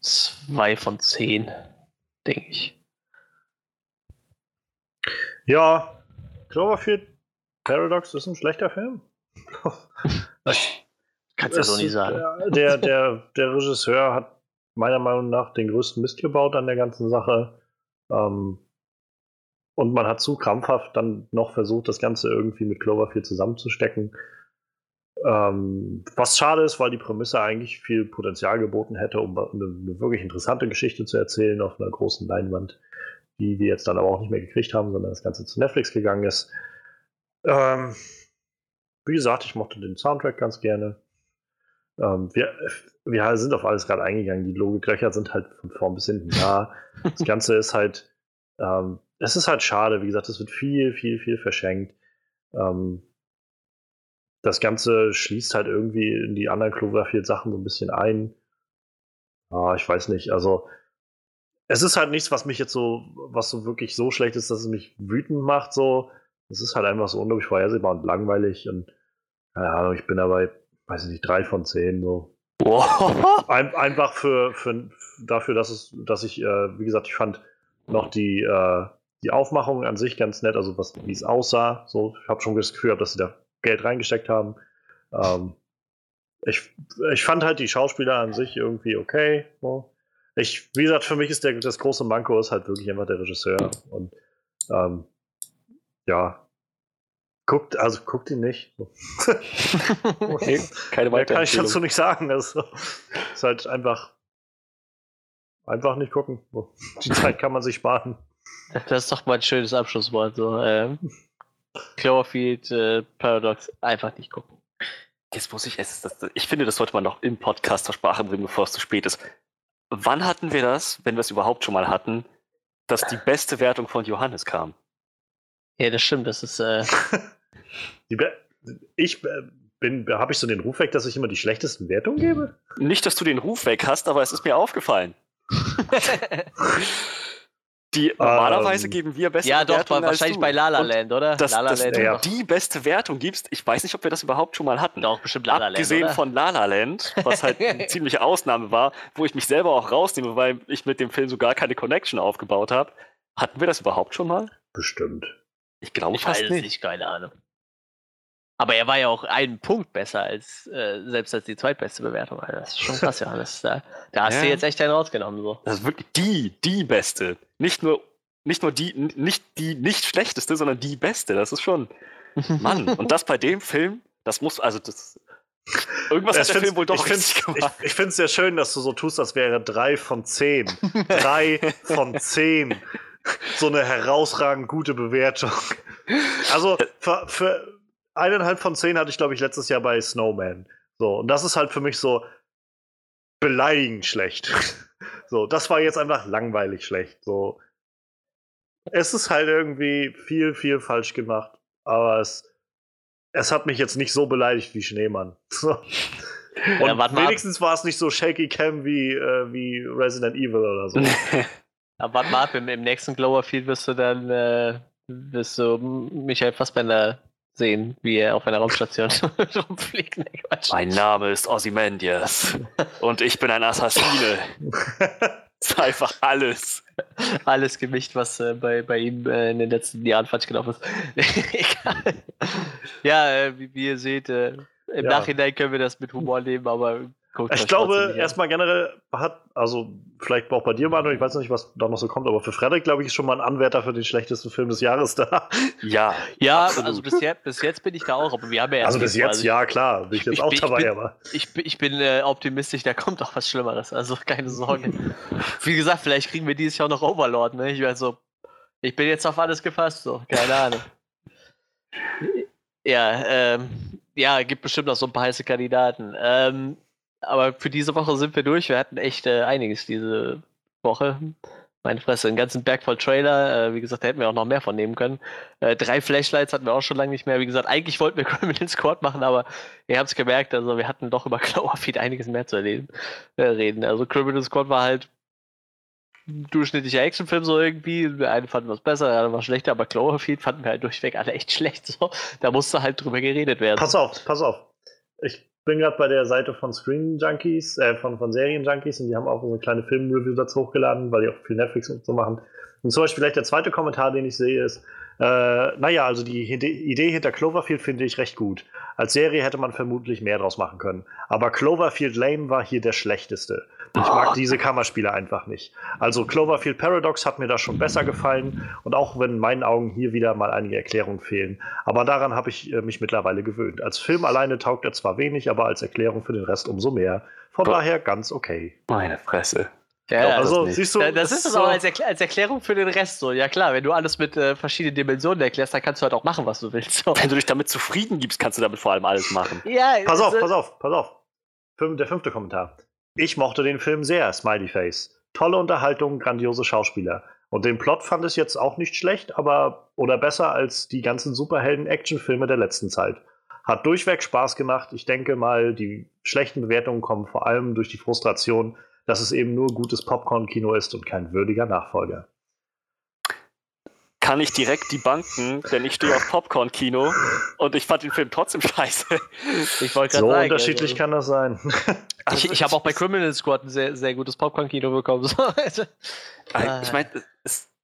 zwei von zehn, denke ich. Ja, Cloverfield Paradox ist ein schlechter Film. Kannst du so nicht sagen. Der, der, der Regisseur hat meiner Meinung nach den größten Mist gebaut an der ganzen Sache. Ähm, und man hat zu krampfhaft dann noch versucht, das Ganze irgendwie mit Cloverfield zusammenzustecken. Ähm, was schade ist, weil die Prämisse eigentlich viel Potenzial geboten hätte, um eine, eine, wirklich interessante Geschichte zu erzählen auf einer großen Leinwand, die wir jetzt dann aber auch nicht mehr gekriegt haben, sondern das Ganze zu Netflix gegangen ist. Ähm, wie gesagt, ich mochte den Soundtrack ganz gerne. Ähm, wir, wir sind auf alles gerade eingegangen. Die Logiklöcher sind halt von vorn bis hinten da. Das Ganze ist halt, ähm, es ist halt schade. Wie gesagt, es wird viel, viel, viel verschenkt. Ähm, das Ganze schließt halt irgendwie in die anderen Cloverfield-Sachen so ein bisschen ein. Ah, ich weiß nicht. Also, es ist halt nichts, was mich jetzt so, was so wirklich so schlecht ist, dass es mich wütend macht. So, es ist halt einfach so unglaublich vorhersehbar und langweilig und keine Ahnung, ich bin dabei, weiß ich nicht, drei von zehn so. Ein, einfach für, für, dafür, dass es, dass ich, äh, wie gesagt, ich fand noch die, äh, die Aufmachung an sich ganz nett, also was, wie es aussah. So, ich habe schon das Gefühl dass sie da Geld reingesteckt haben. Ähm, ich, ich fand halt die Schauspieler an sich irgendwie okay. So. Ich, wie gesagt, für mich ist der, das große Manko ist halt wirklich einfach der Regisseur. Und ähm, ja, guckt, also guckt ihn nicht. okay, keine Mehr kann ich dazu nicht sagen. Das ist halt einfach, einfach nicht gucken. Die Zeit kann man sich sparen. Das ist doch mal ein schönes Abschlusswort. So, ähm, Cloverfield äh, Paradox einfach nicht gucken. Jetzt muss ich es. Ich finde, das sollte man noch im Podcast zur Sprache bringen, bevor es zu spät ist. Wann hatten wir das, wenn wir es überhaupt schon mal hatten, dass die beste Wertung von Johannes kam? Ja, das stimmt. Das ist. Äh... ich äh, bin, habe ich so den Ruf weg, dass ich immer die schlechtesten Wertungen gebe? Nicht, dass du den Ruf weg hast, aber es ist mir aufgefallen. Die normalerweise um, ähm, geben wir bessere Ja, doch, Wertungen wahrscheinlich bei La La Land, oder? Dass, La La Land, du ja. die beste Wertung gibst, ich weiß nicht, ob wir das überhaupt schon mal hatten. Doch, bestimmt La La Land. Abgesehen oder? von La La Land, was halt eine ziemliche Ausnahme war, wo ich mich selber auch rausnehme, weil ich mit dem Film so gar keine Connection aufgebaut habe. Hatten wir das überhaupt schon mal? Bestimmt. Ich glaube fast nicht. nicht. Keine Ahnung. Aber er war ja auch einen Punkt besser als äh, selbst als die zweitbeste Bewertung. Also das ist schon krass, Johannes. Da, da hast ja. du jetzt echt einen rausgenommen. So. Das ist wirklich die, die beste. Nicht nur, nicht nur die, nicht die nicht schlechteste, sondern die beste. Das ist schon. Mann. Und das bei dem Film, das muss, also das. Irgendwas hat der Film wohl doch ich gemacht. Ich, ich finde es sehr schön, dass du so tust, als wäre drei von zehn. drei von zehn. So eine herausragend gute Bewertung. Also für, für eineinhalb von zehn hatte ich, glaube ich, letztes Jahr bei Snowman. So, und das ist halt für mich so beleidigend schlecht. so, das war jetzt einfach langweilig schlecht. So. Es ist halt irgendwie viel, viel falsch gemacht, aber es, es hat mich jetzt nicht so beleidigt wie Schneemann. Und ja, wenigstens war es nicht so shaky cam wie, äh, wie Resident Evil oder so. Aber warte mal ab, im, im nächsten Glowerfield wirst du dann äh, wirst du Michael Fassbender sehen, wie er auf einer Raumstation rumfliegt. Nee, mein Name ist Ozymandias und ich bin ein Assassine. das ist einfach alles. Alles gemischt, was äh, bei, bei ihm äh, in den letzten Jahren falsch gelaufen ist. Egal. Ja, äh, wie, wie, ihr seht, äh, im ja. Nachhinein können wir das mit Humor nehmen, aber Guckt ich glaube, erstmal generell hat, also vielleicht auch bei dir, Manu, ich weiß nicht, was da noch so kommt, aber für Frederik, glaube ich, ist schon mal ein Anwärter für den schlechtesten Film des Jahres da. Ja, ja, absolut. also bis jetzt, bis jetzt bin ich da auch, aber wir haben ja Also bis jetzt, also, ja, klar, bin ich jetzt ich, auch ich dabei, bin, aber. Ich, ich bin äh, optimistisch, da kommt auch was Schlimmeres, also keine Sorge. Wie gesagt, vielleicht kriegen wir dieses Jahr noch Overlord, ne? Ich, also, ich bin jetzt auf alles gefasst, so, keine Ahnung. Ja, ähm, ja, gibt bestimmt noch so ein paar heiße Kandidaten. Ähm, aber für diese Woche sind wir durch. Wir hatten echt äh, einiges diese Woche. Meine Fresse, einen ganzen Berg voll Trailer. Äh, wie gesagt, da hätten wir auch noch mehr von nehmen können. Äh, drei Flashlights hatten wir auch schon lange nicht mehr. Wie gesagt, eigentlich wollten wir Criminal Squad machen, aber ihr habt es gemerkt, also wir hatten doch über Cloverfield einiges mehr zu erleben, äh, reden. Also Criminal Squad war halt ein durchschnittlicher Actionfilm so irgendwie. Der eine fanden wir es besser, der andere war schlechter, aber Cloverfield fanden wir halt durchweg alle echt schlecht. So. Da musste halt drüber geredet werden. Pass auf, pass auf. Ich bin gerade bei der Seite von Screen Junkies, äh, von, von Serien Junkies und die haben auch so eine kleine Film-Review dazu hochgeladen, weil die auch viel Netflix und so machen. Und zum Beispiel vielleicht der zweite Kommentar, den ich sehe, ist, Äh, naja, also die Idee hinter Cloverfield finde ich recht gut. Als Serie hätte man vermutlich mehr draus machen können. Aber Cloverfield Lane war hier der schlechteste. Ich mag oh. diese Kammerspiele einfach nicht. Also Cloverfield Paradox hat mir da schon besser gefallen und auch wenn in meinen Augen hier wieder mal einige Erklärungen fehlen. Aber daran habe ich äh, mich mittlerweile gewöhnt. Als Film alleine taugt er zwar wenig, aber als Erklärung für den Rest umso mehr. Von Gott. daher ganz okay. Meine Fresse. Ja, also siehst du, das, das ist es so auch als, Erklär als, Erklärung für den Rest so. Ja klar, wenn du alles mit äh, verschiedenen Dimensionen erklärst, dann kannst du halt auch machen, was du willst. So. Wenn du dich damit zufrieden gibst, kannst du damit vor allem alles machen. ja, pass auf, pass auf, pass auf. Der fünfte Kommentar. Ich mochte den Film sehr, Smiley Face. Tolle Unterhaltung, grandiose Schauspieler. Und den Plot fand ich jetzt auch nicht schlecht, aber oder besser als die ganzen Superhelden-Actionfilme der letzten Zeit. Hat durchweg Spaß gemacht. Ich denke mal, die schlechten Bewertungen kommen vor allem durch die Frustration, dass es eben nur gutes Popcorn-Kino ist und kein würdiger Nachfolger. Kann ich direkt die Banken, denn ich stehe auf Popcorn-Kino und ich fand den Film trotzdem scheiße. Ich so sagen, unterschiedlich also, kann das sein. Also ich, ich habe auch bei Criminal Squad ein sehr, sehr gutes Popcorn-Kino bekommen. Also, ich meine,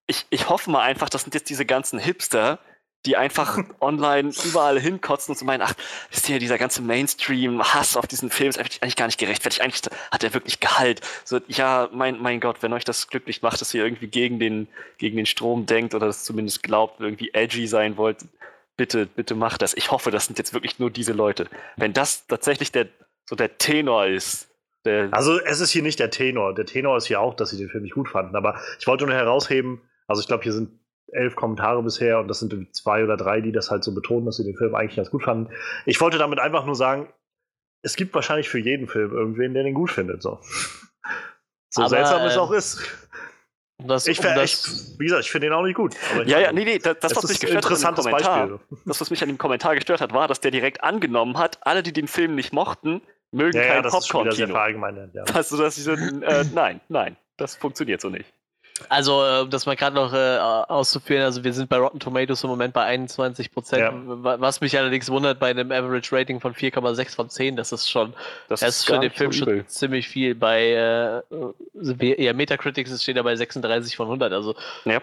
ich, ich hoffe mal einfach, das sind jetzt diese ganzen Hipster, die einfach online überall hinkotzen und so meinen, ach, wisst ihr, dieser ganze Mainstream-Hass auf diesen Film ist eigentlich gar nicht gerechtfertigt. Eigentlich hat er wirklich Gehalt. So, ja, mein, mein Gott, wenn euch das glücklich macht, dass ihr irgendwie gegen den, gegen den Strom denkt oder das zumindest glaubt, irgendwie edgy sein wollt, bitte, bitte macht das. Ich hoffe, das sind jetzt wirklich nur diese Leute. Wenn das tatsächlich der, so der Tenor ist, also es ist hier nicht der Tenor. Der Tenor ist hier auch, dass sie den Film nicht gut fanden. Aber ich wollte nur herausheben, also ich glaube, hier sind elf Kommentare bisher und das sind zwei oder drei, die das halt so betonen, dass sie den Film eigentlich ganz gut fanden. Ich wollte damit einfach nur sagen, es gibt wahrscheinlich für jeden Film irgendwen, der den gut findet. So, so aber, seltsam es auch ist. Das, ich, um das, wie gesagt, ich finde den auch nicht gut. ja, ja, nee, nee, das, das was mich gestört hat Kommentar, das, was mich an dem Kommentar gestört hat, war, dass der direkt angenommen hat, alle, die den Film nicht mochten, mögen ja, kein ja, Popcorn-Kino. Ja. Also, dass ich so, äh, nein, nein, das funktioniert so nicht. Also, äh, um das mal gerade noch äh, auszuführen, also wir sind bei Rotten Tomatoes im Moment bei 21 Prozent, ja. was mich allerdings wundert bei einem Average Rating von 4,6 von 10, das ist schon, das, das ist für den Film so schon ziemlich viel. Bei äh, ja, Metacritics steht er bei 36 von 100, also ja.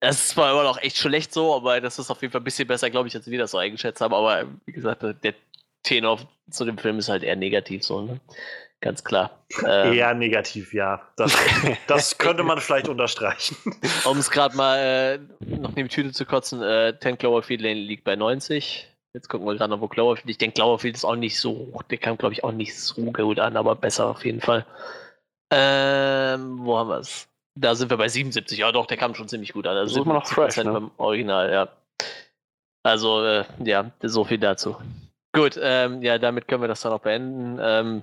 Das ist zwar immer noch echt schlecht so, aber das ist auf jeden Fall ein bisschen besser, glaube ich, als wir das so eingeschätzt haben. Aber wie gesagt, der Tenor zu dem Film ist halt eher negativ so. Ne? Ganz klar. Ähm, Eher negativ, ja. Das, das könnte man vielleicht unterstreichen. Um es gerade mal äh, noch in die Tüte zu kotzen, äh, 10 Cloverfield Lane liegt bei 90. Jetzt gucken wir gerade noch, wo Cloverfield. Ich denke, Cloverfield ist auch nicht so, der kam, glaube ich, auch nicht so gut an, aber besser auf jeden Fall. Ähm, wo haben wir es? Da sind wir bei 77. Ja, doch, der kam schon ziemlich gut an. Also sind wir noch fresh ne? beim Original, ja. Also, äh, ja, so viel dazu. Gut, ähm, ja, damit können wir das dann auch beenden. Ähm,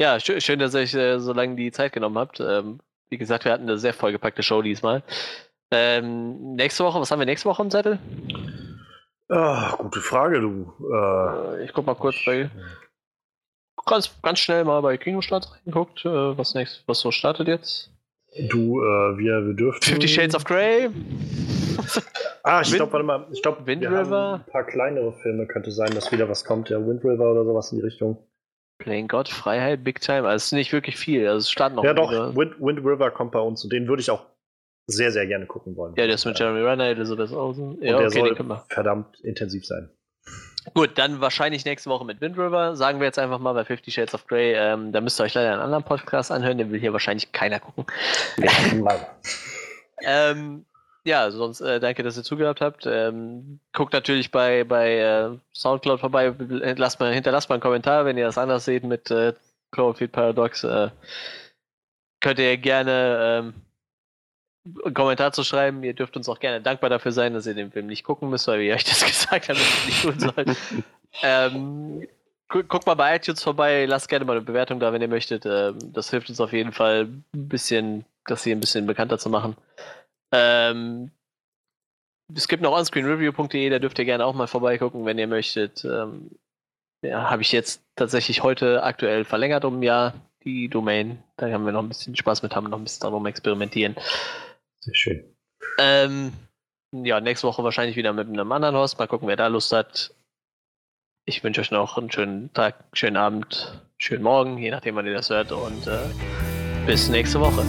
ja, schön, dass ihr euch äh, so lange die Zeit genommen habt. Ähm, wie gesagt, wir hatten eine sehr vollgepackte Show diesmal. Ähm, nächste Woche, was haben wir nächste Woche im Zettel? Ach, gute Frage, du. Äh, ich guck mal kurz bei. Ganz, ganz schnell mal bei Kinostart reingeguckt, äh, was, nächst, was so startet jetzt. Du, äh, wir, wir dürften. Fifty Shades of Grey. ah, ich glaube, warte mal, ich glaube, Wind River. ein paar kleinere Filme könnte sein, dass wieder was kommt, ja, Wind River oder sowas in die Richtung. Playing God, Freiheit, Big Time, also es ist nicht wirklich viel. Also es stand noch. Ja, doch, Wind, Wind, River kommt bei uns und den würde ich auch sehr, sehr gerne gucken wollen. Ja, der ist mit Jeremy Renner, Elizabeth Olsen. Ja, der okay, soll verdammt intensiv sein. Gut, dann wahrscheinlich nächste Woche mit Wind River. Sagen wir jetzt einfach mal bei Fifty Shades of Grey. Ähm, da müsst ihr euch leider einen anderen Podcast anhören, den will hier wahrscheinlich keiner gucken. Ja, ähm, ja, sonst äh, danke, dass ihr zugehört habt. Ähm, guckt natürlich bei, bei äh, Soundcloud vorbei, lasst mal, hinterlasst mal einen Kommentar, wenn ihr das anders seht mit äh, Cloverfield Paradox. Äh, könnt ihr gerne ähm, einen Kommentar zu schreiben. Ihr dürft uns auch gerne dankbar dafür sein, dass ihr den Film nicht gucken müsst, weil wir euch das gesagt haben, dass ihr nicht tun sollt. ähm, guckt mal bei iTunes vorbei, lasst gerne mal eine Bewertung da, wenn ihr möchtet. Ähm, das hilft uns auf jeden Fall ein bisschen, das hier ein bisschen bekannter zu machen. Ähm, es gibt noch onscreenreview.de, da dürft ihr gerne auch mal vorbeigucken, wenn ihr möchtet. Ähm, ja, habe ich jetzt tatsächlich heute aktuell verlängert um ein Jahr, die Domain. Da haben wir noch ein bisschen Spaß mit, haben noch ein bisschen darum experimentieren. Sehr schön. Ähm, ja, nächste Woche wahrscheinlich wieder mit einem anderen Host. Mal gucken, wer da Lust hat. Ich wünsche euch noch einen schönen Tag, schönen Abend, schönen Morgen, je nachdem, wann ihr das hört. Und äh, bis nächste Woche.